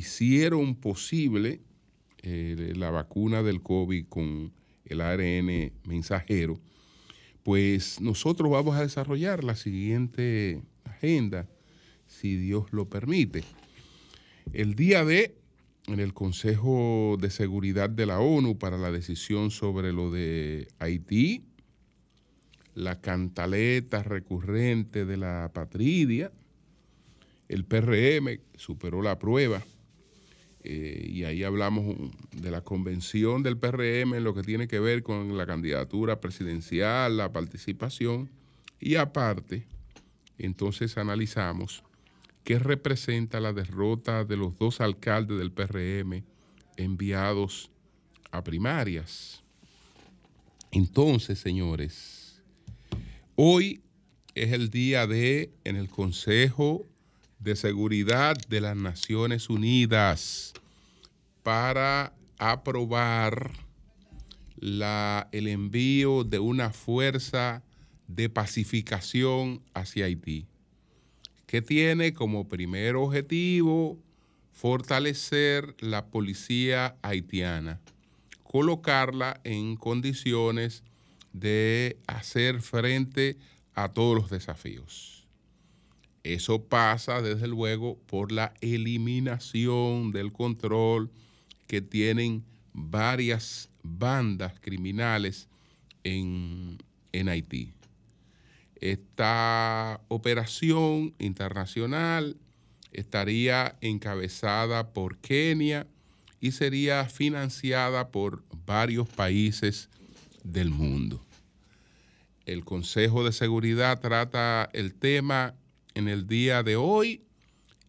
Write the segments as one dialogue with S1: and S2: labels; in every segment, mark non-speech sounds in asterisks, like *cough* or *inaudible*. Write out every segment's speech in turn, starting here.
S1: hicieron posible eh, la vacuna del COVID con el ARN mensajero, pues nosotros vamos a desarrollar la siguiente agenda, si Dios lo permite. El día de, en el Consejo de Seguridad de la ONU para la decisión sobre lo de Haití, la cantaleta recurrente de la patridia, el PRM superó la prueba eh, y ahí hablamos de la convención del PRM en lo que tiene que ver con la candidatura presidencial, la participación y aparte, entonces analizamos qué representa la derrota de los dos alcaldes del PRM enviados a primarias. Entonces, señores, hoy es el día de, en el Consejo de Seguridad de las Naciones Unidas para aprobar la, el envío de una fuerza de pacificación hacia Haití, que tiene como primer objetivo fortalecer la policía haitiana, colocarla en condiciones de hacer frente a todos los desafíos. Eso pasa, desde luego, por la eliminación del control que tienen varias bandas criminales en, Haití. Esta operación internacional estaría encabezada por Kenia y sería financiada por varios países del mundo. El Consejo de Seguridad trata el tema en el día de hoy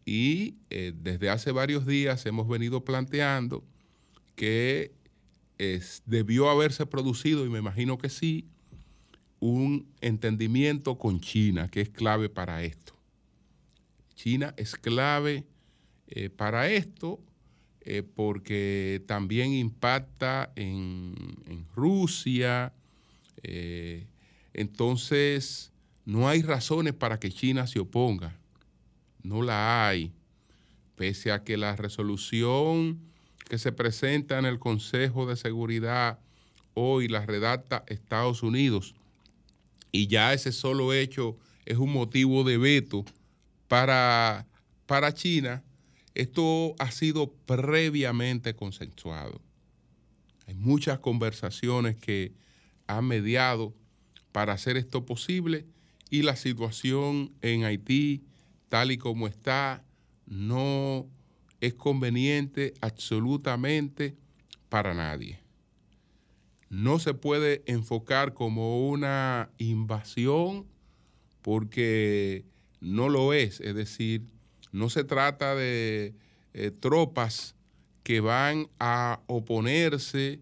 S1: y eh, desde hace varios días hemos venido planteando que debió haberse producido, y me imagino que sí, un entendimiento con China, que es clave para esto. China es clave eh, para esto eh, porque también impacta en, en Rusia. entonces, no hay razones para que China se oponga. No la hay. Pese a que la resolución que se presenta en el Consejo de Seguridad hoy la redacta Estados Unidos y ya ese solo hecho es un motivo de veto para, para China, esto ha sido previamente consensuado. Hay muchas conversaciones que han mediado para hacer esto posible y la situación en Haití, tal y como está, no es conveniente absolutamente para nadie. No se puede enfocar como una invasión porque no lo es, es decir, no se trata de eh, tropas que van a oponerse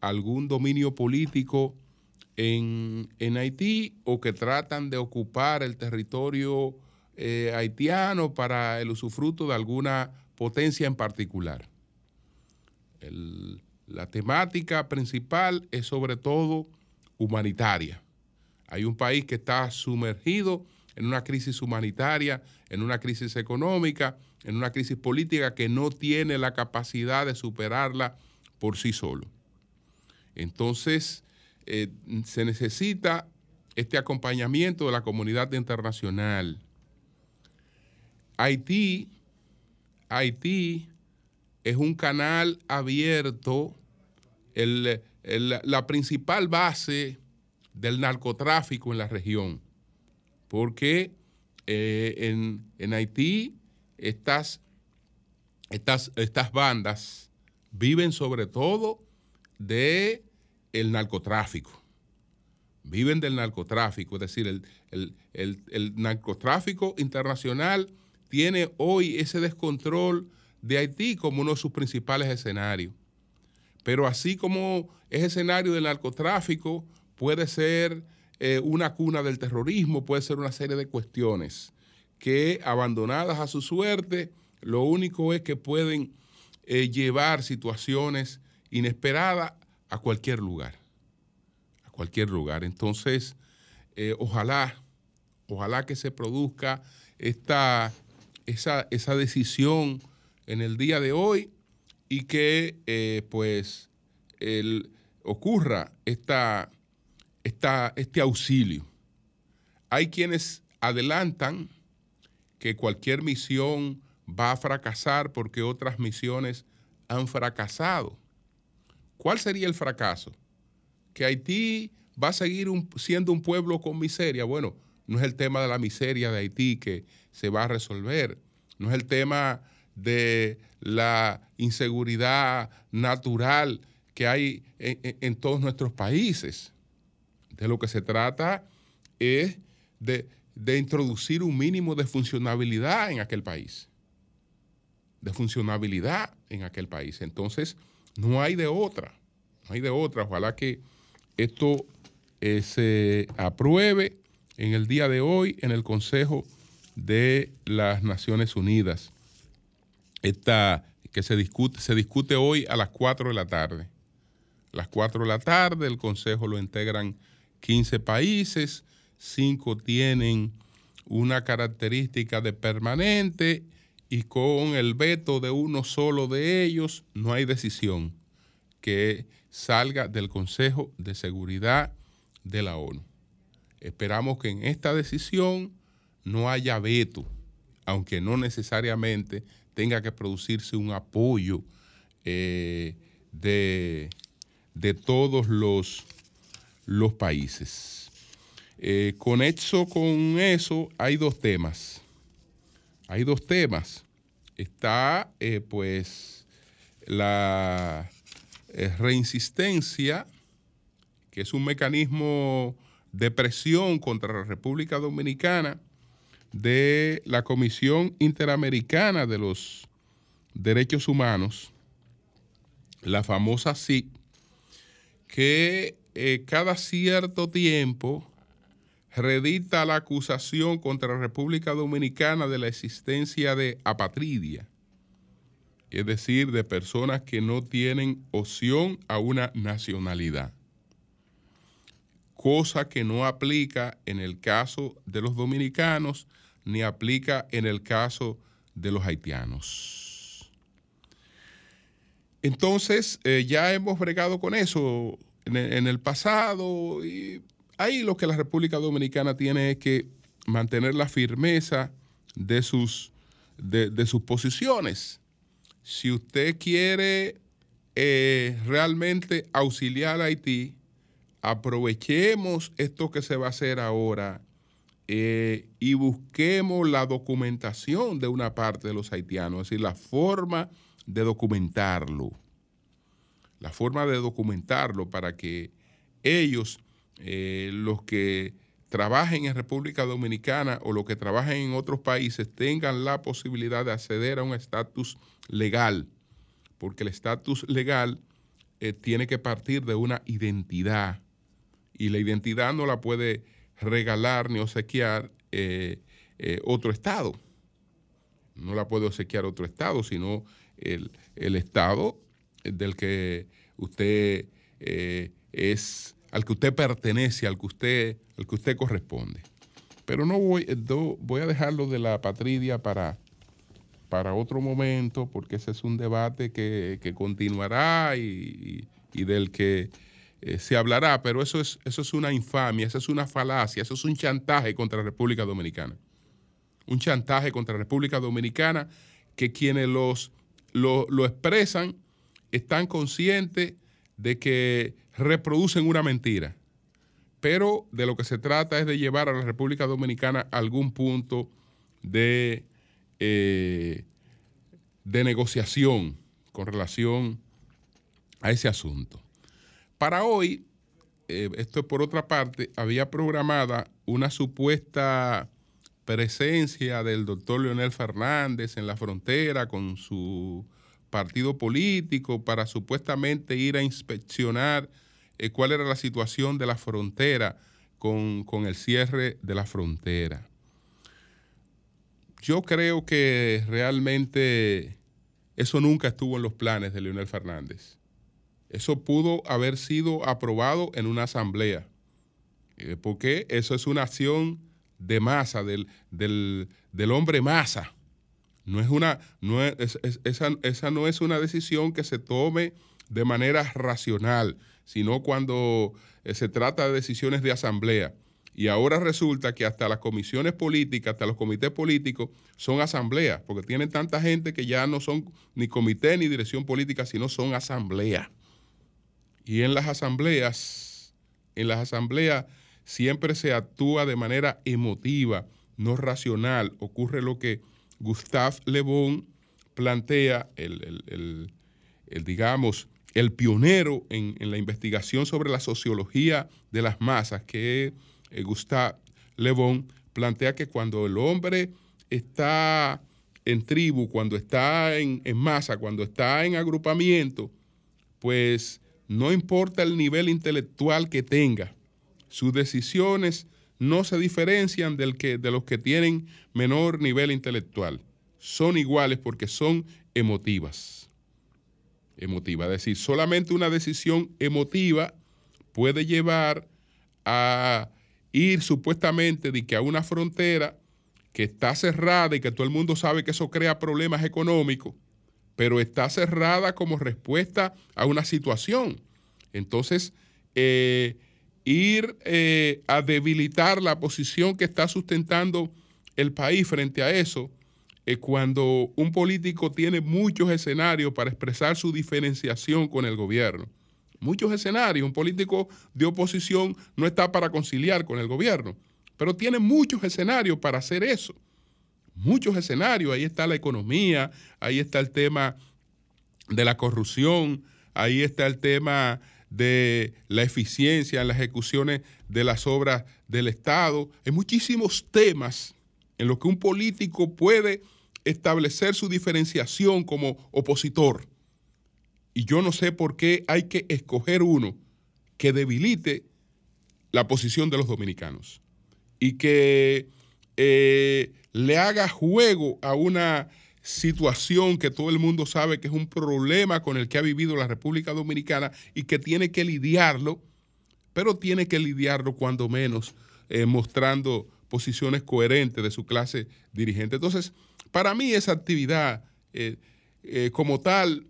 S1: a algún dominio político en, Haití o que tratan de ocupar el territorio eh, haitiano para el usufruto de alguna potencia en particular. la temática principal es sobre todo humanitaria. Hay un país que está sumergido en una crisis humanitaria, en una crisis económica, en una crisis política que no tiene la capacidad de superarla por sí solo. Entonces, eh, se necesita este acompañamiento de la comunidad internacional. Haití, Haití es un canal abierto, la principal base del narcotráfico en la región, porque eh, en, Haití estas, estas, estas bandas viven sobre todo de el narcotráfico. Viven del narcotráfico, es decir, el, narcotráfico internacional tiene hoy ese descontrol de Haití como uno de sus principales escenarios. Pero así como ese escenario del narcotráfico puede ser eh, una cuna del terrorismo, puede ser una serie de cuestiones que abandonadas a su suerte, lo único es que pueden eh, llevar situaciones inesperadas a cualquier lugar, a cualquier lugar. Entonces, eh, ojalá, ojalá que se produzca esta, esa, esa decisión en el día de hoy y que eh, pues ocurra esta, esta, este auxilio. Hay quienes adelantan que cualquier misión va a fracasar porque otras misiones han fracasado. ¿Cuál sería el fracaso? Que Haití va a seguir siendo un pueblo con miseria. Bueno, no es el tema de la miseria de Haití que se va a resolver, no es el tema de la inseguridad natural que hay en, todos nuestros países. De lo que se trata es de, de introducir un mínimo de funcionabilidad en aquel país. De funcionabilidad en aquel país. Entonces, no hay de otra. No hay de otra. Ojalá que esto eh, se apruebe en el día de hoy en el Consejo de las Naciones Unidas. Esta que se discute, se discute hoy a las 4 de la tarde. Las 4 de la tarde el Consejo lo integran 15 países, 5 tienen una característica de permanente y con el veto de uno solo de ellos no hay decisión que salga del Consejo de Seguridad de la ONU. Esperamos que en esta decisión no haya veto, aunque no necesariamente tenga que producirse un apoyo eh, de, todos los, los países. Eh, conexo con eso, hay dos temas. Hay dos temas. Está, eh, pues, la reinsistencia, que es un mecanismo de presión contra la República Dominicana de la Comisión Interamericana de los Derechos Humanos, la famosa SIC, que eh, cada cierto tiempo redita la acusación contra la República Dominicana de la existencia de apatridia, es decir, de personas que no tienen opción a una nacionalidad cosa que no aplica en el caso de los dominicanos ni aplica en el caso de los haitianos. Entonces, eh, ya hemos bregado con eso en, el pasado y ahí lo que la República Dominicana tiene es que mantener la firmeza de sus, de, sus posiciones. Si usted quiere eh, realmente auxiliar a Haití, aprovechemos esto que se va a hacer ahora eh, y busquemos la documentación de una parte de los haitianos, es decir, la forma de documentarlo, la forma de documentarlo para que ellos, eh, los que trabajen en República Dominicana o los que trabajen en otros países, tengan la posibilidad de acceder a un estatus legal, porque el estatus legal eh, tiene que partir de una identidad y la identidad no la puede regalar ni obsequiar eh, eh, otro Estado. No la puede obsequiar otro Estado, sino el, Estado del que usted eh, es, al que usted pertenece, al que usted, al que usted corresponde. Pero no voy, voy a dejarlo de la patridia para, para otro momento, porque ese es un debate que, continuará y del que eh, se hablará, pero eso es, eso es una infamia, eso es una falacia, eso es un chantaje contra la República Dominicana. Un chantaje contra la República Dominicana que quienes los, lo, expresan están conscientes de que reproducen una mentira. Pero de lo que se trata es de llevar a la República Dominicana a algún punto de, eh, de negociación con relación a ese asunto. Para hoy, eh, esto por otra parte, había programada una supuesta presencia del doctor Leonel Fernández en la frontera con su partido político para supuestamente ir a inspeccionar eh, cuál era la situación de la frontera con, con el cierre de la frontera. Yo creo que realmente eso nunca estuvo en los planes de Leonel Fernández. Eso pudo haber sido aprobado en una asamblea, eh, porque eso es una acción de masa, del, del, hombre masa, No es una, no es, esa, esa no es una decisión que se tome de manera racional, sino cuando eh, se trata de decisiones de asamblea. Y ahora resulta que hasta las comisiones políticas, hasta los comités políticos son asambleas, porque tienen tanta gente que ya no son ni comité ni dirección política, sino son asamblea. Y en las asambleas, en las asambleas siempre se actúa de manera emotiva, no racional. Ocurre lo que Gustave Le Bon plantea, el, digamos, el pionero en, la investigación sobre la sociología de las masas, que eh, Gustave Le Bon, plantea que cuando el hombre está en tribu, cuando está en, en masa, cuando está en agrupamiento, pues no importa el nivel intelectual que tenga, sus decisiones no se diferencian del que, de los que tienen menor nivel intelectual. Son iguales porque son emotivas. Emotiva, es decir, solamente una decisión emotiva puede llevar a ir supuestamente de que a una frontera que está cerrada y que todo el mundo sabe que eso crea problemas económicos, pero está cerrada como respuesta a una situación. Entonces, eh, ir eh, a debilitar la posición que está sustentando el país frente a eso, eh, cuando un político tiene muchos escenarios para expresar su diferenciación con el gobierno. Muchos escenarios. Un político de oposición no está para conciliar con el gobierno, pero tiene muchos escenarios para hacer eso. Muchos escenarios. Ahí está la economía, ahí está el tema de la corrupción, ahí está el tema de la eficiencia en las ejecuciones de las obras del Estado. Hay muchísimos temas en los que un político puede establecer su diferenciación como opositor. Y yo no sé por qué hay que escoger uno que debilite la posición de los dominicanos y que eh, le haga juego a una situación que todo el mundo sabe que es un problema con el que ha vivido la República Dominicana y que tiene que lidiarlo, pero tiene que lidiarlo cuando menos eh, mostrando posiciones coherentes de su clase dirigente. Entonces, para mí esa actividad eh, eh, como tal,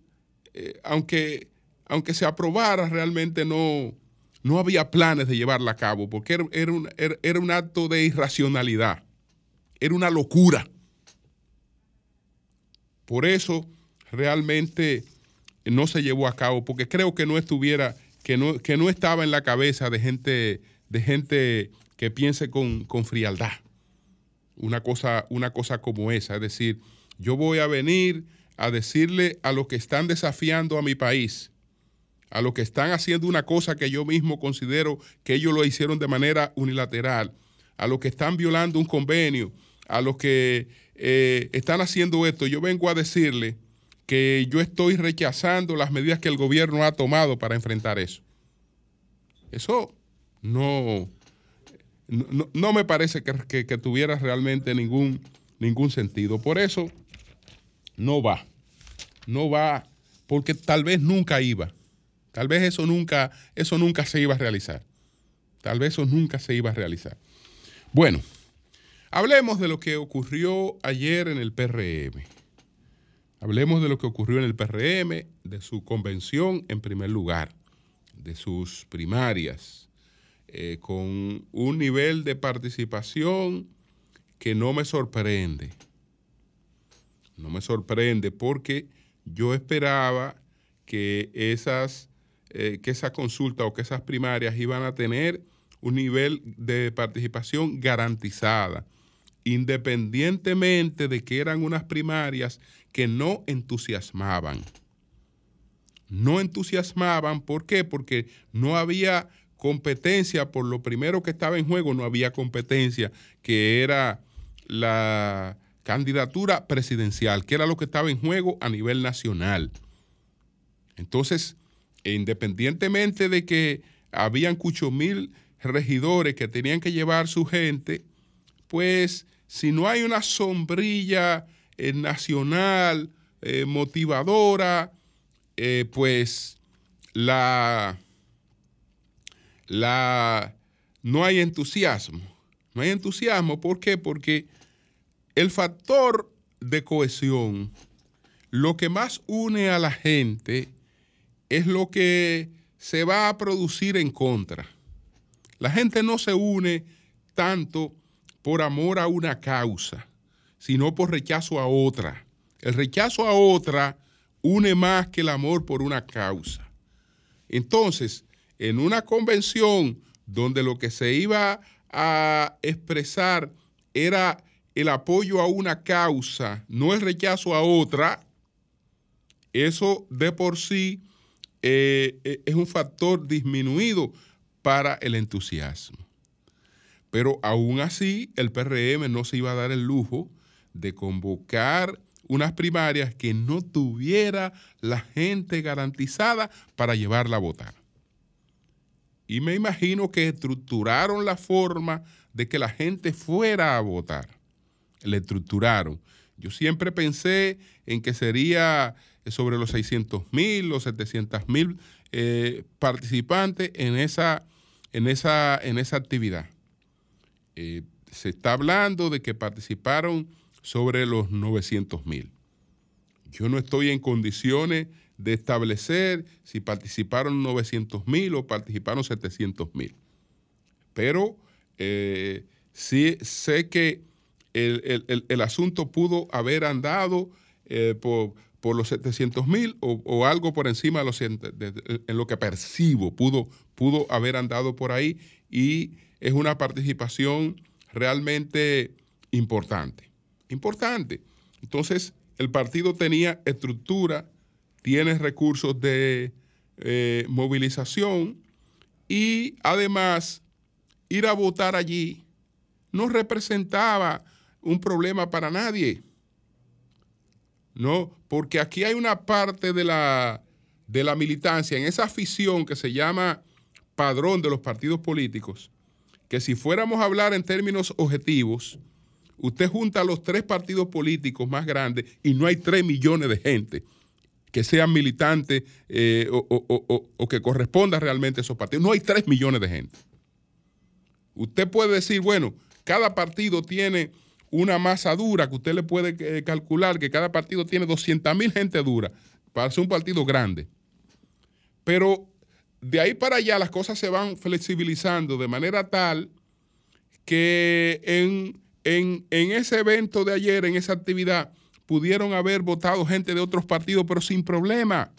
S1: aunque, aunque se aprobara, realmente no, no había planes de llevarla a cabo, porque era, un, era un acto de irracionalidad, era una locura por eso realmente no se llevó a cabo, porque creo que no estuviera, que no, que no estaba en la cabeza de gente, de gente que piense con, frialdad. Una cosa, una cosa como esa. Es decir, yo voy a venir a decirle a los que están desafiando a mi país, a los que están haciendo una cosa que yo mismo considero que ellos lo hicieron de manera unilateral, a los que están violando un convenio, a los que eh, están haciendo esto, yo vengo a decirle que yo estoy rechazando las medidas que el gobierno ha tomado para enfrentar eso. Eso no, no, me parece que, tuviera realmente ningún, ningún sentido. Por eso no va. No va porque tal vez nunca iba. Tal vez eso nunca, eso nunca se iba a realizar. Tal vez eso nunca se iba a realizar. Bueno. Hablemos de lo que ocurrió ayer en el PRM. Hablemos de lo que ocurrió en el PRM, de su convención en primer lugar, de sus primarias, eh, con un nivel de participación que no me sorprende. No me sorprende porque yo esperaba que esas, eh, que esa consulta o que esas primarias iban a tener un nivel de participación garantizada independientemente de que eran unas primarias que no entusiasmaban. No entusiasmaban, ¿por qué? Porque no había competencia, por lo primero que estaba en juego, no había competencia, que era la candidatura presidencial, que era lo que estaba en juego a nivel nacional. Entonces, independientemente de que habían cucho mil regidores que tenían que llevar su gente, pues si no hay una sombrilla eh, nacional eh, motivadora, eh, pues la, la, no hay entusiasmo. No hay entusiasmo, ¿por qué? Porque el factor de cohesión, lo que más une a la gente es lo que se va a producir en contra. La gente no se une tanto por amor a una causa, sino por rechazo a otra. El rechazo a otra une más que el amor por una causa. Entonces, en una convención donde lo que se iba a expresar era el apoyo a una causa, no el rechazo a otra, eso de por sí eh, eh, es un factor disminuido para el entusiasmo. Pero aún así, el PRM no se iba a dar el lujo de convocar unas primarias que no tuviera la gente garantizada para llevarla a votar. Y me imagino que estructuraron la forma de que la gente fuera a votar. Le estructuraron. Yo siempre pensé en que sería sobre los 600 mil, los 700 mil eh, participantes en esa, en, esa, en esa actividad. Eh, se está hablando de que participaron sobre los 900 mil. Yo no estoy en condiciones de establecer si participaron 900 mil o participaron 700 mil. Pero eh, sí sé que el, asunto pudo haber andado eh, por, los 700 mil o, algo por encima de los en lo que percibo, pudo, pudo haber andado por ahí y es una participación realmente importante importante. Entonces, el partido tenía estructura, tiene recursos de eh, movilización y además ir a votar allí no representaba un problema para nadie. No, porque aquí hay una parte de la, de la militancia, en esa afición que se llama padrón de los partidos políticos, que si fuéramos a hablar en términos objetivos, Usted junta los tres partidos políticos más grandes y no hay tres millones de gente que sean militantes eh, o, que corresponda realmente a esos partidos. No hay tres millones de gente. Usted puede decir, bueno, cada partido tiene una masa dura que usted le puede eh, calcular que cada partido tiene 200 mil gente dura para ser un partido grande. Pero de ahí para allá las cosas se van flexibilizando de manera tal que en en, ese evento de ayer, en esa actividad, pudieron haber votado gente de otros partidos, pero sin problema.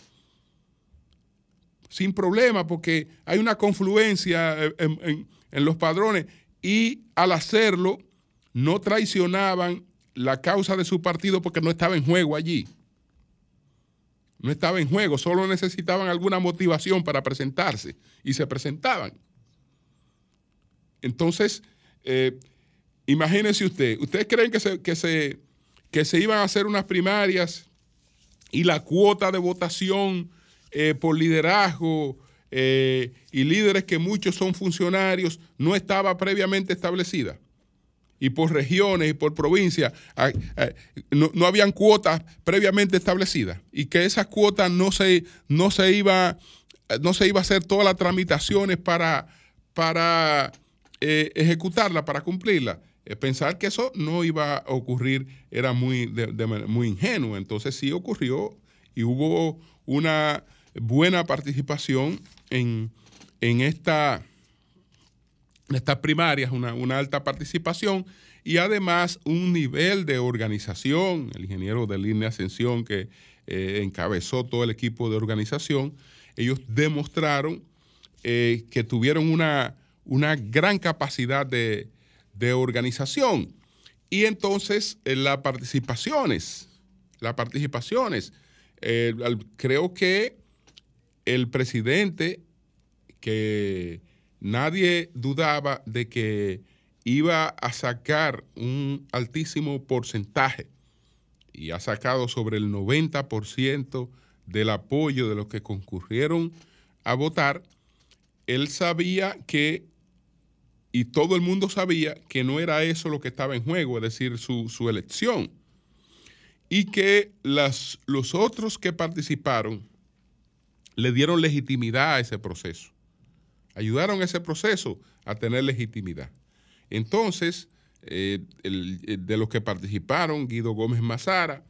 S1: Sin problema, porque hay una confluencia eh, en, en, los padrones y al hacerlo no traicionaban la causa de su partido porque no estaba en juego allí. No estaba en juego, solo necesitaban alguna motivación para presentarse y se presentaban. Entonces, eh, Imagínense usted, ¿ustedes creen que se, que se, que se iban a hacer unas primarias y la cuota de votación eh, por liderazgo eh, y líderes que muchos son funcionarios no estaba previamente establecida? Y por regiones y por provincias no, no, habían cuotas previamente establecidas y que esas cuotas no se, no se, iba, no se iba a hacer todas las tramitaciones para, para eh, ejecutarla, para cumplirla. Eh, pensar que eso no iba a ocurrir era muy, muy ingenuo. Entonces sí ocurrió y hubo una buena participación en, esta, estas primarias, una, alta participación y además un nivel de organización. El ingeniero de línea Ascensión que eh, encabezó todo el equipo de organización, ellos demostraron eh, que tuvieron una, una gran capacidad de, de organización. Y entonces eh, las participaciones, las participaciones, creo que el presidente, que nadie dudaba de que iba a sacar un altísimo porcentaje y ha sacado sobre el 90% del apoyo de los que concurrieron a votar, él sabía que y todo el mundo sabía que no era eso lo que estaba en juego, es decir, su, elección. Y que las, los otros que participaron le dieron legitimidad a ese proceso. Ayudaron a ese proceso a tener legitimidad. Entonces, de los que participaron, Guido Gómez Mazara,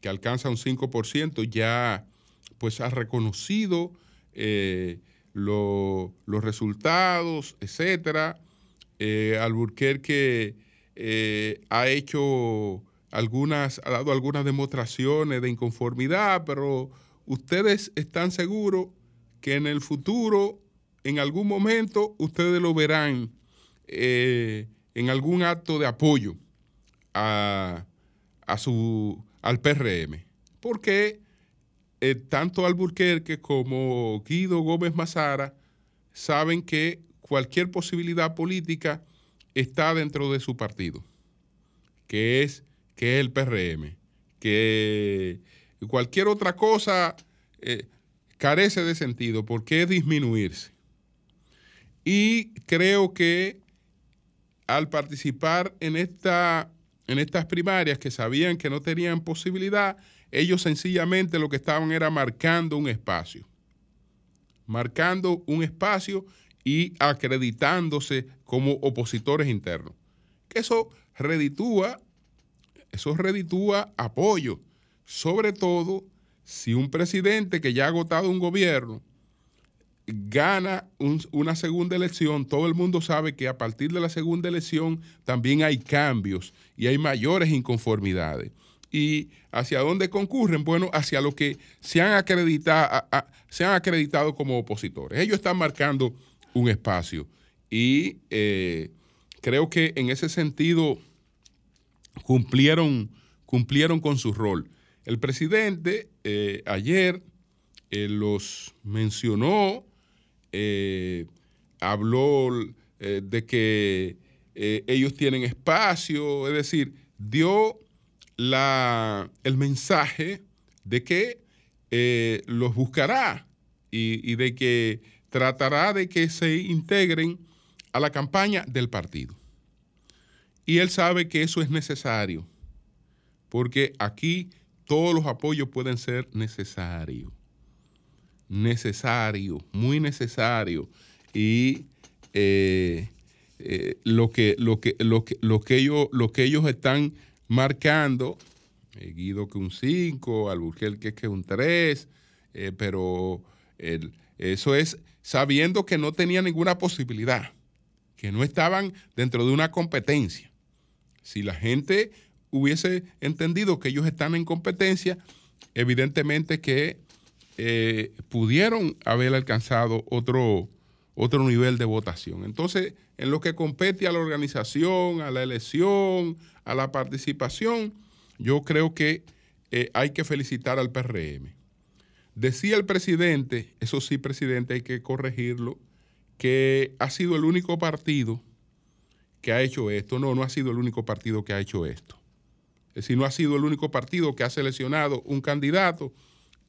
S1: que alcanza un 5%, ya pues ha reconocido los resultados, etcétera. Alburquerque ha hecho algunas, ha dado algunas demostraciones de inconformidad, pero ustedes están seguros que en el futuro, en algún momento, ustedes lo verán eh, en algún acto de apoyo a, su, al PRM. Porque eh, tanto Alburquerque como Guido Gómez Mazara saben que cualquier posibilidad política está dentro de su partido, que es que es el PRM, que cualquier otra cosa eh, carece de sentido, ¿por qué disminuirse? Y creo que al participar en, esta, en estas primarias que sabían que no tenían posibilidad, ellos sencillamente lo que estaban era marcando un espacio, marcando un espacio y acreditándose como opositores internos. Eso reditúa eso reditúa apoyo, sobre todo si un presidente que ya ha agotado un gobierno gana una segunda elección, todo el mundo sabe que a partir de la segunda elección también hay cambios y hay mayores inconformidades. ¿Y hacia dónde concurren? Bueno, hacia lo que se han acreditado, se han acreditado como opositores. Ellos están marcando un espacio y eh, creo que en ese sentido cumplieron, cumplieron con su rol. El presidente eh, ayer eh, los mencionó, eh, habló de que ellos tienen espacio, es decir, dio la, el mensaje de que los buscará y de que tratará de que se integren a la campaña del partido. Y él sabe que eso es necesario, porque aquí todos los apoyos pueden ser necesarios. Necesario, muy necesario. Y eh, eh, lo, que, lo, que, lo, que, lo, que ellos, lo que ellos están marcando, eh, Guido que un 5, Alburquerque que un 3, pero eso es sabiendo que no tenía ninguna posibilidad, que no estaban dentro de una competencia. Si la gente hubiese entendido que ellos están en competencia, evidentemente que eh, pudieron haber alcanzado otro, otro nivel de votación. Entonces, en lo que compete a la organización, a la elección, a la participación, yo creo que eh, hay que felicitar al PRM. Decía el presidente, eso sí, presidente, hay que corregirlo, que ha sido el único partido que ha hecho esto. No, no ha sido el único partido que ha hecho esto. Es decir, no ha sido el único partido que ha seleccionado un candidato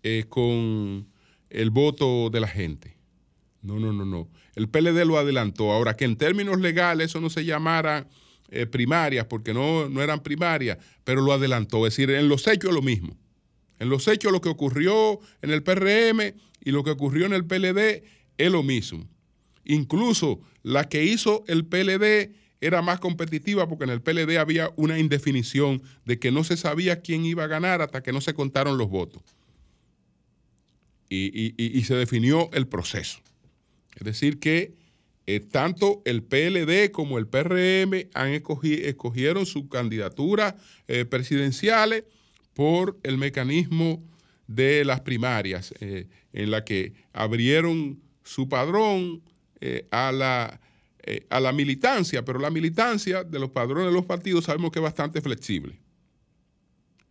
S1: eh, con el voto de la gente. No, no, no, no. El PLD lo adelantó. Ahora, que en términos legales eso no se llamara eh, primarias, porque no, no eran primarias, pero lo adelantó. Es decir, en los hechos lo mismo. En los hechos lo que ocurrió en el PRM y lo que ocurrió en el PLD es lo mismo. Incluso la que hizo el PLD era más competitiva porque en el PLD había una indefinición de que no se sabía quién iba a ganar hasta que no se contaron los votos. Y, se definió el proceso. Es decir, que eh, tanto el PLD como el PRM han escogieron sus candidaturas eh, presidenciales por el mecanismo de las primarias, eh, en la que abrieron su padrón a la a la militancia, pero la militancia de los padrones de los partidos sabemos que es bastante flexible.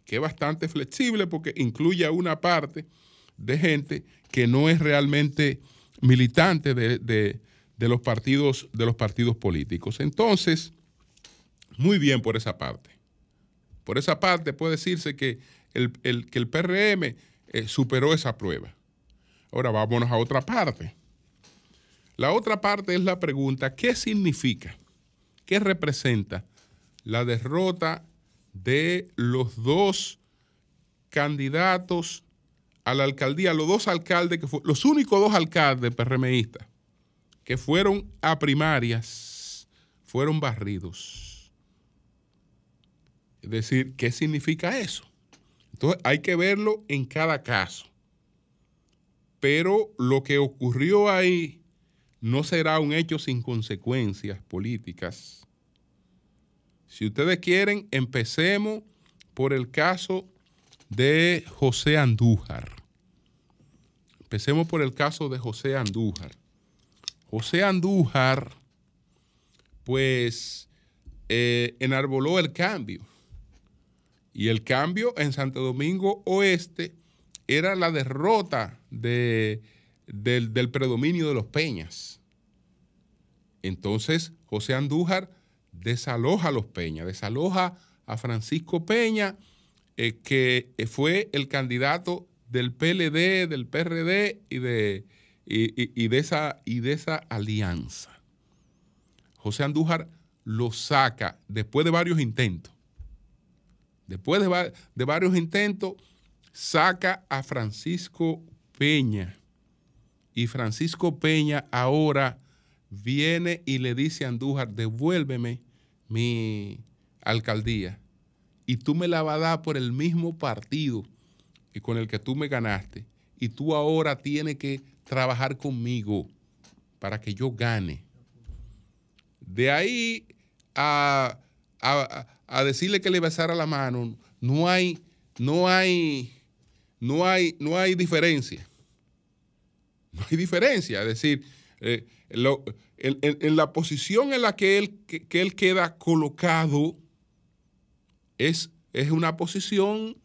S1: Que es bastante flexible porque incluye a una parte de gente que no es realmente militante de, los, partidos, de los partidos políticos. Entonces, muy bien por esa parte. Por esa parte puede decirse que el, que el PRM eh, superó esa prueba. Ahora vámonos a otra parte. La otra parte es la pregunta, ¿qué significa? ¿Qué representa la derrota de los dos candidatos a la alcaldía, los dos alcaldes, que los únicos dos alcaldes PRMistas que fueron a primarias, fueron barridos Es decir, ¿qué significa eso? Entonces hay que verlo en cada caso. Pero lo que ocurrió ahí no será un hecho sin consecuencias políticas. Si ustedes quieren, empecemos por el caso de José Andújar. Empecemos por el caso de José Andújar. José Andújar, pues, eh, enarboló el cambio. Y el cambio en Santo Domingo Oeste era la derrota del, predominio de los Peñas. Entonces, José Andújar desaloja a los Peñas, desaloja a Francisco Peña, eh, que fue el candidato del PLD, del PRD y de, y, de esa, y de esa alianza. José Andújar lo saca después de varios intentos. Después de, de varios intentos, saca a Francisco Peña. Y Francisco Peña ahora viene y le dice a Andújar, devuélveme mi alcaldía y tú me la vas a dar por el mismo partido con el que tú me ganaste y tú ahora tienes que trabajar conmigo para que yo gane. De ahí a, decirle que le besara la mano, no hay, no hay, no hay, no hay diferencia. No hay diferencia. Es decir, eh, en, la posición en la que él, que, él queda colocado es, es una posición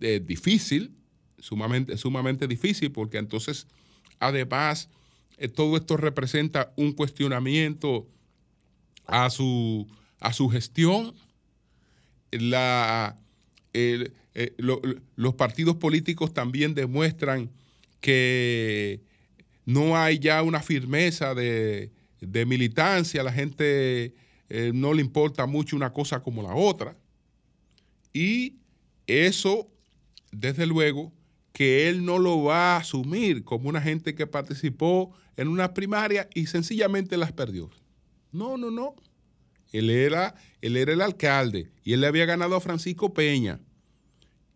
S1: eh, difícil, sumamente, sumamente difícil, porque entonces, además, eh, todo esto representa un cuestionamiento a su, a su gestión. La, los partidos políticos también demuestran que no hay ya una firmeza de, militancia, la gente eh, no le importa mucho una cosa como la otra. Y eso, desde luego, que él no lo va a asumir como una gente que participó en una primaria y sencillamente las perdió. No, no, no. Él era, él era el alcalde y él le había ganado a Francisco Peña.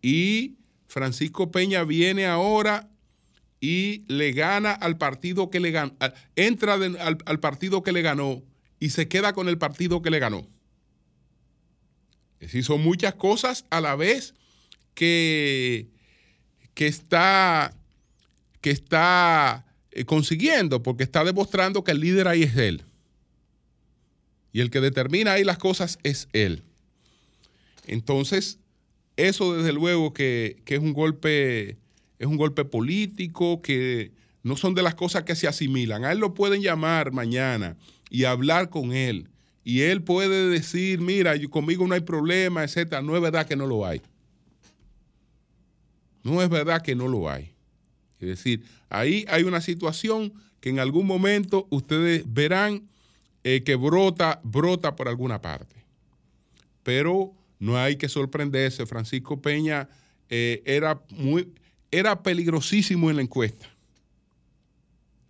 S1: Y Francisco Peña viene ahora y le gana al partido que le ganó, entra al, partido que le ganó y se queda con el partido que le ganó. Decir, son muchas cosas a la vez que, que está, que está eh, consiguiendo, porque está demostrando que el líder ahí es él. Y el que determina ahí las cosas es él. Entonces, eso desde luego que, que es un golpe es un golpe político, que no son de las cosas que se asimilan. A él lo pueden llamar mañana y hablar con él. Y él puede decir, mira, conmigo no hay problema, etc. No es verdad que no lo hay. No es verdad que no lo hay. Es decir, ahí hay una situación que en algún momento ustedes verán eh, que brota, brota por alguna parte. Pero no hay que sorprenderse. Francisco Peña eh, era muy, era peligrosísimo en la encuesta.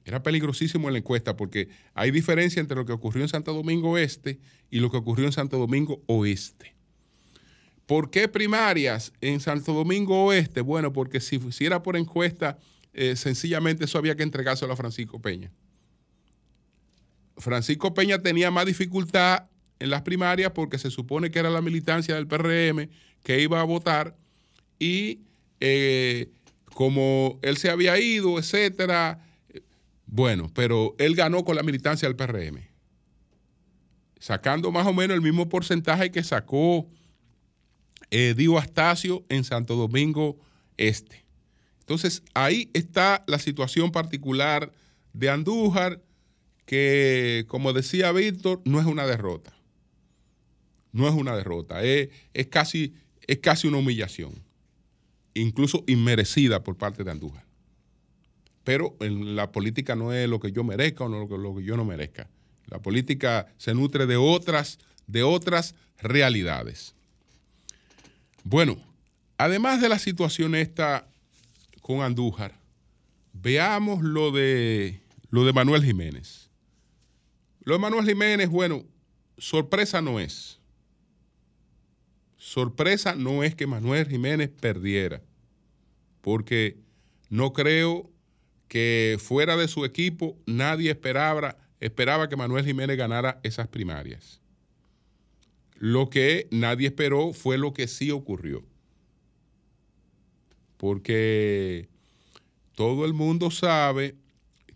S1: Era peligrosísimo en la encuesta porque hay diferencia entre lo que ocurrió en Santo Domingo Este y lo que ocurrió en Santo Domingo Oeste. ¿Por qué primarias en Santo Domingo Oeste? Bueno, porque si, era por encuesta, eh, sencillamente eso había que entregárselo a Francisco Peña. Francisco Peña tenía más dificultad en las primarias porque se supone que era la militancia del PRM que iba a votar y eh, como él se había ido, etcétera. Bueno, pero él ganó con la militancia del PRM, sacando más o menos el mismo porcentaje que sacó eh, Dio Astacio en Santo Domingo Este. Entonces, ahí está la situación particular de Andújar, que, como decía Víctor, no es una derrota. No es una derrota, es, casi, es casi una humillación incluso inmerecida por parte de Andújar. Pero en la política no es lo que yo merezca o lo que, lo que yo no merezca. La política se nutre de otras, de otras realidades. Bueno, además de la situación esta con Andújar, veamos lo de, lo de Manuel Jiménez. Lo de Manuel Jiménez, bueno, sorpresa no es. sorpresa no es que Manuel Jiménez perdiera, porque no creo que fuera de su equipo nadie esperaba, esperaba que Manuel Jiménez ganara esas primarias. Lo que nadie esperó fue lo que sí ocurrió. Porque todo el mundo sabe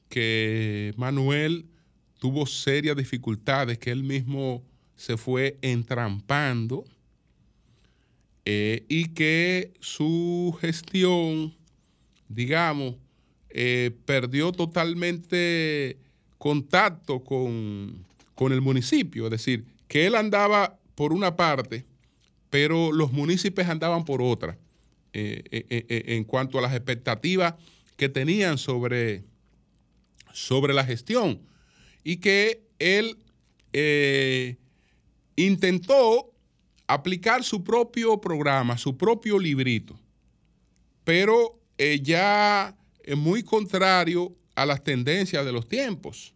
S1: que Manuel tuvo serias dificultades, que él mismo se fue entrampando eh, y que su gestión, digamos, eh, perdió totalmente contacto con, con el municipio, es decir, que él andaba por una parte, pero los municipios andaban por otra, eh, en cuanto a las expectativas que tenían sobre, sobre la gestión y que él intentó aplicar su propio programa, su propio librito, pero eh, ya es muy contrario a las tendencias de los tiempos.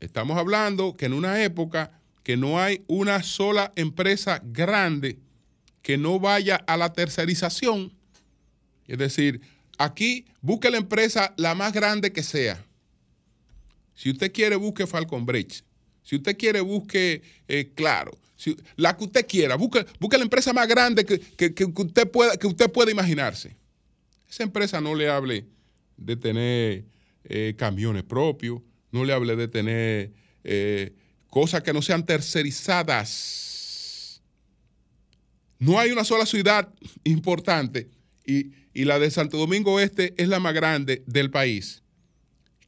S1: Estamos hablando que en una época que no hay una sola empresa grande que no vaya a la tercerización. Es decir, aquí busque la empresa la más grande que sea. Si usted quiere, busque Falcon Bridge. Si usted quiere, busque eh, Claro la que usted quiera, busque, la empresa más grande que, usted pueda, que usted pueda imaginarse. Esa empresa no le hable de tener eh, camiones propios, no le hable de tener eh, cosas que no sean tercerizadas. No hay una sola ciudad importante y, y la de Santo Domingo Este es la más grande del país.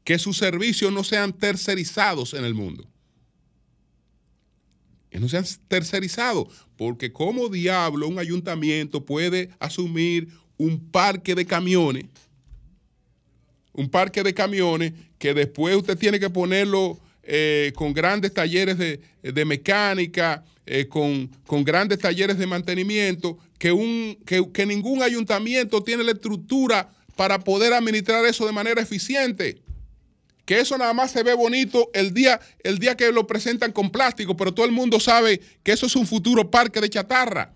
S1: Que sus servicios no sean tercerizados en el mundo no sean tercerizados, porque como diablo un ayuntamiento puede asumir un parque de camiones, un parque de camiones que después usted tiene que ponerlo eh, con grandes talleres de, mecánica, eh, con, con, grandes talleres de mantenimiento, que, un, que ningún ayuntamiento tiene la estructura para poder administrar eso de manera eficiente que eso nada más se ve bonito el día, el día que lo presentan con plástico, pero todo el mundo sabe que eso es un futuro parque de chatarra.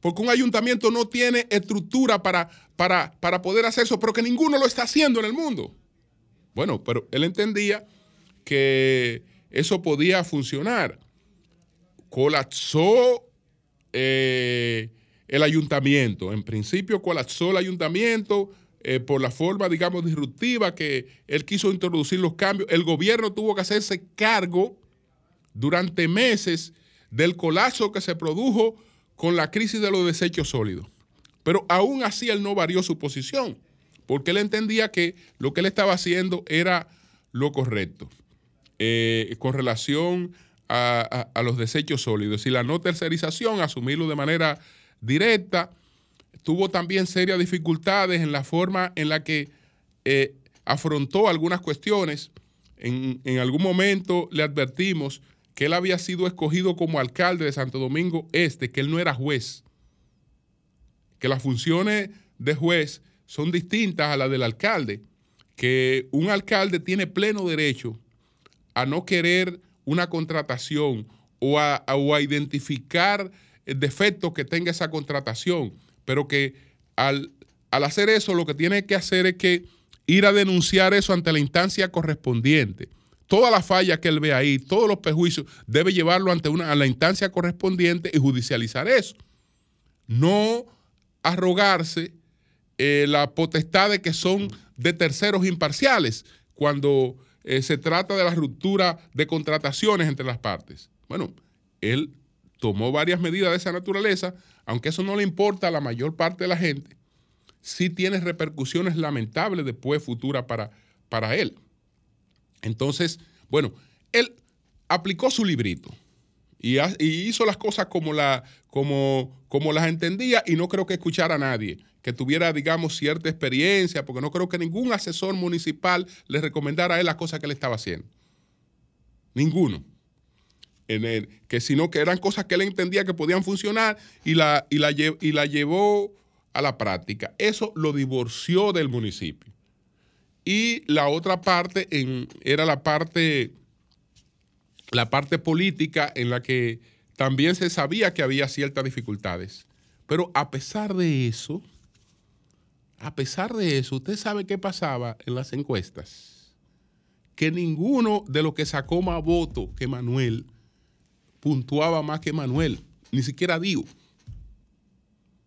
S1: Porque un ayuntamiento no tiene estructura para, para, para poder hacer eso, pero que ninguno lo está haciendo en el mundo. Bueno, pero él entendía que eso podía funcionar. Colapsó eh, el ayuntamiento. En principio colapsó el ayuntamiento eh, por la forma, digamos, disruptiva que él quiso introducir los cambios, el gobierno tuvo que hacerse cargo durante meses del colapso que se produjo con la crisis de los desechos sólidos. Pero aún así él no varió su posición, porque él entendía que lo que él estaba haciendo era lo correcto eh, con relación a, los desechos sólidos. Y la no tercerización, asumirlo de manera directa, tuvo también serias dificultades en la forma en la que eh, afrontó algunas cuestiones. En, algún momento le advertimos que él había sido escogido como alcalde de Santo Domingo Este, que él no era juez, que las funciones de juez son distintas a las del alcalde, que un alcalde tiene pleno derecho a no querer una contratación o a, o a identificar defectos que tenga esa contratación pero que al, hacer eso lo que tiene que hacer es que ir a denunciar eso ante la instancia correspondiente. Toda la falla que él ve ahí, todos los perjuicios, debe llevarlo ante una, a la instancia correspondiente y judicializar eso. No arrogarse eh, la potestad de que son de terceros imparciales cuando eh, se trata de la ruptura de contrataciones entre las partes. Bueno, él tomó varias medidas de esa naturaleza, aunque eso no le importa a la mayor parte de la gente, sí tiene repercusiones lamentables después futuras para, para él. Entonces, bueno, él aplicó su librito y, hizo las cosas como, la, como, como las entendía y no creo que escuchara a nadie que tuviera, digamos, cierta experiencia, porque no creo que ningún asesor municipal le recomendara a él las cosas que él estaba haciendo. Ninguno en que sino que eran cosas que él entendía que podían funcionar y la, y la, y la llevó a la práctica. Eso lo divorció del municipio. Y la otra parte en, era la parte, la parte política en la que también se sabía que había ciertas dificultades. Pero a pesar de eso, a pesar de eso, usted sabe qué pasaba en las encuestas. Que ninguno de los que sacó más votos que Manuel puntuaba más que Manuel, ni siquiera Dio.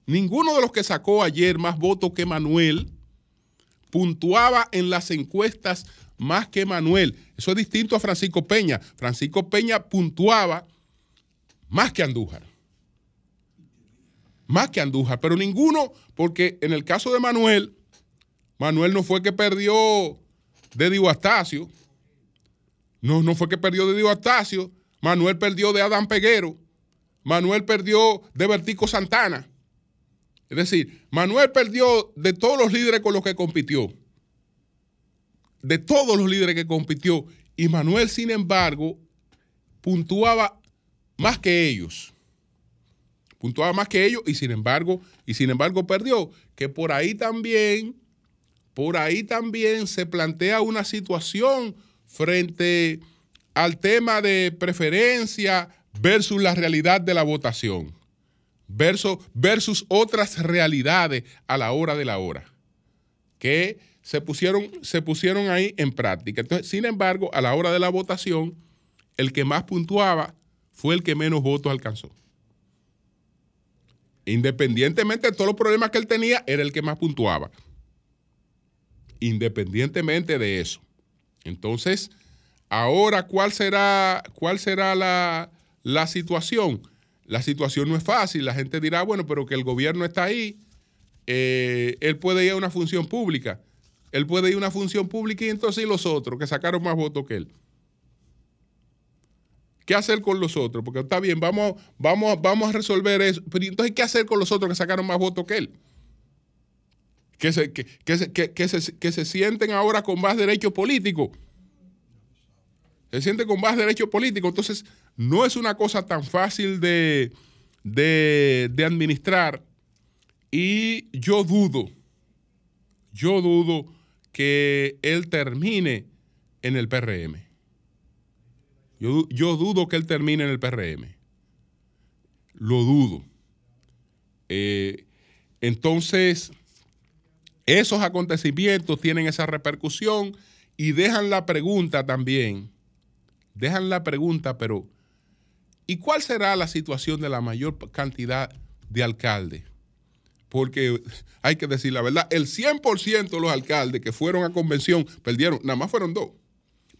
S1: Ninguno de los que sacó ayer más votos que Manuel puntuaba en las encuestas más que Manuel. Eso es distinto a Francisco Peña. Francisco Peña puntuaba más que Andújar. Más que Andújar, pero ninguno, porque en el caso de Manuel, Manuel no fue que perdió de Dio Astacio. No, no fue que perdió de Dio Astacio. Manuel perdió de Adán Peguero. Manuel perdió de Vertico Santana. Es decir, Manuel perdió de todos los líderes con los que compitió. De todos los líderes que compitió. Y Manuel, sin embargo, puntuaba más que ellos. Puntuaba más que ellos y sin embargo, y sin embargo perdió. Que por ahí también, por ahí también se plantea una situación frente al tema de preferencia versus la realidad de la votación versus, versus otras realidades a la hora de la hora, que se pusieron, se pusieron ahí en práctica. Entonces, sin embargo, a la hora de la votación, el que más puntuaba fue el que menos votos alcanzó. Independientemente de todos los problemas que él tenía, era el que más puntuaba. Independientemente de eso. Entonces, ahora, ¿cuál será, cuál será la, la situación? la situación no es fácil. La gente dirá, bueno, pero que el gobierno está ahí, eh, él puede ir a una función pública. Él puede ir a una función pública y entonces y los otros que sacaron más votos que él. ¿Qué hacer con los otros? Porque está bien, vamos, vamos, vamos a resolver eso. Pero entonces, ¿qué hacer con los otros que sacaron más votos que él? Que se, que, que, se, que se sienten ahora con más derechos políticos se siente con más derecho político. Entonces, no es una cosa tan fácil de, de, administrar. Y yo dudo, yo dudo que él termine en el PRM. Yo, yo, dudo que él termine en el PRM. Lo dudo. Eh, entonces, esos acontecimientos tienen esa repercusión y dejan la pregunta también dejan la pregunta, pero ¿y cuál será la situación de la mayor cantidad de alcaldes? Porque hay que decir la verdad, el 100% de los alcaldes que fueron a convención perdieron, nada más fueron dos.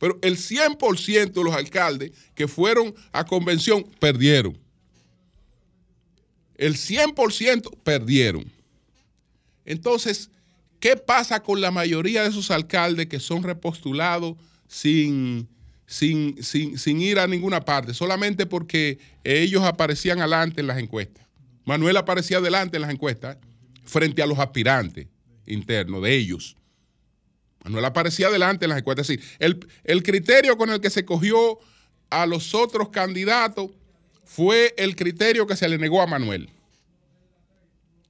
S1: Pero el 100% de los alcaldes que fueron a convención perdieron. El 100% perdieron. Entonces, ¿qué pasa con la mayoría de esos alcaldes que son repostulados sin, sin, sin, ir a ninguna parte, solamente porque ellos aparecían adelante en las encuestas. Manuel aparecía adelante en las encuestas frente a los aspirantes internos de ellos. Manuel aparecía adelante en las encuestas. Es decir, el, el criterio con el que se cogió a los otros candidatos fue el criterio que se le negó a Manuel.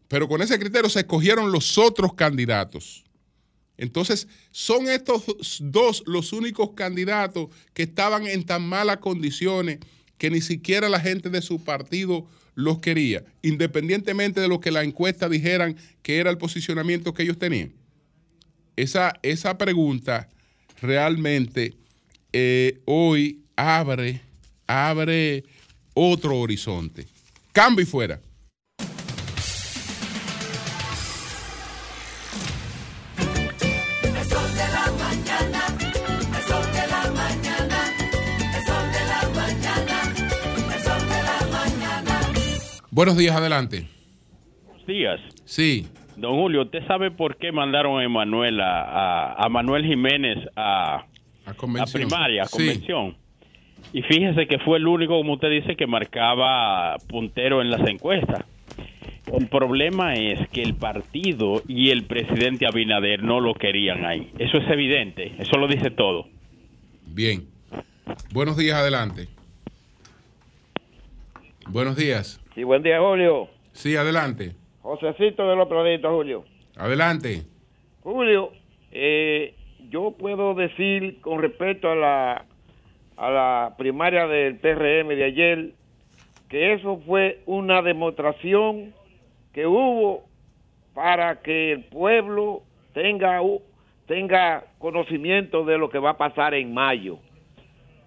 S1: Pero con ese criterio se escogieron los otros candidatos. Entonces, son estos dos los únicos candidatos que estaban en tan malas condiciones que ni siquiera la gente de su partido los quería, independientemente de lo que la encuesta dijeran que era el posicionamiento que ellos tenían. Esa, esa pregunta realmente eh, hoy abre, abre otro horizonte. Cambio y fuera. Buenos días, adelante.
S2: Buenos días.
S1: Sí.
S2: Don Julio, ¿usted sabe por qué mandaron a Manuel, a, Manuel Jiménez a, a, primaria, a convención? Y fíjese que fue el único, como usted dice, que marcaba puntero en las encuestas. El problema es que el partido y el presidente Abinader no lo querían ahí. Eso es evidente, eso lo dice todo.
S1: Bien. Buenos días, adelante. Buenos días.
S3: Sí, buen día, Julio.
S1: Sí, adelante.
S3: Josecito de los Praditos, Julio.
S1: Adelante.
S3: Julio, eh, yo puedo decir con respecto a la, a la primaria del PRM de ayer que eso fue una demostración que hubo para que el pueblo tenga, tenga conocimiento de lo que va a pasar en mayo.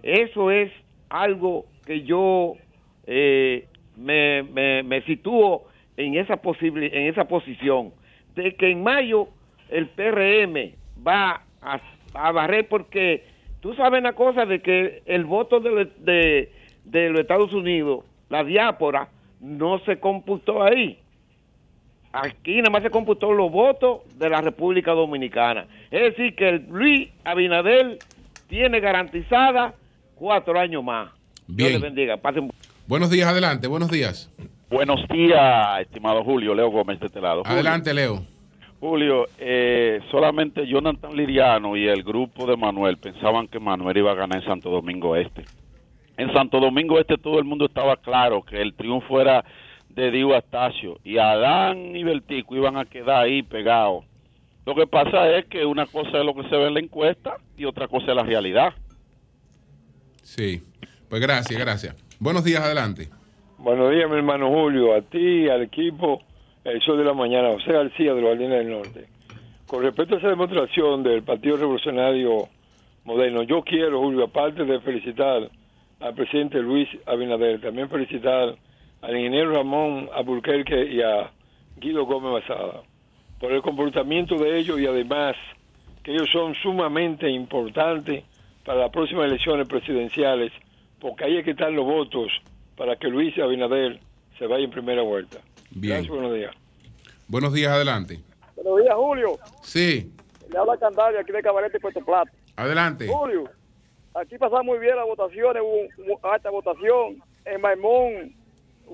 S3: Eso es algo que yo eh, me, me, me, sitúo en esa, posible, en esa posición, de que en mayo el PRM va a, a barrer porque tú sabes una cosa de que el voto de, de, de los Estados Unidos, la diáspora, no se computó ahí. Aquí nada más se computó los votos de la República Dominicana. Es decir, que el Luis Abinader tiene garantizada cuatro años más.
S1: Bien.
S3: Dios le bendiga. Pasen...
S1: Buenos días, adelante. Buenos días.
S4: Buenos días, estimado Julio. Leo Gómez de este lado.
S1: Adelante, Leo.
S4: Julio, eh, solamente Jonathan Liriano y el grupo de Manuel pensaban que Manuel iba a ganar en Santo Domingo Este. En Santo Domingo Este todo el mundo estaba claro que el triunfo era de Dio Astacio y Adán y Bertico iban a quedar ahí pegados. Lo que pasa es que una cosa es lo que se ve en la encuesta y otra cosa es la realidad.
S1: Sí, pues gracias, gracias. Buenos días, adelante.
S5: Buenos días, mi hermano Julio, a ti, al equipo, el Sol de la Mañana, José García de los Jardines del Norte. Con respecto a esa demostración del Partido Revolucionario Moderno, yo quiero, Julio, aparte de felicitar al presidente Luis Abinader, también felicitar al ingeniero Ramón Abulquerque y a Guido Gómez Basada por el comportamiento de ellos y además que ellos son sumamente importantes para las próximas elecciones presidenciales porque ahí es que están los votos para que Luis Abinader se vaya en primera vuelta.
S1: Bien.
S5: Gracias, buenos días.
S1: Buenos días, adelante.
S6: Buenos días, Julio.
S1: Sí.
S6: Le habla Candario aquí de Cabarete, Puerto Plata.
S1: Adelante.
S6: Julio, aquí pasaba muy bien las votaciones, hubo una alta votación. En Maimón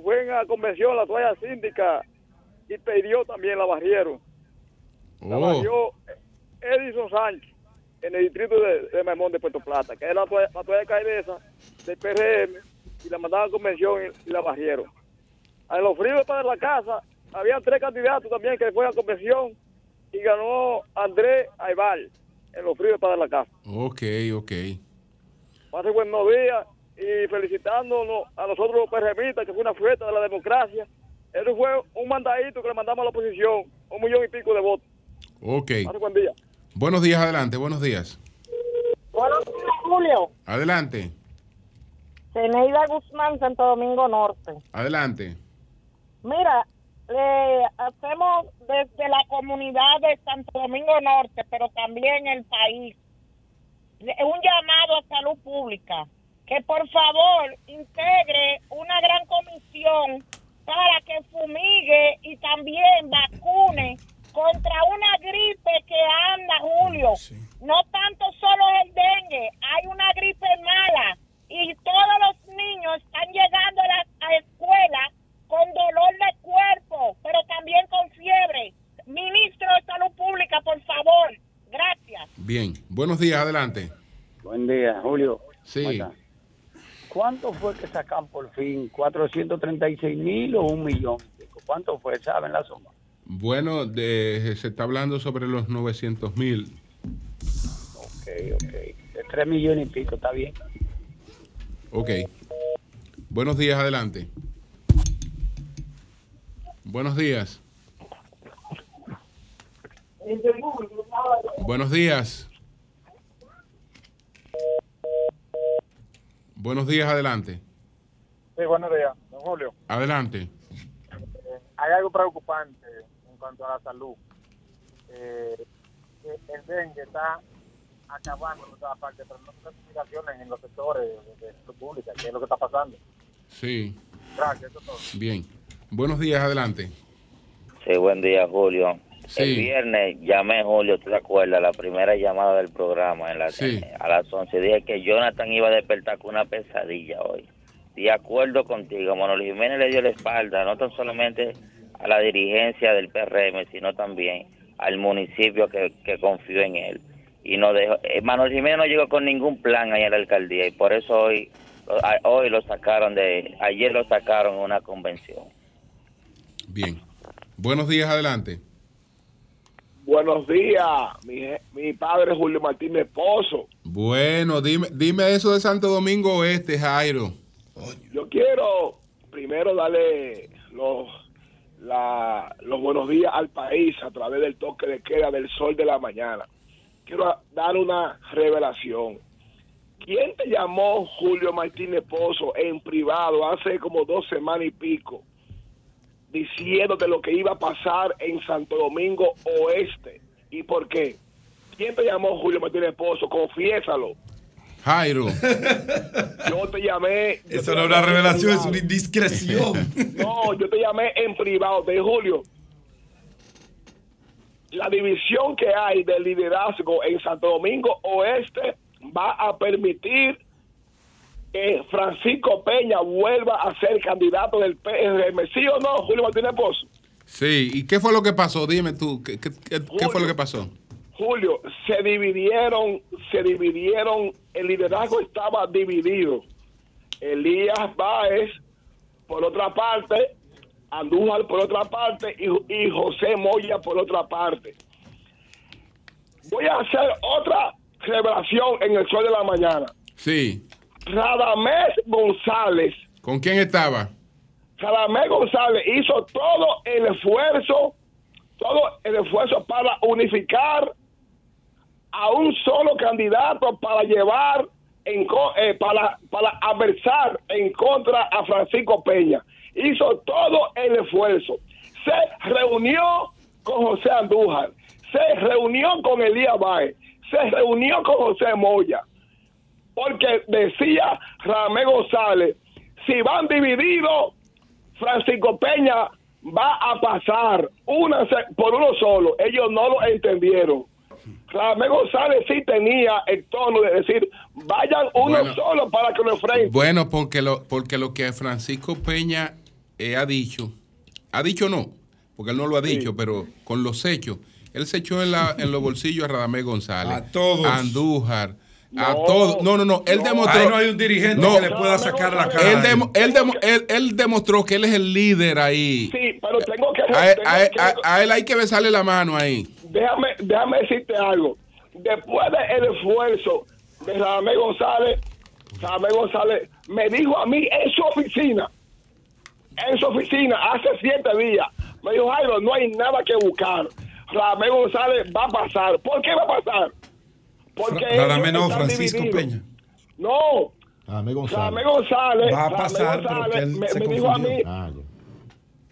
S6: fue en la convención la toalla síndica y pidió también la barrieron. La
S1: Oh.
S6: barrió Edison Sánchez en el distrito de, de Maimón de Puerto Plata, que es la toalla, la toalla del PRM y la mandaban a convención y, y la barrieron. A los fríos para la casa había tres candidatos también que fueron a convención y ganó Andrés Aybal en los fríos para la casa.
S1: Ok, ok.
S6: Pase buenos días y felicitándonos a nosotros los PRMistas, que fue una fiesta de la democracia. Eso fue un mandadito que le mandamos a la oposición, un millón y pico de votos.
S1: Ok.
S6: Pase buen día.
S1: Buenos días, adelante. Buenos días.
S7: Buenos días, Julio.
S1: Adelante.
S7: Zeneida Guzmán, Santo Domingo Norte.
S1: Adelante.
S7: Mira, le hacemos desde la comunidad de Santo Domingo Norte, pero también el país, un llamado a salud pública, que por favor integre una gran comisión para que fumigue y también vacune contra una gripe que anda, Julio. No tanto solo el dengue, hay una gripe mala y todos los niños están llegando a la a escuela con dolor de cuerpo, pero también con fiebre. Ministro de Salud Pública, por favor. Gracias.
S1: Bien. Buenos días, adelante.
S8: Buen día, Julio.
S1: Sí.
S8: ¿Cuánto fue que sacan por fin? ¿436 mil o un millón? ¿Cuánto fue? ¿Saben la suma?
S1: Bueno, de- se está hablando sobre los 900 mil.
S8: Ok, ok. De 3 millones y pico, está bien.
S1: Ok. Buenos días, adelante. Buenos días. Buenos días. Buenos días, adelante.
S6: Sí, buenos días, don Julio.
S1: Adelante.
S6: Hay algo preocupante en cuanto a la salud. Eh, el dengue está acabando en todas partes, pero no hay explicaciones en los sectores de, pública, que es lo que está pasando.
S1: Sí,
S6: Gracias, eso es todo.
S1: bien. Buenos días, adelante.
S9: Sí, buen día, Julio.
S1: Sí.
S9: El viernes llamé, Julio, ¿tú te acuerdas? La primera llamada del programa en la
S1: Sí.
S9: a las 11. Dije que Jonathan iba a despertar con una pesadilla hoy. De acuerdo contigo, Manuel Jiménez le dio la espalda, no tan solamente a la dirigencia del PRM, sino también al municipio que, que confió en él. Y no dejó, eh, Manuel Jiménez no llegó con ningún plan ahí en la alcaldía y por eso hoy, a- hoy lo sacaron de, ayer lo sacaron en una convención.
S1: Bien. Buenos días, adelante.
S10: Buenos días, mi, mi padre Julio Martín, mi esposo.
S1: Bueno, dime, dime eso de Santo Domingo Oeste, Jairo.
S10: Yo quiero primero darle los, los buenos días al país a través del toque de queda del sol de la mañana. Quiero dar una revelación. ¿Quién te llamó Julio Martínez Pozo en privado hace como dos semanas y pico diciéndote lo que iba a pasar en Santo Domingo Oeste? ¿Y por qué? ¿Quién te llamó Julio Martínez Pozo? Confiésalo.
S1: Jairo.
S10: Yo te llamé.
S11: Eso no es una revelación, es una indiscreción.
S10: No, yo te llamé en privado. De Julio, la división que hay del liderazgo en Santo Domingo Oeste va a permitir que Francisco Peña vuelva a ser candidato del PRM. ¿Sí o no, Julio Martínez Pozo?
S1: Sí, ¿y qué fue lo que pasó? Dime tú, ¿qué, qué fue lo que pasó?
S10: Julio, se dividieron, se dividieron, el liderazgo estaba dividido. Elías Báez, por otra parte, Andújar por otra parte y, José Moya por otra parte. Voy a hacer otra revelación en el sol de la mañana.
S1: Sí.
S10: Radamés González.
S1: ¿Con quién estaba?
S10: Radamés González hizo todo el esfuerzo, todo el esfuerzo para unificar a un solo candidato para llevar en, eh, para, para adversar en contra a Francisco Peña. Hizo todo el esfuerzo. Se reunió con José Andújar, se reunió con Elías Baez, se reunió con José Moya, porque decía Ramé González, si van divididos, Francisco Peña va a pasar una por uno solo. Ellos no lo entendieron. Ramé González sí tenía el tono de decir, vayan uno solo para que lo enfrenten.
S1: Bueno, porque lo, porque lo que Francisco Peña eh, ha dicho, ha dicho no, porque él no lo ha dicho, pero con los hechos, él se echó en, la, en los bolsillos a Radamés González,
S11: a todos,
S1: a Andújar, a todos. No, no, no. Él demostró.
S11: no hay un dirigente que le pueda sacar la cara.
S1: Él, él, demostró que él es el líder ahí.
S10: Sí, pero tengo que.
S1: A, él hay que besarle la mano ahí.
S10: Déjame, déjame decirte algo. Después del esfuerzo de Radamé González, Radamé González me dijo a mí en su oficina, en su oficina, hace siete días, me dijo, Jairo, no hay nada que buscar. Radamé González va a pasar. ¿Por qué va a pasar?
S11: Porque Radamé no, Francisco Peña.
S10: No.
S11: Radamé
S10: González. González.
S11: Va a pasar,
S10: González, me, me dijo a mí. Ah,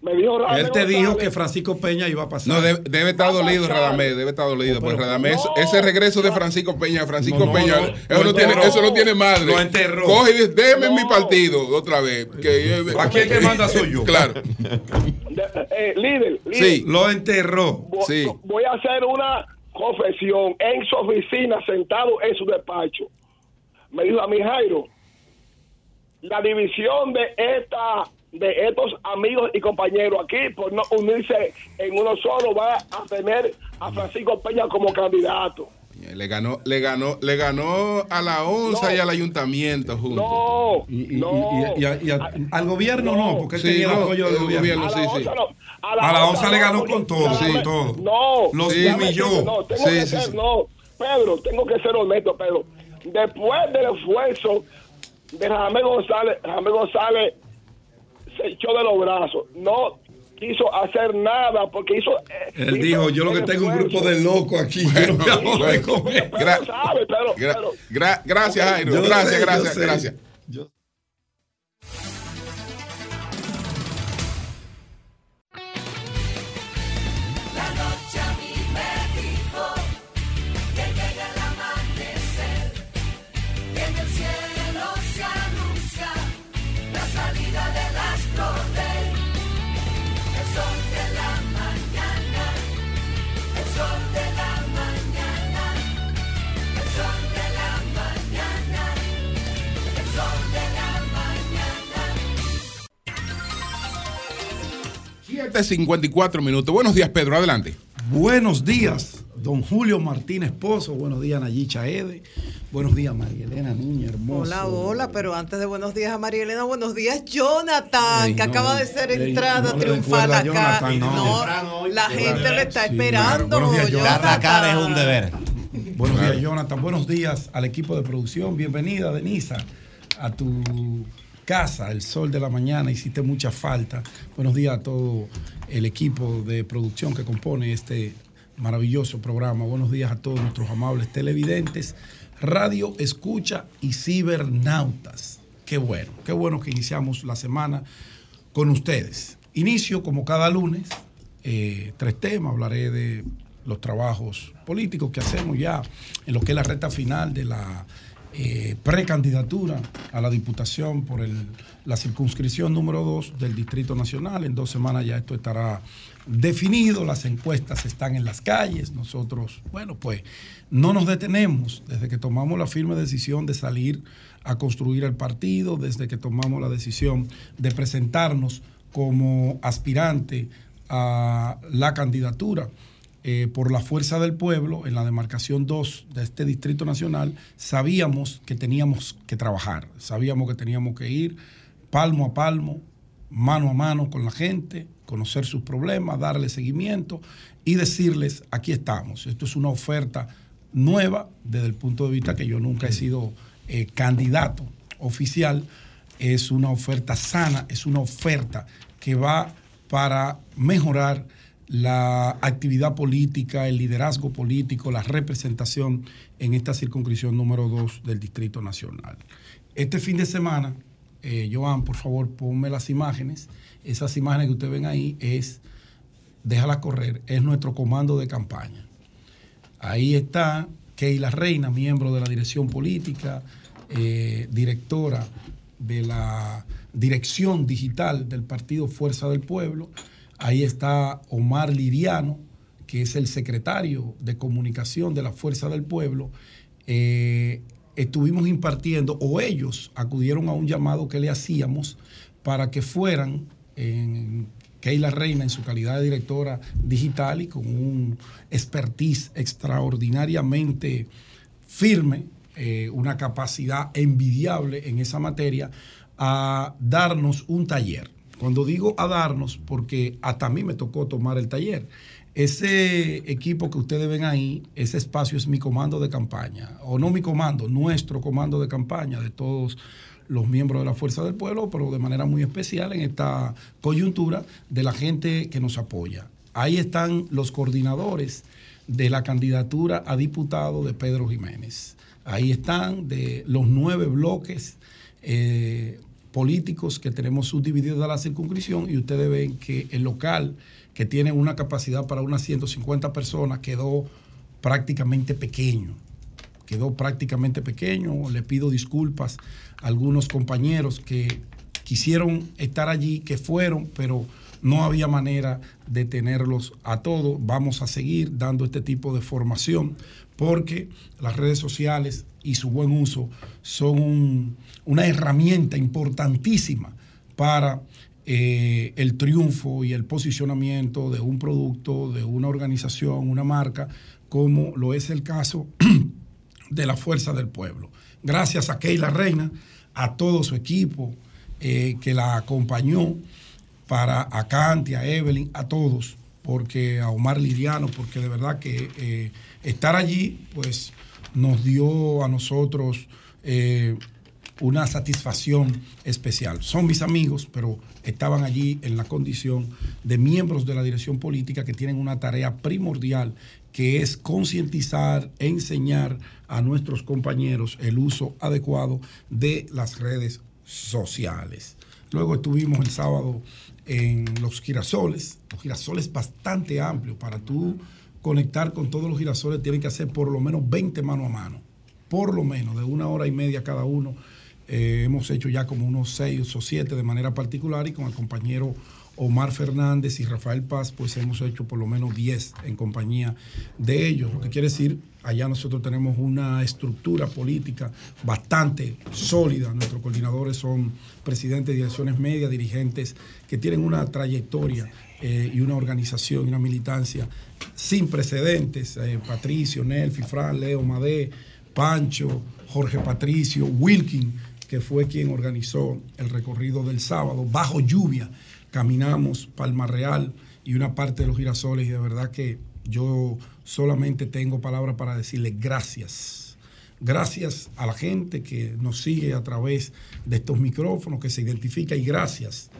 S10: me dijo
S11: Radamé Él te dijo que Francisco Peña iba a pasar.
S1: No, debe, estar dolido Radamé, debe estar dolido. pues Radamé, ese regreso de Francisco Peña, Francisco Peña, eso, no tiene, eso no tiene madre.
S11: Lo enterró.
S1: Coge y dice, déjeme mi partido otra vez. Que,
S11: Aquí el que *laughs* manda soy yo.
S1: Claro.
S10: eh, líder, líder,
S11: Sí. Lo enterró.
S10: sí. Voy a hacer una confesión en su oficina, sentado en su despacho. Me dijo a mi Jairo, la división de esta de estos amigos y compañeros aquí por no unirse en uno solo va a tener a Francisco Peña como candidato.
S1: Le ganó, le ganó, le ganó a la ONSA y al ayuntamiento juntos.
S10: No,
S11: y, no. y, al gobierno no, porque tenía el apoyo del gobierno.
S1: sí, sí.
S11: a la, ONSA, le ganó con todo, sí, todo.
S10: No,
S11: los humilló.
S10: No, tengo que ser, no, Pedro, tengo que ser honesto, Pedro. Después del esfuerzo de Ramé González, Ramé González se echó de los brazos. No quiso hacer nada porque hizo.
S11: Eh, Él dijo: Yo lo que tengo un grupo de locos aquí.
S1: gracias, Jairo. gracias, gracias, gracias. De 54 minutos. Buenos días, Pedro. Adelante.
S11: Buenos días, don Julio Martínez Pozo. Buenos días, Nayicha Ede. Buenos días, María Elena Núñez, hermosa.
S12: Hola, hola, pero antes de buenos días a María Elena, buenos días, Jonathan, que acaba de ser entrada triunfal acá. no, la gente le está esperando.
S13: Buenos días, Jonathan. es un deber.
S11: Buenos días, Jonathan. Buenos días al equipo de producción. Bienvenida, Denisa, a tu casa, el sol de la mañana, hiciste mucha falta. Buenos días a todo el equipo de producción que compone este maravilloso programa. Buenos días a todos nuestros amables televidentes, radio, escucha y cibernautas. Qué bueno, qué bueno que iniciamos la semana con ustedes. Inicio como cada lunes, eh, tres temas, hablaré de los trabajos políticos que hacemos ya en lo que es la recta final de la eh, precandidatura a la diputación por la circunscripción número 2 del Distrito Nacional. En dos semanas ya esto estará definido, las encuestas están en las calles. Nosotros, bueno, pues no nos detenemos desde que tomamos la firme decisión de salir a construir el partido, desde que tomamos la decisión de presentarnos como aspirante a la candidatura eh, por la fuerza del pueblo, en la demarcación 2 de este Distrito Nacional, sabíamos que teníamos que trabajar, sabíamos que teníamos que ir palmo a palmo, mano a mano con la gente, conocer sus problemas, darle seguimiento y decirles, aquí estamos. Esto es una oferta nueva desde el punto de vista que yo nunca he sido eh, candidato oficial, es una oferta sana, es una oferta que va para mejorar la actividad política, el liderazgo político, la representación en esta circunscripción número 2 del Distrito Nacional. Este fin de semana, eh, Joan, por favor, ponme las imágenes. Esas imágenes que ustedes ven ahí es, déjala correr, es nuestro comando de campaña. Ahí está Keila Reina, miembro de la dirección política, eh, directora de la dirección digital del Partido Fuerza del Pueblo Ahí está Omar Liriano, que es el secretario de comunicación de la Fuerza del Pueblo. Eh, estuvimos impartiendo, o ellos acudieron a un llamado que le hacíamos para que fueran en Keila Reina en su calidad de directora digital y con un expertise extraordinariamente firme, eh, una capacidad envidiable en esa materia, a darnos un taller cuando digo a darnos, porque hasta a mí me tocó tomar el taller. Ese equipo que ustedes ven ahí, ese espacio es mi comando de campaña, o no mi comando, nuestro comando de campaña de todos los miembros de la Fuerza del Pueblo, pero de manera muy especial en esta coyuntura de la gente que nos apoya. Ahí están los coordinadores de la candidatura a diputado de Pedro Jiménez. Ahí están de los nueve bloques eh, políticos que tenemos subdivididos de la circunscripción y ustedes ven que el local que tiene una capacidad para unas 150 personas quedó prácticamente pequeño. Quedó prácticamente pequeño. Le pido disculpas a algunos compañeros que quisieron estar allí, que fueron, pero no había manera de tenerlos a todos. Vamos a seguir dando este tipo de formación porque las redes sociales y su buen uso son una herramienta importantísima para eh, el triunfo y el posicionamiento de un producto, de una organización, una marca, como lo es el caso *clears throat* de la Fuerza del Pueblo. Gracias a Keila Reina, a todo su equipo eh, que la acompañó, para a Canti, a Evelyn, a todos, porque a Omar Liriano, porque de verdad que eh, estar allí, pues nos dio a nosotros eh, una satisfacción especial. Son mis amigos, pero estaban allí en la condición de miembros de la dirección política que tienen una tarea primordial, que es concientizar, enseñar a nuestros compañeros el uso adecuado de las redes sociales. Luego estuvimos el sábado en los girasoles, los girasoles bastante amplios para tú conectar con todos los girasoles, tienen que hacer por lo menos 20 mano a mano, por lo menos de una hora y media cada uno. Eh, hemos hecho ya como unos 6 o 7 de manera particular y con el compañero Omar Fernández y Rafael Paz, pues hemos hecho por lo menos 10 en compañía de ellos. Lo que quiere decir, allá nosotros tenemos una estructura política bastante sólida. Nuestros coordinadores son presidentes de direcciones medias, dirigentes que tienen una trayectoria eh, y una organización y una militancia sin precedentes. Eh, Patricio, Nelfi, Fran, Leo, Madé, Pancho, Jorge Patricio, Wilkin, que fue quien organizó el recorrido del sábado bajo lluvia caminamos Palma Real y una parte de los girasoles y de verdad que yo solamente tengo palabras para decirle gracias Gracias a la gente que nos sigue a través de estos micrófonos, que se identifica y gracias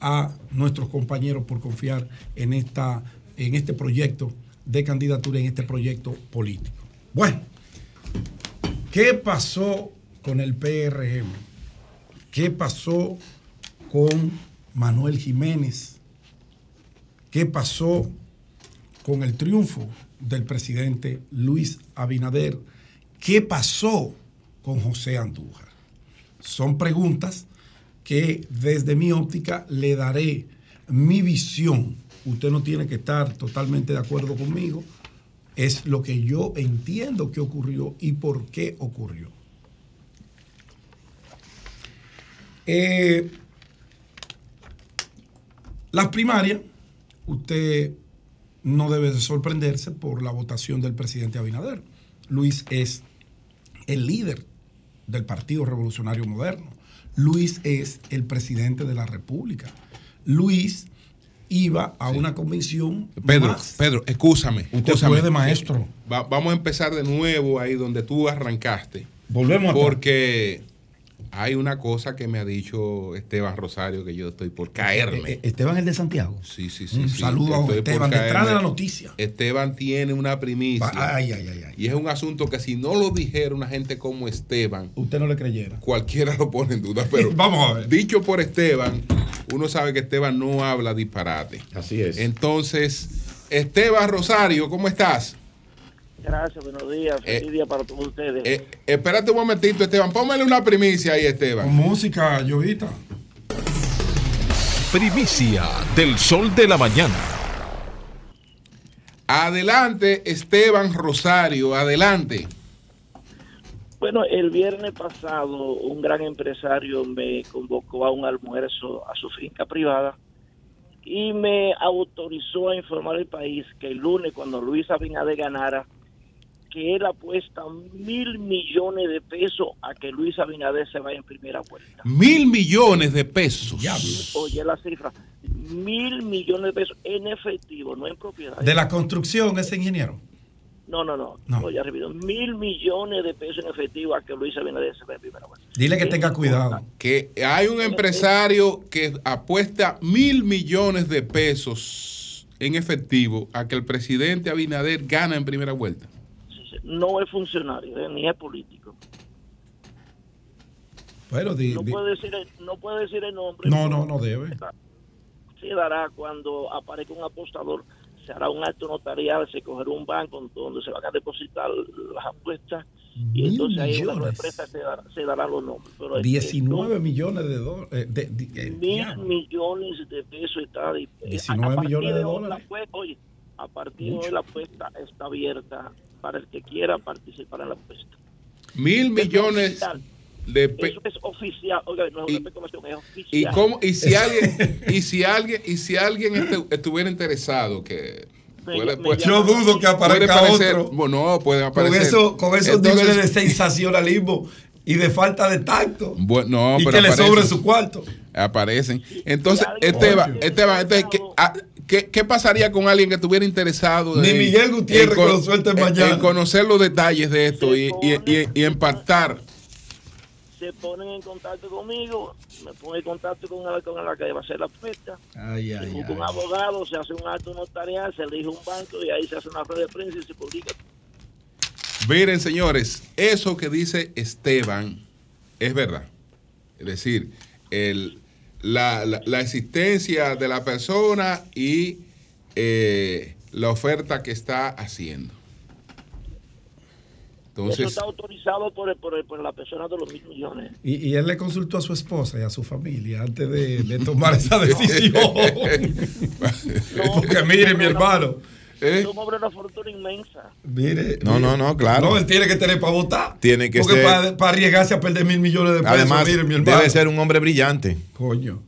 S11: a nuestros compañeros por confiar en, esta, en este proyecto de candidatura, en este proyecto político. Bueno, ¿qué pasó con el PRM? ¿Qué pasó con Manuel Jiménez? ¿Qué pasó con el triunfo del presidente Luis Abinader? ¿Qué pasó con José Andújar? Son preguntas que desde mi óptica le daré mi visión. Usted no tiene que estar totalmente de acuerdo conmigo. Es lo que yo entiendo que ocurrió y por qué ocurrió. Eh, las primarias, usted no debe de sorprenderse por la votación del presidente Abinader. Luis es el líder del Partido Revolucionario Moderno. Luis es el presidente de la República. Luis iba a una convención.
S1: Pedro, Pedro, escúchame.
S11: Usted puede, maestro.
S1: vamos a empezar de nuevo ahí donde tú arrancaste.
S11: Volvemos a
S1: Porque hay una cosa que me ha dicho Esteban Rosario que yo estoy por caerme.
S11: Eh, eh, ¿Esteban el de Santiago?
S1: Sí, sí, sí.
S11: Un saludo a Esteban, detrás de la noticia.
S1: Esteban tiene una primicia.
S11: Ay, ay, ay,
S1: y es un asunto que si no lo dijera una gente como Esteban.
S11: Usted no le creyera.
S1: Cualquiera lo pone en duda. Pero *laughs*
S11: Vamos a ver.
S1: Dicho por Esteban, uno sabe que Esteban no habla disparate.
S11: Así es.
S1: Entonces, Esteban Rosario, ¿cómo estás?
S14: Gracias, buenos días. Eh, Feliz día para todos ustedes.
S1: Eh, espérate un momentito, Esteban. Póngale una primicia ahí, Esteban.
S11: Con música, Llovita.
S15: Primicia del Sol de la Mañana.
S1: Adelante, Esteban Rosario, adelante.
S14: Bueno, el viernes pasado un gran empresario me convocó a un almuerzo a su finca privada y me autorizó a informar al país que el lunes cuando Luis Abinader ganara que él apuesta mil millones de pesos a que Luis Abinader se vaya en primera vuelta.
S1: Mil millones de pesos.
S14: Ya, oye la cifra. Mil millones de pesos en efectivo, no en propiedad.
S11: ¿De la construcción ese ingeniero?
S14: No, no, no. Oye, repito, mil millones de pesos en efectivo a que Luis Abinader se en primera vuelta.
S11: Dile que tenga cuidado.
S1: Que hay un empresario que apuesta mil millones de pesos en efectivo a que el presidente Abinader gana en primera vuelta
S14: no es funcionario, eh, ni es político.
S11: Bueno,
S14: no, puede decir el, no puede decir el nombre.
S11: No, no, no debe.
S14: Se dará cuando aparezca un apostador, se hará un acto notarial, se cogerá un banco donde se van a depositar las apuestas y entonces ahí en la empresa se, dará, se darán los nombres. Pero
S11: 19 millones de dólares. Eh,
S14: eh, mil millones de pesos está.
S11: 19 millones de dólares.
S14: oye, a partir de hoy la apuesta está abierta para el que quiera participar en la apuesta.
S1: Mil millones de
S14: pesos. Eso es oficial. Oiga, no es, una es oficial.
S1: ¿Y, cómo, *laughs* y si alguien, y si alguien, y si alguien estuviera interesado que
S11: Puede, yo dudo que aparezca otro.
S1: Bueno, puede aparecer.
S11: Con, eso, con esos niveles de sensacionalismo y de falta de tacto.
S1: Bueno,
S11: y que le sobre su cuarto.
S1: Aparecen. Entonces, Esteban, Esteban, Esteban, ¿Qué, pasaría con alguien que estuviera interesado
S11: Ni Miguel Gutiérrez que lo suelte mañana.
S1: en conocer los detalles de esto y, y, impactar?
S14: Se ponen en contacto conmigo, me ponen en contacto con la, con la que va a hacer la apuesta.
S11: Ay, ay,
S14: un abogado, se hace un acto notarial, se elige un banco y ahí se hace una red de prensa y se publica.
S1: Miren, señores, eso que dice Esteban es verdad. Es decir, el, la, la, existencia de la persona y eh, la oferta que está haciendo.
S14: Entonces, Eso está autorizado por, por, por, la persona de los mil millones.
S11: Y, y, él le consultó a su esposa y a su familia antes de, de tomar esa *laughs* decisión. *laughs* Porque mire, mi hermano.
S14: ¿Eh? una fortuna inmensa.
S11: Mire,
S1: no, no, no, claro.
S11: No, él tiene que tener para votar.
S1: Tiene que
S11: Porque para, arriesgarse a perder mil millones de pesos.
S1: Además, debe ser un hombre brillante.
S11: Coño.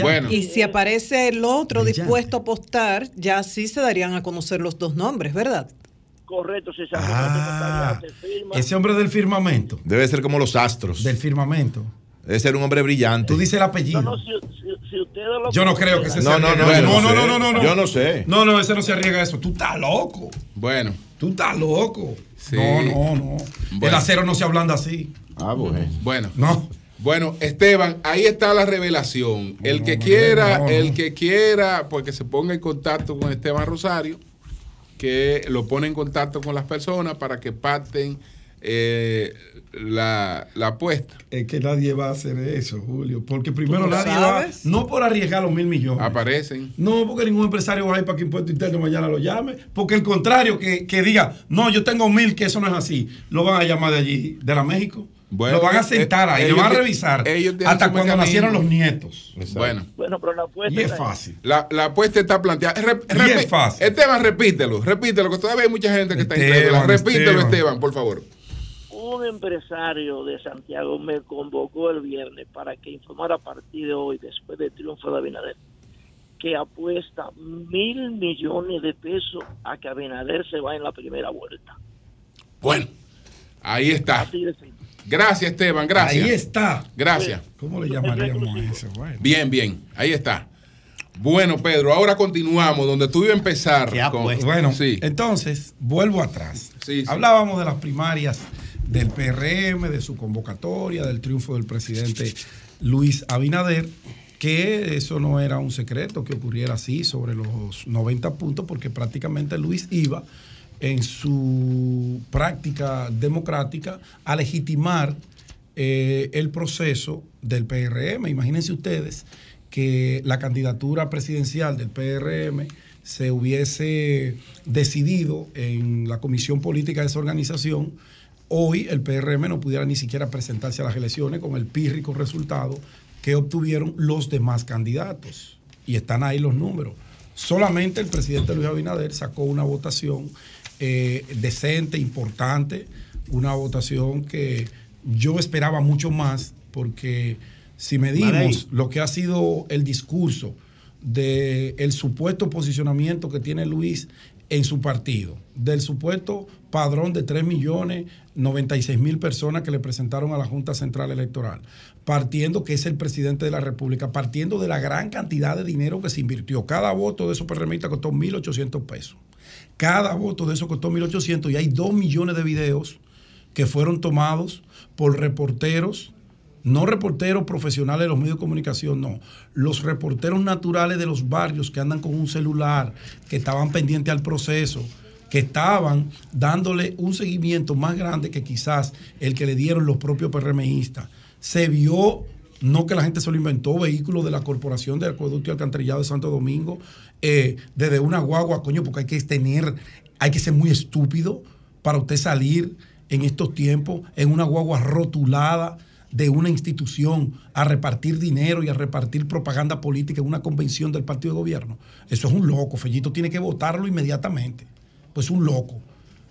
S12: Bueno. Y si aparece el otro dispuesto a apostar, ya sí se darían a conocer los dos nombres, ¿verdad?
S14: Correcto, si se
S11: ah, Ese hombre del firmamento.
S1: Debe ser como los astros.
S11: Del firmamento.
S1: Debe ser un hombre brillante.
S11: Tú dices el apellido.
S14: No, no, si, lo
S11: yo no creo que ese
S1: no, no, no,
S11: no, no, no, no,
S1: Yo no sé.
S11: No, no, ese no se arriesga a eso. Tú estás loco.
S1: Bueno.
S11: Tú estás loco. No, no, no. El acero no se hablando así.
S1: Ah, bueno. Bueno. No. Bueno, Esteban, ahí está la revelación. el que quiera, el que quiera, pues que se ponga en contacto con Esteban Rosario, que lo pone en contacto con las personas para que parten eh, la, apuesta.
S11: Es que nadie va a hacer eso, Julio. Porque primero nadie va, no por arriesgar los mil millones.
S1: Aparecen.
S11: No, porque ningún empresario va a ir para que Impuesto Interno mañana lo llame. Porque el contrario, que, que diga, no, yo tengo mil, que eso no es así, lo van a llamar de allí, de la México lo van a eh, sentar ahí, lo van a revisar hasta cuando nacieron los nietos.
S1: Bueno.
S14: bueno, pero la apuesta
S11: y es fácil.
S1: La, la apuesta está planteada. y es fácil. Esteban, repítelo, repítelo, que todavía hay mucha gente que está incrédula. Repítelo, Esteban. por favor.
S14: Un empresario de Santiago me convocó el viernes para que informara a partir de hoy, después del triunfo de Abinader, que apuesta mil millones de pesos a que Abinader se va en la primera vuelta.
S1: Bueno, ahí está. Gracias, Esteban, gracias.
S11: Ahí está.
S1: Gracias.
S11: ¿Cómo le llamaríamos a eso?
S1: Bien, bien, ahí está. Bueno, Pedro, ahora continuamos donde tú ibas a empezar.
S11: Bueno, sí. entonces, vuelvo atrás. Hablábamos de las primarias del PRM, de su convocatoria, del triunfo del presidente Luis Abinader, que eso no era un secreto que ocurriera así sobre los 90 puntos, porque prácticamente Luis iba en su práctica democrática a legitimar eh, el proceso del PRM. Imagínense ustedes que la candidatura presidencial del PRM se hubiese decidido en la comisión política de esa organización, hoy el PRM no pudiera ni siquiera presentarse a las elecciones con el pírrico resultado que obtuvieron los demás candidatos. Y están ahí los números. Solamente el presidente Luis Abinader sacó una votación eh, decente, importante, una votación que yo esperaba mucho más, porque si medimos lo que ha sido el discurso del el supuesto posicionamiento que tiene Luis en su partido, del supuesto padrón de 3 millones 96 mil personas que le presentaron a la Junta Central Electoral, partiendo que es el presidente de la República, partiendo de la gran cantidad de dinero que se invirtió. Cada voto de esos PRMistas costó 1.800 pesos. Cada voto de eso costó 1.800 y hay 2 millones de videos que fueron tomados por reporteros, no reporteros profesionales de los medios de comunicación, no, los reporteros naturales de los barrios que andan con un celular, que estaban pendientes al proceso, que estaban dándole un seguimiento más grande que quizás el que le dieron los propios PRMistas. Se vio no que la gente se lo inventó, vehículos de la Corporación de Acueducto y Alcantarillado de Santo Domingo, eh, desde una guagua, coño, porque hay que tener, hay que ser muy estúpido para usted salir en estos tiempos en una guagua rotulada de una institución a repartir dinero y a repartir propaganda política en una convención del partido de gobierno. Eso es un loco, Fellito tiene que votarlo inmediatamente. Pues un loco.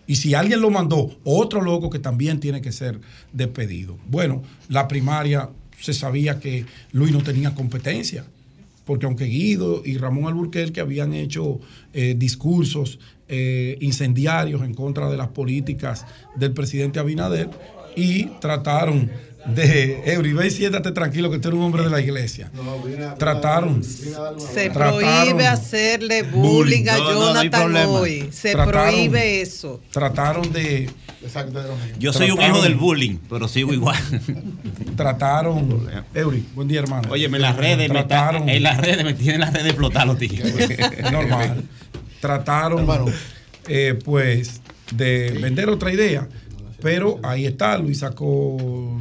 S11: Y si alguien lo mandó, otro loco que también tiene que ser despedido. Bueno, la primaria se sabía que Luis no tenía competencia, porque aunque Guido y Ramón Alburquerque habían hecho eh, discursos eh, incendiarios en contra de las políticas del presidente Abinader y trataron de Eury, ve y siéntate tranquilo que tú eres un hombre de la iglesia. trataron.
S12: Se prohíbe hacerle bullying a Jonathan hoy. Se prohíbe eso.
S11: Trataron de.
S13: Yo soy un hijo del bullying, pero sigo igual. *laughs*
S11: Trataron. Eury, buen día, hermano.
S13: Oye, en las redes, trataron, me en las redes me tienen las redes explotar los tíos. *laughs*
S11: Normal. *laughs* Trataron, eh, pues, de vender otra idea pero ahí está, Luis sacó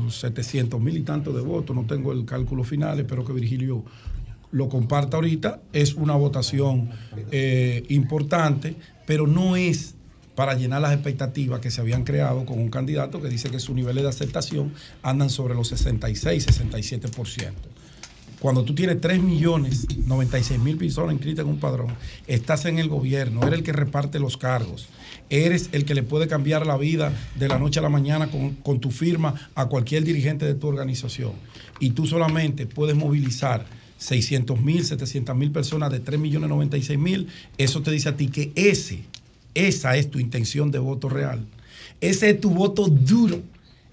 S11: 700 mil y tantos de votos, no tengo el cálculo final, espero que Virgilio lo comparta ahorita. Es una votación eh, importante, pero no es para llenar las expectativas que se habían creado con un candidato que dice que sus niveles de aceptación andan sobre los 66, 67%. Cuando tú tienes 3 millones 96 mil personas inscritas en un padrón, estás en el gobierno, eres el que reparte los cargos, eres el que le puede cambiar la vida de la noche a la mañana con, tu firma a cualquier dirigente de tu organización. Y tú solamente puedes movilizar 600 mil, 700 mil personas de 3 millones 96 mil. Eso te dice a ti que ese, esa es tu intención de voto real. Ese es tu voto duro.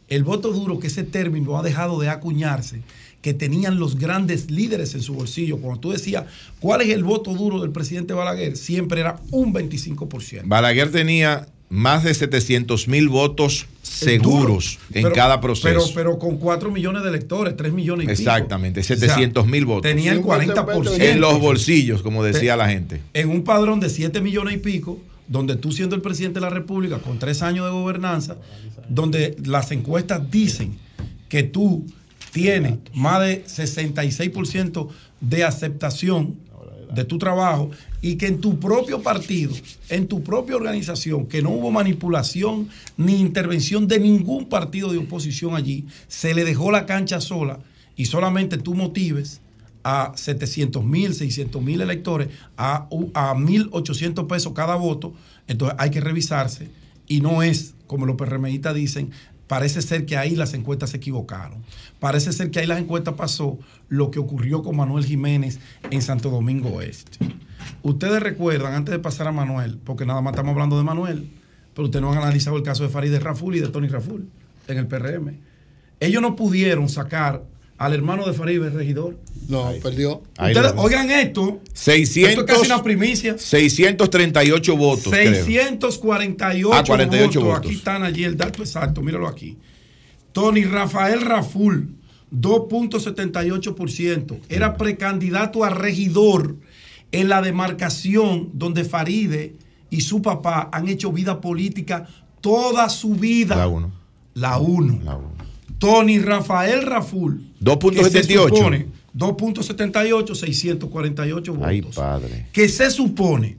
S11: El voto duro, que ese término ha dejado de acuñarse, que tenían los grandes líderes en su bolsillo. Cuando tú decías, ¿cuál es el voto duro del presidente Balaguer? Siempre era un 25%.
S1: Balaguer tenía
S16: más de 700 mil votos seguros en cada proceso.
S11: Pero, pero con 4 millones de electores, 3 millones y
S16: Exactamente, 700 mil votos.
S11: Tenía el 40%.
S16: En los bolsillos, como decía la gente.
S11: En un padrón de 7 millones y pico, donde tú siendo el presidente de la República, con 3 años de gobernanza, donde las encuestas dicen que tú tienes más de 66% de aceptación de tu trabajo y que en tu propio partido, en tu propia organización, que no hubo manipulación ni intervención de ningún partido de oposición allí, se le dejó la cancha sola y solamente tú motives a 700 mil, 600 mil electores a, a 1.800 pesos cada voto, entonces hay que revisarse y no es, como los PRMistas dicen, parece ser que ahí las encuestas se equivocaron. Parece ser que ahí las encuestas pasó lo que ocurrió con Manuel Jiménez en Santo Domingo Oeste. Ustedes recuerdan, antes de pasar a Manuel, porque nada más estamos hablando de Manuel, pero ustedes no han analizado el caso de Farideh Raful y de Tony Raful en el PRM. Ellos no pudieron sacar al hermano de Farideh, el regidor.
S17: No, perdió.
S11: Ustedes, oigan esto.
S16: 600,
S11: esto es casi una primicia.
S16: 638 votos.
S11: 648 ah, 48 votos. Aquí están allí el dato exacto, míralo aquí. Tony Rafael Raful, 2.78%. Era precandidato a regidor en la demarcación donde Faride y su papá han hecho vida política toda su vida.
S16: La 1.
S11: La 1. Tony Rafael Raful.
S16: 2.78.
S11: 2.78, 648 votos.
S16: Ay, padre.
S11: Que se supone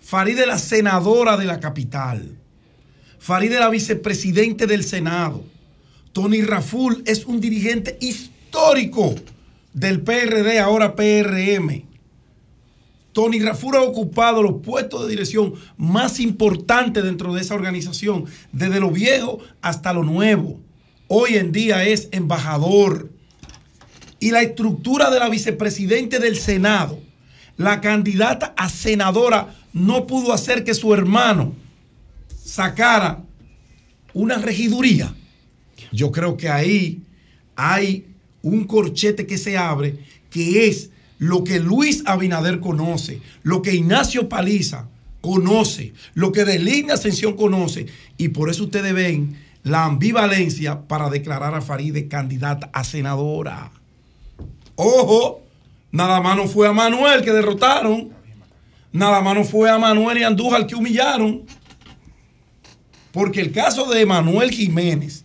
S11: Faride la senadora de la capital. Faride la vicepresidente del Senado. Tony Raful es un dirigente histórico del PRD, ahora PRM. Tony Raful ha ocupado los puestos de dirección más importantes dentro de esa organización, desde lo viejo hasta lo nuevo. Hoy en día es embajador. Y la estructura de la vicepresidente del Senado, la candidata a senadora, no pudo hacer que su hermano sacara una regiduría yo creo que ahí hay un corchete que se abre que es lo que Luis Abinader conoce, lo que Ignacio Paliza conoce, lo que Deligna Ascensión conoce. Y por eso ustedes ven la ambivalencia para declarar a Faride candidata a senadora. Ojo, nada más no fue a Manuel que derrotaron, nada más no fue a Manuel y Andújar que humillaron. Porque el caso de Manuel Jiménez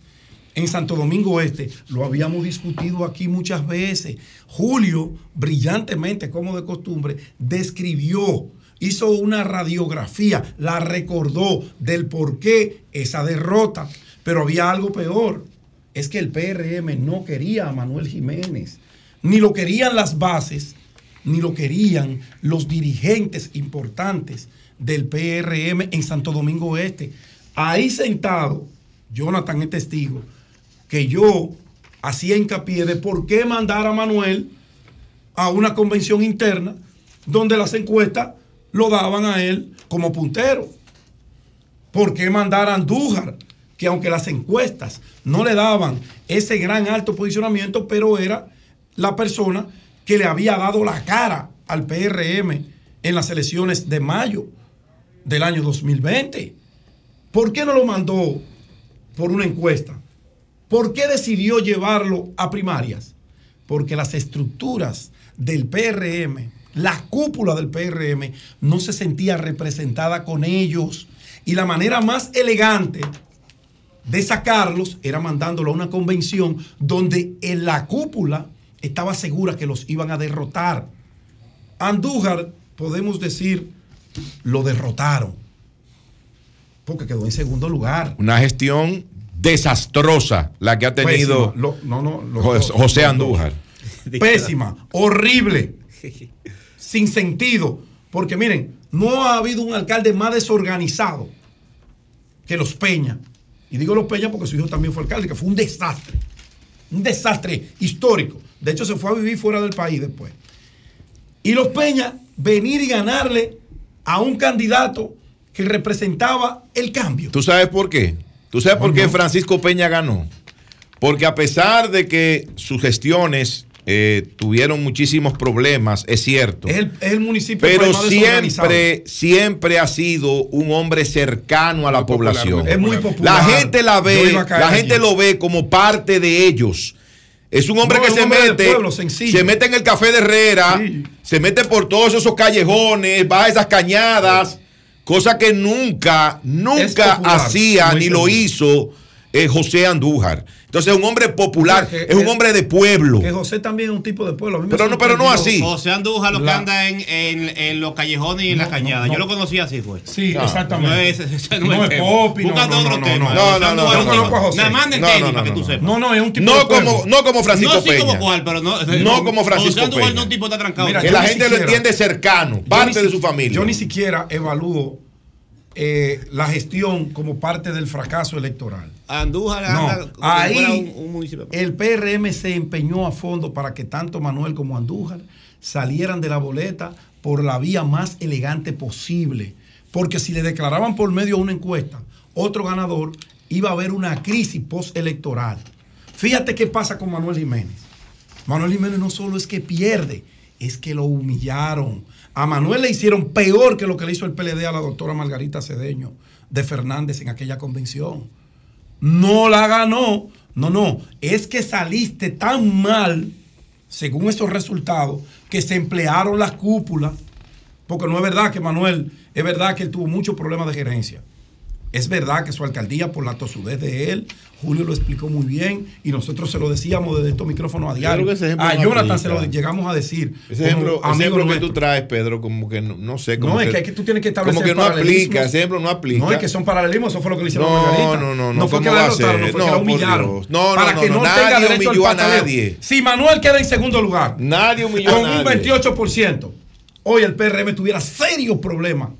S11: en Santo Domingo Este. Lo habíamos discutido aquí muchas veces. Julio, brillantemente, como de costumbre, describió, hizo una radiografía, la recordó del por qué esa derrota. Pero había algo peor. Es que el PRM no quería a Manuel Jiménez. Ni lo querían las bases, ni lo querían los dirigentes importantes del PRM en Santo Domingo Este. Ahí sentado, Jonathan es testigo, que yo hacía hincapié de por qué mandar a Manuel a una convención interna donde las encuestas lo daban a él como puntero. ¿Por qué mandar a Andújar? Que aunque las encuestas no le daban ese gran alto posicionamiento, pero era la persona que le había dado la cara al PRM en las elecciones de mayo del año 2020. ¿Por qué no lo mandó por una encuesta? ¿Por qué decidió llevarlo a primarias? Porque las estructuras del PRM, la cúpula del PRM, no se sentía representada con ellos. Y la manera más elegante de sacarlos era mandándolo a una convención donde en la cúpula estaba segura que los iban a derrotar. Andújar, podemos decir, lo derrotaron. Porque quedó en segundo lugar.
S16: Una gestión desastrosa la que ha tenido José Andújar. *laughs*
S11: Pésima, horrible, sin sentido. Porque miren, no ha habido un alcalde más desorganizado que los Peña. Y digo los Peña porque su hijo también fue alcalde, que fue un desastre. Un desastre histórico. De hecho, se fue a vivir fuera del país después. Y los Peña venir y ganarle a un candidato que representaba el cambio.
S16: ¿Tú sabes por qué? ¿Tú sabes por qué Francisco Peña ganó? Porque a pesar de que sus gestiones eh, tuvieron muchísimos problemas, es cierto.
S13: Es el, municipio
S16: Pero siempre, siempre ha sido un hombre cercano a la población.
S13: Es muy popular.
S16: La gente la ve, la gente lo ve como parte de ellos. Es un hombre que se mete, se mete en el café de Herrera, se mete por todos esos callejones, va a esas cañadas, cosa que nunca, nunca hacía ni lo hizo eh, José Andújar. Entonces es un hombre popular, es un hombre de pueblo.
S13: Que José también es un tipo de pueblo.
S16: Pero no, pero no así.
S18: José Andújar lo que anda en, en, en, los callejones y en las cañadas. Yo lo conocí así fue.
S13: Sí, exactamente. No es,
S18: ese no, no es Popi,
S16: Buscando
S18: otro tema.
S16: No, no, no. Yo
S18: conozco a José. Nada más para que tú sepas.
S13: No, no, es un tipo
S16: no de como, No como Francisco
S18: no,
S16: Peña.
S18: No como cual, pero no.
S16: No como Francisco
S18: José Andújar no es un tipo de trancado.
S16: que la gente lo entiende cercano, parte de su familia.
S13: Yo ni siquiera evalúo eh, la gestión como parte del fracaso electoral.
S18: Andújar
S13: no, ahí el PRM se empeñó a fondo para que tanto Manuel como Andújar salieran de la boleta por la vía más elegante posible. Porque si le declaraban por medio de una encuesta otro ganador, iba a haber una crisis postelectoral. Fíjate qué pasa con Manuel Jiménez. Manuel Jiménez no solo es que pierde, es que lo humillaron. A Manuel le hicieron peor que lo que le hizo el PLD a la doctora Margarita Cedeño de Fernández en aquella convención. No la ganó. No, no. Es que saliste tan mal, según esos resultados, que se emplearon las cúpulas. Porque no es verdad que Manuel, es verdad que él tuvo muchos problemas de gerencia. Es verdad que su alcaldía, por la tosudez de él, Julio lo explicó muy bien y nosotros se lo decíamos desde estos micrófonos a diario. A Jonathan se lo llegamos a decir.
S16: Ese ejemplo, ejemplo que tú traes, Pedro, como que no, sé.
S13: Como no, es que, tú tienes que establecer.
S16: Como que no aplica, ese ejemplo no aplica.
S13: No, es que son paralelismos, eso fue lo que le hicieron
S16: no,
S13: a Margarita.
S16: No, no, no.
S13: No fue que la derrotaron, no fue que la humillaron.
S16: No, no,
S13: para que no, tenga derecho al a nadie. Si Manuel queda en segundo lugar,
S16: nadie humilló con
S13: un 28%, hoy el PRM tuviera serios problemas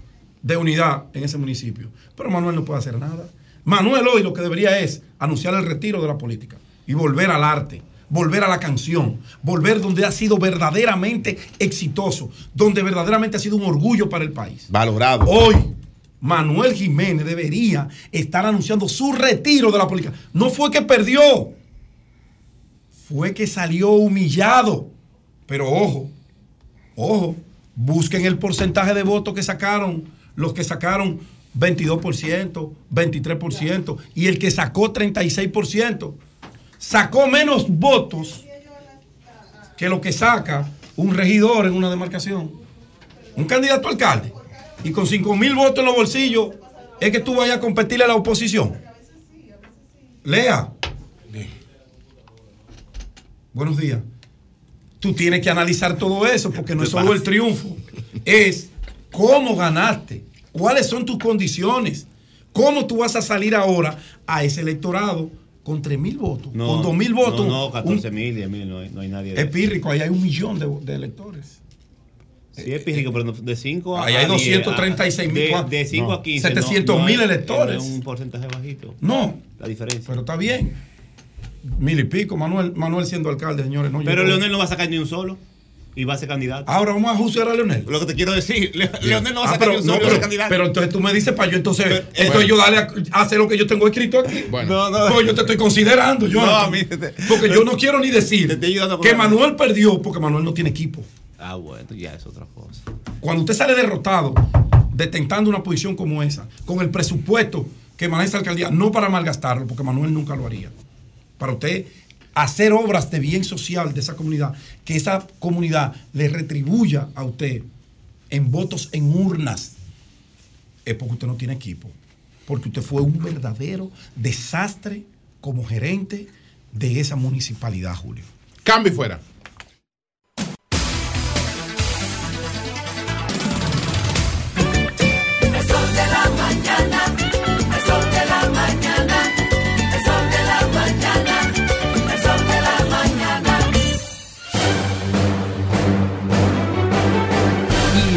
S13: de unidad en ese municipio. Pero Manuel no puede hacer nada. Manuel hoy lo que debería es anunciar el retiro de la política y volver al arte, volver a la canción, volver donde ha sido verdaderamente exitoso, donde verdaderamente ha sido un orgullo para el país.
S16: Valorado.
S13: Hoy, Manuel Jiménez debería estar anunciando su retiro de la política. No fue que perdió, fue que salió humillado. Pero ojo, ojo, busquen el porcentaje de votos que sacaron los que sacaron 22%, 23%, y el que sacó 36%, sacó menos votos que lo que saca un regidor en una demarcación, un candidato a alcalde, y con 5 mil votos en los bolsillos, es que tú vayas a competirle a la oposición. Lea. Buenos días. Tú tienes que analizar todo eso, porque no es solo el triunfo, es cómo ganaste ¿Cuáles son tus condiciones? ¿Cómo tú vas a salir ahora a ese electorado con 3 mil votos? con 2 mil votos.
S18: No, no 14 mil, 10 mil, no, hay nadie.
S13: Es pírrico, ahí hay un millón de, electores.
S18: Sí, es pírrico, pero de 5
S13: a. Ahí hay 236 mil.
S18: De, 5 a 15.
S13: 700 mil electores.
S18: Es un porcentaje bajito.
S13: No.
S18: La diferencia.
S13: Pero está bien. Mil y pico, Manuel, Manuel siendo alcalde, señores. No,
S18: pero Leonel no va a sacar ni un solo y va a ser candidato.
S13: Ahora vamos a juzgar a Leonel.
S18: Lo que te quiero decir, Leonel no va a ah, sacar candidato.
S13: Pero entonces tú me dices para yo entonces, entonces yo darle a, hacer lo que yo tengo escrito aquí. Bueno, no, no, yo te estoy considerando, yo. No, a mí, porque yo no quiero ni decir que Manuel perdió porque Manuel no tiene equipo.
S18: Ah, bueno, ya es otra cosa.
S13: Cuando usted sale derrotado, detentando una posición como esa, con el presupuesto que maneja esa alcaldía, no para malgastarlo, porque Manuel nunca lo haría. Para usted hacer obras de bien social de esa comunidad, que esa comunidad le retribuya a usted en votos en urnas, es porque usted no tiene equipo, porque usted fue un verdadero desastre como gerente de esa municipalidad, Julio.
S19: Cambio fuera.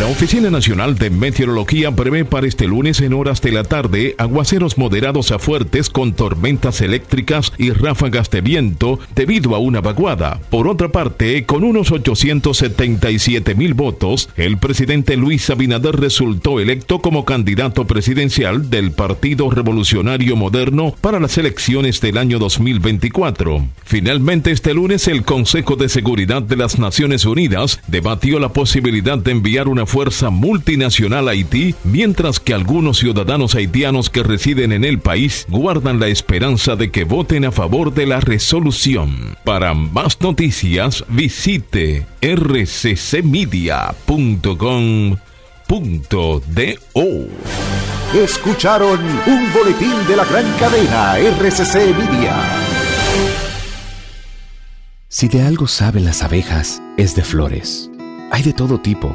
S15: La Oficina Nacional de Meteorología prevé para este lunes en horas de la tarde aguaceros moderados a fuertes con tormentas eléctricas y ráfagas de viento debido a una vaguada. Por otra parte, con unos 877 mil votos, el presidente Luis Abinader resultó electo como candidato presidencial del Partido Revolucionario Moderno para las elecciones del año 2024. Finalmente, este lunes el Consejo de Seguridad de las Naciones Unidas debatió la posibilidad de enviar una fuerza multinacional a Haití, mientras que algunos ciudadanos haitianos que residen en el país guardan la esperanza de que voten a favor de la resolución. Para más noticias, visite rccmedia.com.do.
S17: Escucharon un boletín de la gran cadena RCC Media.
S20: Si de algo saben las abejas, es de flores. Hay de todo tipo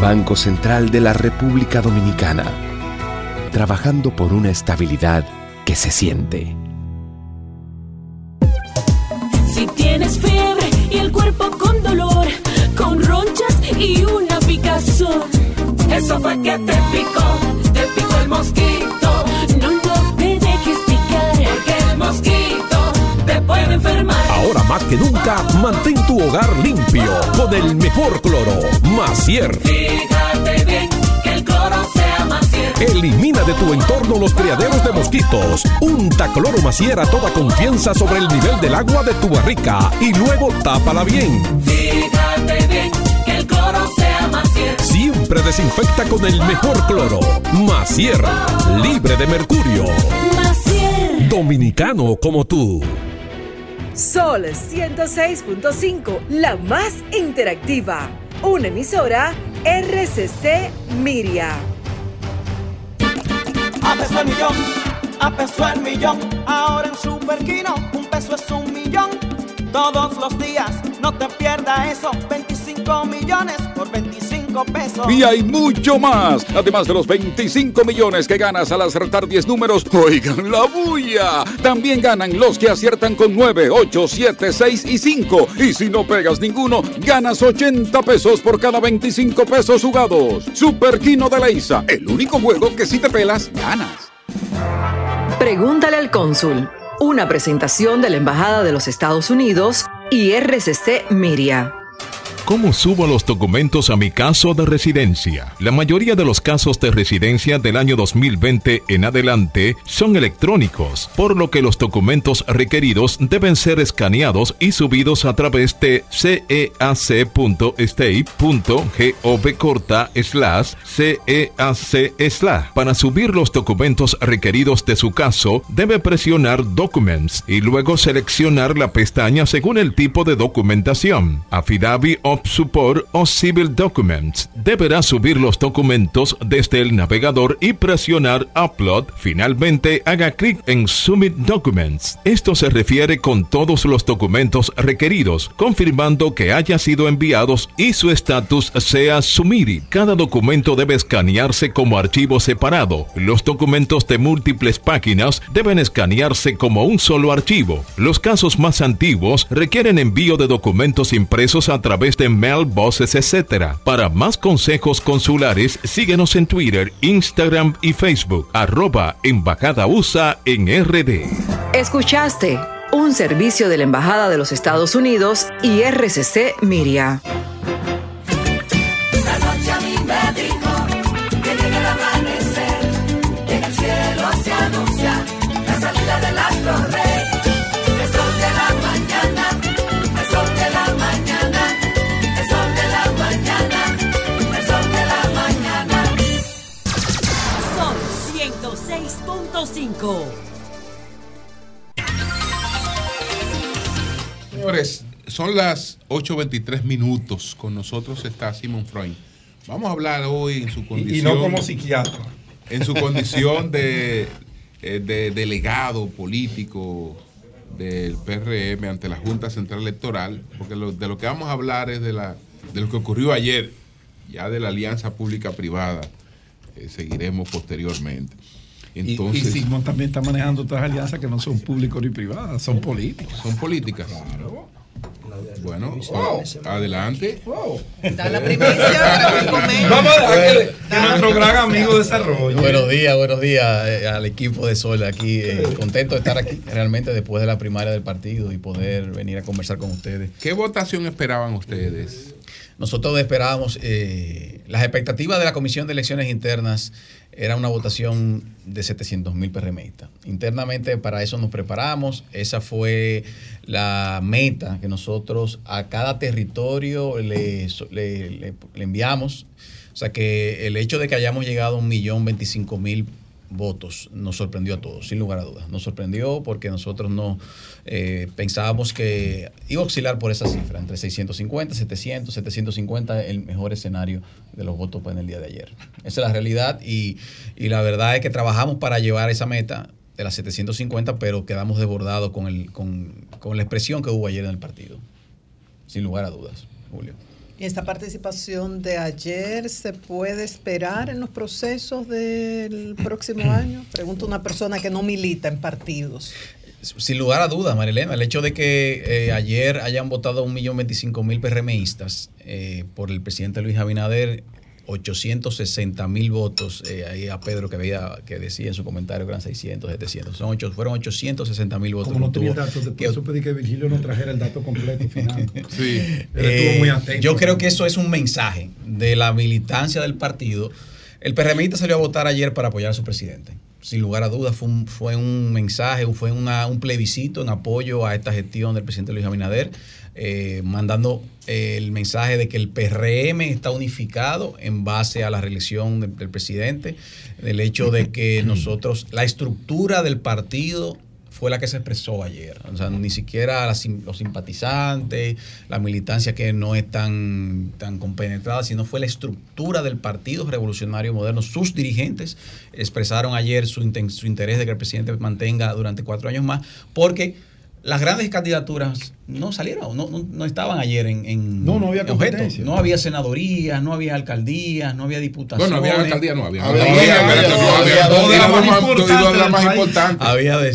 S20: Banco Central de la República Dominicana, trabajando por una estabilidad que se siente.
S19: Si tienes fiebre y el cuerpo con dolor, con ronchas y una picazón, eso fue que te picó, te picó el mosquito. Enfermar.
S15: Ahora más que nunca, mantén tu hogar limpio con el mejor cloro, Macier.
S19: Fíjate bien que el cloro sea Macier.
S15: Elimina de tu entorno los criaderos de mosquitos. Unta cloro Macier a toda confianza sobre el nivel del agua de tu barrica y luego tápala bien.
S19: Fíjate bien que el cloro sea Macier.
S15: Siempre desinfecta con el mejor cloro, Macier, libre de mercurio.
S19: Macier.
S15: Dominicano como tú.
S21: Sol 106.5, la más interactiva. Una emisora RCC Miria.
S22: A peso el millón, a peso el millón. Ahora en Superquino, un peso es un millón. Todos los días, no te pierdas eso. 25 millones por 25 pesos.
S23: Y hay mucho más. Además de los 25 millones que ganas al acertar 10 números, oigan la bulla. También ganan los que aciertan con 9, 8, 7, 6 y 5. Y si no pegas ninguno, ganas 80 pesos por cada 25 pesos jugados. Super Kino de la ISA, el único juego que si te pelas, ganas.
S21: Pregúntale al cónsul. Una presentación de la Embajada de los Estados Unidos y RCC Miria.
S15: ¿Cómo subo los documentos a mi caso de residencia? La mayoría de los casos de residencia del año 2020 en adelante son electrónicos, por lo que los documentos requeridos deben ser escaneados y subidos a través de ceac.state.gov corta slash ceac slash. Para subir los documentos requeridos de su caso, debe presionar Documents y luego seleccionar la pestaña según el tipo de documentación. Affidavit of Support o Civil Documents. Deberá subir los documentos desde el navegador y presionar Upload. Finalmente, haga clic en Submit Documents. Esto se refiere con todos los documentos requeridos, confirmando que haya sido enviados y su estatus sea submitted. Cada documento debe escanearse como archivo separado. Los documentos de múltiples páginas deben escanearse como un solo archivo. Los casos más antiguos requieren envío de documentos impresos a través de mailboxes, etc. Para más consejos consulares, síguenos en Twitter, Instagram y Facebook, arroba Embajada USA en RD.
S21: Escuchaste un servicio de la Embajada de los Estados Unidos y RCC Miria.
S19: La noche a mí me
S1: Señores, son las 8.23 minutos. Con nosotros está Simon Freud. Vamos a hablar hoy en su condición.
S11: Y, no como psiquiatra.
S1: En su condición de, *laughs* eh, delegado político del PRM ante la Junta Central Electoral, porque de lo que vamos a hablar es de, lo que ocurrió ayer, ya de la alianza pública-privada, eh, seguiremos posteriormente.
S11: Y-
S1: Entonces,
S11: y, Simón también está manejando otras alianzas que no son públicas ni privadas, son políticas.
S1: Son políticas. Bueno, adelante.
S12: Da la primicia,
S11: Vamos a dejar que, que nuestro gran amigo desarrolle.
S24: Buenos días, buenos días eh, al equipo de Sol aquí. eh, contento de estar aquí realmente después de la primaria del partido y poder venir a conversar con ustedes.
S1: ¿Qué votación esperaban ustedes?
S24: Nosotros esperábamos, eh, las expectativas de la Comisión de Elecciones Internas era una votación de 700 mil PRMistas. Internamente para eso nos preparamos, esa fue la meta que nosotros a cada territorio le, le- le- le enviamos. O sea que el hecho de que hayamos llegado a un millón veinticinco mil votos nos sorprendió a todos, sin lugar a dudas. Nos sorprendió porque nosotros no eh, pensábamos que iba a oscilar por esa cifra, entre 650, 700, 750, el mejor escenario de los votos en el día de ayer. Esa es la realidad y, y la verdad es que trabajamos para llevar esa meta de las 750, pero quedamos desbordados con, el, con, con la expresión que hubo ayer en el partido, sin lugar a dudas, Julio.
S12: ¿Y esta participación de ayer se puede esperar en los procesos del próximo *clears throat* año? Pregunta una persona que no milita en partidos.
S24: Sin lugar a dudas, Marilena, el hecho de que eh, ayer hayan votado 1.025.000 PRMistas eh, por el presidente Luis Abinader, 860.000 votos, eh, ahí a Pedro que veía que decía en su comentario que eran 600, 700, son fueron 860.000 votos.
S11: Como no
S24: que
S11: tenía datos,
S24: que-
S11: después eso pedí que Virgilio nos trajera el dato completo final. *laughs*
S1: Sí.
S11: Él
S24: Eh,
S11: estuvo muy atento.
S24: Yo creo que eso es un mensaje de la militancia del partido. El PRMista salió a votar ayer para apoyar a su presidente. Sin lugar a dudas, fue un, fue un mensaje, fue una- un plebiscito en apoyo a esta gestión del presidente Luis Abinader, eh, mandando eh, el mensaje de que el PRM está unificado en base a la reelección del, del presidente, del hecho de que *clears throat* nosotros, la estructura del partido fue la que se expresó ayer. O sea, ni siquiera las los simpatizantes, la militancia que no es tan, tan compenetrada, sino fue la estructura del Partido Revolucionario Moderno. Sus dirigentes expresaron ayer su, su interés de que el presidente mantenga durante cuatro años más, porque las grandes candidaturas no salieron, no, no, no estaban ayer en, en
S11: No, no había competencia.
S24: No había senadorías, no había alcaldías, no había diputaciones.
S1: Bueno, había alcaldía, no había.
S24: Había,
S1: Había,
S24: había,
S1: espérate, no,
S24: había
S1: había
S24: dos
S1: dos
S24: de las más importantes. Había,
S1: de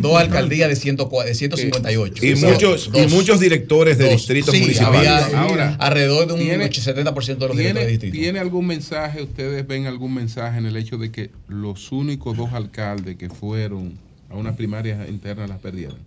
S24: dos, alcaldías de, 100 de 158.
S16: Y muchos, y muchos directores de
S24: Dos.
S16: distritos
S24: Sí,
S16: municipales.
S24: había
S1: Ahora,
S24: alrededor de un
S1: ¿tiene-
S24: 70% de los directores de
S1: ¿Tiene,
S24: distrito.
S1: ¿Tiene algún mensaje, ustedes ven algún mensaje en el hecho de que los únicos dos alcaldes que fueron a una primaria interna las perdieron?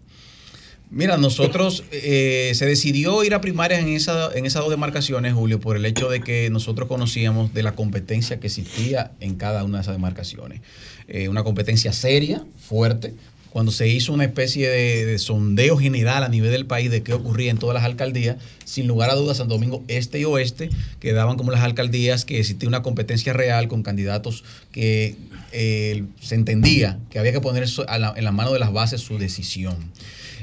S24: Mira, nosotros eh, se decidió ir a primarias en, esa, en esas dos demarcaciones, Julio, por el hecho de que nosotros conocíamos de la competencia que existía en cada una de esas demarcaciones. Eh, una competencia seria, fuerte. Cuando se hizo una especie de, de sondeo general a nivel del país de qué ocurría en todas las alcaldías, sin lugar a dudas, Santo Domingo Este y Oeste quedaban como las alcaldías que existía una competencia real con candidatos que eh, se entendía que había que poner en la mano de las bases su decisión.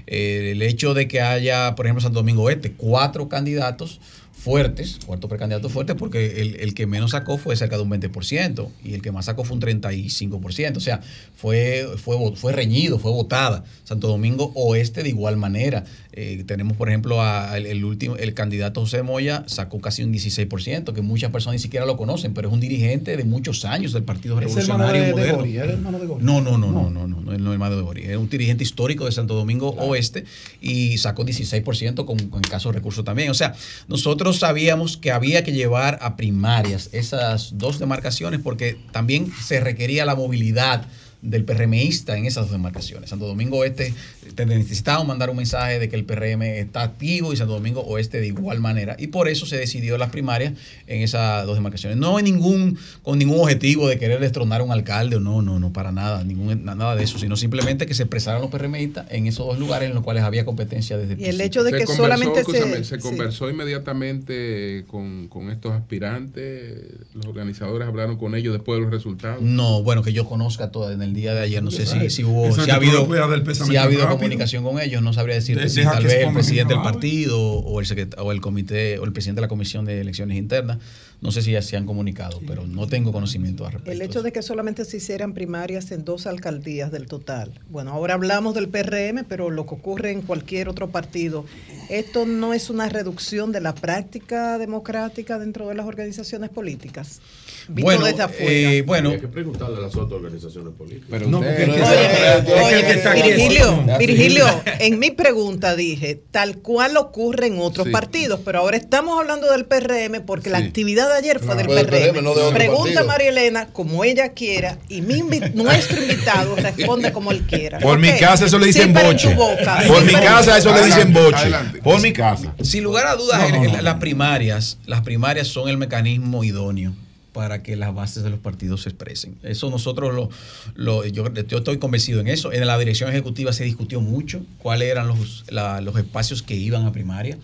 S24: Eh, el hecho de que haya, por ejemplo, Santo Domingo Este, cuatro candidatos fuertes, cuatro precandidatos fuertes, porque el, el que menos sacó fue cerca de un 20% y el que más sacó fue un 35%. O sea, fue, fue, fue reñido, fue votada. Santo Domingo Oeste de igual manera. Eh, tenemos, por ejemplo, a- el, el último, el candidato José Moya sacó casi un 16%, que muchas personas ni siquiera lo conocen, pero es un dirigente de muchos años del Partido
S11: Es hermano
S24: Revolucionario
S11: de, de
S24: Moderno.
S11: ¿es hermano de Gori?
S24: No, no, no, no, no, no, no, no es hermano de Gori. Es un dirigente histórico de Santo Domingo Oeste y sacó 16% con, con caso de recurso también. O sea, nosotros sabíamos que había que llevar a primarias esas dos demarcaciones porque también se requería la movilidad del PRMista en esas dos demarcaciones. Santo Domingo Oeste te- necesitábamos mandar un mensaje de que el PRM está activo y Santo Domingo Oeste de igual manera. Y por eso se decidió las primarias en esas dos demarcaciones. No hay ningún, con ningún objetivo de querer destronar a un alcalde, o no, no, no, para nada, ningún, nada de eso, sino simplemente que se expresaron los PRMistas en esos dos lugares en los cuales había competencia desde el
S12: Y el
S24: principio.
S12: hecho de
S1: Se
S12: que
S1: conversó,
S12: solamente
S1: escúchame,
S12: se...
S1: se
S12: sí.
S1: conversó inmediatamente con, con estos aspirantes, los organizadores hablaron con ellos después de los resultados.
S24: No, bueno, que yo conozca todo en el día de ayer. No sé si, si hubo, si ha habido, si ha
S11: rápido.
S24: comunicación con ellos. No sabría decirte
S11: De-
S24: si tal vez el presidente del partido o el, o el comité o el presidente de la comisión de elecciones internas. No sé si ya se han comunicado, pero no tengo conocimiento al respecto.
S12: El hecho de que solamente se hicieran primarias en dos alcaldías del total. Bueno, ahora hablamos del PRM, pero lo que ocurre en cualquier otro partido, esto no es una reducción de la práctica democrática dentro de las organizaciones políticas.
S24: Bueno,
S12: desde afuera.
S24: eh, bueno,
S25: Hay que preguntarle a las otras organizaciones políticas.
S11: Pero No, porque
S12: Oye. Virgilio. Virgilio, en mi pregunta dije, tal cual ocurre en otros
S1: Sí.
S12: partidos, pero ahora estamos hablando del PRM porque la actividad de ayer fue
S1: Claro.
S12: del PRM.
S1: PRM, no de otro
S12: Pregunta a María Elena como ella quiera y mi invi- *laughs* nuestro invitado responde como él quiera.
S16: Por mi casa eso le dicen
S12: Siempre
S16: boche.
S12: boca.
S16: Por mi casa eso le dicen boche.
S1: adelante.
S16: Por mi casa.
S24: Sin lugar a dudas,
S11: No, no,
S24: el-
S11: no.
S24: las primarias, las primarias son el mecanismo idóneo para que las bases de los partidos se expresen. Eso nosotros lo, yo, yo estoy convencido en eso. En la dirección ejecutiva se discutió mucho cuáles eran los, los espacios que iban a primaria.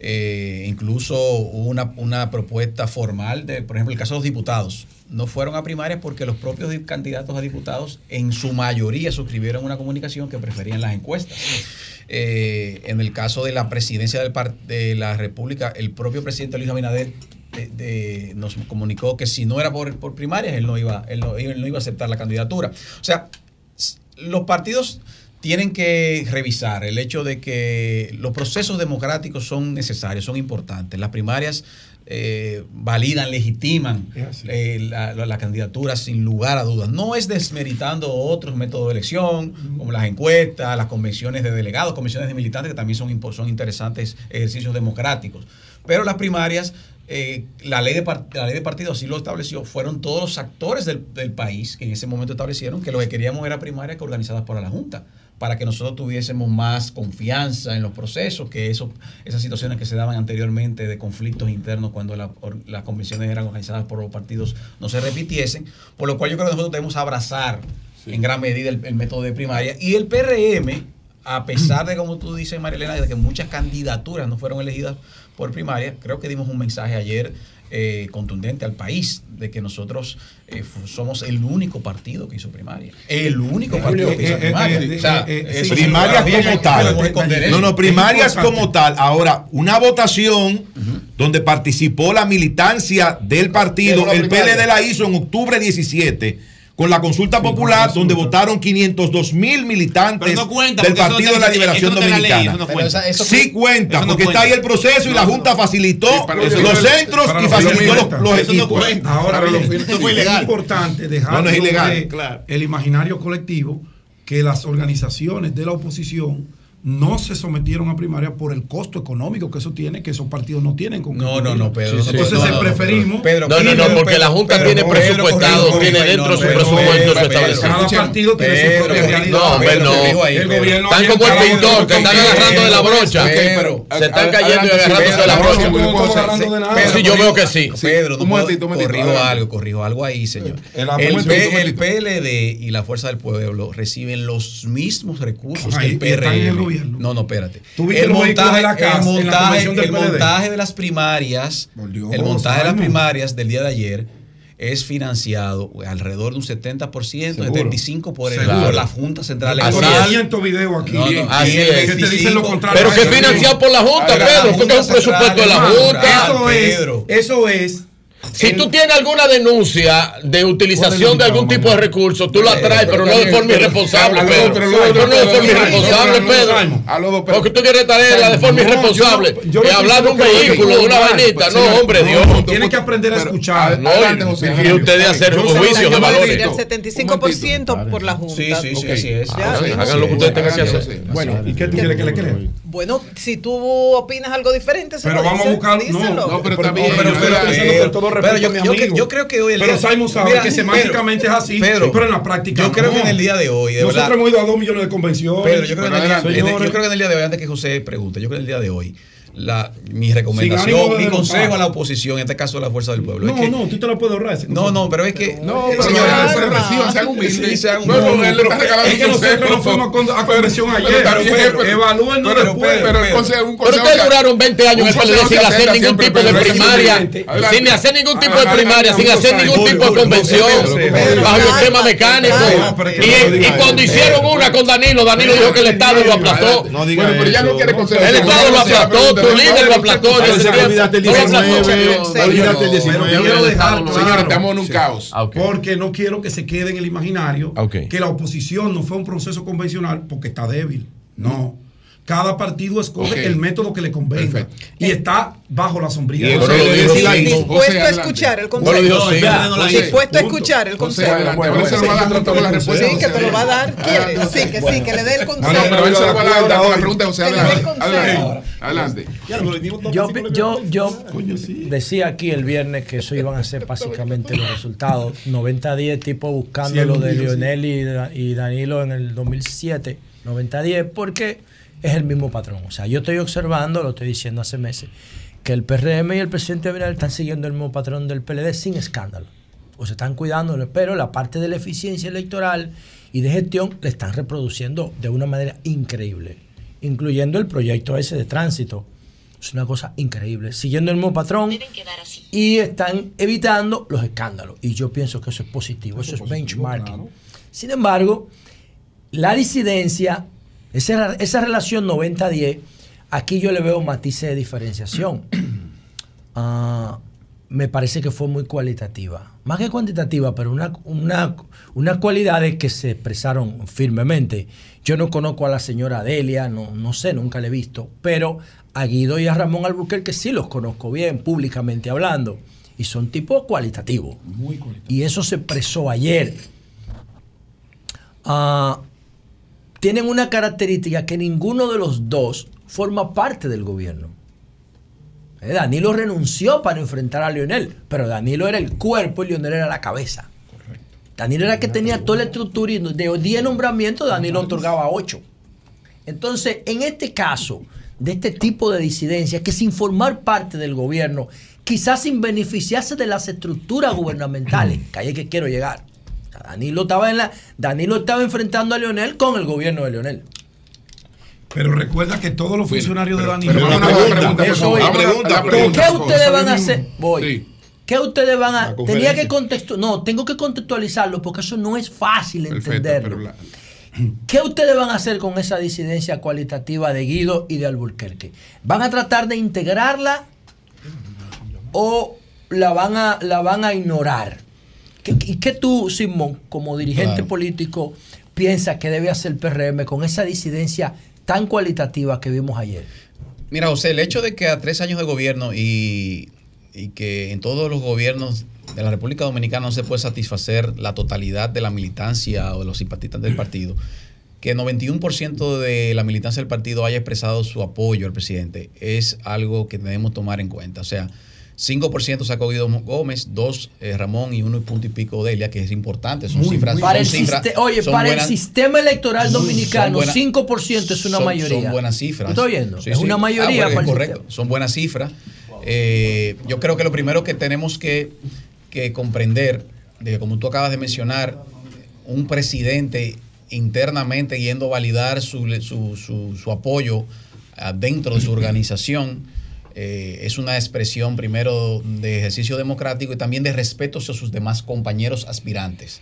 S24: Eh, incluso hubo una, una propuesta formal de, por ejemplo, el caso de los diputados. No fueron a primarias porque los propios di- candidatos a diputados en su mayoría suscribieron una comunicación que preferían las encuestas. Eh, en el caso de la presidencia de la República, el propio presidente Luis Abinader de- de- nos comunicó que si no era por, por primarias, él no, iba, él, no, él no iba a aceptar la candidatura. O sea, los partidos tienen que revisar el hecho de que los procesos democráticos son necesarios, son importantes. Las primarias eh, validan, legitiman eh, la, la- la candidatura sin lugar a dudas. No es desmeritando otros métodos de elección, como las encuestas, las convenciones de delegados, convenciones de militantes, que también son, son interesantes ejercicios democráticos. Pero las primarias, eh, la, ley de la ley de partido así lo estableció, fueron todos los actores del, del país que en ese momento establecieron que lo que queríamos era primarias que organizadas por la Junta, para que nosotros tuviésemos más confianza en los procesos, que eso, esas situaciones que se daban anteriormente de conflictos internos cuando la- or- las convenciones eran organizadas por los partidos no se repitiesen, por lo cual yo creo que nosotros debemos abrazar en gran medida el, el método de primaria. Y el PRM, a pesar de, como tú dices, Marilena, de que muchas candidaturas no fueron elegidas por primaria, creo que dimos un mensaje ayer eh, contundente al país de que nosotros eh, somos el único partido que hizo primaria. El único partido que hizo
S16: eh, eh,
S24: primaria.
S16: eh,
S24: O sea,
S16: eh, eh, primarias
S24: sí,
S16: como tal. No, no, primarias como tal. Ahora, una votación donde participó la militancia del partido, el. PLD la hizo en octubre 17. Con la consulta popular, donde votaron 502 mil militantes
S13: Pero no cuenta,
S16: del
S13: no
S16: Partido de la Liberación
S13: no ley,
S16: Dominicana.
S13: esa-
S16: sí
S13: cu-
S16: cuenta, porque
S13: cuenta.
S16: está ahí el proceso y la Junta facilitó los centros y
S11: los
S16: facilitó los, los
S11: Eso no
S16: equipos.
S11: cuenta. Ahora
S16: fines-
S11: es importante dejar
S16: No, no es
S11: sobre
S16: ilegal, claro.
S11: el imaginario colectivo que las organizaciones de la oposición no se sometieron a primaria por el costo económico que eso tiene, que esos partidos no tienen. Con
S24: No, no, no, Pedro.
S11: Entonces
S24: no, no, no,
S11: preferimos.
S24: Pedro,
S26: No, no, no, porque la Junta tiene presupuestado, tiene dentro su presupuesto establecido.
S11: Cada partido tiene su
S24: Pedro,
S11: propia realidad.
S26: No, hombre, no.
S11: El gobierno
S26: Están como el pintor, que están agarrando de la brocha. Se están cayendo y agarrándose de la brocha. Sí, yo veo que sí.
S24: Pedro, corrijo algo, corrijo algo ahí, señor.
S11: El-
S24: PLD y la Fuerza del Pueblo reciben los mismos recursos que el PRM.
S11: Gobierno.
S24: No, no, espérate.
S11: ¿Tú viste
S24: El
S11: de
S24: montaje,
S11: la CAS
S24: el
S11: en la
S24: montaje, el montaje de las primarias,
S11: Dios,
S24: el montaje de las primarias del día de ayer es financiado alrededor de un 70%,
S11: Seguro.
S24: 75% por, el, por la Junta Central
S11: Hay
S24: Electoral.
S11: 500 videos aquí.
S24: No, no,
S26: Así es.
S11: que te dicen lo contrario.
S26: Pero que
S11: Eso
S26: financiado por la Junta, Pedro, porque es un presupuesto de la Junta.
S11: Eso es,
S24: Pedro.
S11: eso es.
S26: Si tú tienes alguna denuncia de utilización de algún tipo de recurso, tú la traes, pero no de forma irresponsable,
S1: A los
S26: Pedro.
S1: otros,
S26: No de forma irresponsable, Pedro.
S1: Pero-
S26: Porque tú quieres traerla de forma irresponsable. Que hablar de un vehículo, de una vainita. No, hombre, Dios.
S11: Tienes que aprender a
S1: Pero,
S11: escuchar.
S26: No, y ustedes hacer un juicio de valores.
S12: El 75% por la Junta.
S24: Sí, sí, sí,
S26: Hagan-
S12: sí.
S26: Hagan lo que ustedes tengan que hacer.
S11: Bueno, ¿y qué tú quieres que le crea?
S12: Bueno, si tú opinas algo diferente, se
S11: Pero
S12: lo
S11: vamos a buscar. No,
S12: díselo.
S1: No, pero también-
S11: pero, pero,
S1: pero-
S11: estoy diciendo con todo
S24: pero
S11: respeto
S24: yo-
S11: a mi
S24: yo que- yo creo que hoy el
S11: Pero
S24: día-
S11: Simon sabe
S24: Mira,
S11: que semánticamente es así, pero en la práctica.
S24: yo creo
S11: no.
S24: que en el día de hoy, de
S11: Nosotros
S24: verdad-
S11: hemos ido a dos millones de convenciones.
S24: Pedro, yo creo, que en el día, yo creo que en el día de hoy, antes que José pregunte, yo creo que en el día de hoy, la, mi recomendación, mi consejo a la oposición, en este caso a la fuerza del pueblo.
S11: No,
S24: es que,
S11: no, tú te lo puedes ahorrar. ese
S24: no, no, pero es que.
S1: No,
S24: eh,
S1: pero
S24: señores,
S1: pero reciban, sean humildes.
S24: Sí, sean
S1: No, no,
S24: humildes.
S1: él le está regalando
S11: Es que
S1: un
S11: nosotros no fuimos a con- a convención
S1: Pero
S11: ayer. Pero
S1: pero-
S11: evalúenlo
S1: pero-
S11: después.
S1: pero el consejo- un
S26: Pero
S1: consejo
S26: ustedes
S1: que-
S26: duraron 20 años en el PLD sin hacer ningún tipo de
S1: pero
S26: primaria, sin hacer ningún tipo de primaria, sin hacer ningún tipo de convención, bajo el
S11: adelante.
S26: tema mecánico.
S11: No, pero es que no
S26: Y, cuando hicieron una con Danilo, Danilo dijo que el Estado lo aplastó.
S16: No
S1: Bueno, pero ya no quiere consejo.
S26: El Estado lo aplastó, tu líder lo
S16: olvidaste el
S26: No lo aplastó.
S16: 19, olvidaste el 19.
S11: Pero quiero dejar claro,
S1: Señores, estamos en un caos.
S26: Ah.
S11: Porque no quiero que se quede en el imaginario que la oposición no fue un proceso convencional porque está débil. No. Cada partido escoge
S1: Ok.
S11: el método que le convenga. Y está bajo la sombrilla.
S16: Y
S12: dispuesto a escuchar el consejo. Dispuesto a escuchar el consejo.
S1: adelante.
S11: Bueno,
S1: Ahora se lo va a dar con toda la respuesta.
S12: Sí, que te lo va a dar. Sí, que sí, que le dé el
S1: No, no,
S12: consejo.
S1: pero él se lo va a dar la pregunta José. Adelante.
S12: consejo.
S1: Adelante.
S27: Yo, yo, yo decía aquí el viernes que eso iban a ser básicamente los resultados. 90-10, tipo buscando lo de. Lionel y Danilo en el 2007. 90-10, porque es el mismo patrón. O sea, yo estoy observando, lo estoy diciendo hace meses, que el PRM y el presidente Abinader están siguiendo el mismo patrón del PLD sin escándalo. O se están cuidando, pero la parte de la eficiencia electoral y de gestión le están reproduciendo de una manera increíble, incluyendo el proyecto ese de tránsito. Es una cosa increíble, siguiendo el mismo patrón y están evitando los escándalos. Y yo pienso que eso es positivo, eso es benchmarking. Sin embargo, la disidencia, esa, esa relación 90-10, aquí yo le veo matices de diferenciación. *clears throat* Ah, me parece que fue muy cualitativa. Más que cuantitativa, pero una, una, unas cualidades que se expresaron firmemente. Yo no conozco a la señora Delia, no, no sé, nunca la he visto, pero a Guido y a Ramón Albuquerque sí los conozco bien, públicamente hablando. Y son tipos cualitativos. Y eso se expresó ayer. Ah, tienen una característica que ninguno de los dos forma parte del gobierno. Eh, Danilo renunció para enfrentar a Lionel, pero Danilo era el cuerpo y Lionel era la cabeza. Danilo era el que tenía toda la estructura y de 10 nombramientos Danilo otorgaba 8. Entonces, en este caso, de este tipo de disidencia, que sin formar parte del gobierno, quizás sin beneficiarse de las estructuras gubernamentales, *clears throat* que ahí es que quiero llegar. Sea, Danilo estaba en la, Danilo estaba enfrentando a Leonel con el gobierno de Leonel.
S11: Pero recuerda que todos los funcionarios de Danilo.
S1: pero
S11: pregunta, eso
S1: la- a la
S11: ¿Qué
S1: pregunta,
S27: ¿Qué
S1: por favor.
S27: ustedes van a hacer? Voy.
S1: Sí.
S27: ¿Qué ustedes van a.? Tenía que contextualizar. No, tengo que contextualizarlo porque eso no es fácil
S1: Perfecto,
S27: entenderlo.
S1: pero la-
S27: ¿Qué ustedes van a hacer con esa disidencia cualitativa de Guido y de Alburquerque? ¿Van a tratar de integrarla o la van a, la van a ignorar? ¿Qué, ¿Y qué tú, Simón, como dirigente
S24: Claro.
S27: político, piensas que debe hacer el PRM con esa disidencia tan cualitativa que vimos ayer?
S24: Mira, José, el hecho de que a tres años de gobierno y, y que en todos los gobiernos de la República Dominicana no se puede satisfacer la totalidad de la militancia o de los simpatizantes del partido, que el 91% de la militancia del partido haya expresado su apoyo al presidente, es algo que debemos tomar en cuenta. O sea, 5% sacó Guido Gómez, 2 Ramón y 1 y punto y pico Delia, que es importante. Son
S27: Muy,
S24: cifras.
S27: muy para el
S24: cifras-
S27: oye,
S24: son
S27: para
S24: buenas-
S27: el sistema electoral dominicano,
S24: buenas-
S27: 5% es una
S24: son-
S27: mayoría.
S24: Son buenas cifras.
S27: ¿Estoy oyendo?
S24: Sí,
S27: es
S24: sí.
S27: una
S24: Ah,
S27: mayoría
S24: bueno,
S27: para
S24: es
S27: el
S24: correcto.
S27: sistema.
S24: Son buenas cifras. Eh, yo creo que lo primero que tenemos que, que comprender, de que como tú acabas de mencionar, un presidente internamente yendo a validar su, su, su- su apoyo ah, dentro de su *clears throat* organización eh, es una expresión primero de ejercicio democrático y también de respeto hacia sus demás compañeros aspirantes.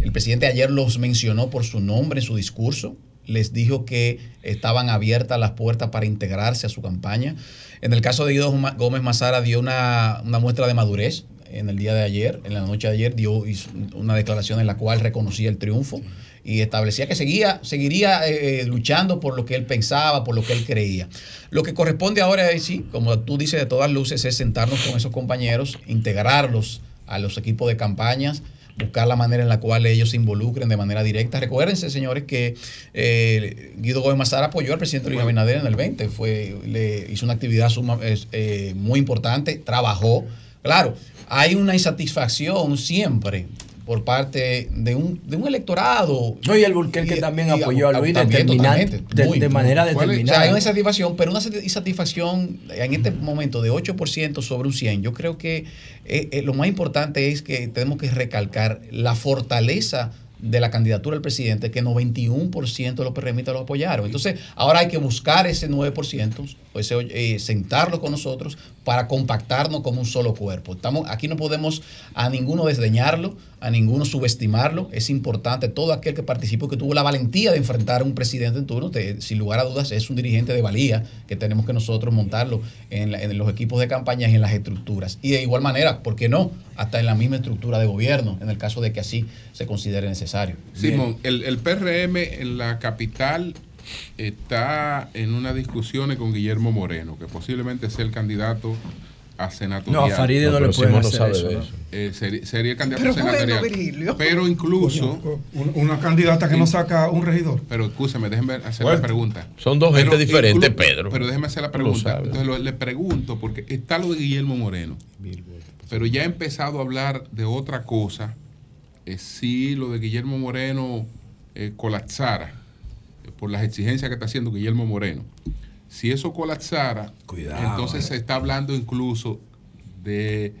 S24: El presidente ayer los mencionó por su nombre en su discurso, les dijo que estaban abiertas las puertas para integrarse a su campaña. En el caso de Guido Gómez Mazara dio una, una muestra de madurez en el día de ayer, en la noche de ayer, dio una declaración en la cual reconocía el triunfo y establecía que seguía, seguiría eh, luchando por lo que él pensaba, por lo que él creía. Lo que corresponde ahora es, sí, como tú dices de todas luces, es sentarnos con esos compañeros, integrarlos a los equipos de campañas, buscar la manera en la cual ellos se involucren de manera directa. Recuérdense, señores, que eh, Guido Gómez Mazara apoyó al presidente Luis Abinader en el 20, fue, le hizo una actividad suma- eh, muy importante, trabajó. Claro, hay una insatisfacción siempre por parte de un, de un electorado.
S27: No, y el Burkel que también apoyó a Luis
S24: también,
S27: de-
S24: muy,
S27: de manera
S24: muy. O sea,
S27: determinada.
S24: hay una satisfacción, pero una sati- satisfacción en este momento de 8% sobre un 100. Yo creo que eh, eh, lo más importante es que tenemos que recalcar la fortaleza de la candidatura del presidente, que 91% de los PRMistas lo apoyaron. Entonces, ahora hay que buscar ese 9%, o ese, eh, sentarlo con nosotros para compactarnos como un solo cuerpo. Estamos, aquí no podemos a ninguno desdeñarlo, a ninguno subestimarlo. Es importante, todo aquel que participó, que tuvo la valentía de enfrentar a un presidente en turno, te- sin lugar a dudas, es un dirigente de valía que tenemos que nosotros montarlo en, los equipos de campaña y en las estructuras. Y de igual manera, ¿por qué no? Hasta en la misma estructura de gobierno, en el caso de que así se considere necesario.
S1: Simón, el, el PRM en la capital está en unas discusiones con Guillermo Moreno, que posiblemente sea el candidato a senatorial.
S27: No, a Farideh no No, le no hacer sabe eso.
S1: Eh, sería, sería el candidato
S11: Pero
S1: a senatorial.
S11: bueno,
S1: pero incluso...
S11: Una, una candidata que no saca un regidor.
S1: Pero escúchame, déjenme hacer
S11: Bueno,
S1: la pregunta.
S26: son dos
S1: Pero
S26: gente diferente,
S1: inclu-
S26: Pedro.
S1: Pero déjeme hacer la
S26: lo
S1: pregunta. Entonces lo- le pregunto, porque está lo de Guillermo Moreno. Pero ya he empezado a hablar de otra cosa. eh, si lo de Guillermo Moreno eh, colapsara por las exigencias que está haciendo Guillermo Moreno. Si eso colapsara, entonces
S27: eh.
S1: se está hablando incluso de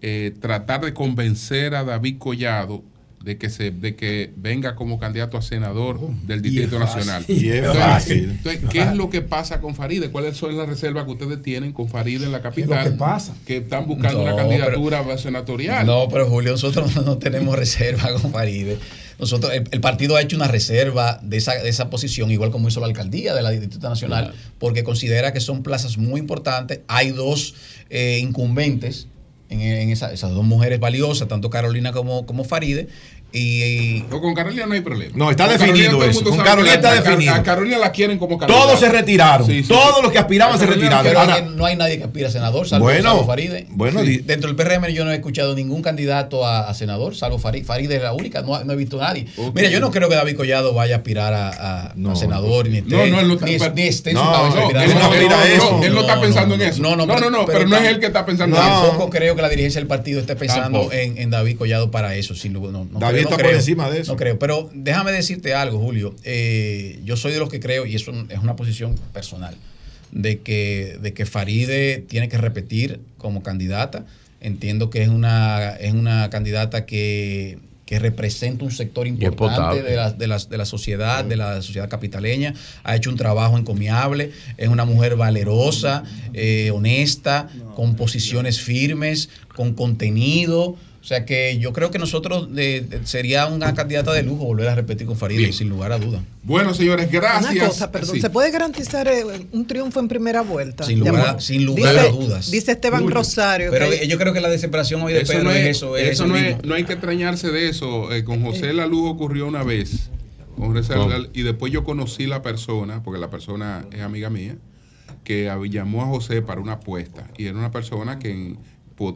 S1: eh, tratar de convencer a David Collado de que se de que venga como candidato a senador del Distrito
S16: es fácil.
S1: Nacional.
S16: Y es
S1: Entonces,
S16: fácil.
S1: entonces, ¿qué es lo que pasa con Faride? ¿Cuáles son las reservas que ustedes tienen con Faride en la capital?
S11: que pasa?
S1: Que están buscando
S24: No,
S1: una candidatura senatorial.
S24: No, pero Julio, nosotros no tenemos reserva con Faride. Nosotros, el, el partido ha hecho una reserva de esa, de esa posición, igual como hizo la alcaldía de la Distrito Nacional, porque considera que son plazas muy importantes. Hay dos eh, incumbentes en, en esa- esas dos mujeres valiosas, tanto Carolina como, como Faride. Y,
S1: No, con Carolina no hay problema.
S16: No, está
S1: Con
S16: definido eso. Con Carolina está
S1: a
S16: definido.
S1: A Carolina la quieren como Carolina.
S16: Todos se retiraron.
S1: Sí, sí,
S16: Todos los que aspiraban se retiraron.
S24: Pero que no hay nadie que aspira a senador, salvo,
S16: Bueno,
S24: salvo Faride.
S16: bueno,
S24: Sí. Dentro del PRM yo no he escuchado ningún candidato a, a senador, salvo Faride. Faride es la única, no, no he visto a nadie. Mira, yo no creo que David Collado vaya a aspirar a, a- a senador, ni, esté,
S1: No, no, él no-
S24: ni, ni esté en
S1: no,
S24: su cabeza
S1: no, él no. Él no está pensando en eso.
S24: No, no,
S1: No, no, no, pero no es él que está pensando en eso.
S24: Tampoco creo que la dirigencia del partido esté pensando en, David Collado para eso. No, no
S16: David
S24: creo, no
S16: por
S24: creo.
S16: encima de eso.
S24: No creo, pero déjame decirte algo, Julio. Eh, yo soy de los que creo, y eso es una posición personal, de que, de que Faride tiene que repetir como candidata. Entiendo que es una, es una candidata que, que representa un sector importante
S26: potable.
S24: de la, de, la, de la sociedad, de la sociedad capitaleña. Ha hecho un trabajo encomiable. Es una mujer valerosa, eh, honesta, con posiciones firmes, con contenido. O sea que yo creo que nosotros eh, sería una candidata de lujo volver a repetir con Faride, sin lugar a duda.
S1: Bueno, señores, gracias.
S12: Una cosa, perdón,
S1: Sí.
S12: ¿se puede garantizar eh, un triunfo en primera vuelta?
S24: Sin lugar, a- sin lugar
S12: dice,
S24: a dudas.
S12: Dice Esteban. Rosario.
S24: Pero
S12: que-
S24: yo creo que la desesperación hoy de
S1: Eso
S24: Pedro
S1: no
S24: es,
S1: es,
S24: eso, es
S1: eso no, es- no hay que extrañarse de eso. Eh, con José La Luz ocurrió una vez. Con José y después yo conocí la persona, porque la persona es amiga mía, que llamó a José para una apuesta. Y era una persona que en-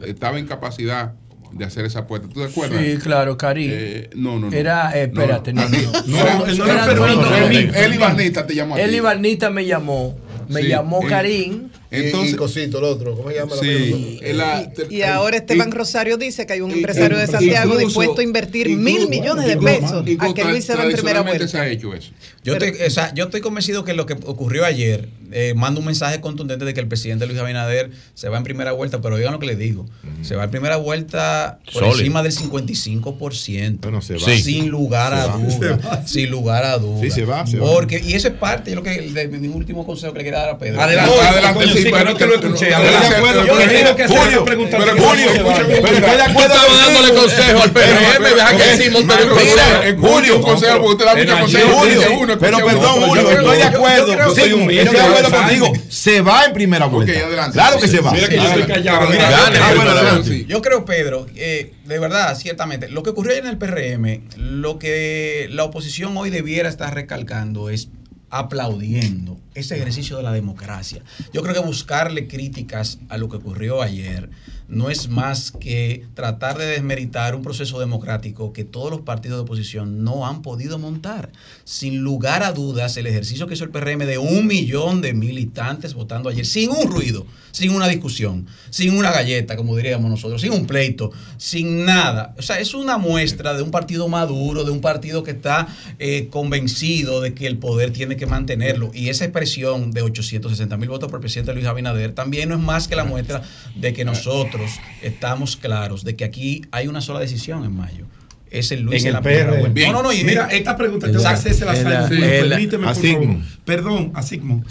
S1: estaba en capacidad de hacer esa apuesta. ¿Tú te acuerdas?
S27: Sí, claro, Karim.
S1: Eh, no, no, no.
S27: Era, eh, espérate, no, no, no.
S1: No, era-. Eli Barnita te llamó a ti.
S27: Eli Barnita me llamó. Me
S1: Sí,
S27: llamó
S1: eh,
S27: Karim.
S1: Entonces-
S28: y, Cosito, el otro, ¿cómo se llama?
S1: Sí,
S28: la
S1: la-
S12: y ahora Esteban Rosario dice que hay un empresario de
S1: incluso-
S12: Santiago dispuesto a invertir mil millones de pesos a que Luis se va en primera vuelta.
S1: se ha hecho eso.
S24: Yo, estoy, o sea, yo estoy convencido que lo que ocurrió ayer eh, manda un mensaje contundente de que el presidente Luis Abinader se va en primera vuelta, pero oigan lo que les digo. Se va en primera vuelta por
S16: Sólido.
S24: encima del 55%.
S16: se va.
S24: Sí.
S16: Sí.
S24: Sin lugar
S16: Se
S24: a
S16: va.
S24: duda.
S16: Se va.
S24: Sin lugar a duda.
S16: Sí, se va, se va.
S24: Porque, y eso es parte de lo que de mi último consejo que le quiero dar a Pedro.
S1: Adelante,
S24: Oye,
S1: adelante,
S24: coño,
S1: sí,
S24: sí,
S1: pero
S24: no te lo escuché.
S1: pero-
S24: Adelante.
S1: pero-
S24: Yo tengo que
S1: Julio, pero Julio,
S24: va.
S1: escúchame,
S24: Pero estoy de acuerdo
S26: dándole consejo al PRM, deja que lo
S1: Mira, escuche un consejo, porque usted da muchos consejos,
S16: Julio, pero perdón. Julio,
S1: Yo
S16: estoy de
S1: yo- yo
S16: acuerdo. Sí,
S1: soy
S16: de acuerdo contigo. Se va en primera vuelta.
S1: Adelante.
S16: Claro que se va.
S24: Mira que yo estoy callado.
S16: Pero mira,
S24: Gane,
S16: ah, bueno,
S24: pero-
S16: adelante.
S24: Yo creo, Pedro, eh, de verdad, ciertamente, lo que ocurrió ayer en el PRM, lo que la oposición hoy debiera estar recalcando es aplaudiendo ese ejercicio de la democracia. Yo creo que buscarle críticas a lo que ocurrió ayer no es más que tratar de desmeritar un proceso democrático que todos los partidos de oposición no han podido montar. Sin lugar a dudas, el ejercicio que hizo el PRM de un millón de militantes votando ayer, sin un ruido, sin una discusión, sin una galleta, como diríamos nosotros, sin un pleito, sin nada. O sea, es una muestra de un partido maduro, de un partido que está eh, convencido de que el poder tiene que mantenerlo. Y esa expresión de 860 mil votos por el presidente Luis Abinader también no es más que la muestra de que nosotros estamos claros de que aquí hay una sola decisión en mayo. Es el Luis
S11: En el PR. Bien.
S24: No, no, no. y-
S11: Mira, esta pregunta tengo que hacerse la Permíteme, por favor. Perdón, a Sigmund.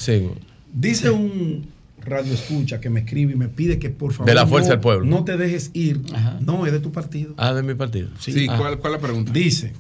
S11: Dice un radio escucha que me escribe y me pide que por favor
S26: De la Fuerza
S11: no,
S26: del Pueblo.
S11: no te dejes ir. No, es de tu partido.
S26: Ah, de mi partido.
S11: Sí,
S26: Ah.
S1: ¿cuál, ¿cuál es la pregunta?
S11: Dice,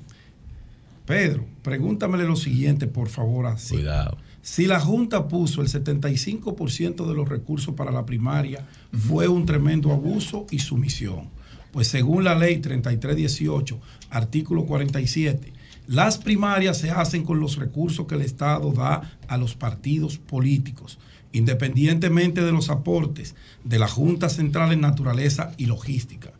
S11: Pedro, pregúntamele lo siguiente, por favor, así.
S26: Cuidado.
S11: Si la Junta puso el 75% de los recursos para la primaria, fue un tremendo abuso y sumisión. Pues según la ley 3318, artículo 47, las primarias se hacen con los recursos que el Estado da a los partidos políticos, independientemente de los aportes de la Junta Central en Naturaleza y Logística.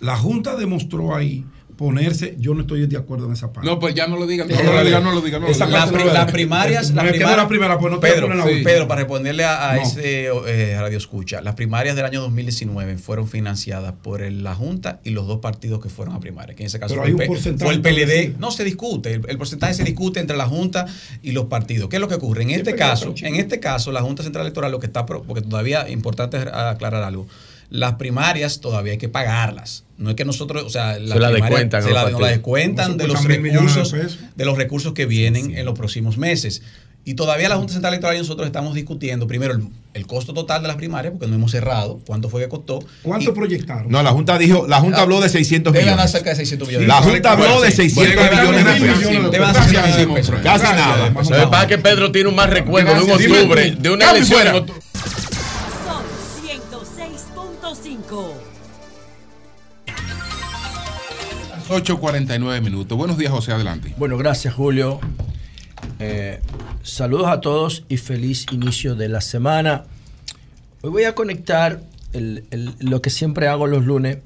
S11: La Junta demostró ahí ponerse, yo no estoy de acuerdo en esa parte.
S1: No, pues ya no lo digan, no lo digan, no lo digan. No lo
S11: Esa
S1: digan.
S11: parte no la-
S24: las primarias,
S11: es que no
S24: primarias-
S11: la primera, pues no
S24: Pedro,
S11: la
S24: sí. Pedro, para responderle a, a
S11: No.
S24: ese eh, radio escucha, las primarias del año 2019 fueron financiadas por el- la Junta y los dos partidos que fueron a primaria, que en ese caso
S11: Pero
S24: fue,
S11: hay
S24: el
S11: un porcentaje
S24: fue el PLD. No se discute, el, el porcentaje se discute entre la Junta y los partidos. ¿Qué es lo que ocurre? En este caso, en este caso, la Junta Central Electoral lo que está, pro- porque todavía es importante aclarar algo. Las primarias todavía hay que pagarlas. No es que nosotros, o sea, las
S26: Se la
S24: primarias
S26: descuentan
S24: se la, nos la descuentan de los
S11: de
S24: recursos de los recursos que vienen en los próximos meses. Y todavía la Junta Central Electoral y nosotros estamos discutiendo primero el, el costo total de las primarias, porque no hemos cerrado, cuánto fue que costó.
S11: ¿Cuánto
S24: Y-
S11: proyectaron?
S16: No, la Junta dijo, la Junta habló de 600
S24: Debe ganar
S16: millones.
S24: cerca de 600 millones.
S16: La Junta habló de 600
S24: Debe ganar
S16: millones de pesos.
S24: millones. Debe ganar 600 millones de pesos.
S16: Casi nada.
S26: Lo que pasa es que Pedro tiene un más recuerdo de un octubre, de una elección.
S1: 8.49 minutos. Buenos días, José, adelante.
S27: Bueno, gracias Julio. Eh, saludos a todos y feliz inicio de la semana. Hoy voy a conectar el- el- lo que siempre hago los lunes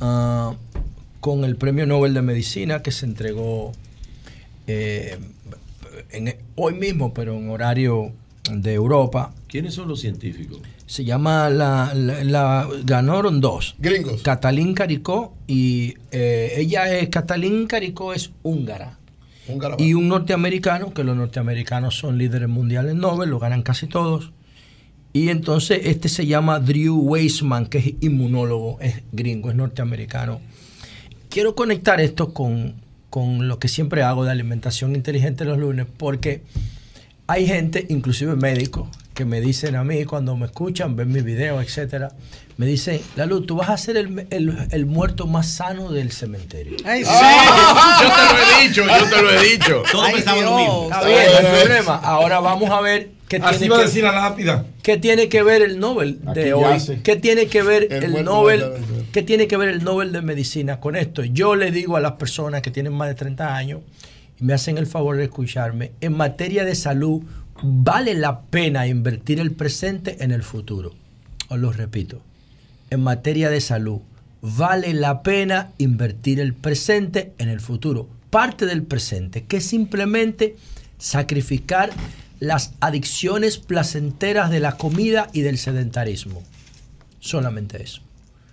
S27: ah, con el Premio Nobel de Medicina que se entregó eh, en- hoy mismo, pero en horario de Europa.
S25: ¿Quiénes son los científicos?
S27: Se llama la, la- la- ganaron dos.
S25: Gringos.
S27: Catalín Caricó y eh, ella es Catalín Caricó es húngara.
S25: Húngara.
S27: Y un norteamericano, que los norteamericanos son líderes mundiales Nobel, lo ganan casi todos. Y entonces este se llama Drew Weissman, que es inmunólogo, es gringo, es norteamericano. Quiero conectar esto con, con lo que siempre hago de alimentación inteligente los lunes, porque hay gente, inclusive médicos, que me dicen a mí cuando me escuchan, ven mis videos, etcétera, me dicen, Lalu, tú vas a ser el, el- el muerto más sano del cementerio.
S12: Ay,
S26: Sí, *laughs* yo te lo he dicho, yo te lo he dicho.
S13: Todos pensamos lo mismo.
S27: Está bien, no hay problema. Ahora vamos a ver qué
S11: Así
S27: tiene
S11: a
S27: que-
S11: decir la lápida.
S27: ¿Qué tiene que ver el Nobel de
S11: Aquí
S27: hoy?
S11: yace.
S27: ¿Qué tiene que ver
S11: El
S27: el, Nobel? ¿Qué tiene que ver el Nobel de Medicina con esto? Yo le digo a las personas que tienen más de 30 años y me hacen el favor de escucharme, en materia de salud vale la pena invertir el presente en el futuro. Os lo repito. En materia de salud vale la pena invertir el presente en el futuro. Parte del presente, que es simplemente sacrificar las adicciones placenteras de la comida y del sedentarismo. Solamente eso.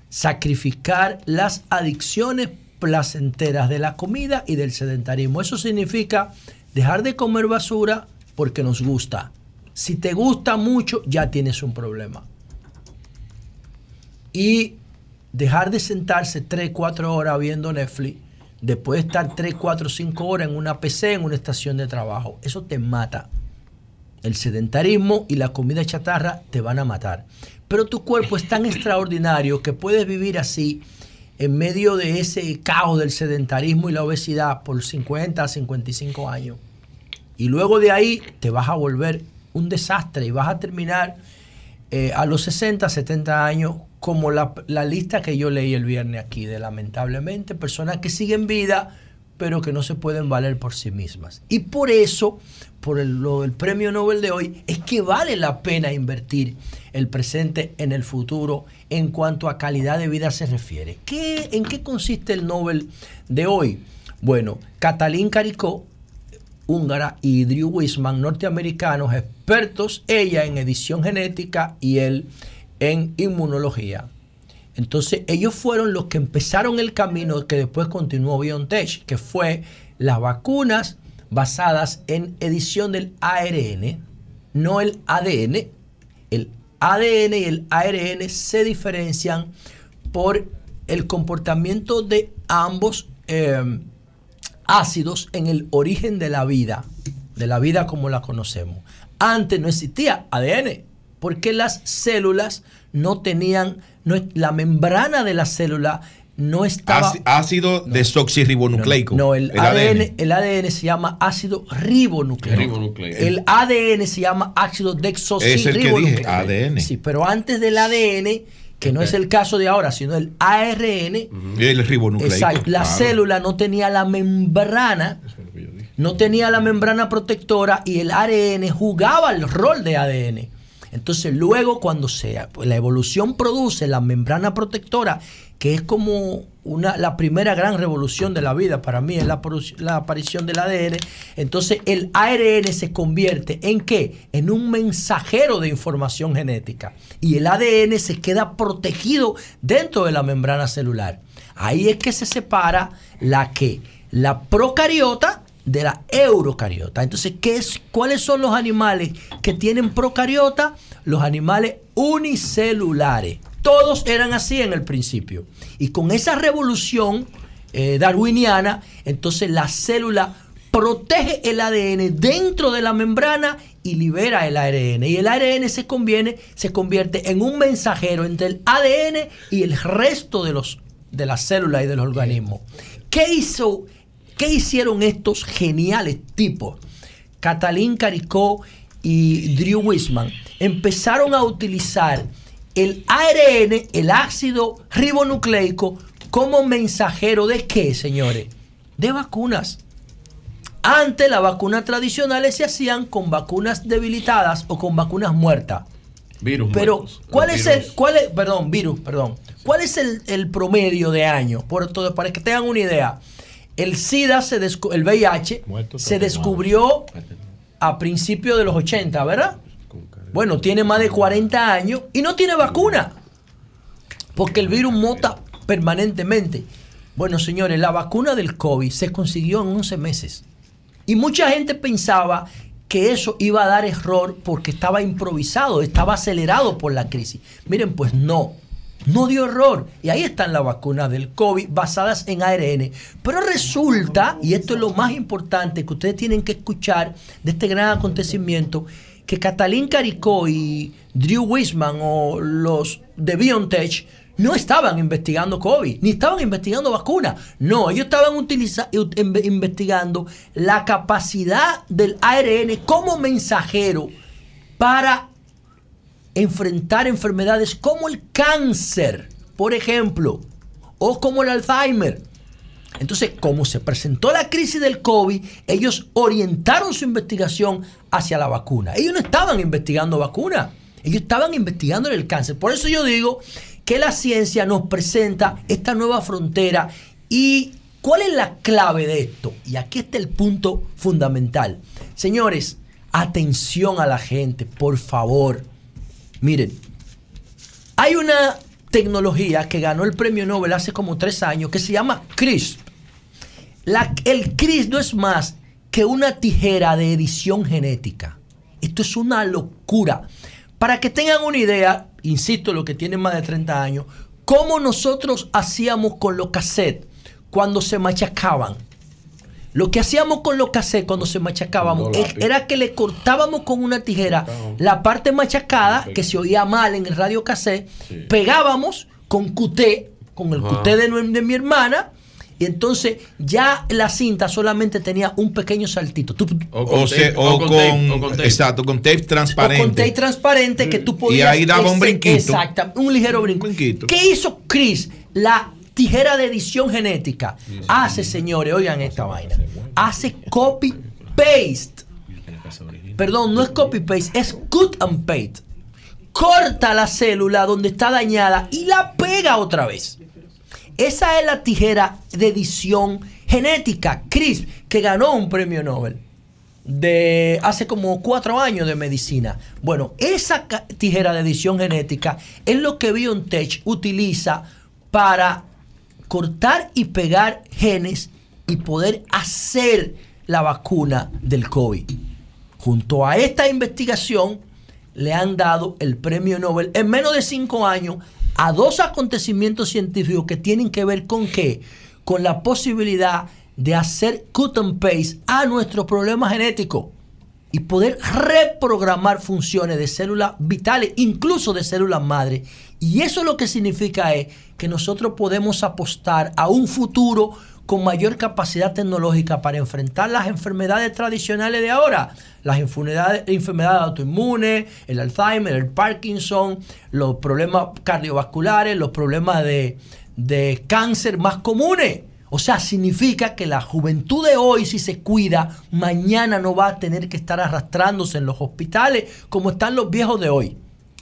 S27: Sacrificar las adicciones placenteras de la comida y del sedentarismo. Eso significa dejar de comer basura porque nos gusta. Si te gusta mucho, ya tienes un problema. Y dejar de sentarse 3, 4 horas viendo Netflix, después de estar 3, 4, 5 horas en una PC, en una estación de trabajo. Eso te mata. El sedentarismo y la comida chatarra te van a matar. Pero tu cuerpo es tan extraordinario que puedes vivir así en medio de ese caos del sedentarismo y la obesidad por 50 a 55 años. Y luego de ahí te vas a volver un desastre y vas a terminar eh, a los 60, 70 años como la, la lista que yo leí el viernes aquí de lamentablemente personas que siguen vida pero que no se pueden valer por sí mismas. Y por eso, por el, lo del premio Nobel de hoy, es que vale la pena invertir el presente en el futuro en cuanto a calidad de vida se refiere. ¿Qué, ¿En qué consiste el Nobel de hoy? Bueno, Catalín Caricó, húngara, y Drew Wisman, norteamericanos, expertos, ella en edición genética y él en inmunología. Entonces ellos fueron los que empezaron el camino que después continuó BioNTech, que fue las vacunas basadas en edición del ARN, no el ADN. El ADN y el ARN se diferencian por el comportamiento de ambos eh, ácidos en el origen de la vida, de la vida como la conocemos. Antes no existía ADN, porque las células no tenían, no, la membrana de la célula no estaba...
S16: Áci- Ácido desoxirribonucleico.
S27: No, el, ADN, el ADN se llama ácido ribonucleico.
S16: Ribonucleico.
S27: El ADN se llama ácido
S16: Es el que
S27: desoxirribonucleico.
S16: dije, ADN.
S27: Sí, pero antes del ADN, que no es el caso de ahora, sino el ARN,
S16: El ribonucleico.
S27: exacto, la
S16: claro.
S27: célula no tenía la membrana, no tenía la membrana protectora y el ARN jugaba el rol de ADN. Entonces luego cuando sea, pues, la evolución produce la membrana protectora, que es como una, la primera gran revolución de la vida, para mí es la, aparición del ADN, entonces el ARN se convierte en qué? En un mensajero de información genética. Y el ADN se queda protegido dentro de la membrana celular. Ahí es que se separa la que, la procariota de la eurocariota. Entonces, ¿qué es, ¿cuáles son los animales que tienen procariota? Los animales unicelulares. Todos eran así en el principio. Y con esa revolución eh, darwiniana, entonces la célula protege el ADN dentro de la membrana y libera el ARN. Y el ARN se, conviene, se convierte en un mensajero entre el ADN y el resto de, los, de las células y de los organismos. ¿Qué, hizo, ¿Qué hicieron estos geniales tipos? Catalín Caricó y Drew Wisman empezaron a utilizar el ARN, el ácido ribonucleico, como mensajero de qué, señores? De vacunas. Antes las vacunas tradicionales se hacían con vacunas debilitadas o con vacunas muertas.
S26: Virus.
S27: Pero,
S26: muertos.
S27: ¿cuál es
S26: virus.
S27: el, cuál es, perdón, virus, perdón. ¿Cuál es el, el promedio de años? Por todo, para que tengan una idea. El SIDA, se el VIH, se descubrió a principios de los 80, ¿verdad? Bueno, tiene más de 40 años y no tiene vacuna. Porque el virus mota permanentemente. Bueno, señores, la vacuna del COVID se consiguió en 11 meses. Y mucha gente pensaba que eso iba a dar error porque estaba improvisado, estaba acelerado por la crisis. Miren, pues no, no dio error. Y ahí están las vacunas del COVID basadas en ARN. Pero resulta, y esto es lo más importante que ustedes tienen que escuchar de este gran acontecimiento, que Catalín Caricó y Drew Wisman o los de BioNTech no estaban investigando COVID, ni estaban investigando vacunas. No, ellos estaban investigando la capacidad del ARN como mensajero para enfrentar enfermedades como el cáncer, por ejemplo, o como el Alzheimer. Entonces, como se presentó la crisis del COVID, ellos orientaron su investigación hacia la vacuna. Ellos no estaban investigando vacuna, ellos estaban investigando el cáncer. Por eso yo digo que la ciencia nos presenta esta nueva frontera y ¿cuál es la clave de esto? Y aquí está el punto fundamental. Señores, atención a la gente, por favor. Miren, hay una tecnología que ganó el premio Nobel hace como tres años que se llama CRISP. El CRISP no es más que una tijera de edición genética. Esto es una locura. Para que tengan una idea, insisto, los que tienen más de 30 años, cómo nosotros hacíamos con los cassettes cuando se machacaban. Lo que hacíamos con los cassettes cuando se machacábamos
S26: Con
S27: era que le cortábamos con una tijera la parte machacada, que se oía mal en el radio cassette, pegábamos con cuté, con el cuté de, mi hermana, y entonces ya la cinta solamente tenía un pequeño saltito. Tú-
S16: O, se- o con, exacto, con tape
S27: o con
S16: transparente.
S27: tape transparente que tú
S16: Y
S27: podías.
S16: ahí daba un
S27: ese-
S16: brinquito.
S27: Exacto, un ligero brinco. ¿Qué hizo Chris? La tijera de edición genética hace, señores, oigan esta vaina, hace copy paste. Perdón, no es copy paste, es cut and paste. Corta la célula donde está dañada y la pega otra vez. Esa es la tijera de edición genética, CRISP, que ganó un premio Nobel de hace como cuatro años de medicina. Bueno, esa tijera de edición genética es lo que BioNTech utiliza para cortar y pegar genes y poder hacer la vacuna del COVID. Junto a esta investigación le han dado el premio Nobel en menos de cinco años a dos acontecimientos científicos que tienen que ver con qué? Con la posibilidad de hacer cut and paste a nuestro problema genético y poder reprogramar funciones de células vitales, incluso de células madre. Y eso lo que significa es que nosotros podemos apostar a un futuro con mayor capacidad tecnológica para enfrentar las enfermedades tradicionales de ahora, las enfermedades, enfermedades autoinmunes, el Alzheimer, el Parkinson, los problemas cardiovasculares, los problemas de, de cáncer más comunes. O sea, significa que la juventud de hoy, si se cuida, mañana no va a tener que estar arrastrándose en los hospitales como están los viejos de hoy.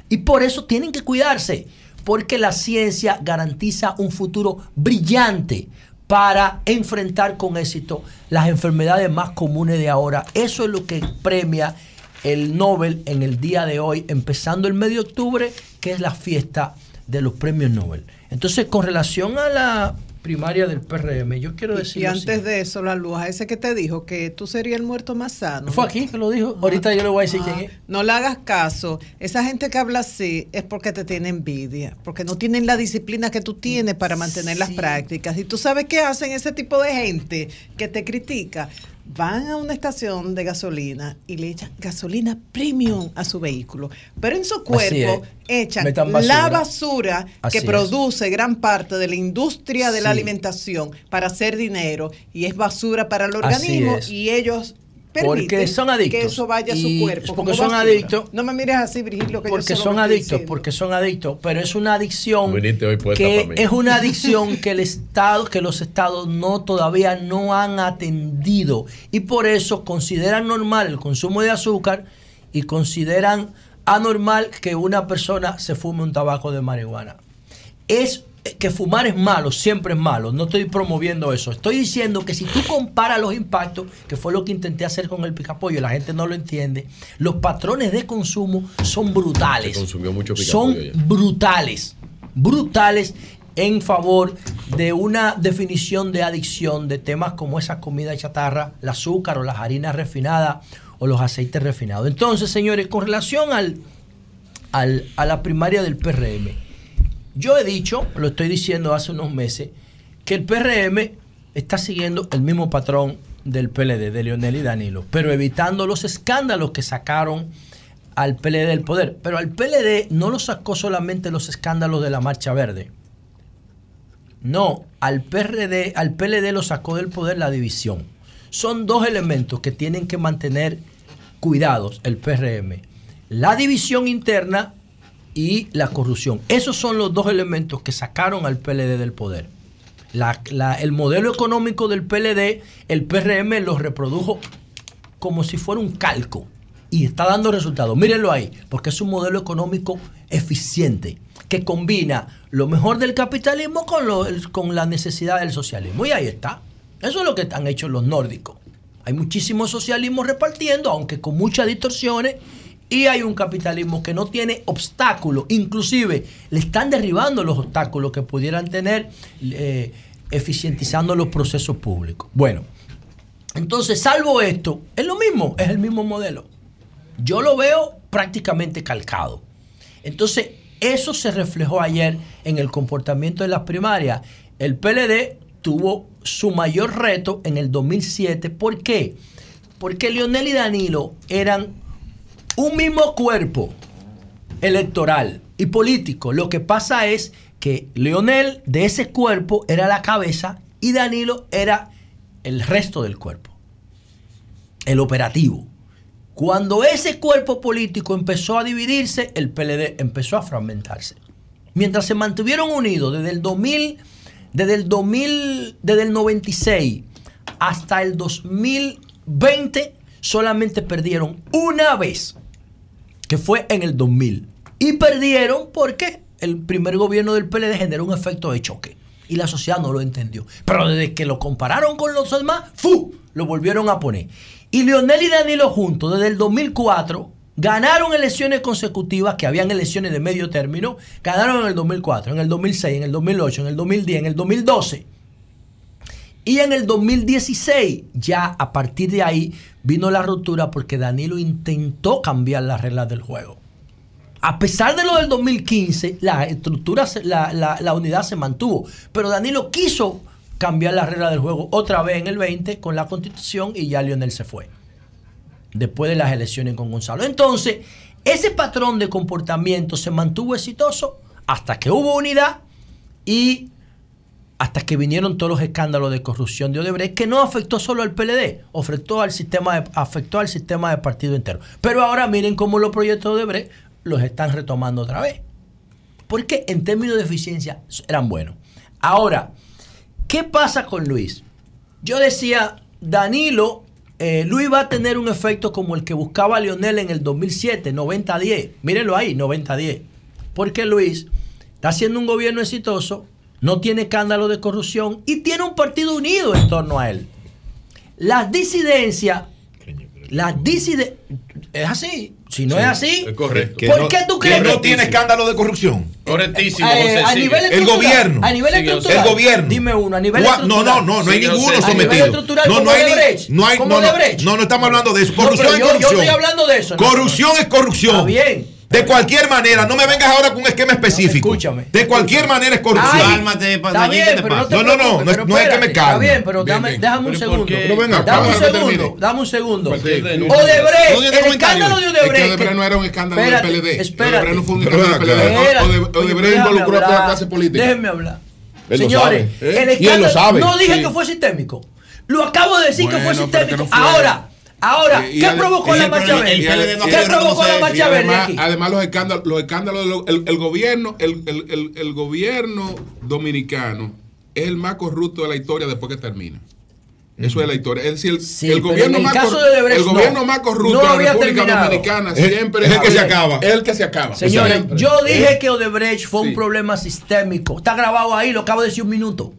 S27: Y por eso tienen que cuidarse, porque la ciencia garantiza un futuro brillante para enfrentar con éxito las enfermedades más comunes de ahora. Eso es lo que premia el Nobel en el día de hoy, empezando el mes de octubre, que es la fiesta de los premios Nobel. Entonces, con relación a la primaria del PRM, yo quiero decir...
S12: Y antes de eso, la luz, ese que te dijo que tú serías el muerto más sano.
S27: Fue aquí que lo dijo. Ahorita yo le voy a decir
S12: Ah,
S27: quién es.
S12: No le hagas caso. Esa gente que habla así es porque te tiene envidia, porque no tienen la disciplina que tú tienes para mantener las prácticas. Y tú sabes qué hacen ese tipo de gente que te critica. Van a una estación de gasolina y le echan gasolina premium a su vehículo. Pero en su cuerpo echan la
S27: basura. Así
S12: que
S27: es.
S12: produce gran parte de la industria de la alimentación para hacer dinero y es basura para el organismo y ellos
S27: Porque son adictos.
S12: que eso vaya a su cuerpo.
S27: porque son
S12: basura.
S27: adictos.
S12: No me mires así, Virgilio, que yo
S27: Porque son adictos, porque son adictos, pero es una adicción que es una adicción *laughs* que el Estado, que los estados no todavía no han atendido y por eso consideran normal el consumo de azúcar y consideran anormal que una persona se fume un tabaco de marihuana. Es que fumar es malo, siempre es malo. No estoy promoviendo eso. Estoy diciendo que si tú comparas los impactos, que fue lo que intenté hacer con el picapollo, la gente no lo entiende, los patrones de consumo son brutales.
S26: Se consumió mucho
S27: Son
S26: ya.
S27: brutales, brutales en favor de una definición de adicción de temas como esa comida chatarra, el azúcar o las harinas refinadas o los aceites refinados. Entonces, señores, con relación al, al- a la primaria del PRM, yo he dicho, lo estoy diciendo hace unos meses, que el PRM está siguiendo el mismo patrón del PLD, de Leonel y Danilo, pero evitando los escándalos que sacaron al PLD del poder. Pero al PLD no lo sacó solamente los escándalos de la Marcha Verde. No, al PRD, al PLD lo sacó del poder la división. Son dos elementos que tienen que mantener cuidados el PRM. La división interna y la corrupción. Esos son los dos elementos que sacaron al PLD del poder. El modelo económico del PLD, el PRM lo reprodujo como si fuera un calco y está dando resultados. Mírenlo ahí, porque es un modelo económico eficiente que combina lo mejor del capitalismo con, lo- con la necesidad del socialismo. Y ahí está. Eso es lo que han hecho los nórdicos. Hay muchísimo socialismo repartiendo, aunque con muchas distorsiones, y hay un capitalismo que no tiene obstáculos. Inclusive le están derribando los obstáculos que pudieran tener eh, eficientizando los procesos públicos. Bueno, entonces, salvo esto, es lo mismo, es el mismo modelo. Yo lo veo prácticamente calcado. Entonces, eso se reflejó ayer en el comportamiento de las primarias. El PLD tuvo su mayor reto en el 2007. ¿Por qué? Porque Leonel y Danilo eran un mismo cuerpo electoral y político. Lo que pasa es que Leonel de ese cuerpo era la cabeza y Danilo era el resto del cuerpo, el operativo. Cuando ese cuerpo político empezó a dividirse, el PLD empezó a fragmentarse. Mientras se mantuvieron unidos desde el 2000, desde el 2000, desde el 96 hasta el 2020 solamente perdieron una vez, que fue en el 2000. Y perdieron porque el primer gobierno del PLD generó un efecto de choque. Y la sociedad no lo entendió. Pero desde que lo compararon con los demás, ¡fu! Lo volvieron a poner. Y Leonel y Danilo juntos, desde el 2004, ganaron elecciones consecutivas, que habían elecciones de medio término, ganaron en el 2004, en el 2006, en el 2008, en el 2010, en el 2012. Y en el 2016, ya a partir de ahí, vino la ruptura porque Danilo intentó cambiar las reglas del juego. A pesar de lo del 2015, la estructura, la, la- la unidad se mantuvo. Pero Danilo quiso cambiar las reglas del juego otra vez en el 20 con la constitución y ya Lionel se fue. Después de las elecciones con Gonzalo. Entonces, ese patrón de comportamiento se mantuvo exitoso hasta que hubo unidad y hasta que vinieron todos los escándalos de corrupción de Odebrecht, que no afectó solo al PLD, afectó al sistema de, afectó al sistema de partido entero. Pero ahora miren cómo los proyectos de Odebrecht los están retomando otra vez. Porque en términos de eficiencia eran buenos. Ahora, ¿qué pasa con Luis? Yo decía, Danilo, eh, Luis va a tener un efecto como el que buscaba Lionel en el 2007, 90-10. Mírenlo ahí, 90-10. Porque Luis está haciendo un gobierno exitoso, no tiene escándalo de corrupción y tiene un partido unido en torno a él. Las disidencias, las disidencias, es así. Si no
S16: Sí,
S27: es así,
S16: es correcto.
S27: ¿por
S16: Que no-
S27: qué tú
S16: que
S27: crees
S16: no tiene escándalo de corrupción?
S26: Correctísimo,
S27: Eh,
S26: José,
S27: a nivel
S16: El
S27: estructural,
S16: gobierno.
S27: A nivel
S16: Sigue,
S27: estructural.
S16: El gobierno.
S27: Dime uno, a nivel estructural.
S16: No, no, no, no hay ninguno.
S27: A
S16: sometido.
S27: estructural,
S16: No, hay ni- no hay,
S27: como
S16: no, no, no, no estamos hablando de eso.
S27: No,
S16: Corrupción es
S27: yo- yo
S16: corrupción.
S27: estoy hablando de eso, no,
S16: corrupción es corrupción.
S27: Está bien.
S16: De cualquier manera, no me vengas ahora con un esquema específico. De cualquier manera es corrupción.
S27: Ay, está bien, pero no te
S16: No, no, no, no,
S27: pero
S16: no es que me calme.
S27: Está bien, pero dame, déjame un segundo.
S16: Pero venga,
S27: dame un segundo, dame un segundo. Odebrecht, el escándalo de
S1: Es que
S27: Odebrecht.
S1: Odebrecht no era un escándalo del PLD.
S27: Espérate.
S1: Odebrecht no fue un escándalo del. PLD. Odebrecht involucró a toda la clase política.
S27: Déjenme hablar. Señores,
S1: ¿eh?
S27: el escándalo. No dije que fue sistémico. Lo acabo de decir que fue sistémico. Ahora, ahora,
S1: y
S27: ¿qué provocó
S1: y
S27: la
S1: el
S27: marcha verde? ¿Qué provocó la marcha verde
S1: además,
S27: aquí?
S1: además los escándalos, los escándalos de lo- el, el gobierno, el, el- el- el gobierno dominicano es el más corrupto de la historia después que termina. Eso es la historia. Es decir, el, el
S27: pero
S1: gobierno,
S27: el
S1: más, cor- el gobierno
S27: no.
S1: más corrupto
S27: No
S1: de la República
S27: terminado.
S1: Dominicana
S16: Es-
S1: siempre
S16: es el que se acaba.
S1: Es el que se acaba.
S27: Señores,
S1: Siempre.
S27: yo dije
S1: ¿Eh?
S27: que Odebrecht fue un
S1: Sí.
S27: problema sistémico. Está grabado ahí, lo acabo de decir un minuto.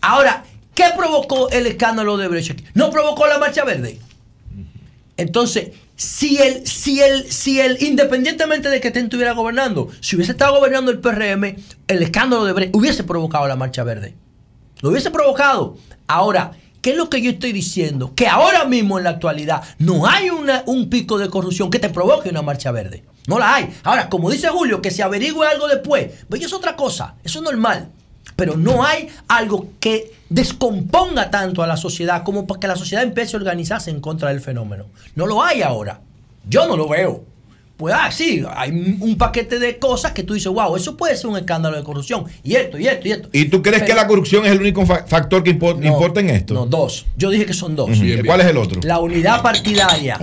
S27: Ahora, ¿qué provocó el escándalo de Odebrecht aquí? ¿No provocó la marcha verde? Entonces, si el, si el, si el, independientemente de que Ten estuviera gobernando, si hubiese estado gobernando el PRM, el escándalo de Odebrecht hubiese provocado la marcha verde. Lo hubiese provocado. Ahora, ¿qué es lo que yo estoy diciendo? Que ahora mismo en la actualidad no hay un pico de corrupción que te provoque una marcha verde. No la hay. Ahora, como dice Julio, que se averigüe algo después. Pues eso es otra cosa. Eso es normal. Pero no hay algo que descomponga tanto a la sociedad como para que la sociedad empiece a organizarse en contra del fenómeno. No lo hay ahora. Yo no lo veo. Pues ah, sí, hay un paquete de cosas que tú dices, wow, eso puede ser un escándalo de corrupción. Y esto, y esto, y esto.
S16: ¿Y tú crees que la corrupción es el único fa- factor que impo-
S27: No,
S16: importa en esto?
S27: No, dos. Yo dije que son dos.
S16: ¿Cuál es el otro?
S27: La unidad partidaria.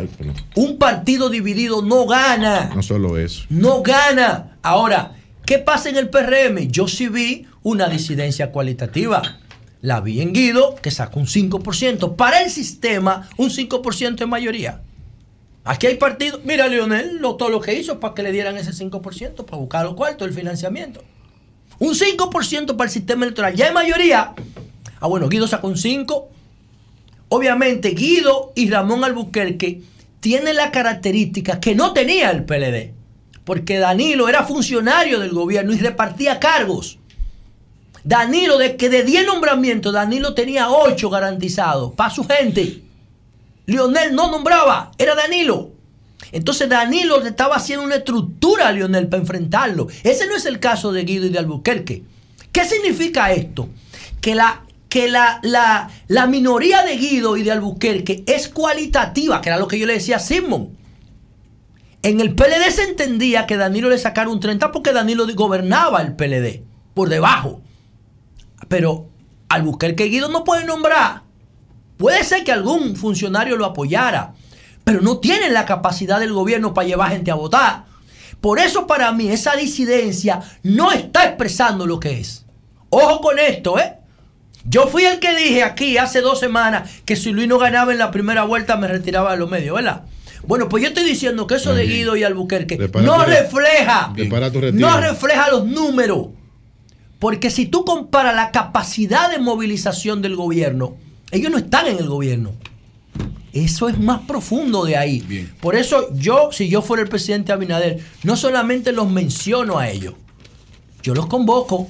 S27: Un partido dividido no gana.
S16: No solo eso.
S27: No gana. Ahora, ¿qué pasa en el PRM? Yo sí vi una disidencia cualitativa. La vi en Guido, que sacó un 5%. Para el sistema, un 5% en mayoría. Aquí hay partidos. Mira, Leonel, lo, todo lo que hizo para que le dieran ese 5%, para buscar los cuartos, el financiamiento. Un 5% para el sistema electoral. Ya hay mayoría. Ah, bueno, Guido sacó un 5%. Obviamente, Guido y Ramón Albuquerque tienen la característica que no tenía el PLD. Porque Danilo era funcionario del gobierno y repartía cargos. Danilo, de que de 10 nombramientos, Danilo tenía 8 garantizados para su gente. Lionel no nombraba, era Danilo. Entonces Danilo le estaba haciendo una estructura a Lionel para enfrentarlo. Ese no es el caso de Guido y de Albuquerque. ¿Qué significa esto? Que la, que la, la, la minoría de Guido y de Albuquerque es cualitativa, que era lo que yo le decía a Simón. En el PLD se entendía que Danilo le sacara un 30 porque Danilo gobernaba el PLD por debajo. Pero Albuquerque y Guido no pueden nombrar. Puede ser que algún funcionario lo apoyara, pero no tienen la capacidad del gobierno para llevar gente a votar. Por eso para mí esa disidencia no está expresando lo que es. Ojo con esto, ¿eh? Yo fui el que dije aquí hace dos semanas que si Luis no ganaba en la primera vuelta me retiraba de los medios, ¿verdad? Bueno, pues yo estoy diciendo que eso de Guido y Albuquerque no refleja, no refleja los números. Porque si tú comparas la capacidad de movilización del gobierno, ellos no están en el gobierno. Eso es más profundo de ahí. Por eso yo, si yo fuera el presidente Abinader, no solamente los menciono a ellos, yo los convoco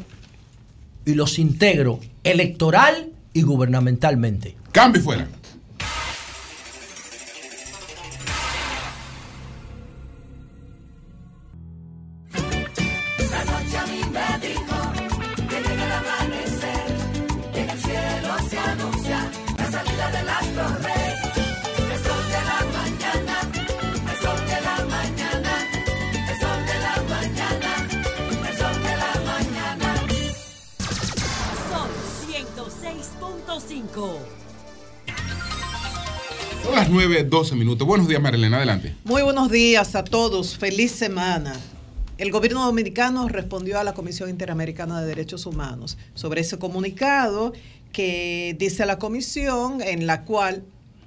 S27: y los integro electoral y gubernamentalmente.
S1: Cambio fuera.
S28: Son 106.5.
S1: Son las 9, 12 minutos. Buenos días, Marilena. Adelante.
S12: Muy buenos días a todos. Feliz semana. El gobierno dominicano respondió a la Comisión Interamericana de Derechos Humanos sobre ese comunicado que dice la comisión en la cual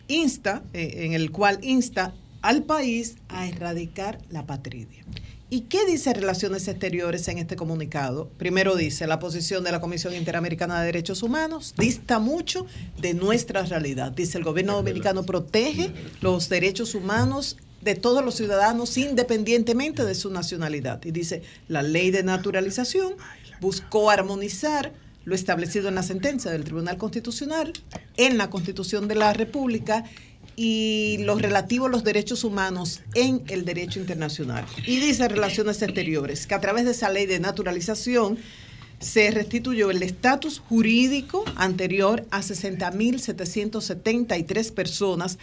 S12: insta, eh, en el cual insta al país a erradicar la patridia. ¿Y qué dice Relaciones Exteriores en este comunicado? Primero dice, la posición de la Comisión Interamericana de Derechos Humanos dista mucho de nuestra realidad. Dice, el gobierno dominicano protege los derechos humanos de todos los ciudadanos independientemente de su nacionalidad. Y dice, la ley de naturalización buscó armonizar lo establecido en la sentencia del Tribunal Constitucional, en la Constitución de la República y lo relativo a los derechos humanos en el derecho internacional. Y dice Relaciones Exteriores que a través de esa ley de naturalización se restituyó el estatus jurídico anterior a 60.773 personas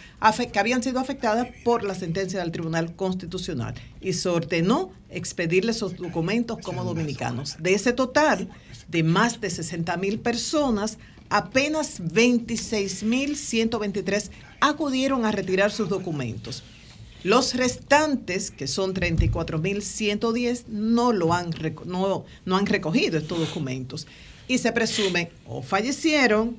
S12: que habían sido afectadas por la sentencia del Tribunal Constitucional y se ordenó expedirles esos documentos como dominicanos. De ese total de más de 60.000 personas, apenas 26.123 acudieron a retirar sus documentos. Los restantes, que son 34.110, no, lo han, no, no han recogido estos documentos. Y se presume o fallecieron,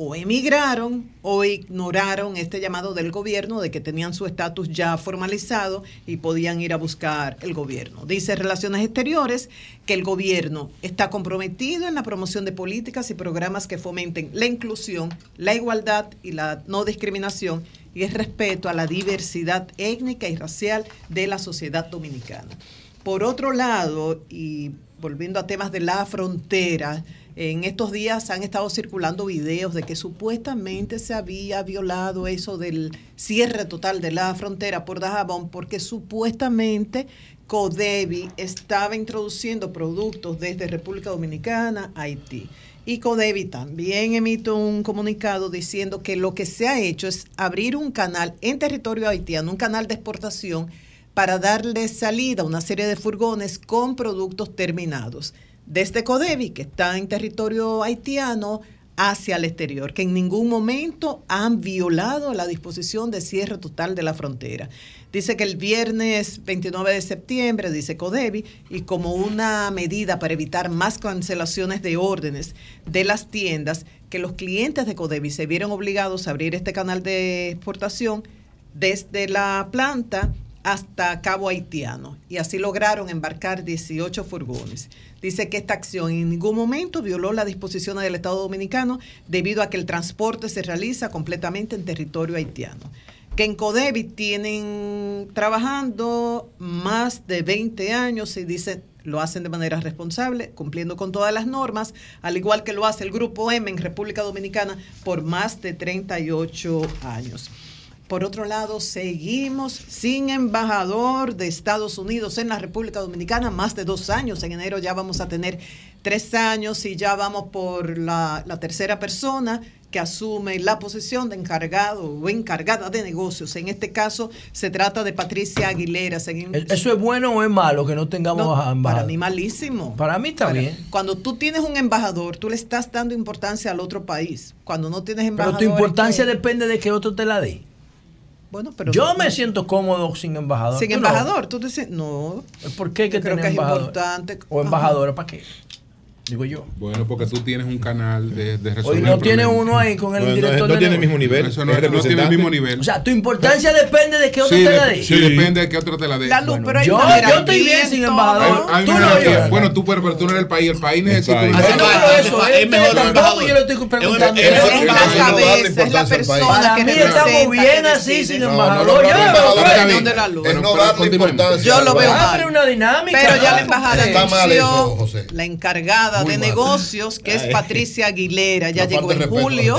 S12: o emigraron, o ignoraron este llamado del gobierno de que tenían su estatus ya formalizado y podían ir a buscar el gobierno. Dice Relaciones Exteriores que el gobierno está comprometido en la promoción de políticas y programas que fomenten la inclusión, la igualdad y la no discriminación y el respeto a la diversidad étnica y racial de la sociedad dominicana. Por otro lado, y volviendo a temas de la frontera, en estos días han estado circulando videos de que supuestamente se había violado eso del cierre total de la frontera por Dajabón, porque supuestamente Codevi estaba introduciendo productos desde República Dominicana a Haití. Y Codevi también emite un comunicado diciendo que lo que se ha hecho es abrir un canal en territorio haitiano, un canal de exportación para darle salida a una serie de furgones con productos terminados desde Codevi, que está en territorio haitiano, hacia el exterior, que en ningún momento han violado la disposición de cierre total de la frontera. Dice que el viernes 29 de septiembre, dice Codevi, y como una medida para evitar más cancelaciones de órdenes de las tiendas, que los clientes de Codevi se vieron obligados a abrir este canal de exportación desde la planta hasta Cabo Haitiano y así lograron embarcar 18 furgones. Dice que esta acción en ningún momento violó las disposiciones del Estado Dominicano debido a que el transporte se realiza completamente en territorio haitiano. Que en Codevi tienen trabajando más de 20 años y dice lo hacen de manera responsable, cumpliendo con todas las normas, al igual que lo hace el Grupo M en República Dominicana por más de 38 años. Por otro lado, seguimos sin embajador de Estados Unidos en la República Dominicana, más de dos años. En enero ya vamos a tener tres años y ya vamos por la, la tercera persona que asume la posición de encargado o encargada de negocios. En este caso se trata de Patricia Aguilera. Seguimos-
S27: ¿Eso es bueno o es malo que no tengamos
S12: No,
S27: embajador?
S12: para mí malísimo.
S27: Para mí está
S12: Para-
S27: bien.
S12: Cuando tú tienes un embajador, tú le estás dando importancia al otro país. Cuando no tienes
S27: Pero
S12: embajador.
S27: tu importancia depende de que otro te la dé.
S12: Bueno, pero
S27: Yo
S12: no-
S27: me siento cómodo sin embajador.
S12: Sin
S27: ¿Tú no?
S12: embajador, tú dices, no.
S27: ¿Por qué hay que
S12: creo
S27: tener
S12: que es
S27: embajador?
S12: importante.
S27: ¿O embajadora para qué? Digo yo.
S1: Bueno, porque tú tienes un canal de, de
S27: Hoy
S1: resolver
S27: no tiene uno ahí con el
S1: No, no,
S27: director
S1: no
S27: de
S1: tiene el mismo nivel. Eso no,
S16: Es
S1: no tiene el mismo nivel.
S27: O sea, tu importancia depende de que otro
S1: Sí,
S27: te la dé.
S1: sí, depende de que otro te la dé.
S12: Luz, pero
S27: yo, yo estoy bien sin embajador.
S1: Hay- hay
S27: Tú no.
S1: Bueno, tú, pero, pero tú no eres el país. El país necesita un
S27: no eso.
S1: Es
S27: Es
S1: mejor
S27: tampoco yo le estoy preguntando.
S1: Es
S12: la cabeza, es la persona
S27: Para
S12: que
S27: mí estamos bien así sin
S12: No,
S27: embajador.
S12: no, no,
S27: Yo
S12: no,
S27: lo veo
S25: no
S12: lo mal.
S27: pero una dinámica.
S12: Pero ya la embajada
S25: Está mal eso,
S12: anunció
S25: José.
S12: la encargada De
S25: mal.
S12: negocios, que es. Patricia Aguilera, ya llegó en julio.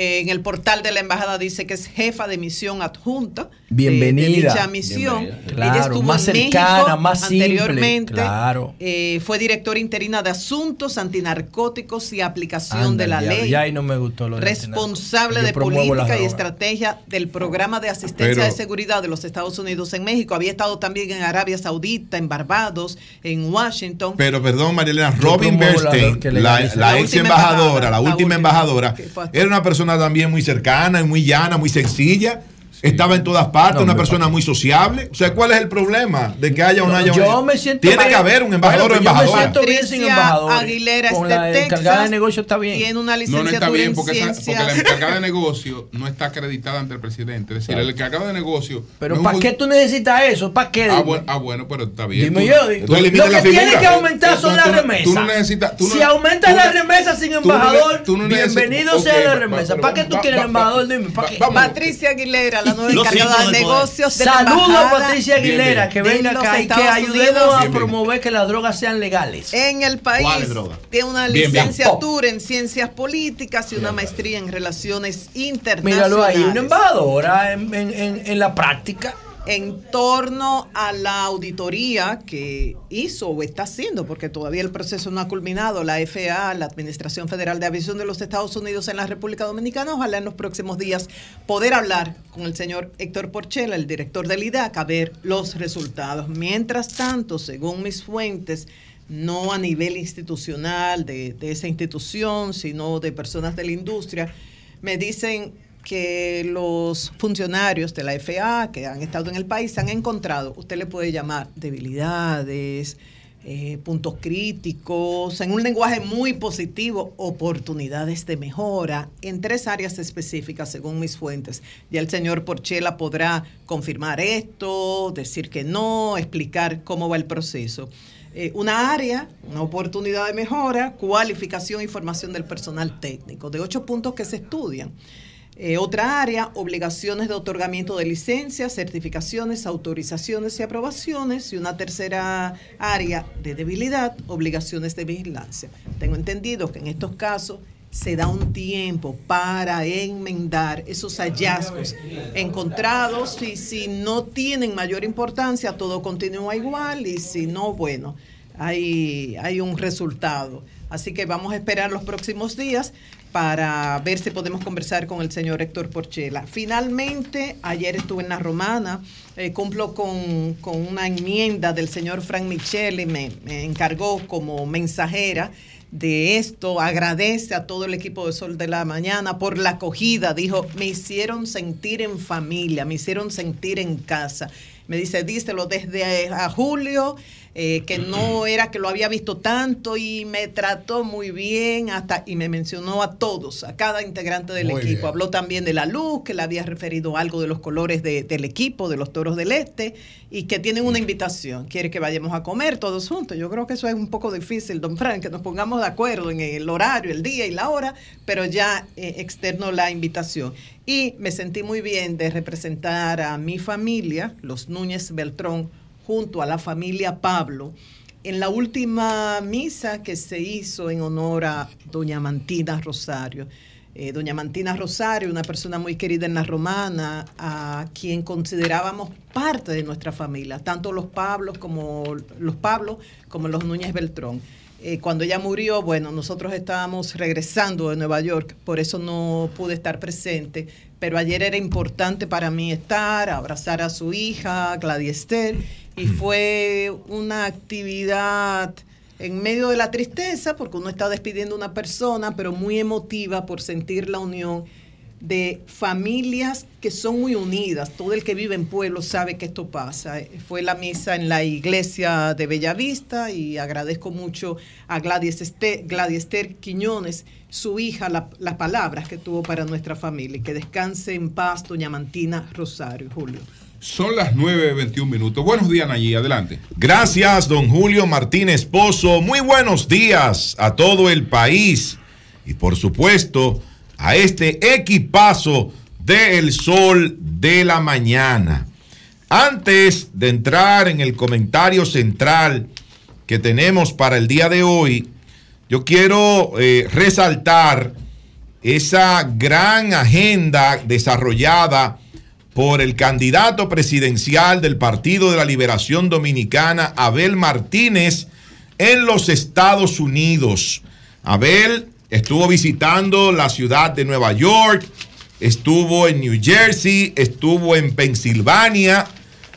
S12: Eh, en el portal de la embajada dice que es jefa de misión adjunta de-
S27: Bienvenida.
S12: de, dicha misión.
S27: Bienvenida.
S12: Ella
S27: Claro,
S12: estuvo
S27: más
S12: en
S27: cercana,
S12: México
S27: más simple,
S12: anteriormente.
S27: claro.
S12: eh, fue directora interina de asuntos antinarcóticos y aplicación
S27: Anda,
S12: de la
S27: diablo,
S12: ley.
S27: Ya ahí no me gustó lo de
S12: responsable de política y estrategia del programa de asistencia
S1: Pero-
S12: de seguridad de los Estados Unidos en México. Había estado también en Arabia Saudita, en Barbados, en Washington.
S16: Pero perdón, Marilena, Robin Bernstein, la, la
S12: La
S16: ex
S12: última
S16: embajadora,
S12: embajadora,
S16: la
S12: la
S16: última
S12: última,
S16: embajadora, era una persona también muy cercana, muy llana, muy sencilla. Estaba en todas partes,
S27: No,
S16: una persona muy sociable. O sea, ¿cuál es el problema de que haya o no haya
S27: Yo
S16: un-
S27: me siento
S16: Tiene
S27: bien.
S16: que haber un embajador
S27: Bueno,
S16: o
S27: pues yo me
S16: embajadora.
S27: siento bien sin embajadores.
S12: Aguilera
S27: Con
S12: es de
S27: la
S12: Texas.
S27: encargada de negocio está bien.
S12: Tiene una
S1: No, no está
S12: licenciatura
S1: bien
S12: en
S1: porque, esa- porque la encargada de negocio no está acreditada ante el presidente. Es decir, el encargado de negocio.
S27: Pero
S1: no
S27: ¿para
S1: un-
S27: qué tú necesitas eso? ¿Para qué?
S1: Ah bueno, ah, bueno, pero está bien.
S27: Dime
S1: Tú-
S27: yo,
S1: tú
S27: lo que tiene que aumentar son las remesas. Si aumenta
S1: tú
S27: la
S1: no-
S27: remesa sin embajador, bienvenido sea la remesa. ¿Para qué tú quieres
S1: va-
S27: embajador? Dime, ¿para qué?
S12: Patricia Aguilera, la nueva
S27: Los
S12: encargada
S27: hijos
S12: de negocios de
S27: Saludos a Patricia Aguilera, que venga acá y que ayudemos
S12: Unidos.
S27: a promover que las drogas sean legales.
S12: En el país tiene una
S27: Bien, bien.
S12: licenciatura en ciencias políticas y una maestría en relaciones internacionales.
S27: Míralo ahí, una embajadora en, en- en- en la práctica.
S12: En torno a la auditoría que hizo o está haciendo, porque todavía el proceso no ha culminado, la FAA, la Administración Federal de Aviación de los Estados Unidos en la República Dominicana, ojalá en los próximos días poder hablar con el señor Héctor Porchela, el director del IDAC, a ver los resultados. Mientras tanto, según mis fuentes, no a nivel institucional de, de esa institución, sino de personas de la industria, me dicen que los funcionarios de la FAA que han estado en el país han encontrado, usted le puede llamar debilidades, eh, puntos críticos, en un lenguaje muy positivo, oportunidades de mejora en tres áreas específicas, según mis fuentes. Ya el señor Porchela podrá confirmar esto, decir que no, explicar cómo va el proceso. Eh, una área, una oportunidad de mejora, cualificación y formación del personal técnico, de ocho puntos que se estudian. Eh, otra área, obligaciones de otorgamiento de licencias, certificaciones, autorizaciones y aprobaciones. Y una tercera área de debilidad, obligaciones de vigilancia. Tengo entendido que en estos casos se da un tiempo para enmendar esos hallazgos encontrados y si no tienen mayor importancia, todo continúa igual y si no, bueno, hay, hay un resultado. Así que vamos a esperar los próximos días para ver si podemos conversar con el señor Héctor Porchela. Finalmente, ayer estuve en la Romana, eh, cumplo con, con una enmienda del señor Frank Michele, me, me encargó como mensajera de esto, agradece a todo el equipo de Sol de la Mañana por la acogida, dijo, me hicieron sentir en familia, me hicieron sentir en casa. Me dice, díselo desde a julio, eh, que no *clears throat* era que lo había visto tanto y me trató muy bien hasta y me mencionó a todos, a cada integrante del
S25: Muy
S12: equipo.
S25: bien.
S12: Habló también de la luz, que le había referido algo de los colores de- del equipo, de los toros del este, y que tienen una invitación. Quiere que vayamos a comer todos juntos. Yo creo que eso es un poco difícil, don Frank, que nos pongamos de acuerdo en el horario, el día y la hora, pero ya eh, externo la invitación. Y me sentí muy bien de representar a mi familia, los Núñez Beltrón, junto a la familia Pablo, en la última misa que se hizo en honor a doña Mantina Rosario. Eh, doña Mantina Rosario, una persona muy querida en la romana, a quien considerábamos parte de nuestra familia, tanto los Pablos como los Pablos como los Núñez Beltrón. Eh, cuando ella murió, bueno, nosotros estábamos regresando de Nueva York, por eso no pude estar presente, pero ayer era importante para mí estar, abrazar a su hija, Gladys Esther, y fue una actividad en medio de la tristeza, porque uno está despidiendo a una persona, pero muy emotiva por sentir la unión de familias que son muy unidas. Todo el que vive en pueblo sabe que esto pasa. Fue la misa en la iglesia de Bellavista y agradezco mucho a Gladys Esther, Gladys Esther Quiñones, su hija, la- las palabras que tuvo para nuestra familia. Y Que descanse en paz, doña Mantina Rosario, Julio.
S1: Son las 9.21 minutos. Buenos días, Nayí. Adelante.
S16: Gracias, don Julio Martínez Pozo. Muy buenos días a todo el país y por supuesto a este equipazo de El Sol de la Mañana. Antes de entrar en el comentario central que tenemos para el día de hoy, yo quiero eh, resaltar esa gran agenda desarrollada por el candidato presidencial del Partido de la Liberación Dominicana, Abel Martínez, en los Estados Unidos. Abel estuvo visitando la ciudad de Nueva York, estuvo en New Jersey, estuvo en Pensilvania,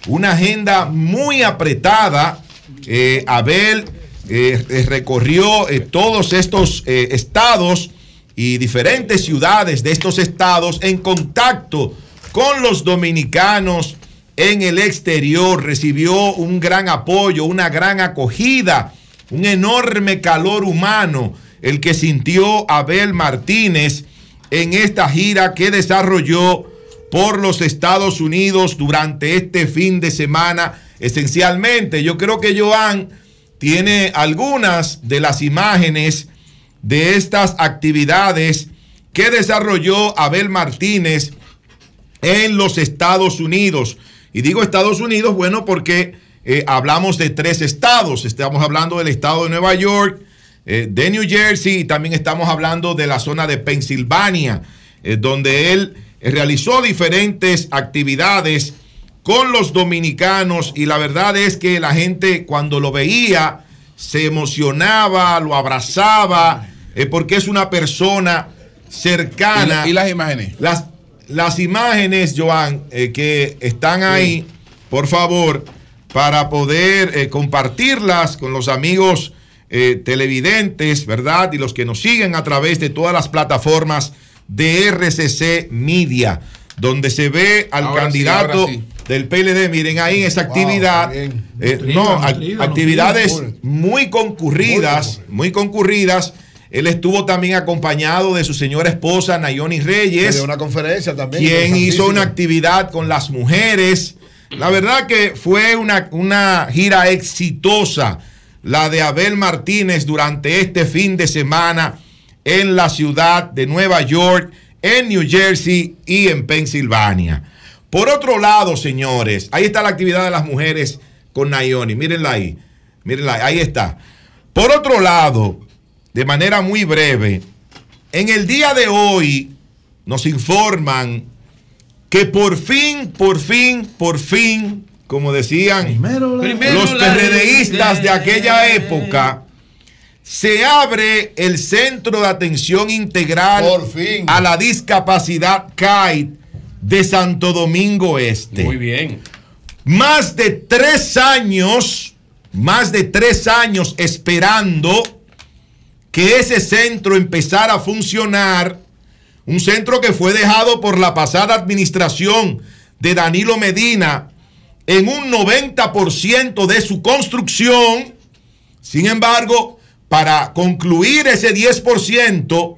S16: una agenda muy apretada. Eh, Abel eh, eh, recorrió todos estos estados y diferentes ciudades de estos estados en contacto con los dominicanos en el exterior. Recibió un gran apoyo, una gran acogida, un enorme calor humano el que sintió Abel Martínez en esta gira que desarrolló por los Estados Unidos durante este fin de semana. Esencialmente, yo creo que Joan tiene algunas de las imágenes de estas actividades que desarrolló Abel Martínez en los Estados Unidos. Y digo Estados Unidos, bueno, porque eh, hablamos de tres estados. Estamos hablando del estado de Nueva York, eh, de New Jersey y también estamos hablando de la zona de Pensilvania, eh, donde él realizó diferentes actividades con los dominicanos y la verdad es que la gente cuando lo veía se emocionaba, lo abrazaba, porque es una persona cercana.
S1: ¿Y la- y las imágenes?
S16: Las, las imágenes, Joan, eh, que están ahí, por favor, para poder eh, compartirlas con los amigos eh, televidentes, ¿verdad? Y los que nos siguen a través de todas las plataformas de RCC Media, donde se ve al
S1: Ahora
S16: candidato
S1: sí.
S16: del PLD. Miren ahí esa actividad.
S11: Nutrida,
S16: no,
S11: nutrida,
S16: actividades muy concurridas, muy concurridas. Él estuvo también acompañado de su señora esposa Nayoni Reyes
S25: De una conferencia también.
S16: quien hizo una actividad con las mujeres. La verdad que fue una, una gira exitosa la de Abel Martínez durante este fin de semana en la ciudad de Nueva York, en New Jersey y en Pensilvania. Por otro lado, señores, ahí está la actividad de las mujeres con Nayoni. Mírenla ahí. Mírenla ahí. Ahí está. Por otro lado, de manera muy breve, en el día de hoy nos informan que por fin, por fin, por fin, como decían
S25: Primero
S16: los PRDistas de aquella época, se abre el Centro de Atención Integral a la Discapacidad CAIT de Santo Domingo Este.
S26: Muy bien.
S16: Más de tres años, más de tres años esperando que ese centro empezara a funcionar. Un centro que fue dejado por la pasada administración de Danilo Medina en un 90% de su construcción. Sin embargo, para concluir ese 10%,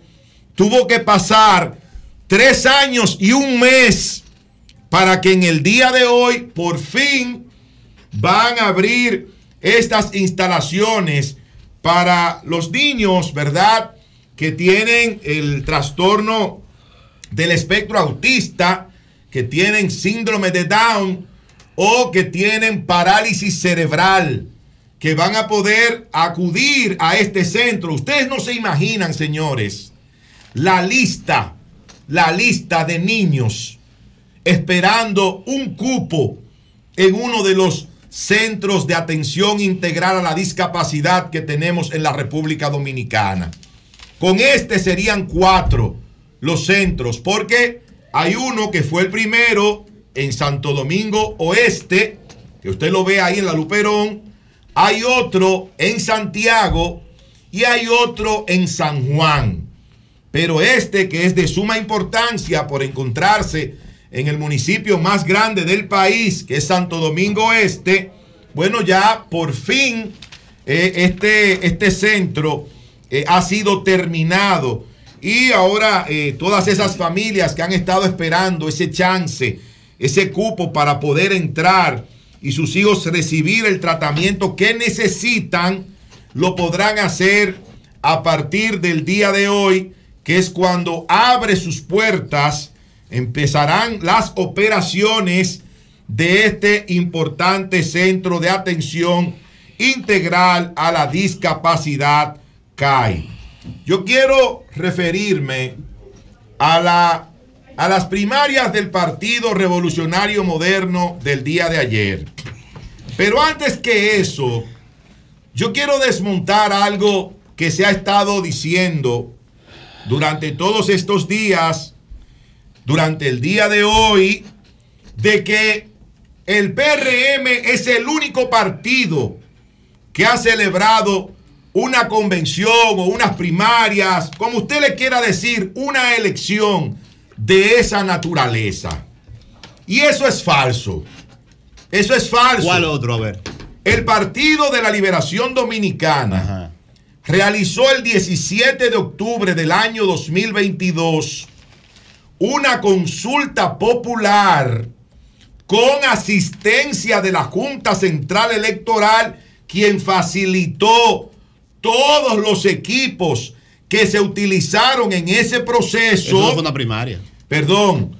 S16: tuvo que pasar tres años y un mes para que en el día de hoy, por fin, van a abrir estas instalaciones para los niños, ¿verdad? Que tienen el trastorno del espectro autista, que tienen síndrome de Down o que tienen parálisis cerebral, que van a poder acudir a este centro. Ustedes no se imaginan, señores, la lista, la lista de niños esperando un cupo en uno de los centros de atención integral a la discapacidad que tenemos en la República Dominicana. Con este serían cuatro los centros, porque hay uno que fue el primero en Santo Domingo Oeste, que usted lo ve ahí en la Luperón, hay otro en Santiago y hay otro en San Juan. pero este que es de suma importancia por encontrarse en el municipio más grande del país, que es Santo Domingo Este, bueno, ya por fin eh, este, este centro eh, ha sido terminado. Y ahora eh, todas esas familias que han estado esperando ese chance, ese cupo para poder entrar y sus hijos recibir el tratamiento que necesitan, lo podrán hacer a partir del día de hoy, que es cuando abre sus puertas, empezarán las operaciones de este importante centro de atención integral a la discapacidad CAI. Yo quiero referirme a, la, a las primarias del Partido Revolucionario Moderno del día de ayer. Pero antes que eso, yo quiero desmontar algo que se ha estado diciendo durante todos estos días, durante el día de hoy, de que el PRM es el único partido que ha celebrado una convención o unas primarias, como usted le quiera decir, una elección de esa naturaleza. Y eso es falso. Eso es falso.
S13: ¿Cuál otro? A ver.
S16: El Partido de la Liberación Dominicana realizó el 17 de octubre del año 2022 una consulta popular con asistencia de la Junta Central Electoral, quien facilitó todos los equipos que se utilizaron en ese proceso.
S13: Eso fue una primaria.
S16: Perdón,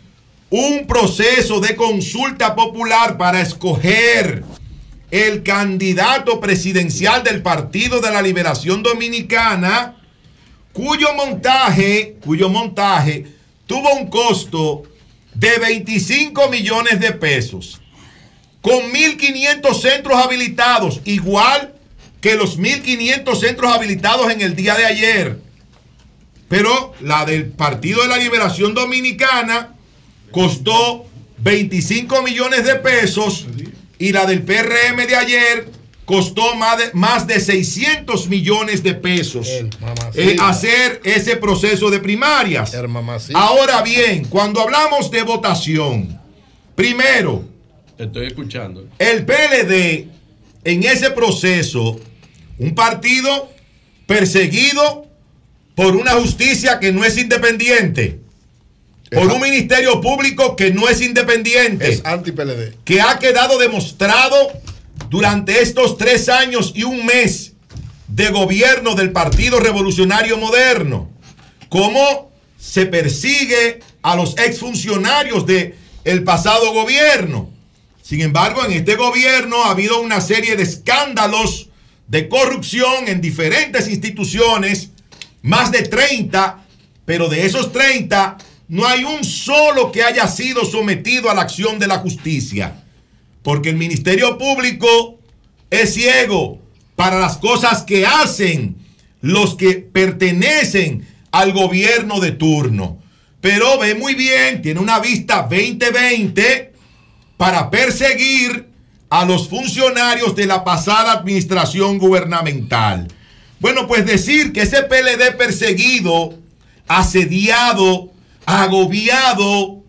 S16: un proceso de consulta popular para escoger el candidato presidencial del Partido de la Liberación Dominicana, cuyo montaje, cuyo montaje tuvo un costo de 25 millones de pesos, con 1.500 centros habilitados, igual que los 1.500 centros habilitados en el día de ayer. Pero la del Partido de la Liberación Dominicana costó 25 millones de pesos y la del PRM de ayer costó más de, más de 600 millones de pesos eh, hacer ese proceso de primarias. Ahora bien, cuando hablamos de votación, primero,
S25: Te estoy escuchando.
S16: el PLD en ese proceso, un partido perseguido por una justicia que no es independiente, por un ministerio público que no es independiente,
S18: Es anti-PLD.
S16: que ha quedado demostrado durante estos tres años y un mes de gobierno del Partido Revolucionario Moderno, cómo se persigue a los exfuncionarios del el pasado gobierno. Sin embargo, en este gobierno ha habido una serie de escándalos de corrupción en diferentes instituciones, más de 30, pero de esos 30 no hay un solo que haya sido sometido a la acción de la justicia. Porque el Ministerio Público es ciego para las cosas que hacen los que pertenecen al gobierno de turno. Pero ve muy bien, tiene una vista 2020 para perseguir a los funcionarios de la pasada administración gubernamental. Bueno, pues decir que ese PLD perseguido, asediado, agobiado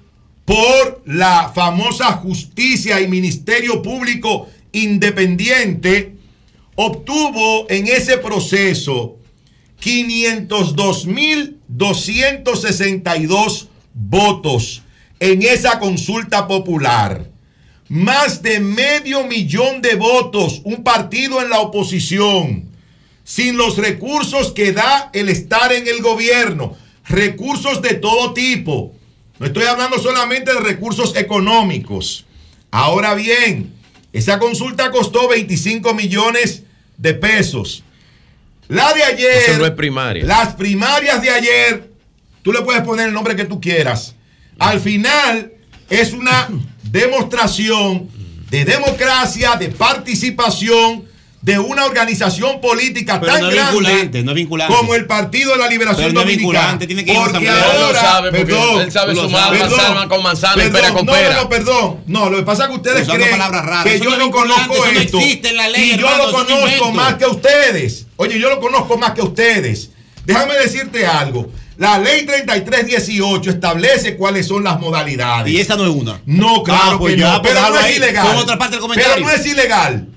S16: por la famosa justicia y ministerio público independiente, obtuvo en ese proceso 502.262 votos en esa consulta popular. Más de medio millón de votos, un partido en la oposición, sin los recursos que da el estar en el gobierno, recursos de todo tipo. No estoy hablando solamente de recursos económicos. Ahora bien, esa consulta costó 25 millones de pesos. La de ayer.
S26: Eso no es primaria.
S16: Las primarias de ayer, tú le puedes poner el nombre que tú quieras. Al final es una demostración de democracia, de participación de una organización política
S13: Pero
S16: tan
S13: no
S16: grande
S13: vinculante, no es vinculante.
S16: como el Partido de la Liberación
S13: Pero no es
S16: Dominicana.
S13: vinculante, tiene que ir
S16: porque ahora,
S13: Él lo sabe, porque
S16: perdón,
S13: él sabe manzana con manzana y
S16: perdón,
S13: pera con
S16: no,
S13: pera.
S16: No, no, perdón. No, lo que pasa es que ustedes
S13: Usando
S16: creen
S13: raras.
S16: que yo
S13: no
S16: conozco
S13: eso no
S16: esto.
S13: existe en la ley,
S16: y yo
S13: hermano,
S16: lo conozco más que ustedes. Oye, yo lo conozco más que ustedes. Déjame decirte algo. La ley 3318 establece cuáles son las modalidades.
S13: Y esa no es una.
S16: No, claro
S13: Ah, pues
S16: que
S13: ya,
S16: no,
S13: pues
S16: pero no es ilegal.
S13: con otra parte del comentario.
S16: Pero no es ilegal.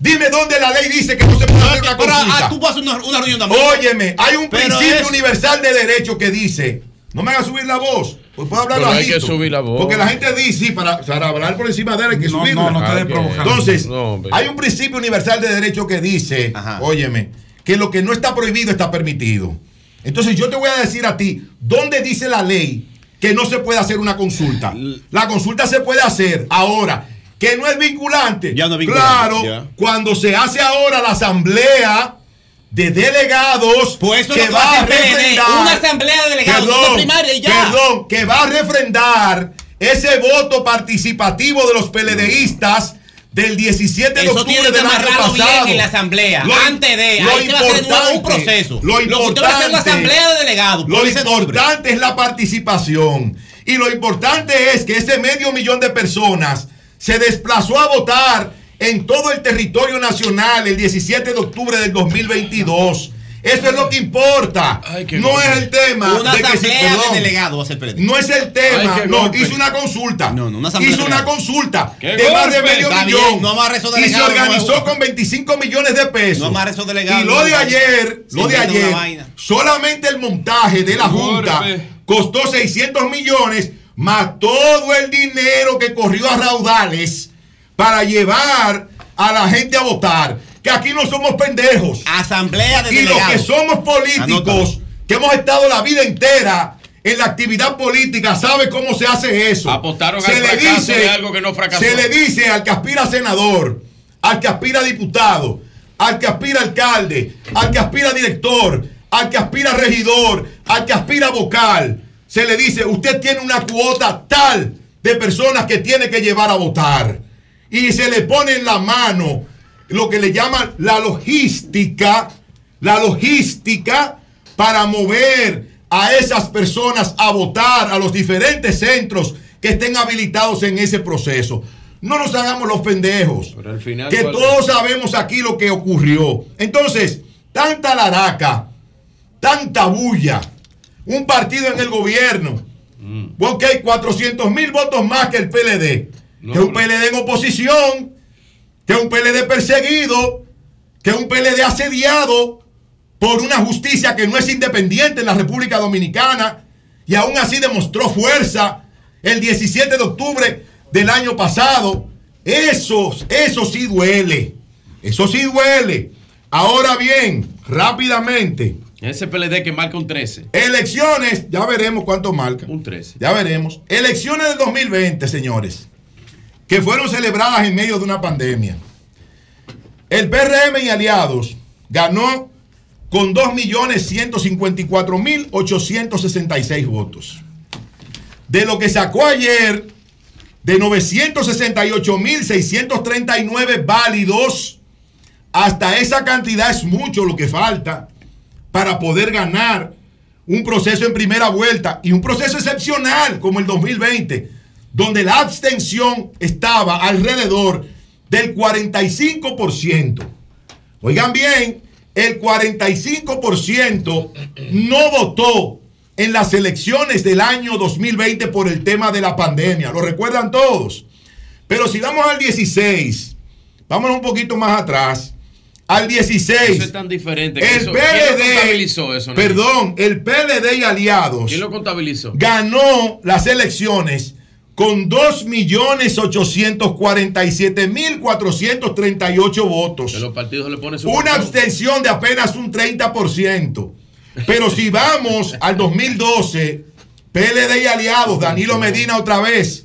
S16: Dime dónde la ley dice que no se puede hacer una
S13: Pero,
S16: consulta.
S13: ah, tú vas a hacer una, una reunión también.
S16: Óyeme, hay un
S13: Pero
S16: principio
S13: es-
S16: universal de derecho que dice, no me hagas subir la voz, pues puedo hablar
S26: Pero hay que subir la voz.
S16: Porque la gente dice, sí, para, para hablar por encima de él hay que
S11: No,
S16: subirla.
S11: no, no te
S26: Ah.
S16: Entonces,
S26: No,
S16: hay un principio universal de derecho que dice, óyeme, que lo que no está prohibido está permitido. Entonces yo te voy a decir a ti, ¿dónde dice la ley que no se puede hacer una consulta? La consulta se puede hacer ahora, que no es vinculante.
S13: Ya no es vinculante,
S16: Claro,
S13: ya.
S16: cuando se hace ahora la asamblea de delegados
S13: Pues eso
S16: que
S13: lo
S16: va a refrendar
S13: una asamblea de delegados,
S16: perdón,
S13: primaria y ya.
S16: perdón, que va a refrendar ese voto participativo de los PLDistas del 17 de octubre del año
S13: amarrarlo bien
S16: pasado.
S13: en la asamblea,
S16: Lo-
S13: antes de,
S16: lo
S13: ahí se va a hacer un
S16: importante-
S13: proceso.
S16: Lo
S13: Lo va a hacer es la
S16: importante-
S13: asamblea de delegados,
S16: Lo importante es la participación. Y lo importante es que ese medio millón de personas se desplazó a votar en todo el territorio nacional el 17 de octubre del 2022. Eso es lo que importa. no es el tema.
S13: Una
S16: de que si-
S13: asamblea
S16: perdón,
S13: de delegados va a ser PLD.
S16: no es el tema.
S13: Ay,
S16: no, hizo una consulta.
S13: No, no, una
S16: hizo una consulta
S13: ¡Qué
S16: de más de medio
S13: Está
S16: millón.
S13: no
S16: y se organizó
S13: no.
S16: con 25 millones de pesos.
S13: No
S16: Y lo de ayer, lo de ayer, solamente el montaje de la Junta costó 600 millones, más todo el dinero que corrió a raudales para llevar a la gente a votar. Que aquí no somos pendejos.
S13: Asamblea de
S16: Y los que somos políticos, que hemos estado la vida entera en la actividad política, sabe cómo se hace eso.
S26: Apostaron al fracaso de algo que no fracasó.
S16: Se le dice al que aspira a senador, al que aspira a diputado, al que aspira a alcalde, al que aspira a director, al que aspira a regidor, al que aspira a vocal, se le dice, usted tiene una cuota tal de personas que tiene que llevar a votar. Y se le pone en la mano lo que le llaman la logística, la logística para mover a esas personas a votar a los diferentes centros que estén habilitados en ese proceso. No nos hagamos los pendejos.
S26: Pero al final.
S16: Que
S26: ¿cuál
S16: todos sabemos aquí lo que ocurrió. Entonces, tanta laraca, tanta bulla, un partido en el gobierno, ok, 400 mil votos más que el PLD, que un PLD en oposición, que un PLD perseguido, que un PLD asediado por una justicia que no es independiente en la República Dominicana y aún así demostró fuerza el 17 de octubre del año pasado. Eso, eso sí duele. Eso sí duele. Ahora bien, rápidamente,
S26: Ese PLD que marca un 13.
S16: elecciones, ya veremos cuánto marca.
S26: Un 13.
S16: Ya veremos. Elecciones del 2020, señores, que fueron celebradas en medio de una pandemia. El PRM y aliados ganó con 2.154.866 votos. De lo que sacó ayer, de 968.639 válidos, hasta esa cantidad es mucho lo que falta para poder ganar un proceso en primera vuelta y un proceso excepcional como el 2020, donde la abstención estaba alrededor del 45%. Oigan bien, el 45% no votó en las elecciones del año 2020 por el tema de la pandemia. Lo recuerdan todos. Pero si vamos al 16, vámonos un poquito más atrás. Al 16.
S26: Eso es tan diferente. que
S16: El
S26: eso- ¿Quién lo
S16: PLD,
S26: contabilizó eso?
S16: Perdón, el PLD y aliados
S26: ¿Quién lo contabilizó?
S16: ganó las elecciones con 2.847.438 votos.
S26: Que los partidos le ponen su
S16: Una abstención de apenas un 30%. Pero si *laughs* vamos al 2012, PLD y aliados, Danilo Medina otra vez,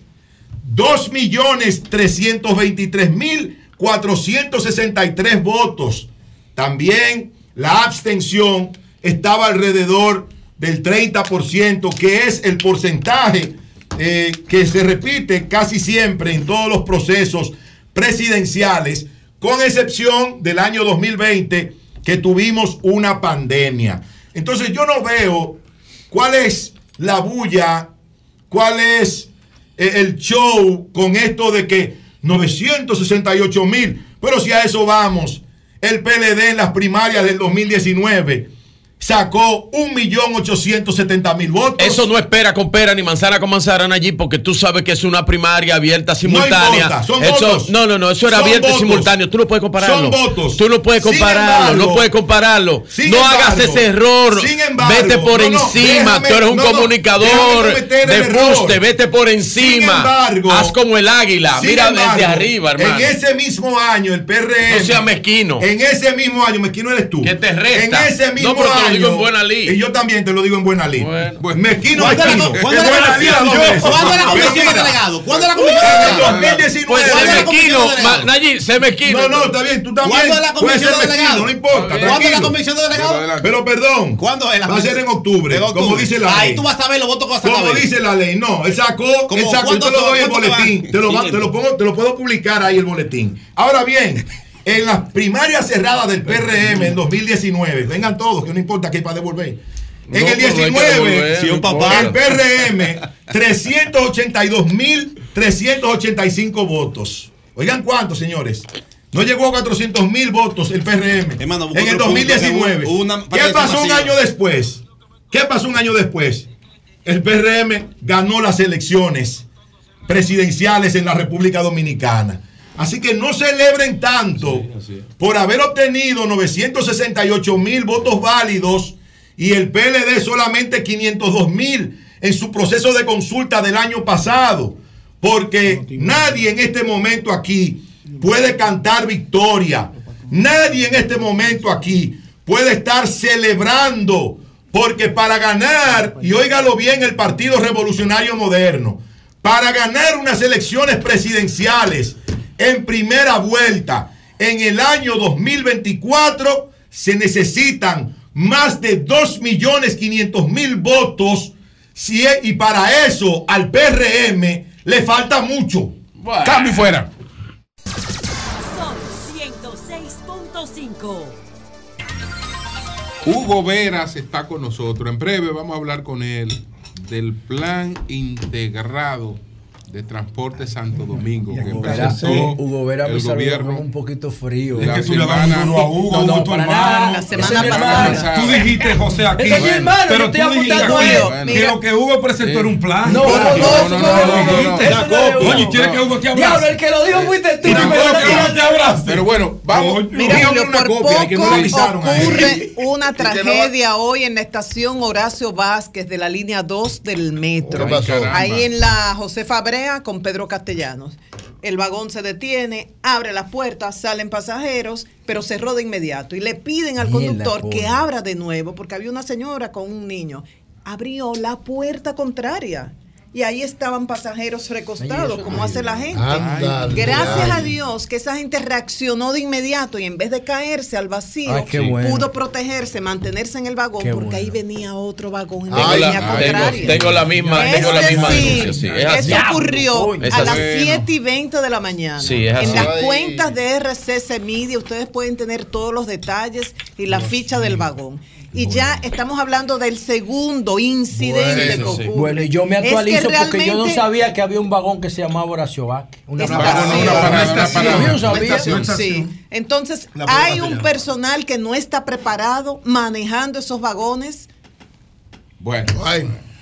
S16: 2.323.463 votos. También la abstención estaba alrededor del 30%, que es el porcentaje eh, que se repite casi siempre en todos los procesos presidenciales, con excepción del año 2020, que tuvimos una pandemia. Entonces yo no veo cuál es la bulla, cuál es eh, el show con esto de que 968 mil, pero si a eso vamos, el PLD en las primarias del 2019 sacó 1.870.000 votos.
S26: Eso no espera con pera ni manzana con manzana allí porque tú sabes que es una primaria abierta simultánea.
S16: importa, son
S26: eso,
S16: votos.
S26: No, no, no, eso era
S16: Son
S26: abierto y simultáneo. Tú no puedes compararlo.
S16: Son votos.
S26: Tú no puedes compararlo,
S16: embargo,
S26: no puedes compararlo. no
S16: embargo,
S26: hagas ese error.
S16: sin embargo,
S26: vete por
S16: no, no,
S26: encima.
S16: déjame-
S26: tú eres un
S16: no, no,
S26: comunicador de fuste. Vete por encima.
S16: embargo,
S26: Haz como el águila. Mira desde arriba, hermano.
S16: En ese mismo año, el PRM.
S26: No sea mezquino.
S16: En ese mismo año, mezquino eres tú.
S26: Que te resta.
S16: En ese mismo
S26: No,
S16: año.
S26: Digo en buena lid.
S16: Y yo también te lo digo en buena lid. Pues mezquino,
S13: ¿Cuándo la-
S16: mezquino.
S13: cuándo
S16: En
S13: la
S16: buena
S13: comisión?
S16: dos
S13: Yo-
S16: veces.
S13: ¿Cuándo la
S16: Pero
S13: comisión de
S16: mira,
S13: delegados? ¿Cuándo la comisión de?
S16: 2019.
S26: Pues se
S13: ¿Cuándo la
S26: mezquino. Nayib, se mezquino.
S16: No, no, está bien, tú también.
S13: ¿Cuándo es la comisión de delegados?
S16: No importa.
S13: ¿Cuándo es la comisión de delegados?
S16: Pero perdón.
S13: ¿Cuándo es la
S16: Va a ser en octubre, como dice la
S13: Ahí
S16: ley.
S13: tú vas a ver los votos que vas a
S16: Como dice la ley, no, él sacó, él sacó, yo
S13: ¿Cuántos
S16: te lo doy el boletín, lo pongo, te lo puedo publicar ahí el boletín. Ahora bien, en las primarias cerradas del PRM en 2019, vengan todos, que no importa que hay para devolver. En
S26: No,
S16: el
S26: pero hay que
S16: 19,
S26: devolver,
S16: si un papá, el PRM, 382.385 votos. Oigan cuántos, señores. No llegó a 400 mil votos el PRM
S13: Hermano,
S16: en el
S13: otro punto,
S16: 2019.
S13: que hubo una
S16: ¿Qué pasó un año después? ¿Qué pasó un año después? El PRM ganó las elecciones presidenciales en la República Dominicana. Así que no celebren tanto por haber obtenido 968 mil votos válidos y el PLD solamente 502 mil en su proceso de consulta del año pasado. Porque nadie en este momento aquí puede cantar victoria. Nadie en este momento aquí puede estar celebrando. Porque para ganar, y óigalo bien el Partido Revolucionario Moderno, para ganar unas elecciones presidenciales en primera vuelta en el año 2024 se necesitan más de 2.500.000 votos si es- y para eso al PRM le falta mucho. Cambio y fuera.
S28: Son 106.5.
S1: Hugo Veras está con nosotros. En breve vamos a hablar con él del plan integrado de transporte Santo Domingo que
S27: Hugo Vera,
S1: presentó
S27: Hugo Vera me
S1: el gobierno.
S27: un poquito frío.
S1: Es que tú le das a Hugo,
S27: no, no,
S1: Hugo, tu hermano. La semana
S27: es
S1: pasada.
S11: Tú dijiste, José, aquí.
S27: Ese es mi hermano,
S11: pero tú dijiste
S27: apuntando
S11: aquí que lo que Hugo presentó era un plan.
S27: No, no, no,
S11: no,
S27: no,
S11: no. Oye, que Hugo te abrace.
S27: Diablo, el que lo dijo fuiste tú.
S11: Y tampoco
S27: pero
S11: que Hugo te abrace.
S1: Pero bueno, vamos.
S12: Mira, Julio, por
S1: copia
S12: poco ocurre *laughs* una tragedia hoy en la estación Horacio Vázquez de la línea 2 del metro.
S1: ¿Qué pasó?
S12: Ahí en la Josefa Brea con Pedro Castellanos. El vagón se detiene, abre las puertas, salen pasajeros, pero cerró de inmediato. Y le piden al conductor que abra de nuevo, porque había una señora con un niño. Abrió la puerta contraria. Y ahí estaban pasajeros recostados, como hace la gente. Gracias a
S18: ay.
S12: Dios que esa gente reaccionó de inmediato y en vez de caerse al vacío,
S27: Ay, bueno.
S12: pudo protegerse, mantenerse en el vagón,
S27: Qué
S12: porque
S27: bueno.
S12: ahí venía otro vagón en
S26: Tengo
S12: la
S26: la-
S12: línea
S26: tengo-
S12: contraria.
S26: tengo la misma- tengo la
S12: Es
S26: misma denuncia, sí, es así.
S12: Eso ocurrió
S26: Es
S12: a las
S26: Bueno.
S12: 7 y 20 de la mañana.
S26: Sí, es así.
S12: En las
S26: Ay.
S12: cuentas de RCC Media ustedes pueden tener todos los detalles y la ficha del vagón. Y ya estamos hablando del segundo incidente que
S27: Bueno, sí.
S12: ocurre.
S27: Bueno, y yo me
S12: Es que
S27: actualizo porque yo no sabía que había un vagón que se llamaba Horacio Vázquez. Una Sí.
S12: Entonces, hay un personal que no está preparado manejando esos vagones.
S1: Bueno.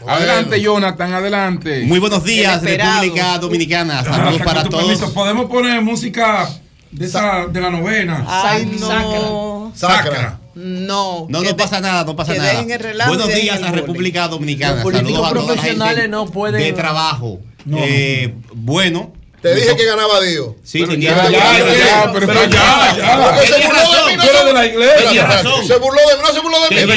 S1: Adelante, Jonathan, adelante.
S18: Muy buenos días. República Dominicana. Saludos para todos.
S11: permiso, Podemos poner música de, esa, de la novena.
S12: Ay, no.
S18: Sacra.
S12: No.
S18: No, no pasa nada, no pasa nada. Buenos días a
S12: bullying.
S18: República Dominicana.
S27: Los políticos
S18: Saludos a toda la
S27: profesionales
S18: gente
S27: no pueden-
S18: de trabajo. Eh, bueno.
S29: Te dije que ganaba Dios.
S18: Sí,
S29: Pero ya, ya, ya, pero ya, ya. Se burló de mí, no se-
S18: de
S29: burló de mí, no se burló de mí.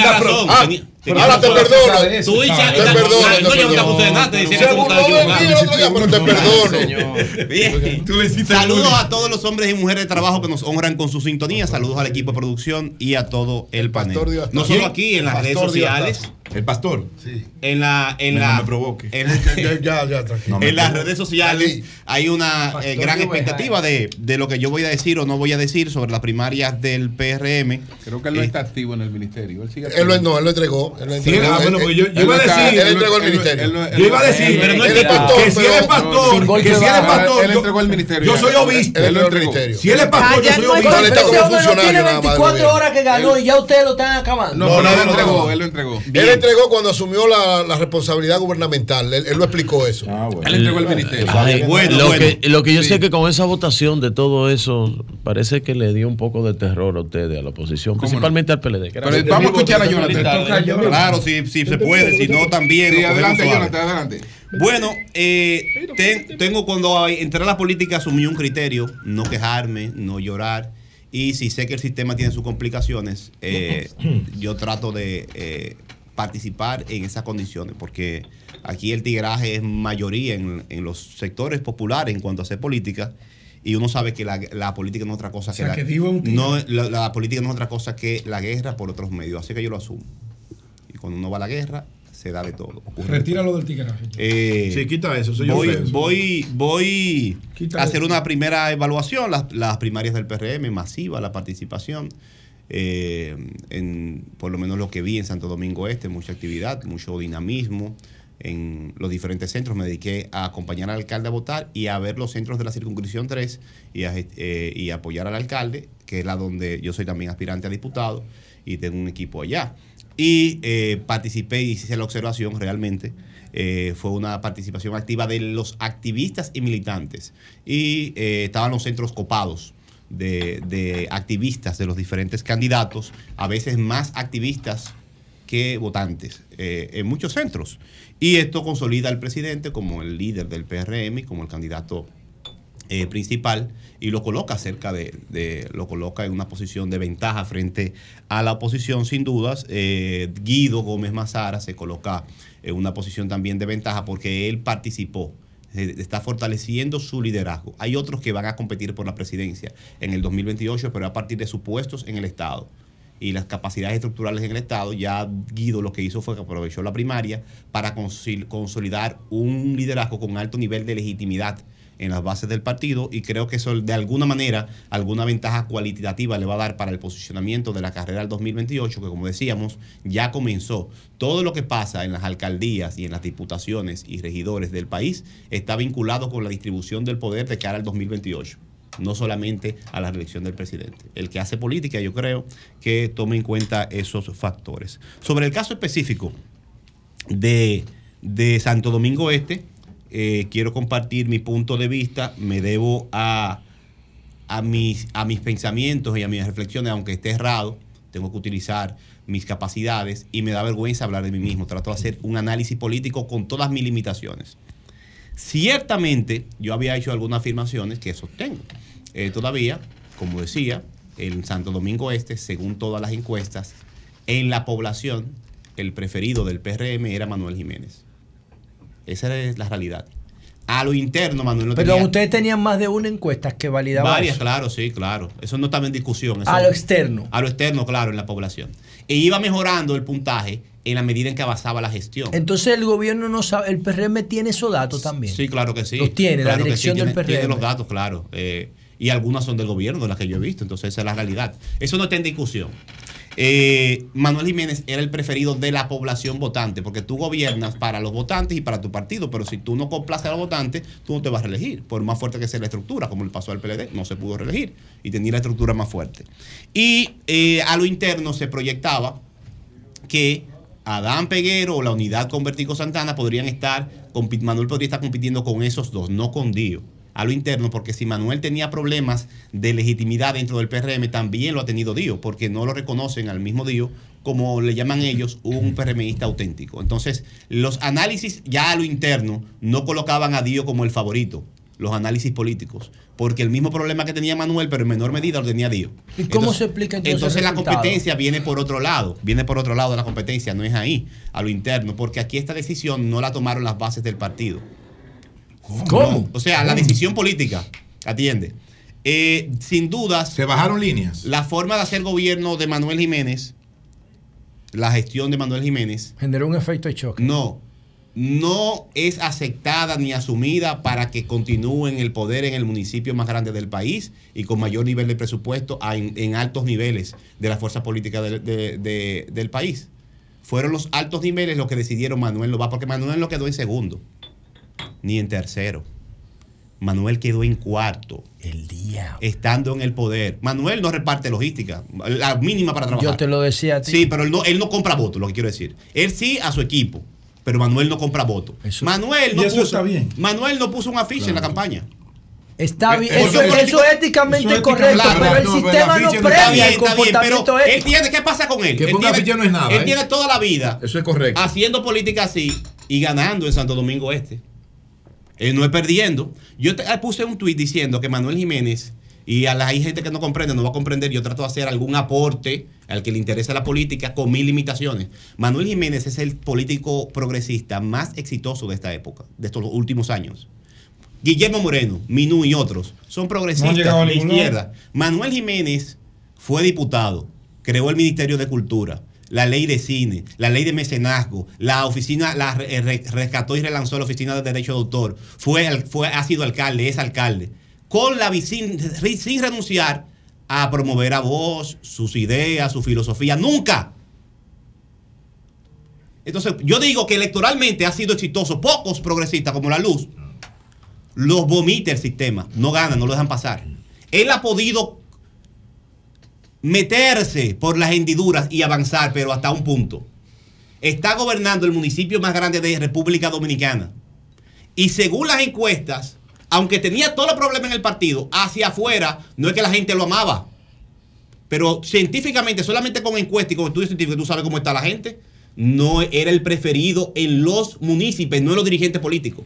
S29: Ah, ah, Ahora te perdono.
S18: Tú dices-
S29: Te
S18: no,
S29: perdono.
S18: no,
S29: te
S18: no, yo no te nada, te que tú
S29: pero te perdono.
S18: Bien. Saludos a todos los hombres y mujeres de trabajo que nos honran con su sintonía. Saludos al equipo de producción y a todo el panel. No solo aquí, en las redes sociales.
S16: El pastor.
S29: Sí.
S18: En la, en
S16: No
S18: la,
S16: me provoque.
S18: En, *laughs*
S29: Ya, ya, tranquilo.
S18: en las redes sociales hay una eh, gran expectativa de, de lo que yo voy a decir o no voy a decir sobre las primarias del PRM.
S1: Creo que él no está activo en el ministerio. Él sigue
S29: Él lo, no, él lo entregó. Él lo
S18: Sí,
S29: entregó.
S18: ah, bueno, pues yo- yo iba a decir,
S29: Él entregó el ministerio. Yo iba a decir,
S18: él-
S29: pero no es pastor.
S18: que si él es pastor, que si él es pastor,
S1: Él
S18: yo-
S1: entregó el ministerio.
S18: Yo soy obispo.
S1: Él
S29: el
S1: entregó.
S29: ministerio.
S18: Si él es pastor,
S27: Ah,
S18: yo
S27: ya
S18: soy obispo.
S29: Él está como
S27: ese hombre no
S29: funcionario
S27: tiene
S29: nada más del
S27: 24
S29: gobierno.
S27: horas que ganó y ya ustedes lo están acabando.
S1: No,
S29: No,
S1: él lo entregó. Él lo entregó.
S29: Él entregó cuando asumió la, responsabilidad gubernamental. Él, lo explicó eso.
S1: Él entregó el ministerio.
S25: Lo. Que, yo
S1: Sí.
S25: sé que con esa votación de todo eso parece que le dio un poco de terror a ustedes, a la oposición, principalmente al PLD.
S1: Pero vamos a escuchar a Jonathan.
S18: Claro, si, si se puede, si no también.
S1: Sí, adelante. Jonathan, adelante.
S18: Bueno, eh, ten- tengo cuando entré a la política asumí un criterio, no quejarme, no llorar. Y si sé que el sistema tiene sus complicaciones, eh, yo trato de eh, participar en esas condiciones, porque aquí el tigraje es mayoría en, en los sectores populares en cuanto a hacer política. Y uno sabe que la, la política no es otra cosa
S11: sea,
S18: que, la,
S11: que Divo es un tigre.
S18: no, la, la política no es otra cosa que la guerra por otros medios. Así que yo lo asumo. Cuando uno va a la guerra, se da de todo. ocurre de
S11: Retíralo del tigraje.
S18: eh,
S29: Sí, quita eso,
S18: voy, voy, voy
S11: Quita
S18: a hacer
S11: eso.
S18: una primera evaluación, las, las primarias del PRM, masiva la participación. eh, en, por lo menos lo que vi en Santo Domingo Este, mucha actividad, mucho dinamismo en los diferentes centros. Me dediqué a acompañar al alcalde a votar y a ver los centros de la circunscripción 3 y, a, eh, y apoyar al alcalde, que es la donde yo soy también aspirante a diputado y tengo un equipo allá. Y eh, participé y hice la observación realmente. eh, fue una participación activa de los activistas y militantes. Y eh, estaban los centros copados de, de activistas de los diferentes candidatos, a veces más activistas que votantes en muchos centros. Y esto consolida al presidente como el líder del PRM y como el candidato eh, principal y lo coloca cerca de, lo coloca en una posición de ventaja frente a la oposición sin dudas. Eh, Guido Gómez Mazara se coloca en una posición también de ventaja porque él participó eh, está fortaleciendo su liderazgo. Hay otros que van a competir por la presidencia en el 2028, pero a partir de sus puestos en el Estado y las capacidades estructurales en el Estado, ya Guido lo que hizo fue que aprovechó la primaria para consolidar un liderazgo con alto nivel de legitimidad en las bases del partido y creo que eso de alguna manera alguna ventaja cualitativa le va a dar para el posicionamiento de la carrera del 2028 que como decíamos ya comenzó todo lo que pasa en las alcaldías y en las diputaciones y regidores del país está vinculado con la distribución del poder de cara al 2028 no solamente a la reelección del presidente. El que hace política, yo creo que tome en cuenta esos factores. Sobre el caso específico de, de Santo Domingo Este, eh, quiero compartir mi punto de vista, me debo a, a, mis, a mis pensamientos y a mis reflexiones, aunque esté errado, tengo que utilizar mis capacidades y me da vergüenza hablar de mí mismo. Trato de hacer un análisis político con todas mis limitaciones. Ciertamente, yo había hecho algunas afirmaciones que sostengo. Eh, todavía, como decía, en Santo Domingo Este, según todas las encuestas, en la población, el preferido del PRM era Manuel Jiménez. Esa es la realidad. A lo interno, Manuel no
S27: Pero
S18: tenía
S27: ustedes tenían más de una encuesta que validaba
S18: varias,
S27: eso.
S18: claro, sí, claro. Eso no estaba en discusión. eso-
S27: A lo externo.
S18: A lo externo, claro, en la población. E iba mejorando el puntaje en la medida en que avanzaba la gestión.
S27: Entonces el gobierno no sabe, el PRM tiene esos datos también.
S18: Sí, claro que sí.
S27: Los tiene, la
S18: Claro
S27: dirección
S18: sí,
S27: del
S18: tiene,
S27: PRM.
S18: tiene los datos, claro. Eh, y algunas son del gobierno, de las que yo he visto. Entonces, esa es la realidad. Eso no está en discusión. Eh, Manuel Jiménez era el preferido de la población votante, porque tú gobiernas para los votantes y para tu partido, pero si tú no complaces a los votantes, tú no te vas a reelegir, por más fuerte que sea la estructura, como le pasó al PLD, no se pudo reelegir y tenía la estructura más fuerte. Y eh, a lo interno se proyectaba que Adán Peguero o la unidad con Vertigo Santana podrían estar, Manuel podría estar compitiendo con esos dos, no con Dio. A lo interno, porque si Manuel tenía problemas de legitimidad dentro del PRM, también lo ha tenido Dio, porque no lo reconocen al mismo Dio como le llaman ellos, un PRMista auténtico. Entonces, los análisis ya a lo interno no colocaban a Dio como el favorito, los análisis políticos, porque el mismo problema que tenía Manuel, pero en menor medida lo tenía Dio.
S27: ¿Y cómo se explica entonces
S18: Entonces la competencia viene por otro lado, viene por otro lado de la competencia, no es ahí, a lo interno, porque aquí esta decisión no la tomaron las bases del partido.
S27: ¿Cómo?
S18: No, o sea, la decisión política, atiende. Eh, sin dudas.
S16: Se bajaron líneas.
S18: La forma de hacer gobierno de Manuel Jiménez, la gestión de Manuel Jiménez,
S27: Generó un efecto de choque.
S18: no. no es aceptada ni asumida para que continúe en el poder en el municipio más grande del país y con mayor nivel de presupuesto en, en altos niveles de la fuerza política del- de- de- del país. Fueron los altos niveles los que decidieron Manuel no va, porque Manuel no quedó en segundo, ni en tercero. Manuel quedó en cuarto.
S27: El día.
S18: Estando en el poder. Manuel no reparte logística, la mínima para trabajar.
S27: Yo te lo decía a ti.
S18: Sí, pero él no, él no compra votos, lo que quiero decir. Él sí a su equipo, pero Manuel no compra votos. Manuel
S11: Y
S18: no
S11: eso
S18: puso,
S11: está bien.
S18: Manuel no puso un afiche en la campaña.
S27: Está bien, eso,
S18: el
S27: eso
S18: político-
S27: es éticamente
S18: eso es
S27: correcto, pero el
S18: no,
S27: sistema no premia
S18: bien,
S27: el
S18: está bien,
S27: comportamiento
S18: pero él
S27: ético.
S18: tiene, ¿qué pasa con él?
S16: Que
S18: él
S16: ponga
S18: tiene,
S16: afiche no es nada,
S18: Él
S16: ¿eh?
S18: tiene toda la vida
S16: Eso es correcto.
S18: haciendo política así y ganando en Santo Domingo Este. Él no es perdiendo. Yo te- eh, puse un tuit diciendo que Manuel Jiménez, y a la hay gente que no comprende, no va a comprender, yo trato de hacer algún aporte al que le interesa la política con mil limitaciones. Manuel Jiménez es el político progresista más exitoso de esta época, de estos últimos años. Guillermo Moreno, Minú y otros son progresistas
S11: a
S18: de
S11: ningún
S18: izquierda. Manuel Jiménez fue diputado, creó el Ministerio de Cultura, la ley de cine, la ley de mecenazgo, la oficina, la re- rescató y relanzó la oficina de derecho de autor, fue, fue, ha sido alcalde, es alcalde, con la sin, sin renunciar a promover a vos sus ideas, su filosofía, nunca. Entonces, yo digo que electoralmente ha sido exitoso. Pocos progresistas como la luz los vomita el sistema, no ganan, no lo dejan pasar. Él ha podido meterse por las hendiduras y avanzar, pero hasta un punto. Está gobernando el municipio más grande de República Dominicana. Y según las encuestas, aunque tenía todos los problemas en el partido, hacia afuera no es que la gente lo amaba. Pero científicamente, solamente con encuestas y con estudios científicos, tú sabes cómo está la gente. No era el preferido en los municipios, no en los dirigentes políticos.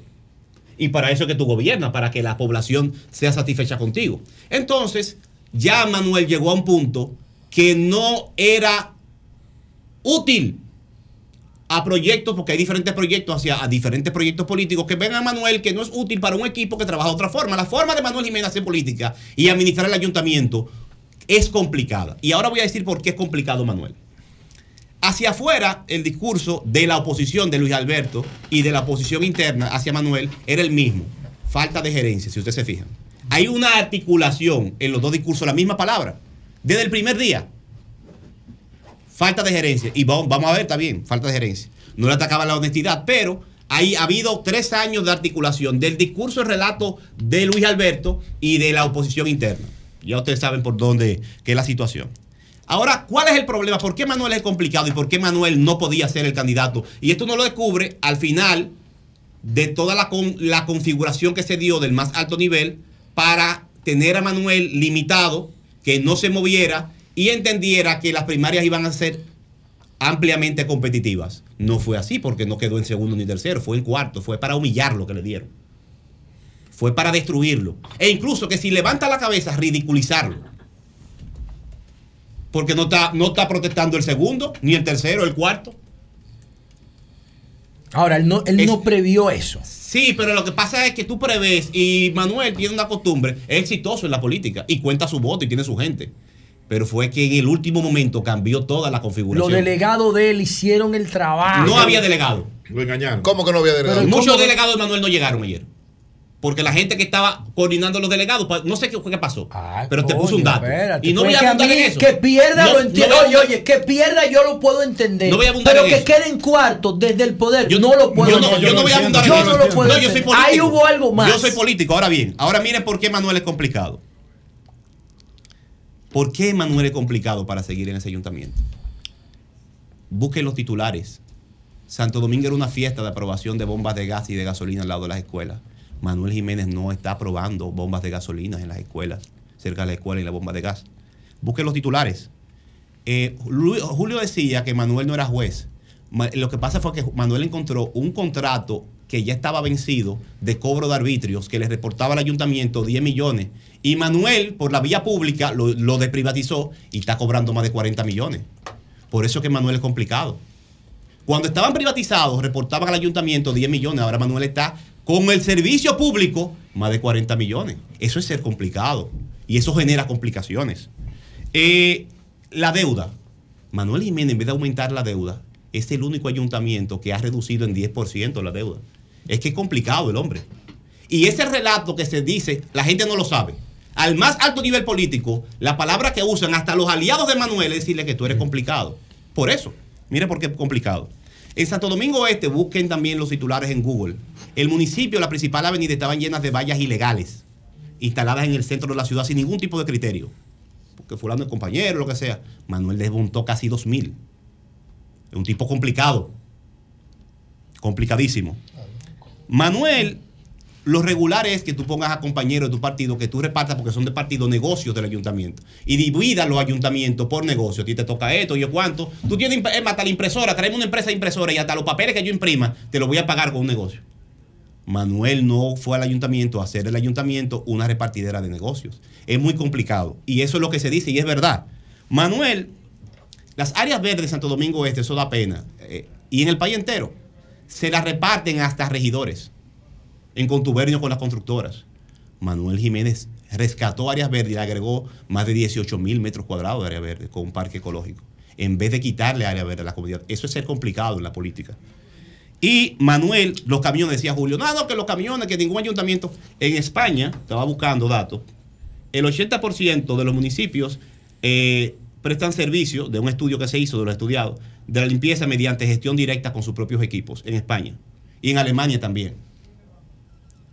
S18: Y para eso es que tú gobiernas, para que la población sea satisfecha contigo. Entonces, ya Manuel llegó a un punto que no era útil a proyectos, porque hay diferentes proyectos hacia a diferentes proyectos políticos que ven a Manuel que no es útil para un equipo que trabaja de otra forma. La forma de Manuel Jiménez hacer política y administrar el ayuntamiento es complicada. Y ahora voy a decir por qué es complicado Manuel. Hacia afuera, el discurso de la oposición de Luis Alberto y de la oposición interna hacia Manuel era el mismo. Falta de gerencia, si ustedes se fijan. Hay una articulación en los dos discursos, la misma palabra, desde el primer día. Falta de gerencia. Y vamos, vamos a ver, está bien, falta de gerencia. No le atacaba la honestidad, pero ahí ha habido tres años de articulación del discurso y relato de Luis Alberto y de la oposición interna. Ya ustedes saben por dónde que es la situación. Ahora, ¿cuál es el problema? ¿Por qué Manuel es complicado y por qué Manuel no podía ser el candidato? Y esto no lo descubre al final de toda la, la configuración que se dio del más alto nivel para tener a Manuel limitado, que no se moviera y entendiera que las primarias iban a ser ampliamente competitivas. No fue así porque no quedó en segundo ni tercero, fue en cuarto, fue para humillar lo que le dieron. Fue para destruirlo. E incluso que si levanta la cabeza, ridiculizarlo. Porque no está, no está protestando el segundo, ni el tercero, el cuarto.
S27: Ahora, él no, él no previó eso.
S18: Sí, pero lo que pasa es que tú prevés y Manuel tiene una costumbre, es exitoso en la política y cuenta su voto y tiene su gente. Pero fue que en el último momento cambió toda la
S27: Los
S18: configuración.
S27: delegados de él hicieron el trabajo.
S18: No había delegado.
S16: Lo engañaron.
S29: ¿Cómo que no había delegado?
S18: Muchos delegados de Manuel no llegaron ayer. Porque la gente que estaba coordinando los delegados, no sé qué, qué pasó, pero te puso un dato.
S27: espérate,
S18: y no
S27: pero
S18: voy a abundar
S27: mí
S18: en eso.
S27: Que pierda
S18: No-
S27: lo
S18: no
S27: entiendo. oye, oye, que pierda yo lo puedo entender.
S18: No voy a abundar
S27: pero
S18: en
S27: que
S18: eso.
S27: quede en cuarto desde el poder. Yo no lo puedo
S18: Yo no,
S27: entender.
S18: yo no voy a abundar
S27: Yo
S18: en
S27: no
S18: eso.
S27: lo puedo
S18: No, yo soy
S27: entender. Ahí hubo algo más.
S18: Yo soy político. Ahora bien, ahora miren por qué Manuel es complicado. ¿Por qué Manuel es complicado para seguir en ese ayuntamiento? Busquen los titulares. Santo Domingo era una fiesta de aprobación de bombas de gas y de gasolina al lado de las escuelas. Manuel Jiménez no está aprobando bombas de gasolina en las escuelas, cerca de la escuela y la bomba de gas. Busquen los titulares. Eh, Julio decía que Manuel no era juez. Lo que pasa fue que Manuel encontró un contrato que ya estaba vencido de cobro de arbitrios que le reportaba al ayuntamiento 10 millones. Y Manuel, por la vía pública, lo, lo desprivatizó y está cobrando más de 40 millones. Por eso es que Manuel es complicado. Cuando estaban privatizados, reportaban al ayuntamiento 10 millones. Ahora Manuel está con el servicio público más de 40 millones. Eso es ser complicado. Y eso genera complicaciones. Eh, la deuda. Manuel Jiménez, en vez de aumentar la deuda, es el único ayuntamiento que ha reducido en 10% la deuda. Es que es complicado el hombre. Y ese relato que se dice, la gente no lo sabe. Al más alto nivel político, la palabra que usan hasta los aliados de Manuel es decirle que tú eres complicado. Por eso, mire por qué es complicado. En Santo Domingo Este, busquen también los titulares en Google. El municipio, la principal avenida, estaban llenas de vallas ilegales, instaladas en el centro de la ciudad sin ningún tipo de criterio. Porque fulano es compañero, lo que sea. Manuel desmontó casi 2.000. Es un tipo complicado. Complicadísimo. Manuel, lo regular es que tú pongas a compañeros de tu partido, que tú repartas, porque son de partido, negocios del ayuntamiento. Y divida los ayuntamientos por negocio. A ti te toca esto, yo cuánto. Tú tienes hasta la impresora, traeme una empresa de impresora y hasta los papeles que yo imprima, te los voy a pagar con un negocio. Manuel no fue al ayuntamiento a hacer del ayuntamiento una repartidera de negocios. Es muy complicado. Y eso es lo que se dice y es verdad. Manuel, las áreas verdes de Santo Domingo Este, eso da pena. eh, y en el país entero, se las reparten hasta regidores en contubernio con las constructoras. Manuel Jiménez rescató áreas verdes y le agregó más de 18 mil metros cuadrados de área verde con un parque ecológico, en vez de quitarle área verde a la comunidad. Eso es ser complicado en la política. Y Manuel, los camiones, decía Julio, no, no, que los camiones, que ningún ayuntamiento. En España, estaba buscando datos, el 80% de los municipios eh, prestan servicio de un estudio que se hizo de los estudiados de la limpieza mediante gestión directa con sus propios equipos en España y en Alemania también.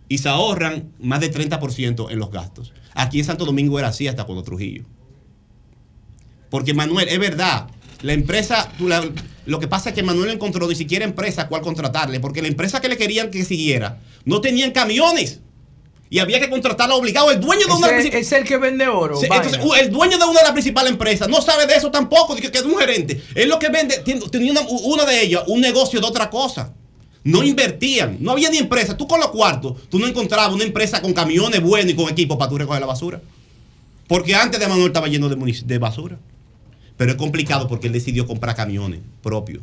S18: Y se ahorran más de 30% en los gastos. Aquí en Santo Domingo era así hasta cuando Trujillo. Porque Manuel, es verdad, la empresa, tú la- lo que pasa es que Manuel no encontró ni siquiera empresa a cual contratarle, porque la empresa que le querían que siguiera no tenían camiones. Y había que contratarla obligado. El dueño de una
S27: es el que vende oro.
S18: Sí, entonces, u- el dueño de una de las principales empresas no sabe de eso tampoco, dice que es un gerente. Es lo que vende, tenía una, una de ellas un negocio de otra cosa. No invertían, no había ni empresa. Tú con los cuartos, tú no encontrabas una empresa con camiones buenos y con equipo para tú recoger la basura. Porque antes de Manuel estaba lleno de, de basura. Pero es complicado porque él decidió comprar camiones propios.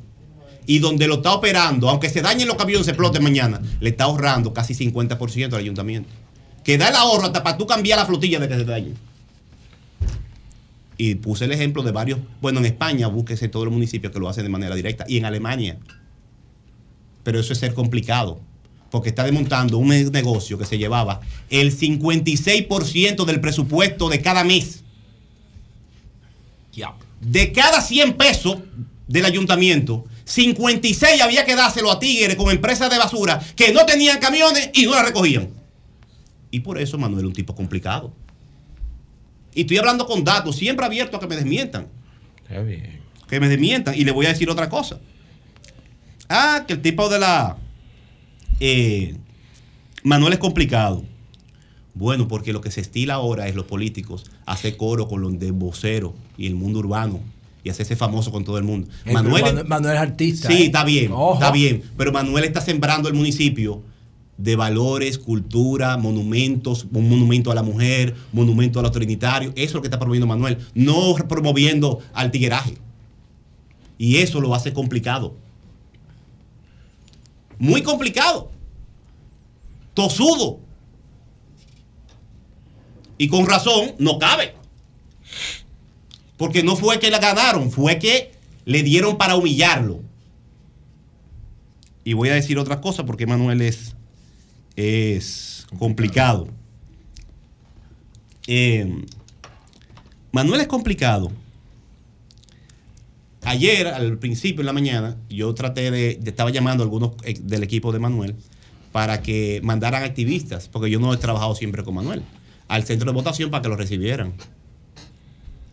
S18: Y donde lo está operando, aunque se dañen los camiones, se exploten mañana, le está ahorrando casi 50% al ayuntamiento. Que da el ahorro hasta para tú cambiar la flotilla de que se dañe. Y puse el ejemplo de varios. Bueno, en España, búsquese todos los municipios que lo hacen de manera directa. Y en Alemania. Pero eso es ser complicado. Porque está desmontando un negocio que se llevaba el 56% del presupuesto de cada mes. De cada 100 pesos del ayuntamiento, 56 había que dárselo a Tigres con empresas de basura que no tenían camiones y no la recogían. Y por eso Manuel es un tipo complicado. Y estoy hablando con datos, siempre abierto a que me desmientan.
S25: Está bien.
S18: Que me desmientan. Y le voy a decir otra cosa. Ah, que el tipo de la... eh, Manuel es complicado. Bueno, porque lo que se estila ahora es los políticos hacer coro con los de voceros y el mundo urbano y hacerse famoso con todo el mundo.
S27: Eh,
S18: Manuel,
S27: Manu- Manuel es artista.
S18: Sí,
S27: ¿eh?
S18: está bien,
S27: Ojo.
S18: está bien. Pero Manuel está sembrando el municipio de valores, cultura, monumentos, un monumento a la mujer, monumento a los trinitarios. Eso es lo que está promoviendo Manuel. No promoviendo al tigueraje. Y eso lo hace complicado. Muy complicado. Tosudo. Y con razón no cabe. Porque no fue que la ganaron, fue que le dieron para humillarlo. Y voy a decir otra cosa porque Manuel es, es complicado. Eh, Manuel es complicado. Ayer, al principio en la mañana, yo traté de, estaba llamando a algunos eh, del equipo de Manuel para que mandaran activistas, porque yo no he trabajado siempre con Manuel, al centro de votación para que lo recibieran.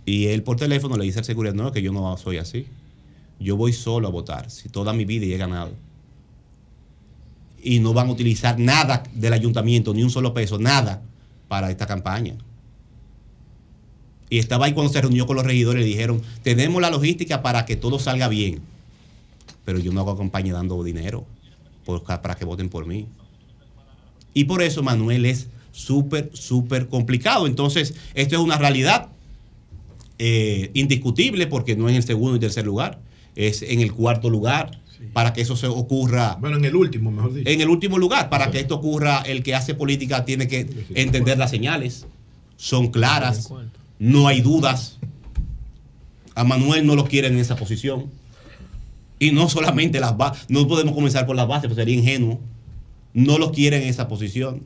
S18: Y él por teléfono le dice al seguridad, no, que yo no soy así. Yo voy solo a votar, si toda mi vida he ganado. Y no van a utilizar nada del ayuntamiento, ni un solo peso, nada, para esta campaña. Y estaba ahí cuando se reunió con los regidores y le dijeron, tenemos la logística para que todo salga bien. Pero yo no hago campaña dando dinero para que voten por mí. Y por eso Manuel es súper, súper complicado. Entonces, esto es una realidad eh, indiscutible porque no en el segundo y tercer lugar, es en el cuarto lugar. Para que eso se ocurra.
S29: Bueno, en el último, mejor dicho.
S18: En el último lugar, para que esto ocurra, el que hace política tiene que entender las señales. Son claras, no hay dudas. A Manuel no lo quieren en esa posición. Y no solamente las bases, no podemos comenzar por las bases, pues sería ingenuo. No los quieren en esa posición.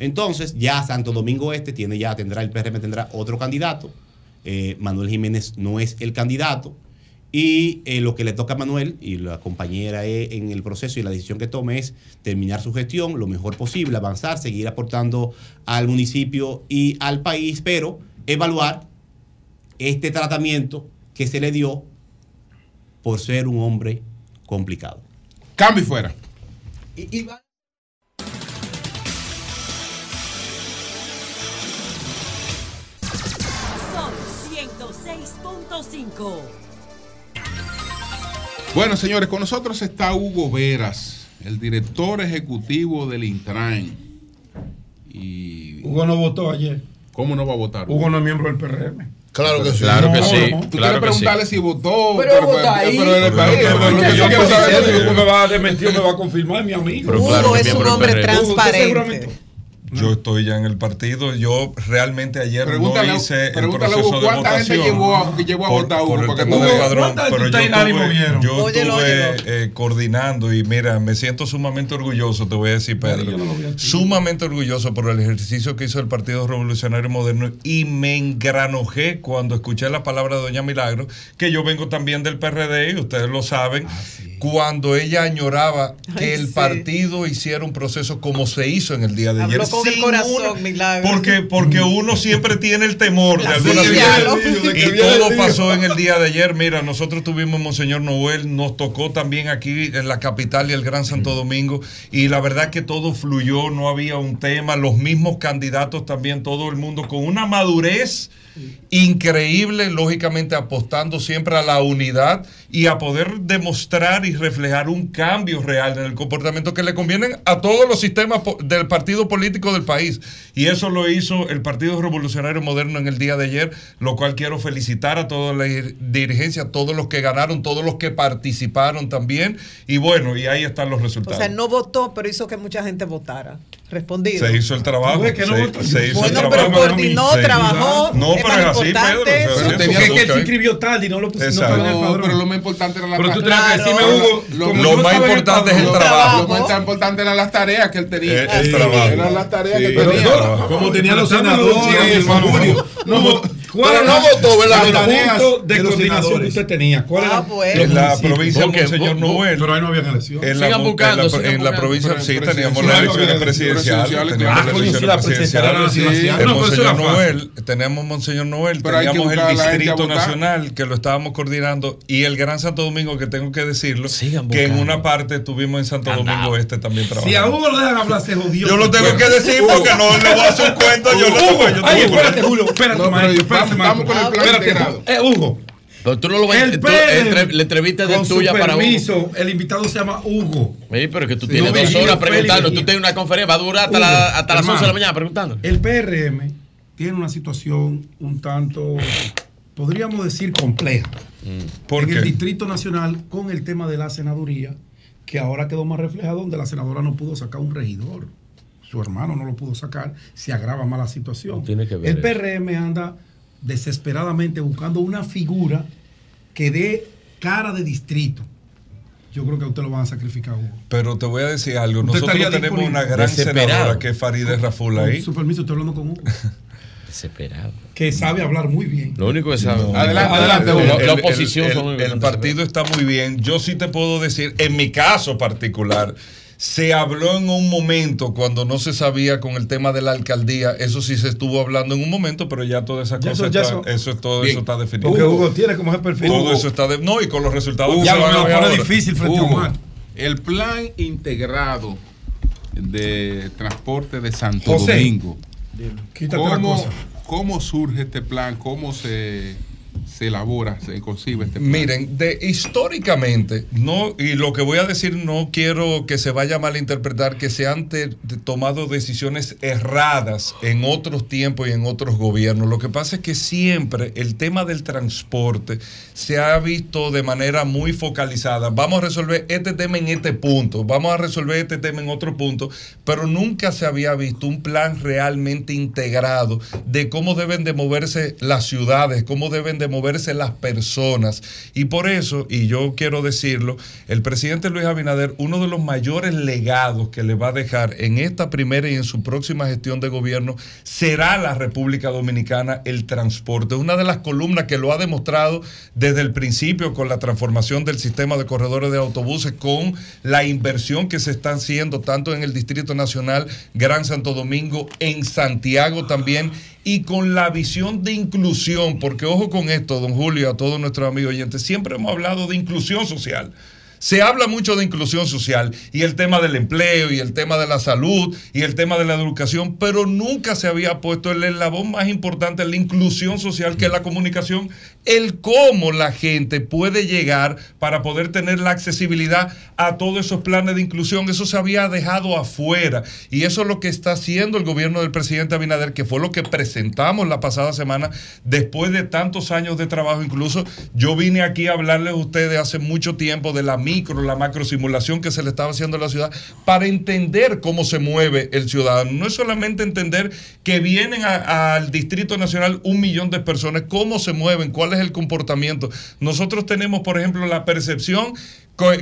S18: Entonces, ya Santo Domingo Este tiene ya, tendrá, el PRM tendrá otro candidato. Eh, Manuel Jiménez no es el candidato. Y eh, lo que le toca a Manuel y la compañera eh, en el proceso y la decisión que tome es terminar su gestión lo mejor posible, avanzar, seguir aportando al municipio y al país, pero evaluar este tratamiento que se le dio por ser un hombre complicado.
S1: Cambio y fuera.
S28: Son 106.5.
S1: Bueno, señores, con nosotros está Hugo Veras, el director ejecutivo del Intran. Y
S11: Hugo no votó ayer.
S1: ¿Cómo no va a votar?
S11: Hugo no es miembro del PRM.
S29: Claro que sí.
S1: Claro que
S11: No,
S1: sí.
S11: no.
S1: Tú
S11: Claro
S1: quieres preguntarle si votó.
S11: Pero vota ahí.
S1: pero en el país.
S11: Pero
S1: pero lo que yo quiero saber
S11: me va a desmentir o me va a confirmar mi amigo.
S30: Hugo es un hombre transparente. Yo estoy ya en el partido. Yo realmente ayer
S1: Pregúntale-
S30: no hice el proceso
S1: Hugo,
S30: de
S1: ¿cuánta gente
S30: votación
S1: llevó a- llevó a
S30: por-
S1: votar Hugo
S30: por el
S1: para que
S30: tema del padrón.
S1: ¿Cuánta
S30: Pero yo estuve,
S1: movieron?
S30: yo
S1: Óyelo,
S30: estuve
S1: óyelo.
S30: eh, coordinando y mira, me siento sumamente orgulloso, te voy a decir, Pedro. Sumamente orgulloso por el ejercicio que hizo el Partido Revolucionario Moderno y me engranojé cuando escuché la palabra de Doña Milagro, que yo vengo también del PRD y ustedes lo saben, cuando ella añoraba que el partido hiciera un proceso como se hizo en el día de ayer.
S12: Habló con el
S30: sin
S12: corazón,
S30: una-
S12: Milagro.
S30: porque, porque uno siempre tiene el temor
S12: La
S30: de alguna
S12: silla,
S30: situación. Y todo pasó en el día de ayer. Mira, nosotros tuvimos Monseñor Noel, nos tocó también aquí en la capital y el Gran Santo Domingo. Y la verdad que todo fluyó, no había un tema. Los mismos candidatos también, todo el mundo con una madurez increíble, lógicamente apostando siempre a la unidad y a poder demostrar y reflejar un cambio real en el comportamiento que le convienen a todos los sistemas del partido político del país. Y eso lo hizo el Partido Revolucionario Moderno en el día de ayer, lo cual quiero felicitar a toda la dir- dirigencia, a todos los que ganaron, todos los que participaron también. Y bueno, y ahí están los
S12: O
S30: resultados.
S12: sea, no votó, pero hizo que mucha gente votara. Respondido.
S30: Se hizo el trabajo.
S12: ¿Tú ves que no
S30: se, se hizo
S12: Bueno,
S30: el
S12: pero
S30: trabajo.
S12: coordinó, trabajó,
S30: No,
S12: es
S30: pero es así, Pedro.
S12: importante
S30: o sea,
S12: eso.
S30: tenía
S11: que se
S30: ahí.
S11: inscribió tarde y no lo pusieron en el padrón.
S1: pero lo más importante era la
S11: Pero tú
S1: tarea.
S11: tienes que decirme, Hugo,
S1: lo, más
S11: el
S1: importante es el trabajo. Lo más importante eran las tareas que él tenía.
S11: Eh, el trabajo.
S1: Eran las tareas
S11: Sí.
S1: que
S11: Pero
S1: tenía.
S11: como tenía los senadores, hermano. No,
S29: No,
S11: ¿Cuál
S29: pero
S11: era
S29: no votó, ¿verdad? tareas
S11: punto de coordinación que usted tenía? ¿Cuál era?
S12: bueno.
S30: En la provincia de
S11: municipios.
S30: Monseñor
S11: Bu- bu-
S30: Noel.
S11: Pero ahí no habían elecciones.
S30: En la,
S11: Sigan
S30: en la-
S11: buscando,
S30: en la provincia, sí,
S11: en
S30: teníamos las elecciones presidenciales, teníamos las
S11: Ah,
S30: elecciones
S11: sí, la presidencial era
S30: presidenciales. En Monseñor. Noel, teníamos Monseñor Noel, teníamos el
S1: la
S30: Distrito. Nacional, que lo estábamos coordinando, y el Gran Santo Domingo, que tengo que decirlo, que en una parte estuvimos en Santo Domingo Este también
S11: Si a
S30: trabajando.
S11: Hugo lo dejan hablar, se jodió.
S30: Yo lo tengo que decir porque no le voy a hacer un cuento, yo lo tengo,
S11: Ay, espérate, Julio, espérate, maestro,
S1: vamos-
S11: espérate,
S1: vamos con el plan
S11: Espérate,
S1: integrado.
S11: Eh, Hugo.
S25: Pero tú no lo vas
S11: PRM,
S25: entre- La entrevista
S11: su
S25: tuya para Hugo.
S11: el invitado se llama Hugo.
S25: Sí, pero que tú
S11: Sí,
S25: tienes
S11: no,
S25: dos horas preguntando. Tú tienes una conferencia, va a durar hasta,
S11: Hugo,
S25: la- hasta las
S11: hermano,
S25: 11 de la mañana preguntando.
S11: El PRM tiene una situación un tanto, podríamos decir, compleja.
S30: ¿Por
S11: en
S30: qué?
S11: el Distrito Nacional con el tema de la senaduría, que ahora quedó más reflejado donde la senadora no pudo sacar un regidor. Su hermano no lo pudo sacar, se agrava más la situación.
S25: Tiene que ver
S11: el
S25: eso.
S11: PRM anda desesperadamente buscando una figura que dé cara de distrito. Yo creo que a usted lo van a sacrificar, Hugo.
S30: Pero te voy a decir algo.
S11: Usted
S30: Nosotros tenemos
S11: disponible.
S30: una gran senadora que es Farideh Raful
S11: Con
S30: ahí.
S11: su permiso, estoy hablando con Hugo. *laughs*
S25: Desesperado.
S11: Que sabe hablar muy bien.
S25: Lo único que sabe.
S1: Adelante, adelante,
S25: La-
S1: Hugo.
S25: La,
S30: El-
S25: oposición
S30: el, partido está muy bien. Yo sí te puedo decir, en mi caso particular, se habló en un momento cuando no se sabía con el tema de la alcaldía. Eso sí se estuvo hablando en un momento, pero ya todas esas
S11: Ya
S30: cosas,
S11: eso- ya
S30: está-
S11: eso-
S30: eso, es todo
S1: Bien.
S30: eso está definido.
S11: Porque Hugo tiene como ese perfil.
S30: todo eso está de- no y con los resultados que
S11: ya
S30: se
S11: lo
S30: van a
S11: me
S30: ver
S11: lo pone difícil frente a
S1: Hugo,
S11: Omar.
S1: el plan integrado de transporte de Santo
S11: José,
S1: Domingo.
S11: Quítate la
S1: ¿Cómo,
S11: cosa.
S1: ¿Cómo surge este plan? ¿Cómo se, se elabora, se concibe este plan?
S30: Miren, de, históricamente, no, y lo que voy a decir no quiero que se vaya a malinterpretar, que se han tomado decisiones erradas en otros tiempos y en otros gobiernos. Lo que pasa es que siempre el tema del transporte se ha visto de manera muy focalizada. Vamos a resolver este tema en este punto, vamos a resolver este tema en otro punto, pero nunca se había visto un plan realmente integrado de cómo deben de moverse las ciudades, cómo deben de moverse moverse las personas. Y por eso, y yo quiero decirlo, el presidente Luis Abinader, uno de los mayores legados que le va a dejar en esta primera y en su próxima gestión de gobierno será la República Dominicana el transporte. Una de las columnas que lo ha demostrado desde el principio con la transformación del sistema de corredores de autobuses, con la inversión que se está haciendo tanto en el Distrito Nacional, Gran Santo Domingo, en Santiago también y con la visión de inclusión, porque ojo con esto, don Julio, a todos nuestros amigos oyentes, siempre hemos hablado de inclusión social. Se habla mucho de inclusión social y el tema del empleo y el tema de la salud y el tema de la educación, pero nunca se había puesto el eslabón más importante, la inclusión social, que la comunicación, el cómo la gente puede llegar para poder tener la accesibilidad a todos esos planes de inclusión. Eso se había dejado afuera y eso es lo que está haciendo el gobierno del presidente Abinader, que fue lo que presentamos la pasada semana después de tantos años de trabajo. Incluso yo vine aquí a hablarles a ustedes hace mucho tiempo de la la macro simulación que se le estaba haciendo a la ciudad para entender cómo se mueve el ciudadano. No es solamente entender que vienen al Distrito Nacional un millón de personas, cómo se mueven, cuál es el comportamiento. Nosotros tenemos, por ejemplo, la percepción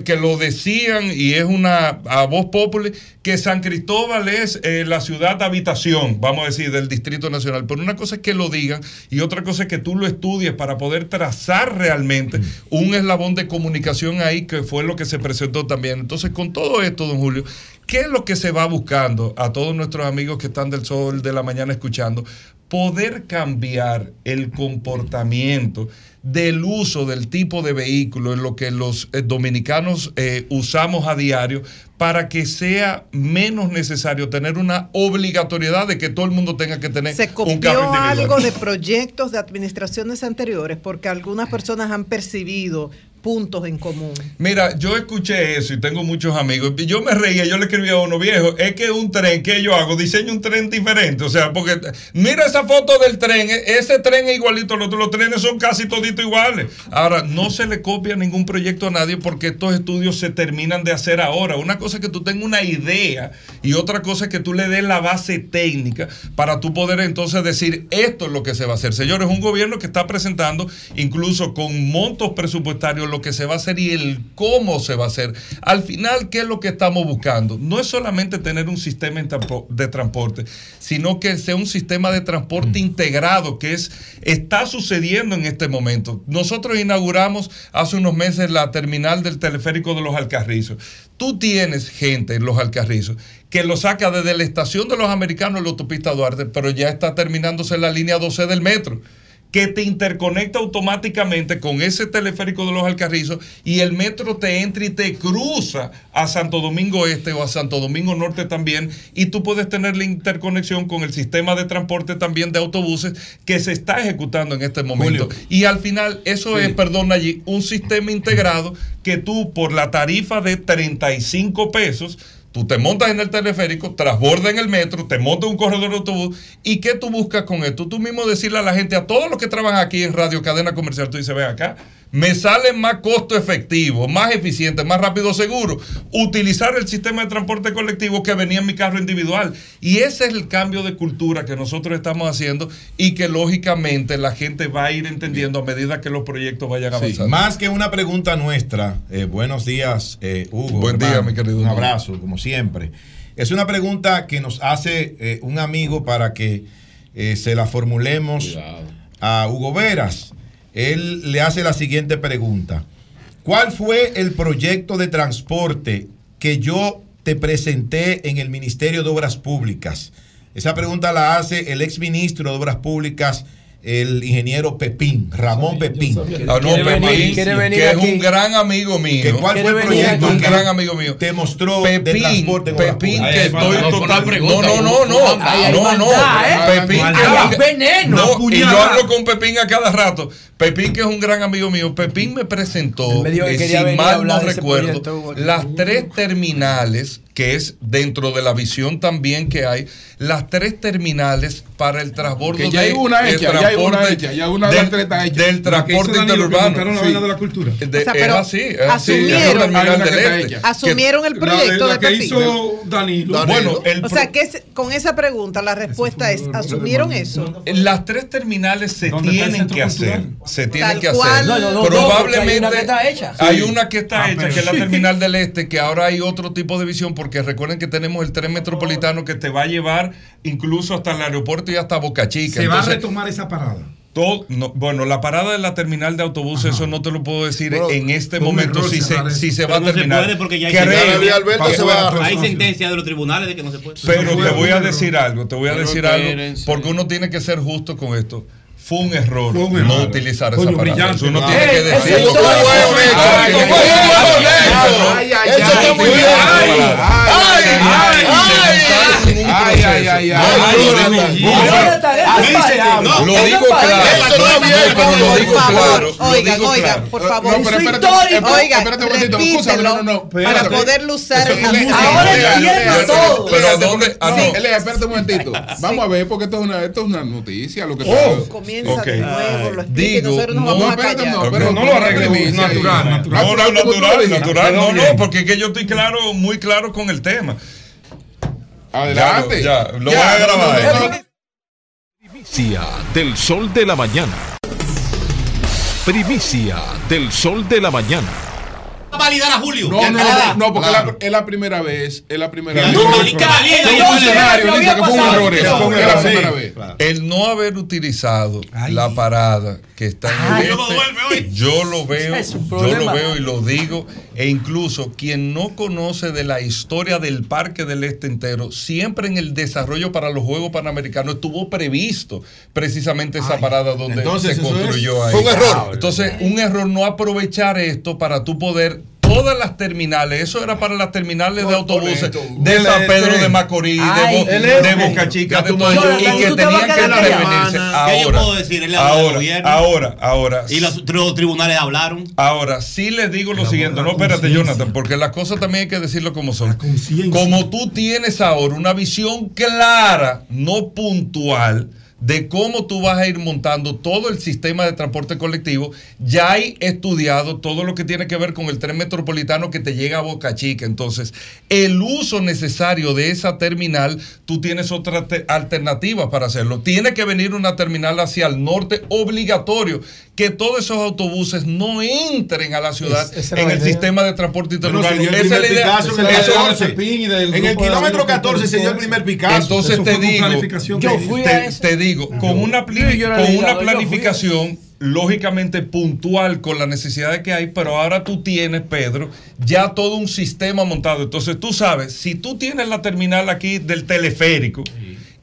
S30: que lo decían y es una a voz popular que San Cristóbal es eh, la ciudad de habitación, vamos a decir, del Distrito Nacional. Pero una cosa es que lo digan y otra cosa es que tú lo estudies para poder trazar realmente un eslabón de comunicación ahí que fue lo que se presentó también. Entonces, con todo esto, don Julio, ¿qué es lo que se va buscando a todos nuestros amigos que están del sol de la mañana escuchando? Poder cambiar el comportamiento del uso del tipo de vehículo en lo que los eh, dominicanos eh, usamos a diario para que sea menos necesario tener una obligatoriedad de que todo el mundo tenga que tener
S12: Se
S30: un
S12: copió
S30: carro individual.
S12: algo de proyectos de administraciones anteriores porque algunas personas han percibido puntos en común.
S30: Mira, yo escuché eso y tengo muchos amigos. Yo me reía, yo le escribí a uno viejo, es que un tren que yo hago, diseño un tren diferente. O sea, porque mira esa foto del tren, e- ese tren es igualito al los trenes son casi toditos iguales. Ahora, no se le copia ningún proyecto a nadie porque estos estudios se terminan de hacer ahora. Una cosa es que tú tengas una idea y otra cosa es que tú le des la base técnica para tú poder entonces decir esto es lo que se va a hacer. Señores, un gobierno que está presentando incluso con montos presupuestarios lo que se va a hacer y el cómo se va a hacer. Al final, ¿qué es lo que estamos buscando? No es solamente tener un sistema de transporte, sino que sea un sistema de transporte integrado, que es está sucediendo en este momento. Nosotros inauguramos hace unos meses la terminal del teleférico de los Alcarrizos. Tú tienes gente en los Alcarrizos que lo saca desde la estación de los americanos en la autopista Duarte, pero ya está terminándose la línea 12 del metro que te interconecta automáticamente con ese teleférico de los Alcarrizos y el metro te entra y te cruza a Santo Domingo Este o a Santo Domingo Norte también y tú puedes tener la interconexión con el sistema de transporte también de autobuses que se está ejecutando en este momento. Y al final eso es, perdón allí, un sistema integrado que tú por la tarifa de 35 pesos Tú te montas en el teleférico, transbordas en el metro, te montas en un corredor de autobús. ¿Y qué tú buscas con esto? Tú mismo decirle a la gente, a todos los que trabajan aquí en Radio Cadena Comercial, tú dices, ven acá, me sale más costo efectivo, más eficiente, más rápido, seguro, utilizar el sistema de transporte colectivo que venía en mi carro individual. Y ese es el cambio de cultura que nosotros estamos haciendo y que lógicamente la gente va a ir entendiendo a medida que los proyectos vayan
S16: Sí,
S30: avanzando.
S16: Más que una pregunta nuestra, eh, buenos días, eh, Hugo.
S30: Buen día, mi querido
S16: Un abrazo, como siempre. Es una pregunta que nos hace eh, un amigo para que eh, se la formulemos a Hugo Veras. Él le hace la siguiente pregunta. ¿Cuál fue el proyecto de transporte que yo te presenté en el Ministerio de Obras Públicas? Esa pregunta la hace el exministro de Obras Públicas, el ingeniero Pepín, Ramón Pepín.
S30: Ah, no, Pepín, que es un gran amigo mío.
S16: ¿Que ¿Cuál fue el proyecto?
S30: Un gran amigo mío.
S16: Te mostró de
S30: Pepín,
S16: transporte
S30: que estoy
S16: no,
S30: total.
S16: pregunta,
S30: No, no, no, no. No, no.
S16: ¿eh?
S30: Pepín, que
S16: veneno,
S30: No, y yo hablo con Pepín a cada rato. Pepín, que es un gran amigo mío. Pepín me presentó,
S27: me que
S30: eh, si mal no
S27: de ese
S30: recuerdo,
S27: proyecto,
S30: las tres terminales que es dentro de la visión también que hay, las tres terminales para el transbordo
S1: Que ya hay
S30: de-
S1: una
S30: el
S1: hecha, ya hay una
S30: transporte
S1: hecha, ya una de
S30: del-
S1: las tres está hecha.
S30: Del
S1: La hizo
S30: transporte interurbano.
S1: la
S30: Sí.
S1: vaina de la cultura.
S30: De-
S1: O sea, pero
S30: así, es así.
S12: asumieron-
S30: es una
S12: Hay una
S30: este.
S12: Asumieron el proyecto de, Pepito.
S11: Danilo.
S30: Bueno, el
S12: o sea, que es- con esa pregunta la respuesta es, ¿asumieron eso?
S30: Las tres terminales se
S11: ¿Dónde está el
S30: tienen que hacer. Se tienen
S12: Tal
S30: que
S12: cual.
S30: hacer.
S12: No, no, no,
S30: Probablemente.
S27: hay una que está hecha.
S30: Hay
S27: Sí.
S30: una que está
S27: Ah,
S30: hecha,
S27: pero
S30: que es la terminal del este, que ahora hay otro tipo de visión, porque recuerden que tenemos el tren metropolitano que te va a llevar incluso hasta el aeropuerto y hasta Boca Chica.
S11: Se va a retomar esa parada.
S30: todo- no, bueno, la parada de la terminal de autobuses, eso no te lo puedo decir en este momento
S11: error
S30: si se, si se va a
S13: no se
S30: terminar.
S13: puede porque ya hay sentencia.
S29: Alberto
S30: que-
S29: se va a-
S13: Hay sentencia de los tribunales de que no se puede.
S30: pero te voy a decir algo, te voy a
S13: Pero
S30: decir algo, porque uno tiene que ser justo con esto. Fue un error
S11: Fue un
S30: no
S11: error.
S30: utilizar
S11: Coño,
S30: esa
S11: brillante,
S30: Eso uno
S11: claro.
S30: tiene que
S11: Eh,
S30: decir.
S11: ese es todo.
S30: Ay,
S11: Eso
S30: ay, ay,
S11: muy
S30: ay,
S11: bien.
S30: ay, ay. Lo digo claro, lo digo claro.
S12: Oigan, oigan, por favor.
S1: No,
S12: Oigan, repítelo
S1: no, no, no,
S12: para poderlo usar en la Ahora entiendo todo.
S1: Pero ¿a
S30: Espérate,
S1: dónde? Ah, no. Espérate un momentito. Vamos a ver, porque esto es una, esto es una noticia. Lo que
S30: Oh.
S12: Comienza de nuevo, lo
S30: Digo,
S12: nosotros nos
S30: no,
S12: vamos a
S1: espérate,
S12: callar.
S1: no, pero
S30: no lo arregle natural, natural. No, natural. No, no, porque es que yo estoy claro, muy claro con el tema.
S1: Adelante.
S30: Ya, lo- ya, lo
S1: Ya,
S30: voy a grabar.
S1: no, no, no.
S15: Primicia del sol de la mañana. Primicia del sol de la mañana.
S13: A validar a Julio.
S1: No, no, no, no, porque
S13: Claro.
S1: la- es la primera vez. Es la primera vez.
S13: no,
S1: Que fue un error. Es la primera vez.
S30: El no haber utilizado la parada que está en el este, yo lo veo, yo lo veo y lo digo, e incluso quien no conoce de la historia del Parque del Este entero, siempre en el desarrollo para los Juegos Panamericanos estuvo previsto precisamente esa parada donde
S29: entonces
S30: se construyó
S29: es-
S30: ahí.
S29: fue un error.
S30: Entonces, un error no aprovechar esto para tú poder todas las terminales, eso era para las terminales de autobuses de San Pedro de Macorís,
S29: Ay,
S30: de, Bo-
S29: el
S30: de. Boca Chica, de todo eso, y que tenían que intervenirse.
S29: callada.
S13: ¿Qué yo
S30: Ahora, ahora,
S13: gobierno.
S30: ahora, ahora.
S13: Y los, los tribunales hablaron.
S30: Ahora, sí les digo lo siguiente, no espérate, Jonathan, porque las cosas también hay que decirlo como son. Como tú tienes ahora una visión clara, no puntual, de cómo tú vas a ir montando todo el sistema de transporte colectivo, ya hay estudiado todo lo que tiene que ver con el tren metropolitano que te llega a Boca Chica. Entonces, el uso necesario de esa terminal, tú tienes otra te- alternativa para hacerlo. Tiene que venir una terminal hacia el norte obligatorio, que todos esos autobuses no entren a la ciudad
S11: Es-
S30: en
S11: la
S30: el
S11: idea.
S30: sistema de transporte interurbano.
S11: se dio el
S30: Esa es la
S11: primer
S30: idea.
S11: Picasso en el
S30: Eso-
S11: 14. En el kilómetro 14 se dio el primer Picasso.
S30: Entonces te digo,
S11: planificación
S30: yo fui
S11: te-
S30: a te digo, con una, con planificación lógicamente puntual con las necesidades que hay, pero ahora tú tienes, Pedro, ya todo un sistema montado. Entonces tú sabes, si tú tienes la terminal aquí del teleférico,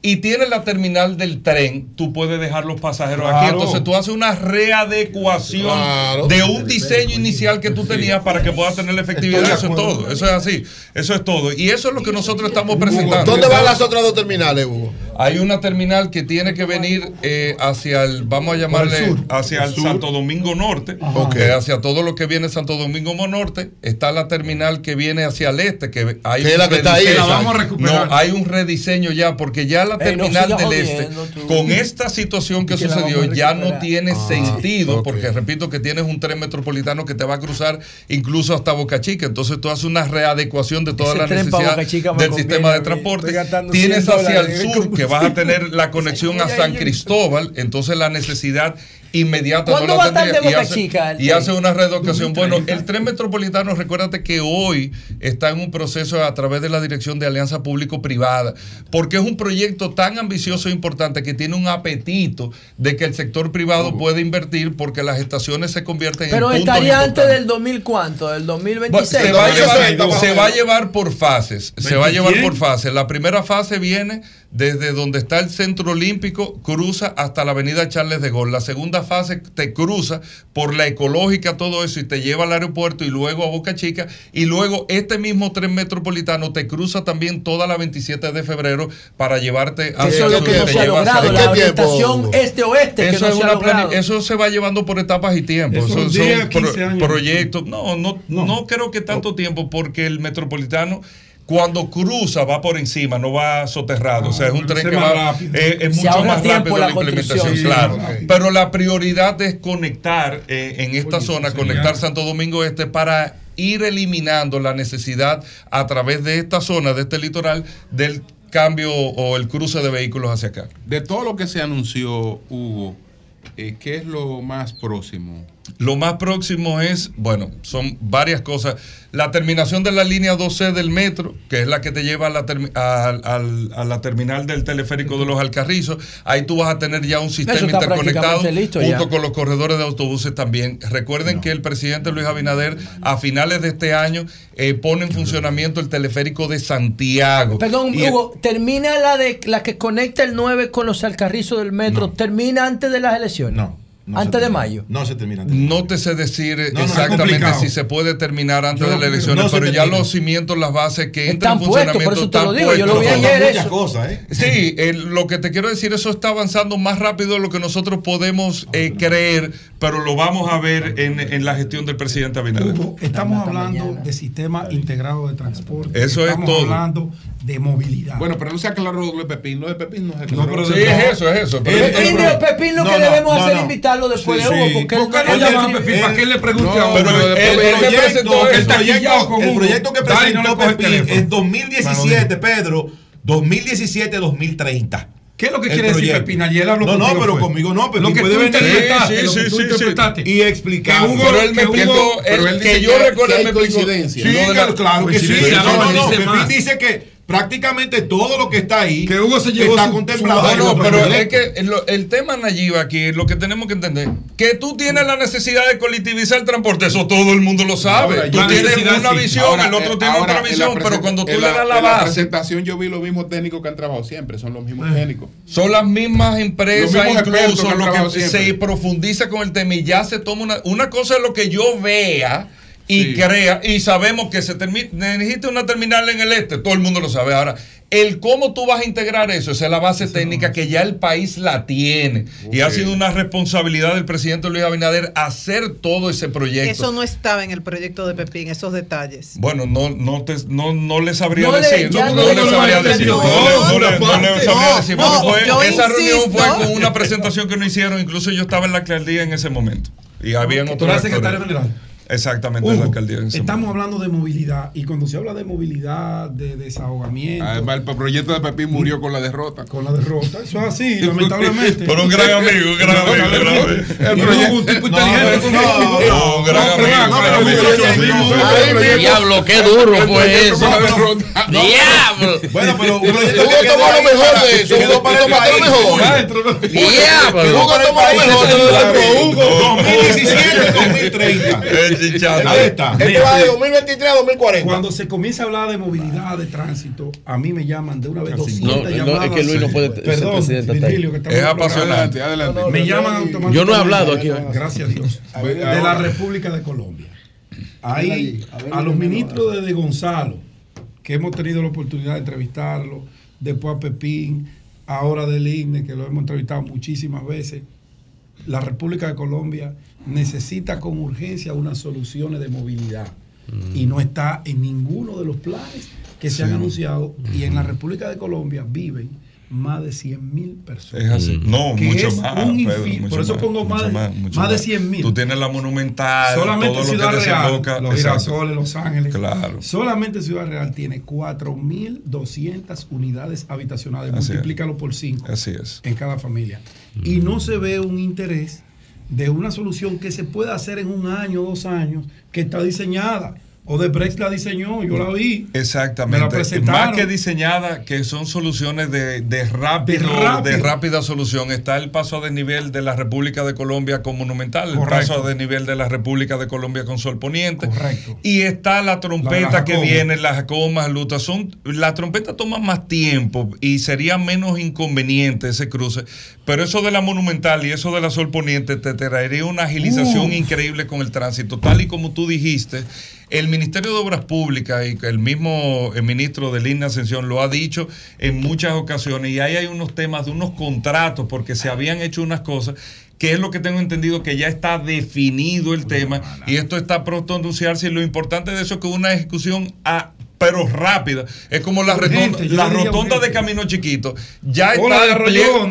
S30: y tienes la terminal del tren, tú puedes dejar los pasajeros aquí. Entonces tú haces una readecuación
S29: Claro.
S30: de un diseño inicial que tú tenías para que puedas tener la efectividad. Eso es todo. Eso es así. Eso es todo. Y eso es lo que nosotros estamos presentando.
S29: ¿Dónde van las otras dos terminales, Hugo?
S30: Hay una terminal que tiene que venir eh, hacia el, vamos a llamarle,
S29: sur.
S30: hacia el. Santo Domingo Norte,
S29: Ok.
S30: que hacia todo lo que viene Santo Domingo Norte. Está la terminal que viene hacia el este, que hay un
S29: la que está ahí, la vamos a recuperar.
S30: No, hay un rediseño ya, porque ya la
S27: no
S30: terminal del este,
S27: tú.
S30: con esta situación que sucedió, ya no tiene
S27: Ah,
S30: sentido, porque repito que tienes un tren metropolitano que te va a cruzar incluso hasta Boca Chica. Entonces tú haces una readecuación de toda
S27: Ese
S30: la necesidad del
S27: conviene
S30: sistema de transporte. Tienes
S27: 100
S30: hacia el sur que vas a tener la conexión a San Cristóbal, entonces la necesidad inmediata
S27: ¿Cuándo
S30: no
S27: va
S30: la
S27: a estar de Boca
S30: hace,
S27: Chica el
S30: y hace una reeducación. Bueno, el tren metropolitano, recuérdate que hoy está en un proceso a través de la dirección de alianza público-privada, porque es un proyecto tan ambicioso e importante que tiene un apetito de que el sector privado puede invertir porque las estaciones se convierten
S27: Pero
S30: en puntos
S27: estaría antes del 2000 cuánto, del
S30: Bueno,
S27: 2026.
S30: se, va a llevar, se va a llevar por fases. Se va a llevar
S27: 21.
S30: por fases. La primera fase viene desde donde está el Centro Olímpico, cruza hasta la Avenida Charles de Gaulle. La segunda fase te cruza por la ecológica, todo eso, y te lleva al aeropuerto y luego a Boca Chica. Y luego este mismo tren metropolitano te cruza también toda la 27 de febrero para llevarte
S27: Que eso es lo que no se ha logrado, la orientación este-oeste
S30: eso,
S27: no
S30: es eso se va llevando por etapas y tiempo.
S11: Eso
S30: son
S11: día, 15
S30: pro- proyectos. No, no, no, creo que tanto tiempo, porque el metropolitano cuando cruza va por encima, no va soterrado. o sea, es un tren
S11: es
S30: que va, eh, es
S11: Se
S30: mucho más rápido
S11: la
S30: la implementación. Claro. Pero la prioridad es conectar eh, en esta zona, conectar Santo Domingo Este para ir eliminando la necesidad a través de esta zona, de este litoral, del cambio o el cruce de vehículos hacia acá.
S1: De todo lo que se anunció, Hugo, eh, ¿qué es lo más próximo?
S30: Lo más próximo es, bueno, son varias cosas. La terminación de la línea 12 del metro, que es la que te lleva a la, termi- a, al- a la terminal del teleférico de los Alcarrizos. Ahí tú vas a tener ya un sistema interconectado
S27: listo
S30: junto
S27: ya.
S30: con los corredores de autobuses también. Recuerden que el presidente Luis Abinader a finales de este año eh, pone en funcionamiento el teleférico de Santiago.
S27: Perdón,
S30: Y-
S27: Hugo, termina la de la que conecta el 9 con los alcarrizos del metro, termina antes de las elecciones. No. Antes de mayo.
S31: No se termina.
S30: No te sé decir
S31: No,
S30: exactamente si se puede terminar antes
S31: Yo
S30: de las elecciones, pero ya los cimientos, las bases que entran
S27: Están
S30: en
S27: puestos,
S30: funcionamiento
S27: por eso te lo
S30: están
S27: digo, yo lo vi
S30: puestos.
S27: ayer eso.
S31: cosas, ¿eh?
S30: Sí, lo que te quiero decir, eso está avanzando más rápido de lo que nosotros podemos eh, creer, pero lo vamos a ver en, en la gestión del presidente Abinader.
S11: Hugo, estamos hablando de sistema integrado de transporte.
S30: Eso es
S11: estamos
S30: todo.
S11: hablando de movilidad.
S1: Bueno, pero no se aclaró de Pepín, no de Pepín, no se
S11: No,
S1: aclaró.
S11: pero
S30: Sí, es eso, es eso. pero-
S27: Pepín,
S30: pero-
S27: Pepín, lo
S31: no,
S27: que
S31: no,
S27: debemos
S31: no,
S27: hacer es
S31: no.
S27: invitarlo después
S31: Sí,
S27: de Hugo,
S31: sí.
S27: porque él
S11: ¿Por qué
S27: no
S11: no
S27: llama
S11: llama a Pepín? ¿Para qué le pregunte
S1: No,
S11: a Hugo?
S30: pero
S31: El proyecto, el proyecto,
S11: con
S31: el
S11: Hugo.
S31: proyecto que
S11: no
S31: presentó Pepín en 2017, Pedro, 2017-2030.
S11: ¿Qué es lo que quiere decir. Pepín? Ayer habló
S31: No, no, pero
S11: fue.
S31: conmigo no, Pepín
S11: Lo que
S31: puede
S11: tú
S31: venir.
S11: interpretaste,
S30: Sí,
S11: lo
S30: sí, sí,
S11: interpretaste.
S31: Y explicar.
S11: Que Hugo-
S30: Pero él me
S11: que Hugo-
S30: explicó, que yo recuerdo
S1: que hay
S30: me explicó.
S1: coincidencia.
S31: Sí,
S30: lo
S31: claro que sí. No, no,
S11: no,
S31: no. Pepín
S11: más.
S31: dice que prácticamente todo lo que está ahí
S11: Que Hugo se llevó
S31: está
S11: su-
S31: contemplado.
S11: su-
S30: No, pero es que lo- el tema Nayib aquí, lo que tenemos que entender, que tú tienes la necesidad de colectivizar el transporte, eso todo el mundo lo sabe.
S1: Ahora,
S30: tú tienes una
S11: sí.
S30: visión,
S1: Ahora,
S30: el otro
S1: eh,
S30: tiene
S1: ahora,
S30: otra visión, pero cuando tú
S1: en
S30: le
S1: la-
S30: das la
S1: en la
S30: base,
S1: presentación yo vi los mismos técnicos que han trabajado siempre, son los mismos técnicos.
S30: son las mismas empresas,
S1: Los mismos expertos que
S30: incluso lo que
S1: siempre.
S30: se profundiza con el tema y ya se toma una, una cosa es lo que yo vea y
S1: Sí.
S30: crea y sabemos que se termina, necesita una terminal en el este, todo el mundo lo sabe. Ahora, el cómo tú vas a integrar eso, esa es la base técnica que ya el país la tiene. Y ha sido una responsabilidad del presidente Luis Abinader hacer todo ese proyecto.
S12: Eso no estaba en el proyecto de Pepín, esos detalles.
S30: Bueno, no, no, te, no, no le sabría
S12: No
S30: decir. no,
S12: no
S30: le sabría decir. No, no le- sabría decir. esa reunión fue con una presentación que no hicieron. Incluso yo estaba en la alcaldía en ese momento. Y habían
S11: Tú
S30: otros.
S11: eres secretario general.
S30: Exactamente, en la
S11: Hugo,
S30: alcaldía.
S11: estamos hablando de movilidad y cuando se habla de movilidad, de desahogamiento,
S1: Además, el proyecto de Pepín murió con la derrota.
S11: con la derrota, eso es así, *laughs* lamentablemente.
S30: Por un gran amigo, un gran amigo, un gran amigo.
S11: El proyecto, un tipo inteligente
S30: no,
S11: Hugo.
S30: no, un gran amigo.
S25: Diablo, qué duro fue eso. Diablo.
S31: Bueno, pero un proyecto
S25: Hugo
S31: que
S25: tomó lo mejor de eso, Hugo tomó lo mejor. Diablo. Hugo tomó lo mejor de Hugo.
S31: 2017-2030.
S30: El chichato.
S31: Ahí está.
S25: Este va de 2023 a 2040.
S11: Cuando se comienza a hablar de movilidad, de tránsito, a mí me llaman de una vez 200
S25: No, no,
S11: llamadas.
S25: es que Luis no puede ser
S11: Perdón,
S25: presidente hasta ahí.
S11: Virgilio, que
S30: Es apasionante.
S1: Adelante.
S11: Me llaman automáticamente.
S25: Yo no he hablado aquí hoy.
S11: Gracias a Dios. De la República de Colombia. Ahí, a los ministros de, de Gonzalo, que hemos tenido la oportunidad de entrevistarlo, después a Pepín, ahora del INE, que lo hemos entrevistado muchísimas veces. La República de Colombia necesita con urgencia unas soluciones de movilidad y no está en ninguno de los planes que se han anunciado. Y en la República de Colombia viven más de 100 mil personas.
S30: Es así. No, mucho
S11: es
S30: más.
S11: un
S30: Pedro, mucho
S11: por eso
S30: más,
S11: pongo más
S30: mucho
S11: de-
S30: mucho
S11: más de 100.000.
S30: Tú tienes la monumental,
S11: Solamente
S30: todo lo
S11: Ciudad
S30: que
S11: Real,
S30: desemboca.
S11: los girasoles, Los Ángeles.
S30: Claro.
S11: Solamente Ciudad Real tiene 4.200 unidades habitacionales.
S30: Así es.
S11: Multiplícalo por 5
S30: Así es.
S11: en cada familia. Y no se ve un interés de una solución que se pueda hacer en un año, dos años, que está diseñada. Odebrecht la diseñó, yo la vi.
S30: Exactamente.
S11: Me la presentaron.
S30: Más que diseñada, que son soluciones de, de rápido,
S11: De
S30: rápida solución. Está el paso a desnivel de la República de Colombia con Monumental, el paso a desnivel de la República de Colombia con Sol Poniente.
S11: Correcto.
S30: Y está la trompeta
S11: La
S30: que viene, las Jacomas, Lutas. Son, la trompeta toma más tiempo y sería menos inconveniente ese cruce. Pero eso de la Monumental y eso de la Sol Poniente te traería una agilización
S11: Uf.
S30: increíble con el tránsito. Tal y como tú dijiste, el Ministerio de Obras Públicas y el mismo eh, ministro de Línea Ascensión lo ha dicho en muchas ocasiones. Y ahí hay unos temas de unos contratos porque se habían hecho unas cosas que es lo que tengo entendido que ya está definido el tema y esto está pronto a anunciarse y lo importante de eso es que una ejecución a pero rápida. Es como la
S11: Urgente,
S30: rotonda, la rotonda de. Camino Chiquito. Ya está,
S11: de
S30: el pliego,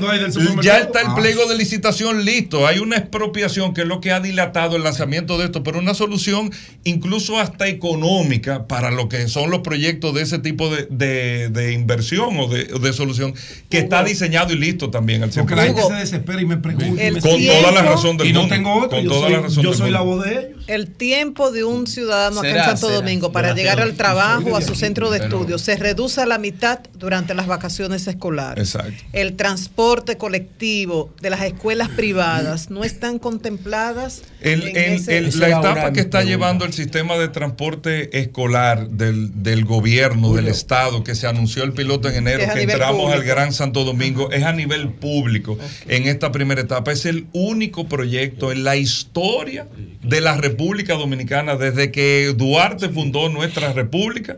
S30: ya está el
S11: Ah.
S30: pliego de licitación listo. Hay una expropiación que es lo que ha dilatado el lanzamiento de esto, pero una solución incluso hasta económica para lo que son los proyectos de ese tipo de, de- de inversión o de, de solución que está diseñado y listo también al
S11: Porque la gente se desespera y me pregunta. y
S12: el
S11: me
S30: Con
S11: sigue.
S30: toda la razón del
S11: Y no
S30: mundo.
S11: tengo otro.
S30: Con
S11: yo
S30: toda
S11: soy,
S30: la razón
S11: yo soy la
S30: mundo.
S11: voz de ellos.
S12: El tiempo de un ciudadano acá
S11: Será,
S12: en Santo
S11: será.
S12: Domingo para
S11: Será,
S12: llegar
S11: será.
S12: al trabajo o a su centro de estudio se reduce a la mitad durante las vacaciones escolares.
S30: Exacto.
S12: El transporte colectivo de las escuelas privadas no están contempladas
S30: El-
S12: en
S30: el-
S12: ese-
S30: el- la etapa que está llevando el sistema de transporte escolar del, del gobierno, del Estado, que se anunció el piloto en enero,
S12: Que es
S30: entramos al. Gran Santo Domingo, es a nivel público en esta primera etapa. Es el único proyecto en la historia de la República Dominicana, desde que Duarte fundó nuestra república,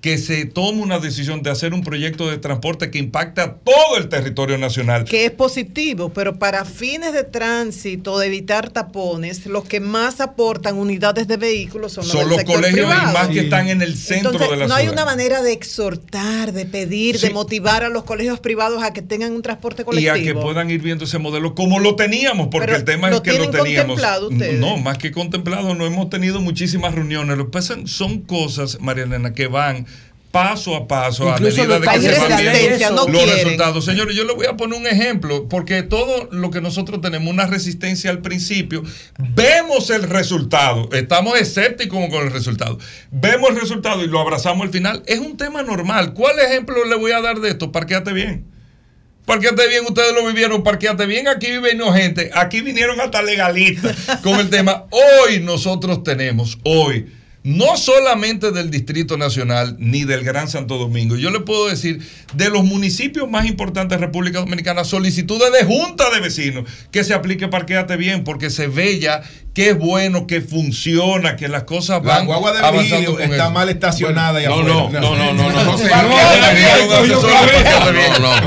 S30: que se toma una decisión de hacer un proyecto de transporte que impacta a todo el territorio nacional.
S12: que es positivo, pero para fines de tránsito, de evitar tapones, los que más aportan unidades de vehículos son,
S30: Son
S12: del
S30: los colegios y
S12: privado.
S30: más que están en el centro
S12: Entonces,
S30: de la
S12: no
S30: ciudad.
S12: hay una manera de exhortar, de pedir, de motivar a los colegios privados a que tengan un transporte
S30: y
S12: colectivo.
S30: a que puedan ir viendo ese modelo como lo teníamos, porque
S12: Pero
S30: el tema
S12: ¿lo
S30: es que lo teníamos.
S12: contemplado ustedes?
S30: No, más que contemplado, no hemos tenido muchísimas reuniones. Lo que pasa son cosas, María Elena, que van paso a paso
S27: Incluso
S30: a medida de que se van viendo
S27: no
S30: los
S12: quieren.
S30: resultados. Señores, yo les voy a poner un ejemplo, porque todo lo que nosotros tenemos una resistencia al principio, vemos el resultado, estamos escépticos con el resultado, vemos el resultado y lo abrazamos al final. Es un tema normal. ¿Cuál ejemplo le voy a dar de esto? Parqueate bien. Parqueate bien, ustedes lo vivieron, parqueate bien, aquí vino gente, aquí vinieron hasta legalistas con el tema. Hoy nosotros tenemos, hoy, no solamente del Distrito Nacional ni del Gran Santo Domingo, yo le puedo decir de los municipios más importantes de República Dominicana, solicitudes de junta de vecinos que se aplique parqueate bien, porque se ve ya que es bueno, que funciona, que las cosas
S31: La
S30: van
S31: guagua de
S30: avanzando
S31: Virgilio
S30: con
S31: está
S30: eso.
S31: mal estacionada
S30: Bueno,
S31: allá
S30: no,
S31: afuera.
S30: no, no, no, no, *laughs* no, se- no, no, no, no,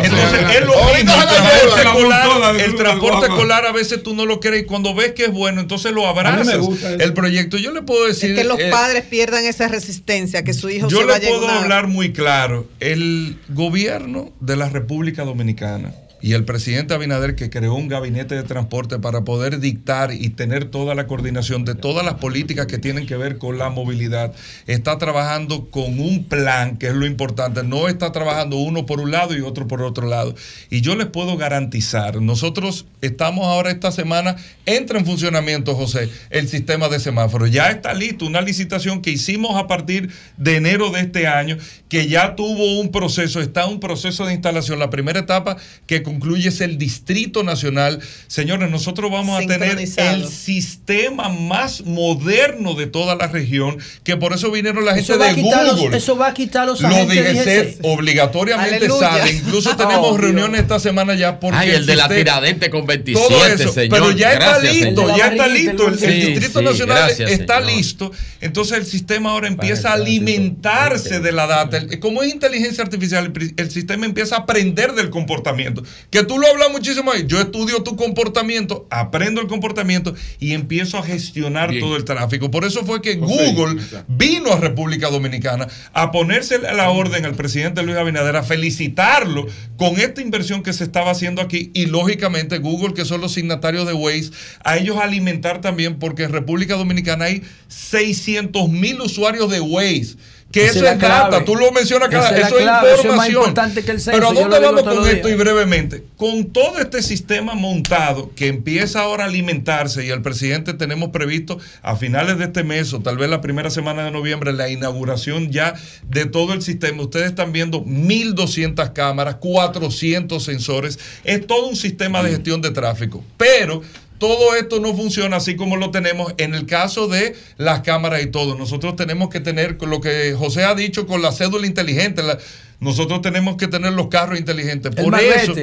S30: no. El
S31: la
S30: transporte
S31: la
S30: escolar- a veces tú no lo crees y cuando ves que es bueno, entonces lo abrazas. El proyecto, yo le puedo decir.
S12: que los
S30: eh,
S12: padres pierdan esa resistencia, que su hijo
S30: yo
S12: se
S30: le
S12: vaya en
S30: puedo hablar muy claro. El gobierno de la República Dominicana y el presidente Abinader que creó un gabinete de transporte para poder dictar y tener toda la coordinación de todas las políticas que tienen que ver con la movilidad, está trabajando con un plan, que es lo importante, no está trabajando uno por un lado y otro por otro lado. Y yo les puedo garantizar, nosotros estamos ahora esta semana, entra en funcionamiento, José, el sistema de semáforos. Ya está listo, una licitación que hicimos a partir de enero de este año, que ya tuvo un proceso, está un proceso de instalación. La primera etapa que concluye es el Distrito Nacional. Señores, nosotros vamos a tener el sistema más moderno de toda la región, que por eso vinieron la gente
S27: Eso va, a
S30: de
S27: los,
S30: Google.
S27: eso va a quitar los
S30: Lo
S27: agentes
S30: dije
S27: DGC.
S30: ser obligatoriamente
S27: Aleluya.
S30: sale. Incluso *laughs* tenemos
S27: Oh,
S30: reuniones esta semana ya porque
S25: Ay, el de la tiradente con 27,
S30: todo eso,
S25: señor.
S30: Pero ya está listo,
S25: señor.
S30: ya está listo. El, Distrito
S25: Sí,
S30: Nacional
S25: gracias,
S30: está
S25: señor.
S30: listo. Entonces el sistema ahora empieza a alimentarse de la data. Como es inteligencia artificial, el sistema empieza a aprender del comportamiento. Que tú lo hablas muchísimo ahí. Yo estudio tu comportamiento, aprendo el comportamiento y empiezo a gestionar
S1: Bien.
S30: todo el tráfico. Por eso fue que Google vino a República Dominicana a ponerse a la orden al presidente Luis Abinader, a felicitarlo con esta inversión que se estaba haciendo aquí y lógicamente Google, que son los signatarios de Waze, a ellos alimentar también porque en República Dominicana hay 600 mil usuarios de Waze. Que
S27: Esa
S30: eso
S27: es
S30: data, tú lo mencionas
S27: Esa
S30: cada
S27: es la
S30: eso es
S27: clave, eso es más
S30: información.
S27: importante que el censo,
S30: Pero ¿a dónde vamos con esto? Y brevemente, con todo este sistema montado que empieza ahora a alimentarse y el presidente tenemos previsto a finales de este mes o tal vez la primera semana de noviembre la inauguración ya de todo el sistema. Ustedes están viendo 1.200 cámaras, 400 sensores. Es todo un sistema de gestión de tráfico. Pero todo esto no funciona así como lo tenemos en el caso de las cámaras y todo. Nosotros tenemos que tener lo que José ha dicho con la cédula inteligente. la- nosotros tenemos que tener los carros inteligentes.
S27: El
S30: Por eso.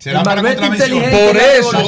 S31: Será
S27: El
S31: para
S30: Por eso,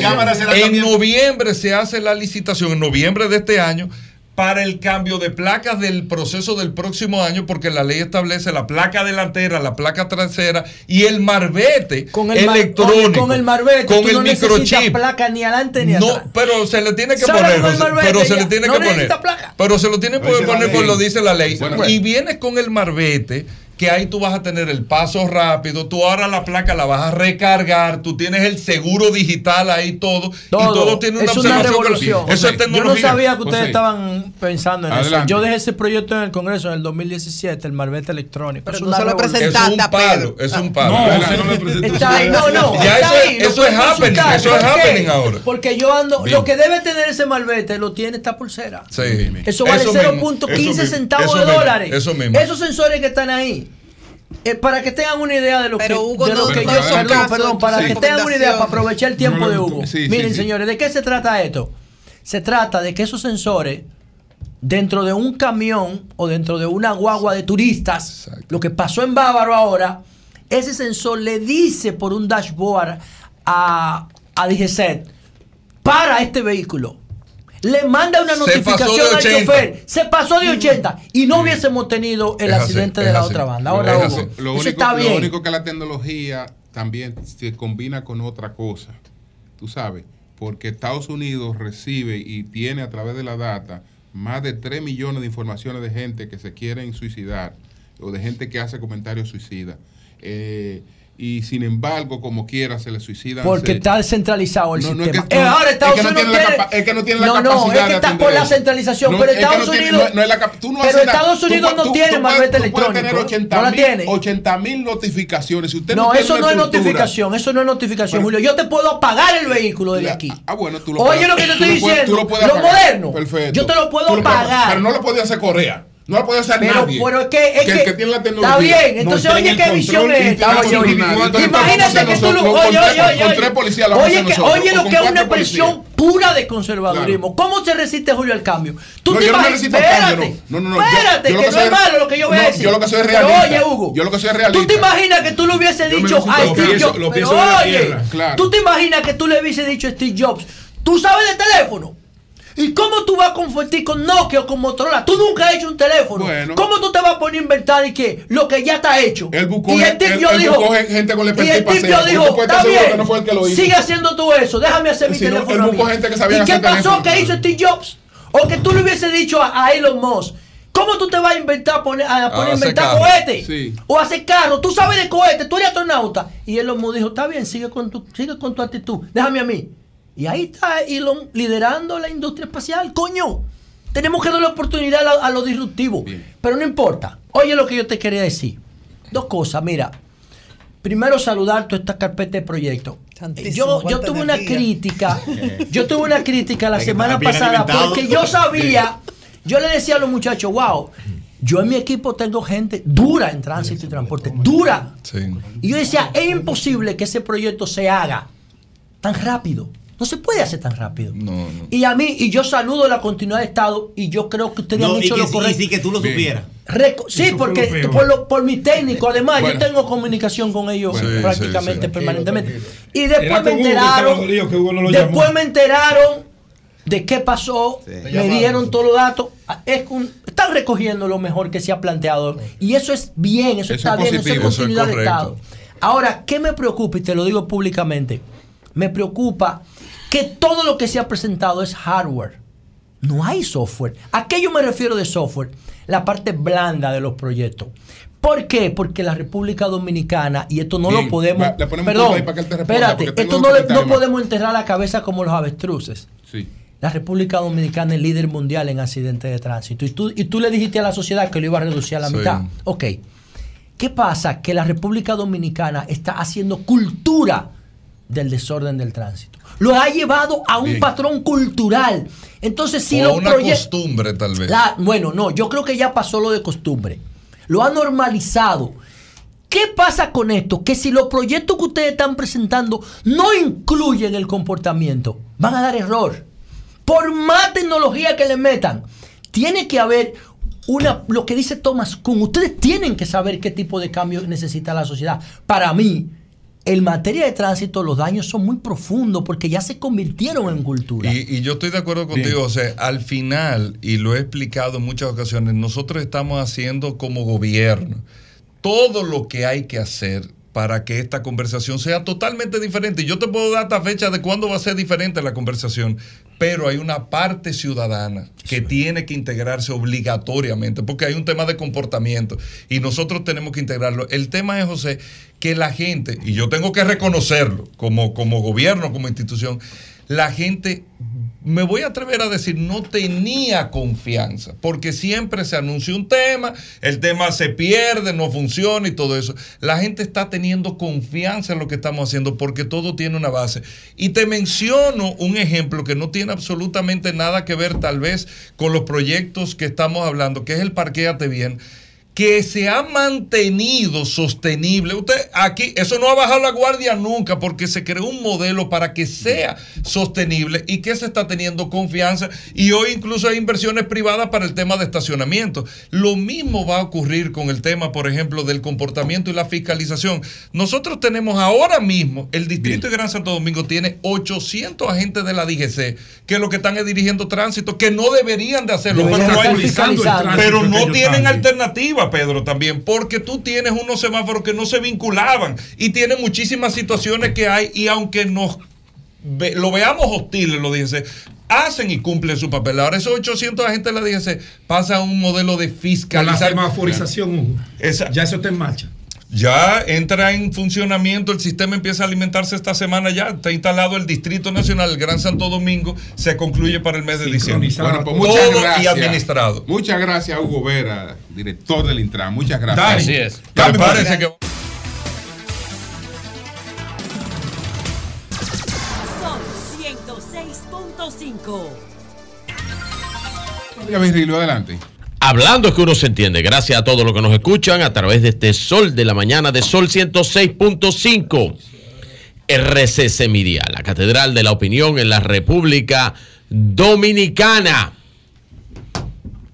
S30: en
S31: también-
S30: noviembre se hace la licitación, en noviembre de este año, para el cambio de placas del proceso del próximo año, porque la ley establece la placa delantera, la placa trasera y el marbete
S27: Con el,
S30: electrónico.
S27: con el marbete,
S30: con
S27: tú
S30: el
S27: no
S30: microchip.
S27: placa ni adelante ni
S30: No,
S27: atrás.
S30: pero se le tiene que poner,
S27: marbete
S30: pero se le tiene
S27: No
S30: que poner.
S27: placa.
S30: Pero se lo tiene que poner por lo dice la ley.
S29: Bueno,
S30: y vienes con el marbete que ahí tú vas a tener el paso rápido, tú ahora la placa la vas a recargar, tú tienes el seguro digital ahí todo, y todo tiene una
S27: es una revolución.
S30: Eso es
S27: Yo no sabía que ustedes
S30: José.
S27: estaban pensando en eso. Yo dejé ese proyecto en el Congreso en el 2017, el Marbete electrónico.
S12: Pero
S27: es
S12: se lo presentaste
S30: es un palo, es un palo.
S27: No, no, no, Está ahí, no, no.
S30: Ya
S27: está
S30: eso es-
S27: ahí, lo
S30: eso
S27: pueden
S30: es happening, eso es happening ahora.
S27: Porque yo ando,
S30: Bien.
S27: lo que debe tener ese Marbete lo tiene esta pulsera.
S30: Sí.
S27: Eso vale
S30: mismo,
S27: 0.15
S30: eso mismo,
S27: centavos de dólares.
S30: Eso mismo.
S27: Esos sensores que están ahí. Eh, para que tengan una idea de lo
S12: Pero,
S27: que,
S12: Hugo,
S27: de lo
S12: no-
S27: que
S12: no
S27: yo,
S12: son
S27: perdón, para
S12: sí.
S27: que tengan una idea, para aprovechar el tiempo
S1: No,
S27: de Hugo.
S1: sí,
S27: Miren,
S1: sí.
S27: señores, ¿de qué se trata esto? Se trata de que esos sensores, dentro de un camión o dentro de una guagua de turistas, lo que pasó en Bávaro ahora, ese sensor le dice por un dashboard a, a DGCET, para este vehículo. Le manda una notificación al
S30: 80.
S27: chofer. Se pasó de 80 y no hubiésemos tenido el
S1: Es
S27: accidente de la
S1: así.
S27: otra banda.
S1: Lo-
S27: Ahora,
S1: es
S27: Hugo.
S1: Lo único,
S27: está
S1: lo
S27: bien.
S1: único que la tecnología también se combina con otra cosa. Tú sabes, porque Estados Unidos recibe y tiene a través de la data más de 3 millones de informaciones de gente que se quieren suicidar o de gente que hace comentarios suicidas. Eh, y sin embargo, como quiera, se le suicidan.
S27: Porque está descentralizado el
S1: No, no, es
S27: sistema.
S1: que-
S27: Eh,
S1: no,
S27: ahora
S1: es
S27: Estados
S1: que no
S27: Unidos
S1: tiene la es que no tiene la
S27: no, no,
S1: capacidad
S27: es que está por la centralización,
S1: No,
S27: pero
S1: es que
S27: Estados
S1: no
S27: Unidos,
S1: no- no es no
S27: pero. Estados Unidos no tiene
S1: puedes
S27: electrónico.
S1: tener 80
S27: no la tiene.
S1: 80 mil notificaciones. Si usted no,
S27: No, eso no es notificación, eso no es notificación, Julio. Yo te puedo apagar el vehículo desde aquí.
S1: Ah, bueno, tú lo
S27: Oye
S1: puedes-
S27: lo que te estoy diciendo.
S1: lo
S27: moderno.
S1: Perfecto.
S27: Yo te lo puedo apagar.
S1: Pero no lo puede hacer Correa. No lo puede hacer
S27: Pero,
S1: nadie.
S27: pero es que, es
S1: que,
S27: que,
S1: que tiene la tecnología.
S27: Está bien, entonces
S1: No
S27: oye qué visión es esta. Imagínate que tú lo. Oye, oye, oye.
S1: con tres policías lo
S27: Oye, que, oye lo que es una expresión pura de conservadurismo. ¿Cómo se resiste Julio al cambio? Tú
S1: No,
S27: te
S1: yo no me resisto al cambio,
S27: Espérate,
S1: no. No, no, no. yo-
S27: Espérate,
S1: yo lo
S27: que,
S1: que
S27: no
S1: soy-
S27: es malo lo que yo voy a
S1: no,
S27: decir.
S1: yo lo que soy es
S27: Pero
S1: realista.
S27: oye, Hugo.
S1: Yo lo que soy es
S27: ¿Tú
S1: realista.
S27: te imaginas que tú le hubiese
S1: Yo
S27: dicho a Steve. Jobs? Pero
S1: la
S27: oye,
S1: claro.
S27: ¿tú te imaginas que tú le hubiese dicho a Steve Jobs? ¿Tú sabes de teléfono? ¿Y cómo tú vas a compartir con Nokia o con Motorola? Tú nunca has hecho un teléfono. ¿Cómo tú te vas a poner a inventar y que lo que ya está hecho?
S1: Él buscó,
S27: y el
S1: él
S27: dijo,
S1: gente con
S27: y el
S1: hacerlo,
S27: dijo, está bien,
S1: que no fue él que lo hizo".
S27: sigue haciendo tú eso, déjame hacer mi
S1: Si
S27: teléfono
S1: gente que sabía
S27: ¿Y qué pasó que hizo Steve Jobs? O que tú le hubiese dicho a, a Elon Musk, ¿cómo tú te vas a inventar poner, a poner a inventar cohetes?
S1: Sí.
S27: O hacer carro, tú sabes de cohetes, tú eres astronauta. Y Elon Musk dijo, está bien, sigue con tu, sigue con tu actitud, déjame a mí. Y ahí está Elon liderando la industria espacial, coño. Tenemos que darle oportunidad a lo, a lo disruptivo. Pero no importa. Oye lo que yo te quería decir. Dos cosas, mira. Primero saludar toda esta carpeta de proyectos.
S12: Santísimo,
S27: Yo, yo tuve una crítica, *laughs* yo tuve una crítica la semana pasada
S12: alimentado.
S27: porque yo sabía, yo le decía a los muchachos, wow, yo en mi equipo tengo gente dura en tránsito y transporte, dura. Y yo decía, es imposible que ese proyecto se haga tan rápido. No se puede hacer tan rápido. Y a mí, y yo saludo la continuidad de Estado, y yo creo que ustedes
S13: No,
S27: han
S13: y
S27: hecho
S13: que
S27: lo
S13: sí,
S27: correcto.
S13: y sí, que tú lo
S27: Bien.
S13: supieras.
S27: Reco- sí, porque por, lo- por mi técnico, además,
S13: Bueno.
S27: yo tengo comunicación con ellos
S13: sí,
S27: prácticamente
S13: sí, sí.
S27: permanentemente. Y después me enteraron,
S11: no
S27: después
S11: llamó.
S27: me enteraron de qué pasó, me dieron todos los datos. Ah, Es un- están recogiendo lo mejor que se ha planteado. Y eso es bien, eso,
S30: Eso
S27: está
S30: es
S27: bien, eso es
S30: positivo, eso es
S27: continuidad de. Estado. Ahora, ¿qué me preocupa? Y te lo digo públicamente. Me preocupa que todo lo que se ha presentado es hardware. No hay software. ¿A qué yo me refiero de software? La parte blanda de los proyectos. ¿Por qué? Porque la República Dominicana, y esto no
S1: Bien,
S27: lo podemos.
S1: le
S27: perdón,
S1: ahí para que él te responda,
S27: espérate, esto no, no podemos enterrar la cabeza como los avestruces.
S1: Sí.
S27: La República Dominicana es líder mundial en accidentes de tránsito. Y tú, y tú le dijiste a la sociedad que lo iba a reducir a la
S30: Sí.
S27: mitad. Ok. ¿Qué pasa? Que la República Dominicana está haciendo cultura del desorden del tránsito. Lo ha llevado a un
S30: Bien.
S27: patrón cultural. Entonces, si
S30: o
S27: los
S30: una costumbre, tal vez.
S27: La- bueno, no, yo creo que ya pasó lo de costumbre. Lo ha normalizado. ¿Qué pasa con esto? Que si los proyectos que ustedes están presentando no incluyen el comportamiento, van a dar error. Por más tecnología que le metan, tiene que haber una, lo que dice Thomas Kuhn, ustedes tienen que saber qué tipo de cambio necesita la sociedad. Para mí, en materia de tránsito los daños son muy profundos porque ya se convirtieron en cultura.
S30: Y, y yo estoy de acuerdo contigo, o sea, al final, y lo he explicado en muchas ocasiones, nosotros estamos haciendo como gobierno todo lo que hay que hacer para que esta conversación sea totalmente diferente. Y Yo te puedo dar esta fecha de cuándo va a ser diferente la conversación, pero hay una parte ciudadana que tiene que integrarse obligatoriamente, porque hay un tema de comportamiento y nosotros tenemos que integrarlo. El tema es, José, que la gente, y yo tengo que reconocerlo como, como gobierno, como institución, la gente, me voy a atrever a decir, no tenía confianza, porque siempre se anuncia un tema, el tema se pierde, no funciona y todo eso. La gente está teniendo confianza en lo que estamos haciendo porque todo tiene una base. Y te menciono un ejemplo que no tiene absolutamente nada que ver tal vez con los proyectos que estamos hablando, que es el Parquéate Bien que se ha mantenido sostenible. Usted aquí, eso no ha bajado la guardia nunca porque se creó un modelo para que sea sostenible y que se está teniendo confianza y hoy incluso hay inversiones privadas para el tema de estacionamiento. Lo mismo va a ocurrir con el tema, por ejemplo, del comportamiento y la fiscalización. Nosotros tenemos ahora mismo, el Distrito de Gran Santo Domingo tiene 800 agentes de la DGC que lo que están es dirigiendo tránsito, que no deberían de hacerlo, pero, no hay- pero tienen alternativa, Pedro, también, porque tú tienes unos semáforos que no se vinculaban y tiene muchísimas situaciones que hay y aunque nos ve- lo veamos hostiles, lo DGC, hacen y cumplen su papel. Ahora esos 800 agentes de la DGC pasan a un modelo de
S11: Con la semaforización, Hugo.
S30: Esa-
S11: ya eso está en marcha.
S30: Ya entra en funcionamiento, el sistema empieza a alimentarse esta semana ya, está instalado el Distrito Nacional, el Gran Santo Domingo, se concluye para el mes de diciembre.
S1: Bueno, pues muchas
S30: Todo
S1: gracias.
S30: y administrado.
S1: Muchas gracias, Hugo Vera, director del Intran. Muchas gracias.
S30: Dani, Así es. me parece que-
S28: Son 106.5.
S1: Mira, Virgilio, adelante.
S25: Hablando es que uno se entiende. Gracias a todos los que nos escuchan a través de este Sol de la Mañana de Sol 106.5. RCC Media, la Catedral de la Opinión en la República Dominicana.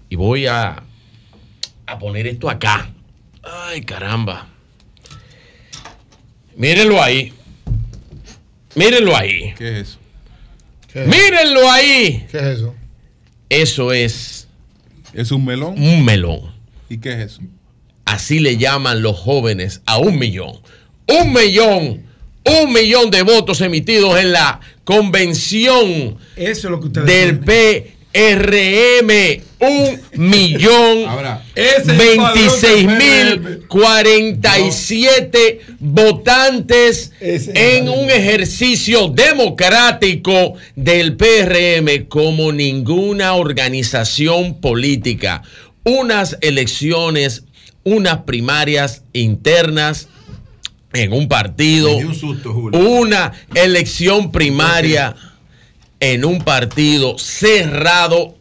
S25: Y voy a, a poner esto acá. Ay, caramba. Mírenlo ahí. Mírenlo ahí.
S1: ¿Qué es eso?
S25: Mírenlo ahí.
S29: ¿Qué es eso?
S25: Eso es.
S1: ¿Es un melón?
S25: Un melón.
S1: ¿Y qué es eso?
S25: Así le llaman los jóvenes a un millón. Un millón. Un millón de votos emitidos en la convención
S11: Eso es lo que ustedes
S25: del PRM. Un millón.
S11: ese es el
S25: 26
S11: padrón del
S25: mil 47 votantes en un ejercicio democrático del PRM como ninguna organización política. Unas elecciones, unas primarias internas en un partido, una elección primaria en un partido cerrado,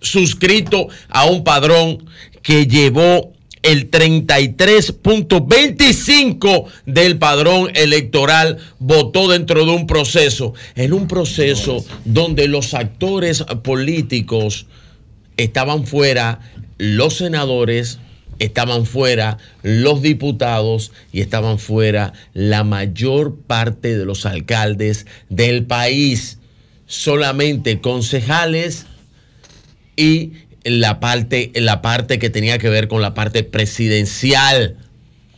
S25: suscrito a un padrón que llevó el 33.25 del padrón electoral votó dentro de un proceso, en un proceso donde los actores políticos estaban fuera, los senadores, estaban fuera los diputados y estaban fuera la mayor parte de los alcaldes del país. Solamente concejales y la parte, la parte que tenía que ver con la parte presidencial.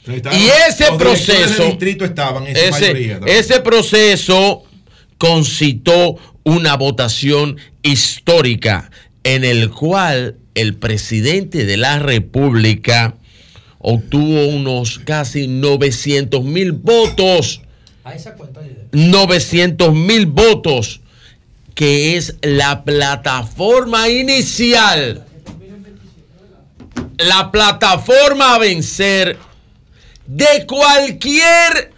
S25: Y ese
S16: Los directores del
S25: proceso,
S16: distrito estaban en
S25: ese,
S16: mayoría
S25: ese proceso concitó una votación histórica en el cual el presidente de la República obtuvo unos casi 900 mil votos.
S27: A esa cuenta de
S25: 900 mil votos, que es la plataforma inicial, la plataforma a vencer de cualquier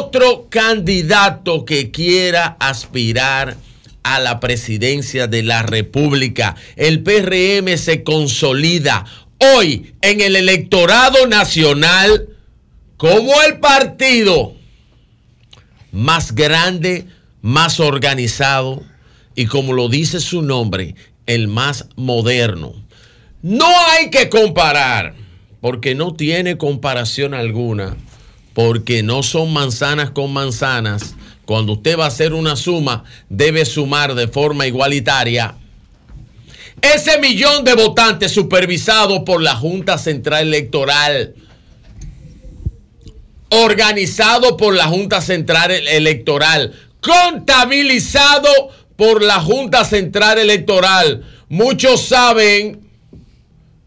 S25: otro candidato que quiera aspirar a la presidencia de la República. El PRM se consolida hoy en el electorado nacional como el partido más grande, más organizado y como lo dice su nombre, el más moderno. No hay que comparar, porque no tiene comparación alguna porque no son manzanas con manzanas. Cuando usted va a hacer una suma, debe sumar de forma igualitaria. Ese millón de votantes supervisado por la Junta Central Electoral, organizado por la Junta Central Electoral, contabilizado por la Junta Central Electoral. Muchos saben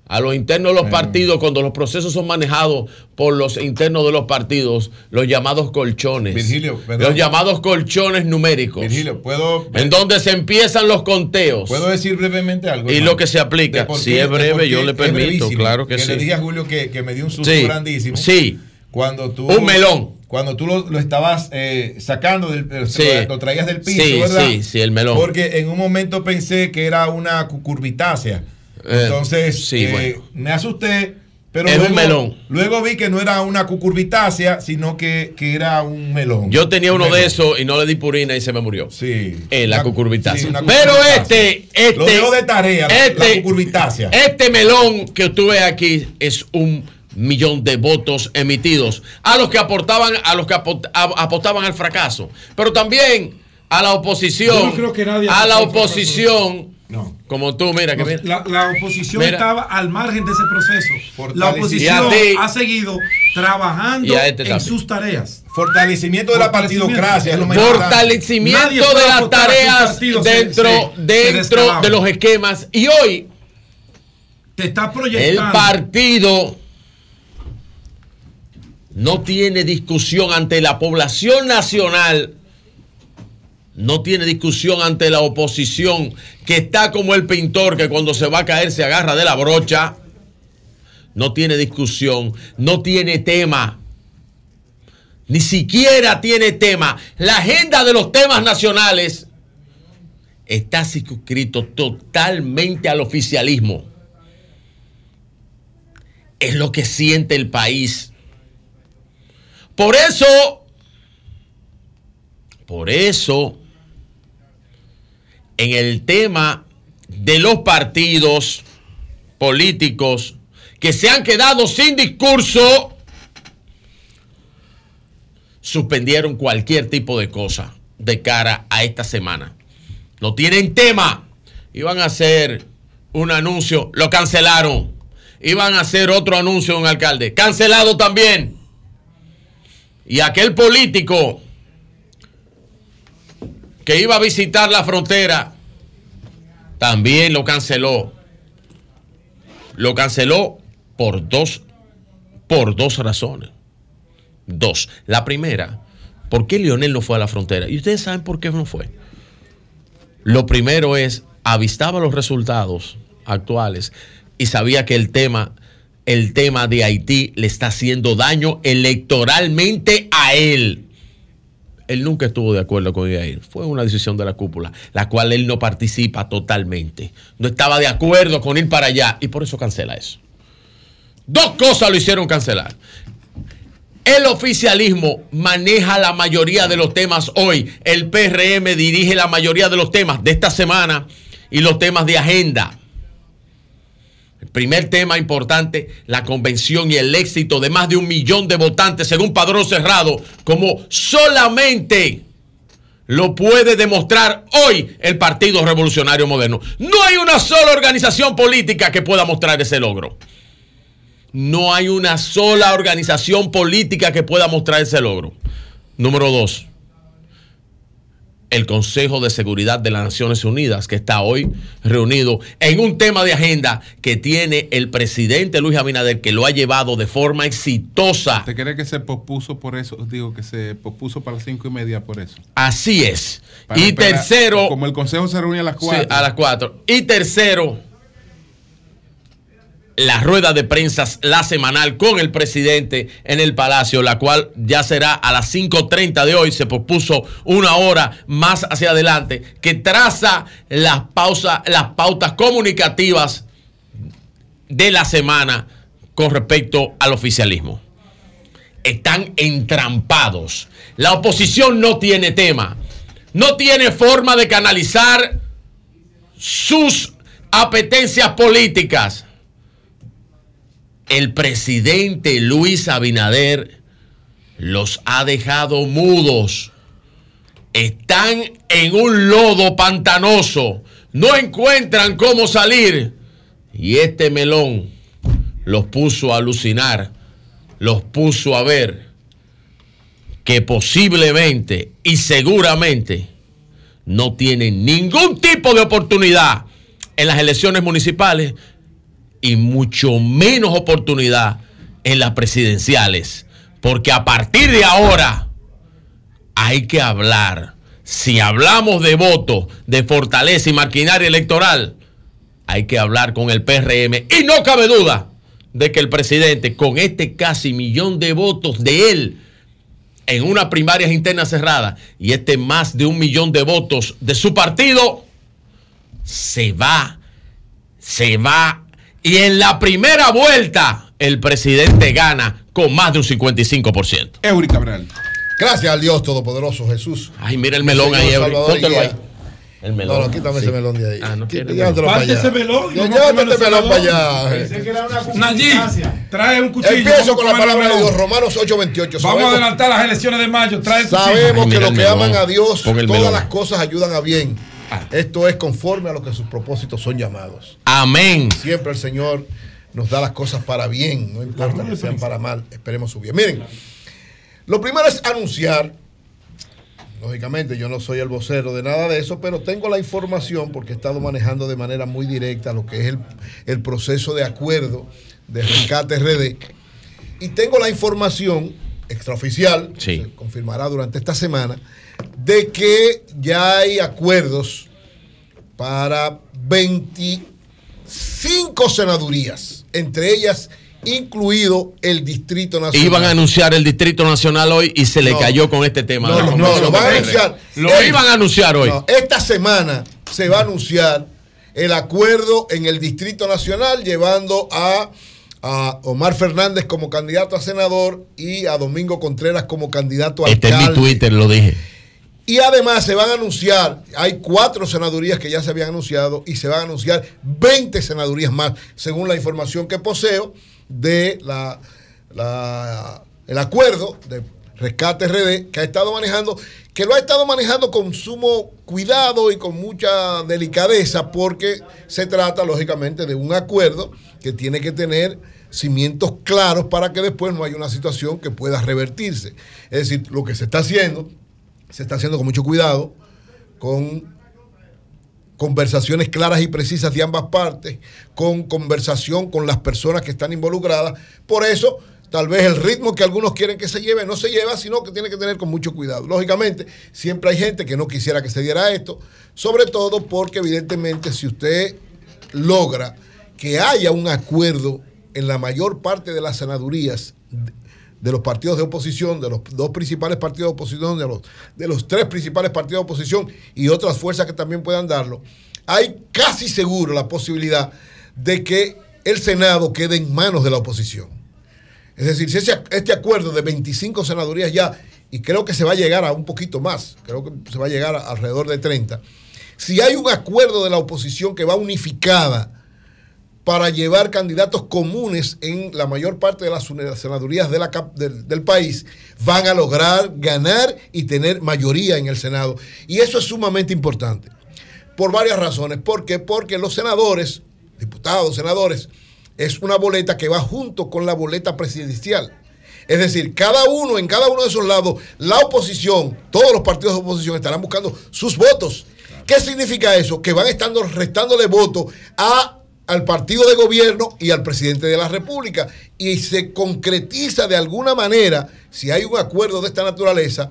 S25: a los internos de los partidos, cuando los procesos son manejados por los internos de los partidos, los llamados colchones.
S16: Virgilio, perdón.
S25: los llamados colchones numéricos.
S16: Virgilio, ¿puedo,
S25: en donde se empiezan los conteos.
S16: ¿Puedo decir brevemente algo?
S25: Y
S16: hermano?
S25: lo que se aplica. Si es breve, yo le permito, claro que sí.
S16: le dije a Julio que, que me dio un susto
S25: Sí,
S16: grandísimo.
S25: sí.
S16: Cuando tú.
S25: Un melón.
S16: Cuando tú lo, lo estabas eh, sacando, del,
S25: Sí.
S16: lo, traías del piso,
S25: Sí,
S16: ¿verdad?
S25: sí, sí, el melón.
S16: Porque en un momento pensé que era una cucurbitácea.
S25: Eh,
S16: Entonces,
S25: sí,
S16: eh,
S25: bueno.
S16: me asusté. Pero
S25: Es un
S16: luego,
S25: melón.
S16: Luego vi que no era una cucurbitácea, sino que, que era un melón.
S25: Yo tenía uno
S16: Un
S25: de esos y no le di purina y se me murió.
S16: Sí.
S25: Eh, la
S16: Una-
S25: cucurbitácea.
S16: sí,
S25: Pero este, este.
S16: Lo dejo de tarea, la-
S25: este,
S16: la cucurbitácea.
S25: Este melón que tú ves aquí es un millón de votos emitidos a los que aportaban, a los que apostaban al fracaso. Pero también a la oposición.
S11: Yo no creo que nadie
S25: a la oposición.
S11: No.
S25: Como tú, mira, que mira.
S11: La, la oposición
S25: Mira.
S11: estaba al margen de ese proceso. La oposición
S25: ti.
S11: ha seguido trabajando
S25: este
S11: en sus tareas.
S16: Fortalecimiento de la partidocracia es lo.
S25: Fortalecimiento de las tareas
S11: se-
S25: dentro,
S11: se-
S25: dentro de los esquemas. Y hoy
S11: Te está
S25: el
S11: proyectando.
S25: partido no tiene discusión ante la población nacional, no tiene discusión ante la oposición, que está como el pintor que cuando se va a caer se agarra de la brocha, no tiene discusión, no tiene tema. Ni siquiera tiene tema. La agenda de los temas nacionales está circunscrito totalmente al oficialismo. Es lo que siente el país. Por eso, por eso, en el tema de los partidos políticos que se han quedado sin discurso, suspendieron cualquier tipo de cosa de cara a esta semana. No tienen tema. Iban a hacer un anuncio, lo cancelaron. Iban a hacer otro anuncio de un alcalde, cancelado también. Y aquel político que iba a visitar la frontera, también lo canceló. Lo canceló por dos, por dos razones. Dos. La primera, ¿por qué Lionel no fue a la frontera? Y ustedes saben por qué no fue. Lo primero es, avistaba los resultados actuales y sabía que el tema, el tema de Haití le está haciendo daño electoralmente a él. Él nunca estuvo de acuerdo con Yair. Fue una decisión de la cúpula, la cual él no participa totalmente. No estaba de acuerdo con ir para allá y por eso cancela eso. Dos cosas lo hicieron cancelar. El oficialismo maneja la mayoría de los temas hoy. El PRM dirige la mayoría de los temas de esta semana y los temas de agenda. El primer tema importante, la convención y el éxito de más de un millón de votantes según padrón cerrado, como solamente lo puede demostrar hoy el Partido Revolucionario Moderno. No hay una sola organización política que pueda mostrar ese logro. No hay una sola organización política que pueda mostrar ese logro. Número dos, el Consejo de Seguridad de las Naciones Unidas, que está hoy reunido en un tema de agenda que tiene el presidente Luis Abinader, que lo ha llevado de forma exitosa.
S1: ¿Te cree que se pospuso por eso? Digo que se pospuso para las cinco y media por eso.
S25: Así es.
S1: Para
S25: y
S1: esperar-
S25: tercero,
S1: Como el consejo se reúne a las
S25: Sí,
S1: cuatro.
S25: a las 4. Y tercero, la rueda de prensa, la semanal con el presidente en el Palacio, la cual ya será a las 5.30 de hoy, se pospuso una hora más hacia adelante, que traza las, pausas, las pautas comunicativas de la semana con respecto al oficialismo. Están entrampados. La oposición no tiene tema, no tiene forma de canalizar sus apetencias políticas. El presidente Luis Abinader los ha dejado mudos. Están en un lodo pantanoso. No encuentran cómo salir. Y este melón los puso a alucinar. Los puso a ver que posiblemente y seguramente no tienen ningún tipo de oportunidad en las elecciones municipales y mucho menos oportunidad en las presidenciales. Porque a partir de ahora hay que hablar. Si hablamos de voto, de fortaleza y maquinaria electoral, hay que hablar con el PRM. Y no cabe duda de que el presidente, con este casi millón de votos de él, en una primaria interna cerrada, y este más de un millón de votos de su partido, se va, se va. Y en la primera vuelta, el presidente gana con más de un 55%.
S1: Eury Cabral.
S29: Gracias al Dios Todopoderoso Jesús.
S25: Ay, mira el melón ahí.
S29: Salvador y
S25: Póntelo ahí. El melón.
S29: No, no, quítame
S25: Sí.
S29: ese melón de ahí.
S25: Ah, no
S29: llévatelo para allá.
S11: ese melón, no
S29: Llévate
S11: ese
S29: melón para
S11: melón.
S29: allá.
S11: Pensé. Nayib, trae un cuchillo.
S29: Empiezo con la palabra de. Dios, Romanos 8:28.
S11: Vamos a adelantar las elecciones de mayo. Trae el cuchillo.
S29: Sabemos
S25: Ay,
S29: que los
S25: el
S29: que aman a Dios,
S25: el
S29: todas las cosas ayudan a bien. Esto es conforme a lo que sus propósitos son llamados.
S25: Amén.
S29: Siempre el Señor nos da las cosas para bien, no importa que sean para mal, esperemos su bien. Miren, lo primero es anunciar, lógicamente yo no soy el vocero de nada de eso, pero tengo la información porque he estado manejando de manera muy directa lo que es el, el proceso de acuerdo de rescate RD. Y tengo la información extraoficial,
S25: Sí.
S29: se confirmará durante esta semana, de que ya hay acuerdos para 25 senadurías, entre ellas incluido el Distrito Nacional.
S25: Iban a anunciar el Distrito Nacional hoy y se le
S29: No.
S25: cayó con este tema.
S29: No, no, no, lo van a anunciar.
S25: Lo iban a anunciar hoy.
S29: no, esta semana se va a anunciar el acuerdo en el Distrito Nacional llevando a, a Omar Fernández como candidato a senador y a Domingo Contreras como candidato a
S25: Este es mi. Twitter, lo dije.
S29: Y además se van a anunciar, hay cuatro senadurías que ya se habían anunciado y se van a anunciar 20 senadurías más, según la información que poseo de la, el acuerdo de rescate RD que ha estado manejando, que lo ha estado manejando con sumo cuidado y con mucha delicadeza, porque se trata lógicamente de un acuerdo que tiene que tener cimientos claros para que después no haya una situación que pueda revertirse. Es decir, lo que se está haciendo se está haciendo con mucho cuidado, con conversaciones claras y precisas de ambas partes, con conversación con las personas que están involucradas. Por eso, tal vez el ritmo que algunos quieren que se lleve no se lleva, sino que tiene que tener con mucho cuidado. Lógicamente, siempre hay gente que no quisiera que se diera esto, sobre todo porque evidentemente si usted logra que haya un acuerdo en la mayor parte de las senadurías de los partidos de oposición, de los dos principales partidos de oposición, de los, de los tres principales partidos de oposición y otras fuerzas que también puedan darlo, hay casi seguro la posibilidad de que el Senado quede en manos de la oposición. Es decir, si este acuerdo de 25 senadurías ya, y creo que se va a llegar a un poquito más, creo que se va a llegar a alrededor de 30, si hay un acuerdo de la oposición que va unificada, para llevar candidatos comunes en la mayor parte de las senadurías del país, van a lograr ganar y tener mayoría en el Senado. Y eso es sumamente importante, por varias razones. ¿Por qué? Porque los senadores, diputados, senadores, es una boleta que va junto con la boleta presidencial. Es decir, cada uno, en cada uno de esos lados, la oposición, todos los partidos de oposición estarán buscando sus votos. ¿Qué significa eso? Que van estando restándole votos a al partido de gobierno y al presidente de la República. Y se concretiza de alguna manera, si hay un acuerdo de esta naturaleza,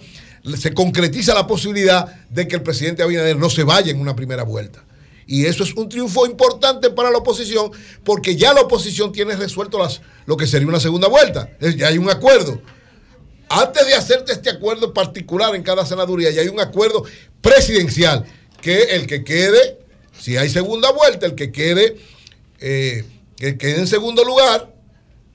S29: se concretiza la posibilidad de que el presidente Abinader no se vaya en una primera vuelta. Y eso es un triunfo importante para la oposición, porque ya la oposición tiene resuelto las, lo que sería una segunda vuelta. Ya hay un acuerdo. Antes de hacerte este acuerdo particular en cada senaduría, ya hay un acuerdo presidencial, que el que quede, si hay segunda vuelta, el que quede, eh, que en segundo lugar,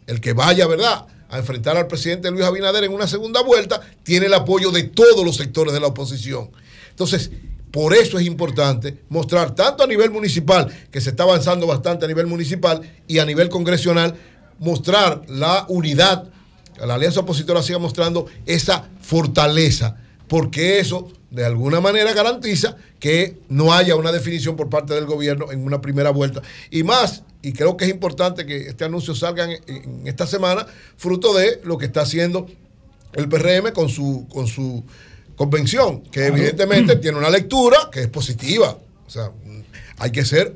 S29: el que vaya, ¿verdad?, a enfrentar al presidente Luis Abinader en una segunda vuelta, tiene el apoyo de todos los sectores de la oposición. Entonces, por eso es importante mostrar tanto a nivel municipal, que se está avanzando bastante a nivel municipal, y a nivel congresional, mostrar la unidad la alianza opositora siga mostrando esa fortaleza, porque eso de alguna manera garantiza que no haya una definición por parte del gobierno en una primera vuelta. Y más, y creo que es importante que este anuncio salga en, en esta semana, fruto de lo que está haciendo el PRM con su, con su convención, que evidentemente tiene una lectura que es positiva. O sea, hay que ser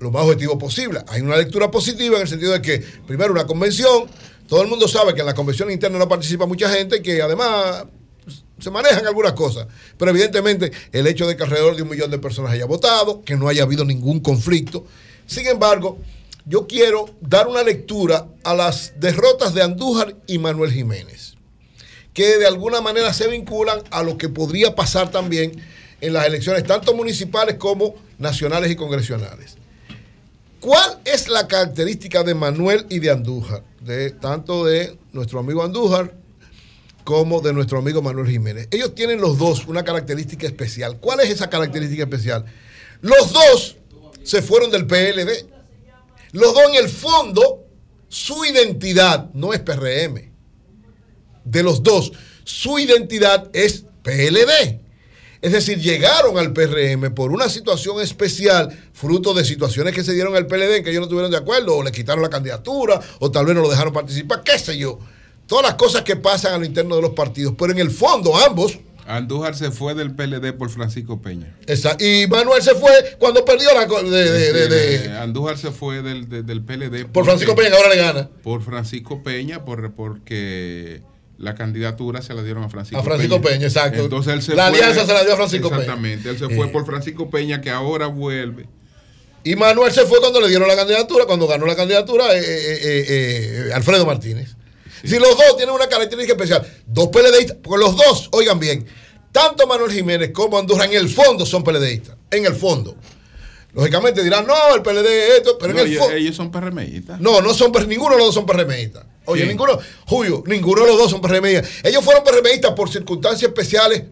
S29: lo más objetivo posible. Hay una lectura positiva en el sentido de que, primero, una convención, todo el mundo sabe que en la convención interna no participa mucha gente y que además se manejan algunas cosas. Pero evidentemente el hecho de que alrededor de un millón de personas haya votado, que no haya habido ningún conflicto. Sin embargo, yo quiero dar una lectura a las derrotas de Andújar y Manuel Jiménez, que de alguna manera se vinculan a lo que podría pasar también en las elecciones, tanto municipales como nacionales y congresionales. ¿Cuál es la característica de Manuel y de Andújar? De, tanto de nuestro amigo Andújar como de nuestro amigo Manuel Jiménez. Ellos tienen los dos una característica especial. ¿Cuál es esa característica especial? Los dos se fueron del PLD. Los dos en el fondo, su identidad no es PRM. De los dos, su identidad es PLD. Es decir, llegaron al PRM por una situación especial, fruto de situaciones que se dieron al PLD en que ellos no estuvieron de acuerdo, o le quitaron la candidatura, o tal vez no lo dejaron participar, qué sé yo. Todas las cosas que pasan a lo interno de los partidos. Pero en el fondo, ambos.
S1: Andújar se fue del PLD por Francisco Peña.
S29: Esa- y Manuel se fue cuando perdió la. co- De, de- de- de-
S1: Eh, Andújar se fue del, de- del PLD.
S29: por Francisco Peña, que ahora le gana.
S1: Por Francisco Peña, por, porque la candidatura se la dieron a Francisco
S29: A Francisco Peña, exacto.
S1: Entonces él se
S29: La
S1: fue-
S29: alianza se la dio a Francisco Peña.
S1: Exactamente. Él se fue
S29: Eh.
S1: por Francisco Peña, que ahora vuelve.
S29: Y Manuel se fue cuando le dieron la candidatura, cuando ganó la candidatura eh, eh, eh, Alfredo Martínez. Si los dos tienen una característica especial, dos PLDistas, porque los dos, oigan bien, tanto Manuel Jiménez como Andorra en el fondo son PLDistas, en el fondo. Lógicamente dirán, no, el PLD es esto, pero
S1: No,
S29: en el
S1: ellos,
S29: fondo...
S1: ellos son PRMistas.
S29: No, no son, ninguno de los dos son PRMistas. Oye,
S1: Sí.
S29: ninguno, Julio, ninguno de los dos son PRMistas. Ellos fueron PRMistas por circunstancias especiales,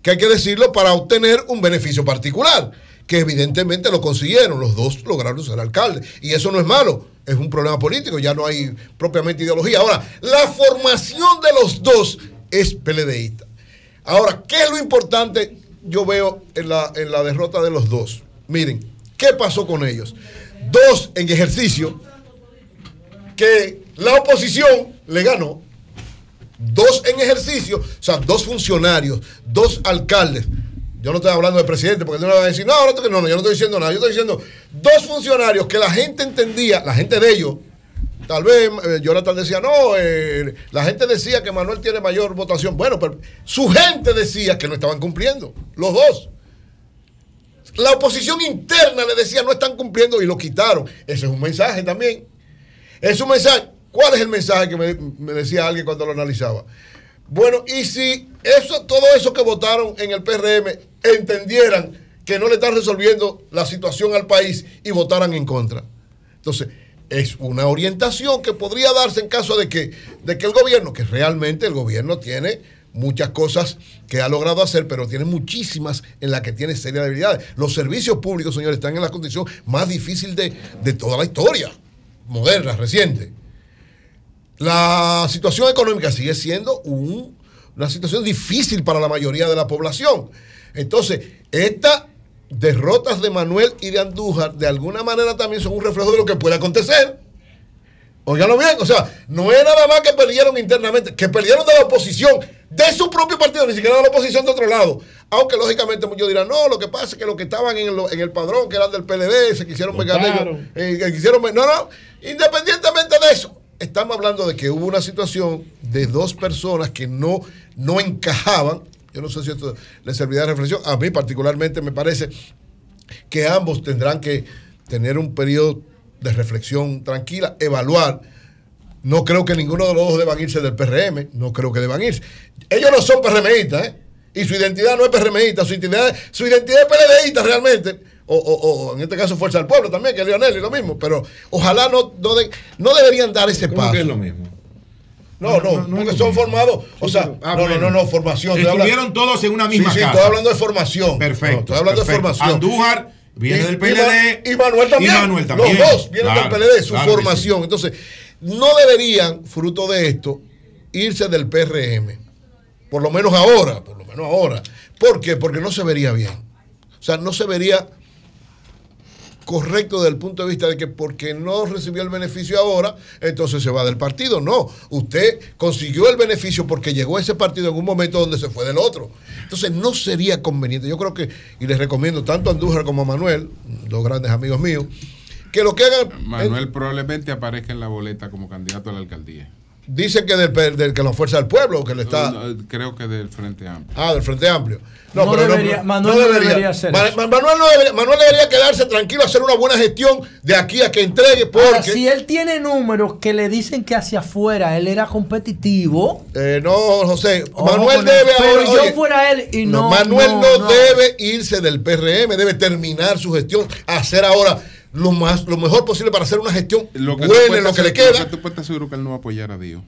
S29: que hay que decirlo, para obtener un beneficio particular, que evidentemente lo consiguieron. Los dos lograron ser alcaldes. Y eso no es malo, es un problema político, ya no hay propiamente ideología. Ahora, la formación de los dos es PLDista. Ahora, ¿qué es lo importante yo veo en la, en la derrota de los dos? Miren, ¿qué pasó con ellos? Dos en ejercicio que la oposición le ganó. Dos en ejercicio, o sea, dos funcionarios, dos alcaldes. Yo no estoy hablando de presidente, porque no me va a decir, no, no, no, no, yo no estoy diciendo nada. Yo estoy diciendo dos funcionarios que la gente entendía, la gente de ellos, tal vez eh, Jonathan decía, no, eh, la gente decía que Manuel tiene mayor votación. Bueno, pero su gente decía que no estaban cumpliendo, los dos. La oposición interna le decía no están cumpliendo y lo quitaron. Ese es un mensaje también. Es un mensaje. ¿Cuál es el mensaje que me decía alguien cuando lo analizaba? Bueno, y si eso, todo eso que votaron en el PRM entendieran que no le están resolviendo la situación al país y votaran en contra. Entonces, es una orientación que podría darse en caso de que, de que el gobierno, que realmente el gobierno tiene muchas cosas que ha logrado hacer, pero tiene muchísimas en las que tiene serias debilidades. Los servicios públicos, señores, están en la condición más difícil de, de toda la historia, moderna, reciente. La situación económica sigue siendo un- una situación difícil para la mayoría de la población. Entonces, estas derrotas de Manuel y de Andújar de alguna manera también son un reflejo de lo que puede acontecer. Óiganlo bien, o sea, no es nada más que perdieron internamente, que perdieron de la oposición, de su propio partido, ni siquiera de la oposición de otro lado. Aunque lógicamente muchos dirán, no, lo que pasa es que los que estaban en el, en el padrón, que eran del PLD, se quisieron pegar ellos, eh, quisieron, no, no, independientemente de eso, estamos hablando de que hubo una situación de dos personas que no, no encajaban. Yo no sé si esto les servirá de reflexión. A mí particularmente me parece que ambos tendrán que tener un periodo de reflexión tranquila, evaluar. No creo que ninguno de los dos deban irse del PRM, no creo que deban irse. Ellos no son PRMistas, ¿eh? Y su identidad no es PRMista, su identidad, su identidad es PLDista realmente. O, o- o en este caso Fuerza del Pueblo también, que es Leonel y lo mismo. Pero ojalá no, no, de- no deberían dar ese paso.
S16: que es lo mismo?
S29: No, no, porque son formados. O sea,
S16: Ah,
S29: no,
S16: bueno.
S29: no, no, no, formación.
S16: Estuvieron todos en una misma
S29: sí, sí,
S16: casa.
S29: estoy hablando de formación.
S16: Perfecto.
S29: Estoy hablando
S16: perfecto.
S29: de formación.
S16: Andújar viene
S29: Y-
S16: del PLD.
S29: Y, Manuel también.
S16: Y Manuel también.
S29: Los dos vienen
S16: Claro,
S29: del PLD, su
S16: claro
S29: formación. Entonces, no deberían, fruto de esto, irse del PRM. Por lo menos ahora, por lo menos ahora. ¿Por qué? Porque no se vería bien. O sea, no se vería correcto desde el punto de vista de que porque no recibió el beneficio ahora, entonces se va del partido. No, usted consiguió el beneficio porque llegó a ese partido en un momento donde se fue del otro. Entonces no sería conveniente. Yo creo que, y les recomiendo tanto a Andújar como a Manuel, dos grandes amigos míos, que lo que hagan...
S1: Manuel probablemente aparezca en la boleta como candidato a la alcaldía.
S29: Dicen que del, del que la fuerza del pueblo, que le está...
S1: No, no, creo que del Frente Amplio.
S29: Ah, del Frente Amplio.
S27: No debería- Manuel no debería hacer
S29: Ma-
S27: eso.
S29: Ma- Manuel, no debería, Manuel debería quedarse tranquilo, hacer una buena gestión de aquí a que entregue, porque...
S27: Ahora, si él tiene números que le dicen que hacia afuera él era competitivo.
S29: Eh, no, José.
S27: Ojo
S29: Manuel debe
S27: eso.
S29: ahora.
S27: Pero yo
S29: oye,
S27: fuera él y no.
S29: Manuel no,
S27: no, no.
S29: debe irse del PRM, debe terminar su gestión, hacer ahora lo más lo mejor posible para hacer una gestión
S1: Lo que
S29: buena en lo que
S1: hacer-
S29: le queda.
S1: Lo que tú puedes estar seguro que él no va a apoyar a Dios.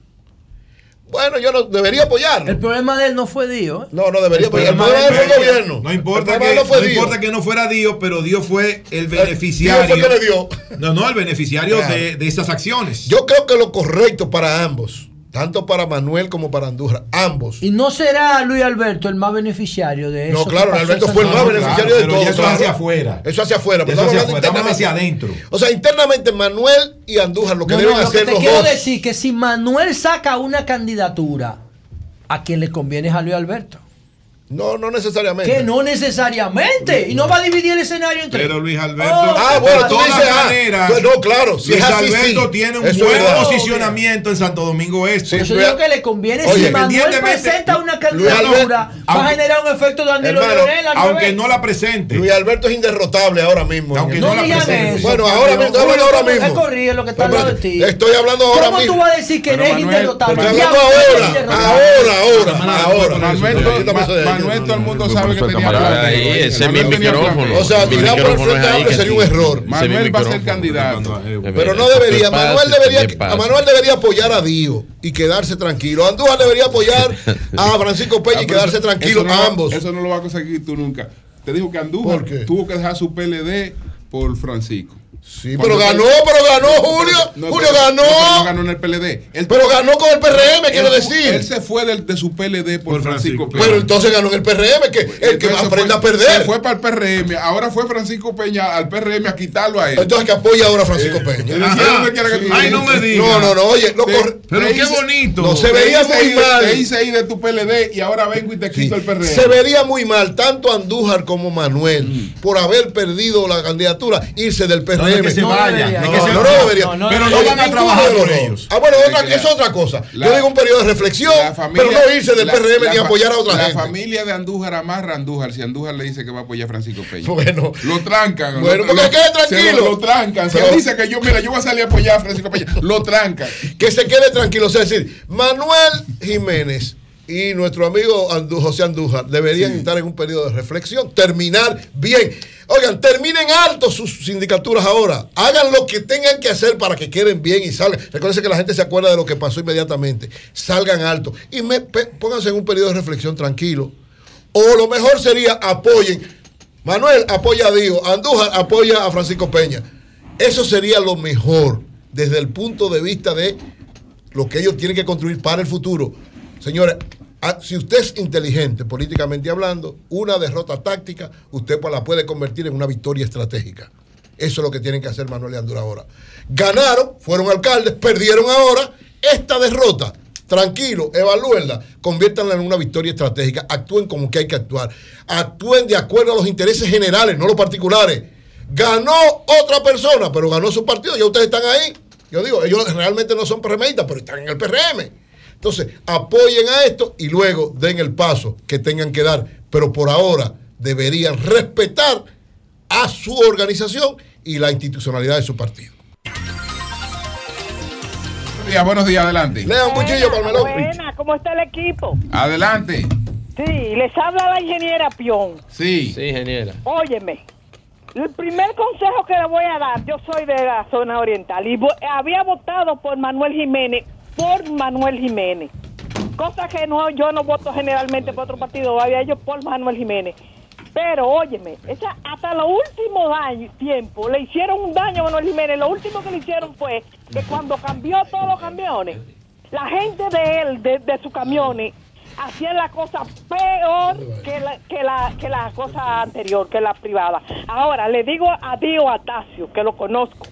S29: Bueno, yo no debería apoyarlo.
S27: El problema de él no fue Dios. ¿eh?
S29: No, no debería apoyar. El
S16: problema
S29: problema
S16: es
S29: fue el gobierno.
S16: No importa,
S29: El
S16: que,
S29: no fue
S16: no
S29: Dios.
S16: importa que no fuera Dios, pero Dios fue el
S29: Dios
S16: beneficiario.
S29: fue que le dio.
S16: No, no, el beneficiario
S29: Claro.
S16: de, de esas acciones.
S29: Yo creo que lo correcto para ambos, tanto para Manuel como para Andújar, ambos.
S27: Y no será Luis Alberto el más beneficiario de eso.
S29: No, claro,
S27: pasó
S29: Alberto fue el más beneficiario de todo.
S16: eso
S29: claro.
S16: hacia afuera.
S29: Eso hacia afuera. pero
S16: Eso hacia
S29: estamos hablando
S16: afuera, estamos hacia
S29: internamente.
S16: adentro.
S29: O sea, internamente Manuel y Andújar lo que
S27: No,
S29: deben
S27: no, lo que
S29: hacer
S27: te
S29: los
S27: quiero
S29: dos.
S27: decir que si Manuel saca una candidatura, a quien le conviene es a Luis Alberto.
S29: No, no necesariamente.
S27: Que no necesariamente. Y no va a dividir el escenario entre.
S16: Pero Luis Alberto,
S27: Oh,
S29: Ah, bueno, tú
S16: todas
S29: dices, ah,
S16: maneras,
S29: pues no, claro, si
S16: Luis
S29: es así,
S16: Alberto
S29: sí.
S16: tiene un
S29: Eso es
S16: buen posicionamiento en Santo Domingo Este.
S27: Por eso digo que le conviene.
S16: Oye,
S27: si Manuel
S16: independientemente-
S27: presenta una candidatura,
S16: Alberto,
S27: va a
S16: aunque-
S27: generar un efecto de Danilo
S29: Hermano,
S27: Leonel.
S16: aunque
S27: revés.
S16: no la presente.
S29: Luis Alberto es inderrotable ahora mismo.
S16: Aunque
S27: No
S16: no la
S27: digan
S16: presente.
S27: eso.
S29: Bueno, ahora mismo, estoy hablando ahora mismo.
S27: Lo que está al lado de ti.
S29: Estoy hablando ahora
S27: ¿Cómo
S29: mismo.
S27: tú vas a decir que no es inderrotable?
S29: Ahora, ahora, ahora, ahora.
S1: Manuel, todo el mundo sabe que tenía plan.
S25: ahí, ese es mi
S1: Manuel tenía plan.
S25: micrófono.
S29: O sea, tirar por el frente amplio
S25: que
S29: sería un error.
S1: Manuel va a ser candidato.
S29: Pero no
S25: ¿Qué
S29: debería? Manuel
S25: ¿Qué
S29: debería, Manuel debería apoyar a Dio y quedarse tranquilo. Andújar debería apoyar a Francisco Peña y
S1: Ah,
S29: quedarse tranquilo a ambos.
S1: Eso no lo va a conseguir tú nunca. Te dijo que Andújar tuvo que dejar su PLD por Francisco.
S29: Sí, pero ganó, pero ganó Julio.
S1: No,
S29: Julio
S1: pero-
S29: ganó.
S1: no, pero no ganó en el PLD. Él-
S29: Pero ganó con el PRM, quiero decir.
S1: Él se fue del- de su PLD por, Francisco Peña.
S29: Pero entonces ganó en el PRM, que el que aprenda a
S1: fue-
S29: perder.
S1: Se fue para el PRM. Ahora fue Francisco Peña al PRM a quitarlo a él.
S29: Entonces que apoya ahora a Francisco
S1: Eh,
S29: Peña.
S1: Ajá.
S29: Ajá.
S1: ¿Dónde quiera que tú
S16: Ay, no me digas.
S29: No, no, no, oye, lo
S1: Te-
S29: corre-
S16: Pero qué
S1: hice-
S16: bonito.
S29: No, se veía muy mal.
S1: Te hice ir de tu PLD y ahora vengo y te quito el PRM.
S29: Se vería muy mal tanto Andújar como Manuel por haber perdido la candidatura, irse del PRM.
S16: Es que se
S29: No,
S16: vaya,
S29: no, no,
S16: que se
S29: no, debería.
S27: No,
S16: Pero
S27: no,
S16: van a trabajar por ellos.
S29: Ah, bueno, otra-
S1: La-
S29: es otra cosa.
S1: la-
S29: Yo digo un periodo de reflexión,
S1: La familia-
S29: pero no irse del
S1: la-
S29: PRM
S1: la
S29: ni apoyar a otra
S1: la
S29: gente.
S1: familia de Andújar amarra a Andújar si Andújar le dice que va a apoyar a Francisco Peña.
S29: Bueno.
S1: lo trancan.
S29: Bueno,
S1: lo,
S29: porque quede
S1: se
S29: tranquilo.
S1: Lo, lo trancan. Si él dice que yo, mira, yo voy a salir a apoyar a Francisco Peña, lo trancan.
S29: que se quede tranquilo. O sea, es decir, Manuel Jiménez y nuestro amigo Andú- José Andújar deberían estar en un periodo de reflexión, terminar bien. Oigan, terminen alto sus sindicaturas ahora. Hagan lo que tengan que hacer para que queden bien y salgan. Recuerden que la gente se acuerda de lo que pasó inmediatamente. Salgan alto y me- pónganse en un periodo de reflexión tranquilo. O lo mejor sería apoyen. Manuel apoya a Diego, Andújar apoya a Francisco Peña. Eso sería lo mejor desde el punto de vista de lo que ellos tienen que construir para el futuro. Señores, ah, si usted es inteligente políticamente hablando, una derrota táctica usted pues la puede convertir en una victoria estratégica. Eso es lo que tienen que hacer Manuel y ahora. Ganaron, fueron alcaldes, perdieron ahora. Esta derrota, tranquilo, evalúenla, conviértanla en una victoria estratégica, actúen como que hay que actuar, actúen de acuerdo a los intereses generales, no los particulares. Ganó otra persona, pero ganó su partido, ya ustedes están ahí. Yo digo, ellos realmente no son PRMistas, pero están en el PRM. Entonces, apoyen a esto y luego den el paso que tengan que dar. Pero por ahora deberían respetar a su organización y la institucionalidad de su partido.
S1: Buenos días, buenos días, adelante.
S29: Lea un cuchillo para el melón.
S32: Buena, ¿cómo está el equipo?
S1: Adelante.
S32: Sí, les habla la ingeniera Pion.
S1: Sí.
S25: Sí, ingeniera.
S32: Óyeme, el primer consejo que le voy a dar, yo soy de la zona oriental y había votado por Manuel Jiménez, por Manuel Jiménez. Cosa que no, yo no voto generalmente por otro partido, había yo por Manuel Jiménez. Pero óyeme, esa, hasta los últimos años, tiempo, le hicieron un daño a Manuel Jiménez. Lo último que le hicieron fue que cuando cambió todos los camiones, La gente de él, de, de sus camiones, hacían la cosa peor que la, que, la, que la cosa anterior, que la privada. Ahora, le digo a Dio Atacio, que lo conozco.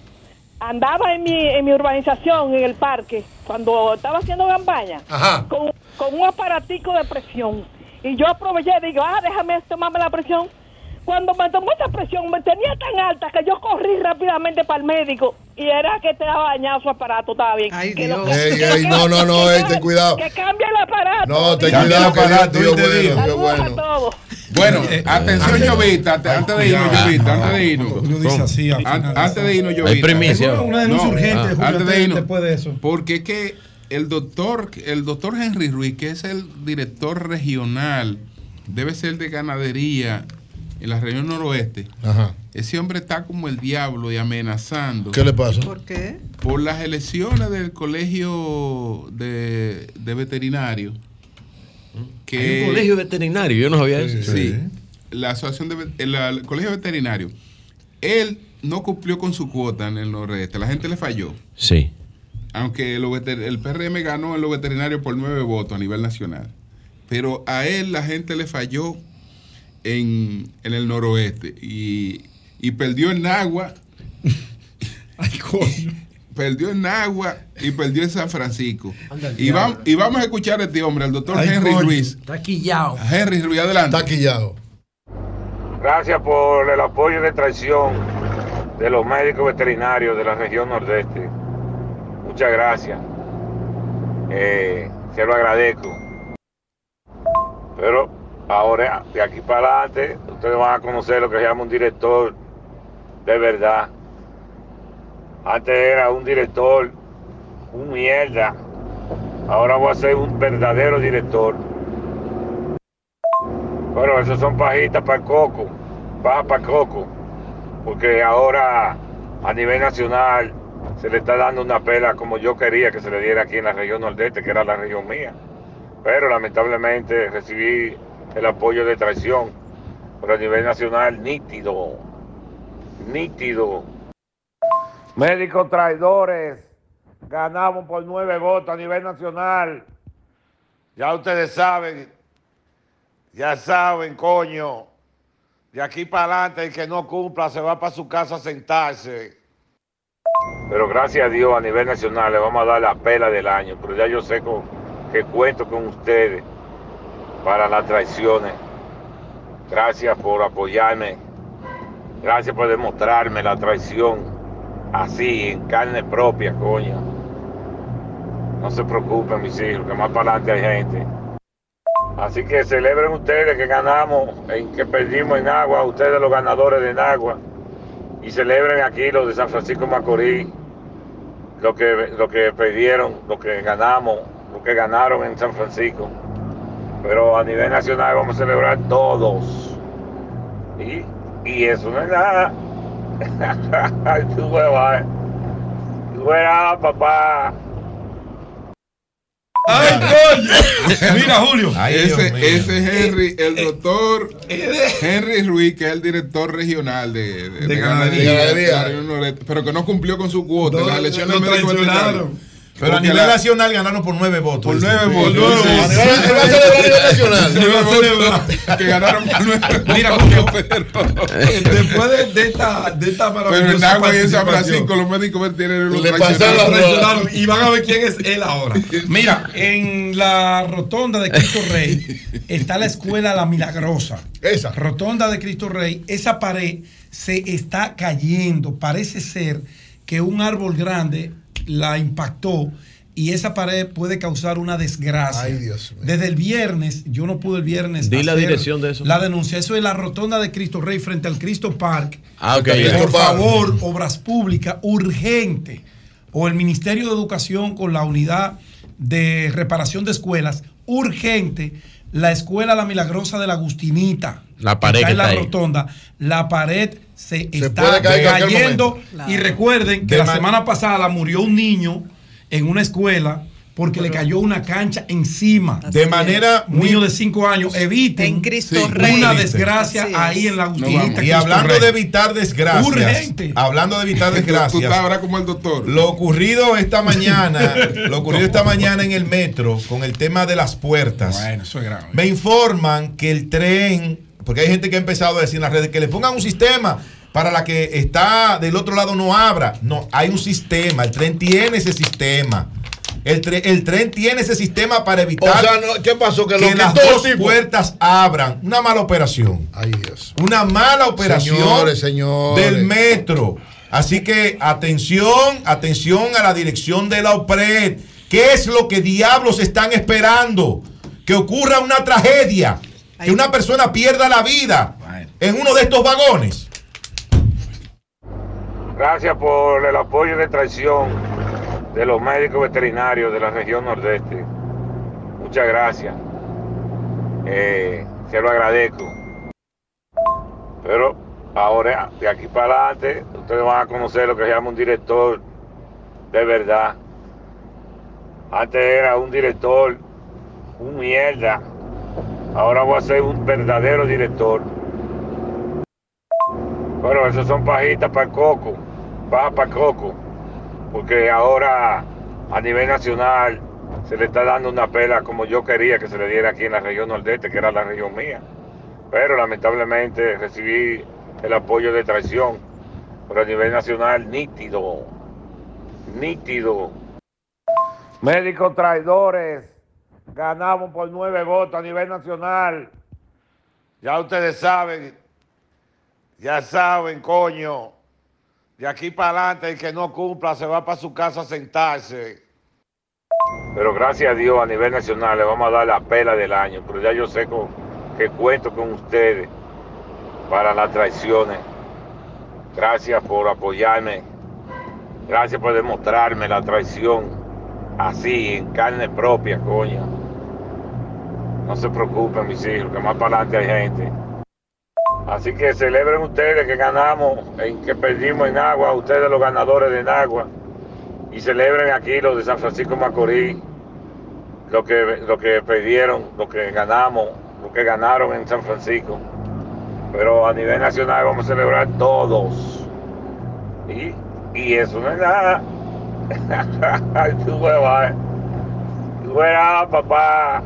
S32: Andaba en mi, en mi urbanización, en el parque, cuando estaba haciendo campaña, con, con un aparatico de presión. Y yo aproveché y digo, ah, déjame tomarme la presión. Cuando me tomó esa presión, me tenía tan alta que yo corrí rápidamente para el médico y era que te daba dañado su aparato, estaba bien. Que lo-
S29: Ey,
S32: que-
S29: ey,
S32: que-
S29: no, no, no,
S32: que-
S29: ey, ten cuidado.
S32: Que cambie el aparato.
S29: No, ten
S32: Dios.
S29: cuidado, que Dios, Dios bueno, Dios
S32: Saludos a
S29: bueno.
S32: todos.
S1: Bueno, atención, Llovita, antes, antes de irnos, Llovita, antes de irnos.
S11: Así al final.
S1: Antes de irnos,
S11: Hay
S1: Llovita.
S11: primicia. Una denuncia urgente,
S1: ah,
S11: Julio,
S1: antes de irnos.
S11: después de eso.
S1: Porque es que el doctor, el doctor Henry Ruiz, que es el director regional, debe ser de ganadería en la región noroeste.
S29: Ajá.
S1: Ese hombre está como el diablo y amenazando.
S29: ¿Qué le pasa?
S12: ¿Por qué?
S1: Por las elecciones del colegio de, de veterinario. Que
S25: Hay un colegio veterinario, yo no sabía eso.
S1: Sí. La asociación de el, el colegio veterinario. Él no cumplió con su cuota en el noroeste. La gente le falló.
S25: Sí.
S1: Aunque veter- el PRM ganó en los veterinarios por nueve votos a nivel nacional. Pero a él la gente le falló en, en el noroeste. Y, y perdió en Nagua. *laughs* Perdió en Nagua y perdió en San Francisco. Y, vam- y vamos a escuchar a este hombre, al doctor
S27: Ay,
S1: Henry
S27: coño.
S1: Ruiz.
S27: Está quillado.
S1: Henry Ruiz, adelante.
S29: Está quillado.
S33: Gracias por el apoyo de traición de los médicos veterinarios de la región nordeste. Muchas gracias. Eh, se lo agradezco. Pero ahora, de aquí para adelante, ustedes van a conocer lo que se llama un director de verdad. Antes era un director, un mierda. Ahora voy a ser un verdadero director. Bueno, esos son pajitas para el coco, paja para el coco, porque ahora a nivel nacional se le está dando una pela como yo quería que se le diera aquí en la región nordeste, que era la región mía. Pero lamentablemente recibí el apoyo de traición, pero a nivel nacional nítido, nítido. Médicos traidores, ganamos por nueve votos a nivel nacional. Ya ustedes saben, ya saben, coño. De aquí para adelante, el que no cumpla se va para su casa a sentarse. Pero gracias a Dios, a nivel nacional, le vamos a dar la pela del año. Pero ya yo sé con- que cuento con ustedes para las traiciones. Gracias por apoyarme. Gracias por demostrarme la traición así, en carne propia, coño. No se preocupen, mis hijos, que más para adelante hay gente. Así que celebren ustedes que ganamos, que perdimos en agua, ustedes los ganadores de Nagua. Y celebren aquí los de San Francisco Macorís, lo que, lo que perdieron, lo que ganamos, lo que ganaron en San Francisco. Pero a nivel nacional vamos a celebrar todos. Y, y eso no es nada. Ay, tú hueva, tú verás, papá.
S11: ¡Ay, coño! *laughs* Mira, Julio.
S1: ese, ese es Henry, el doctor Henry Ruiz, que es el director regional de, de, de
S29: ganadería.
S1: ganadería, de noreste, pero que no cumplió con su cuota en
S16: No,
S1: la elección
S16: lo
S1: del médico.
S16: Pero a nivel
S1: la-
S16: nacional ganaron por nueve votos.
S1: Por nueve
S16: Por
S1: votos.
S16: nueve
S1: Sí.
S16: votos.
S1: Él va a celebrar a nivel nacional.
S11: Él va a celebrar.
S1: Que ganaron por nueve
S11: Mira,
S1: votos,
S11: Julio,
S1: pero- *laughs*
S11: después de, de esta, de esta
S1: Pero
S11: maravillosa
S1: en Nagua y en San Francisco los médicos veterinarios lo
S11: Le pasaron, y van a ver quién es él ahora. *laughs* Mira, en la rotonda de Cristo Rey está la escuela La Milagrosa.
S29: Esa.
S11: Rotonda de Cristo Rey, esa pared se está cayendo. Parece ser que un árbol grande la impactó y esa pared puede causar una desgracia.
S29: Ay, Dios mío.
S11: Desde el viernes, yo no pude el viernes.
S25: Di la dirección de eso.
S11: La denuncia. Eso es la rotonda de Cristo Rey frente al Cristo Park.
S25: Ah, ok,
S11: Por favor, obras públicas, urgente. O el Ministerio de Educación con la unidad de reparación de escuelas, urgente. La escuela La Milagrosa de la Agustinita.
S25: La pared
S11: está
S25: que
S11: en la
S25: está ahí.
S11: rotonda. La pared se, está cayendo. Y recuerden que
S29: De
S11: la
S29: man-
S11: semana pasada murió un niño en una escuela porque le cayó una cancha encima.
S16: De manera
S11: Un niño de 5 años, eviten
S12: Cristo
S16: Rey.
S11: una desgracia
S12: es.
S11: ahí en la
S16: No, vamos. y hablando
S11: Rey.
S16: de evitar desgracias,
S11: Urgente.
S16: hablando de evitar
S1: Tú estás
S16: desgracias,
S1: ahora como el doctor.
S16: lo ocurrido esta mañana, *laughs* lo ocurrido esta mañana en el metro con el tema de las puertas.
S11: Bueno, eso es grave.
S16: Me informan que el tren, porque hay gente que ha empezado a decir en las redes que le pongan un sistema para la que está del otro lado no abra. No, hay un sistema, el tren tiene ese sistema. El, tre- el tren tiene ese sistema para evitar
S29: O sea, no, ¿qué pasó? Que,
S16: que,
S29: lo
S16: las dos
S29: tipo.
S16: puertas abran. Una mala operación.
S29: Ay, Dios.
S16: Una mala operación
S29: Señores, señores.
S16: del metro. Así que atención, atención a la dirección de la OPRED. ¿Qué es lo que diablos están esperando? Que ocurra una tragedia, que una persona pierda la vida en uno de estos vagones.
S33: Gracias por el apoyo de traición de los médicos veterinarios de la región nordeste. Muchas gracias. Eh, se lo agradezco. Pero ahora, de aquí para adelante, ustedes van a conocer lo que se llama un director de verdad. Antes era un director, un mierda. Ahora voy a ser un verdadero director. Bueno, esos son pajitas para el coco, baja para el coco, porque ahora a nivel nacional se le está dando una pela como yo quería que se le diera aquí en la región nordeste, que era la región mía. Pero lamentablemente recibí el apoyo de traición, pero a nivel nacional nítido, nítido. Médicos traidores, ganamos por nueve votos a nivel nacional. Ya ustedes saben, ya saben, coño. De aquí para adelante, el que no cumpla se va para su casa a sentarse. Pero gracias a Dios, a nivel nacional, le vamos a dar la pela del año. Pero ya yo sé con- que cuento con ustedes para las traiciones. Gracias por apoyarme. Gracias por demostrarme la traición así, en carne propia, coño. No se preocupen, mis hijos, que más para adelante hay gente. Así que celebren ustedes que ganamos, en que perdimos en agua, ustedes los ganadores de agua. Y celebren aquí los de San Francisco Macorís, lo que, lo que perdieron, lo que ganamos, lo que ganaron en San Francisco. Pero a nivel nacional vamos a celebrar todos. Y, y eso no es nada. Tú huevas, tú papá.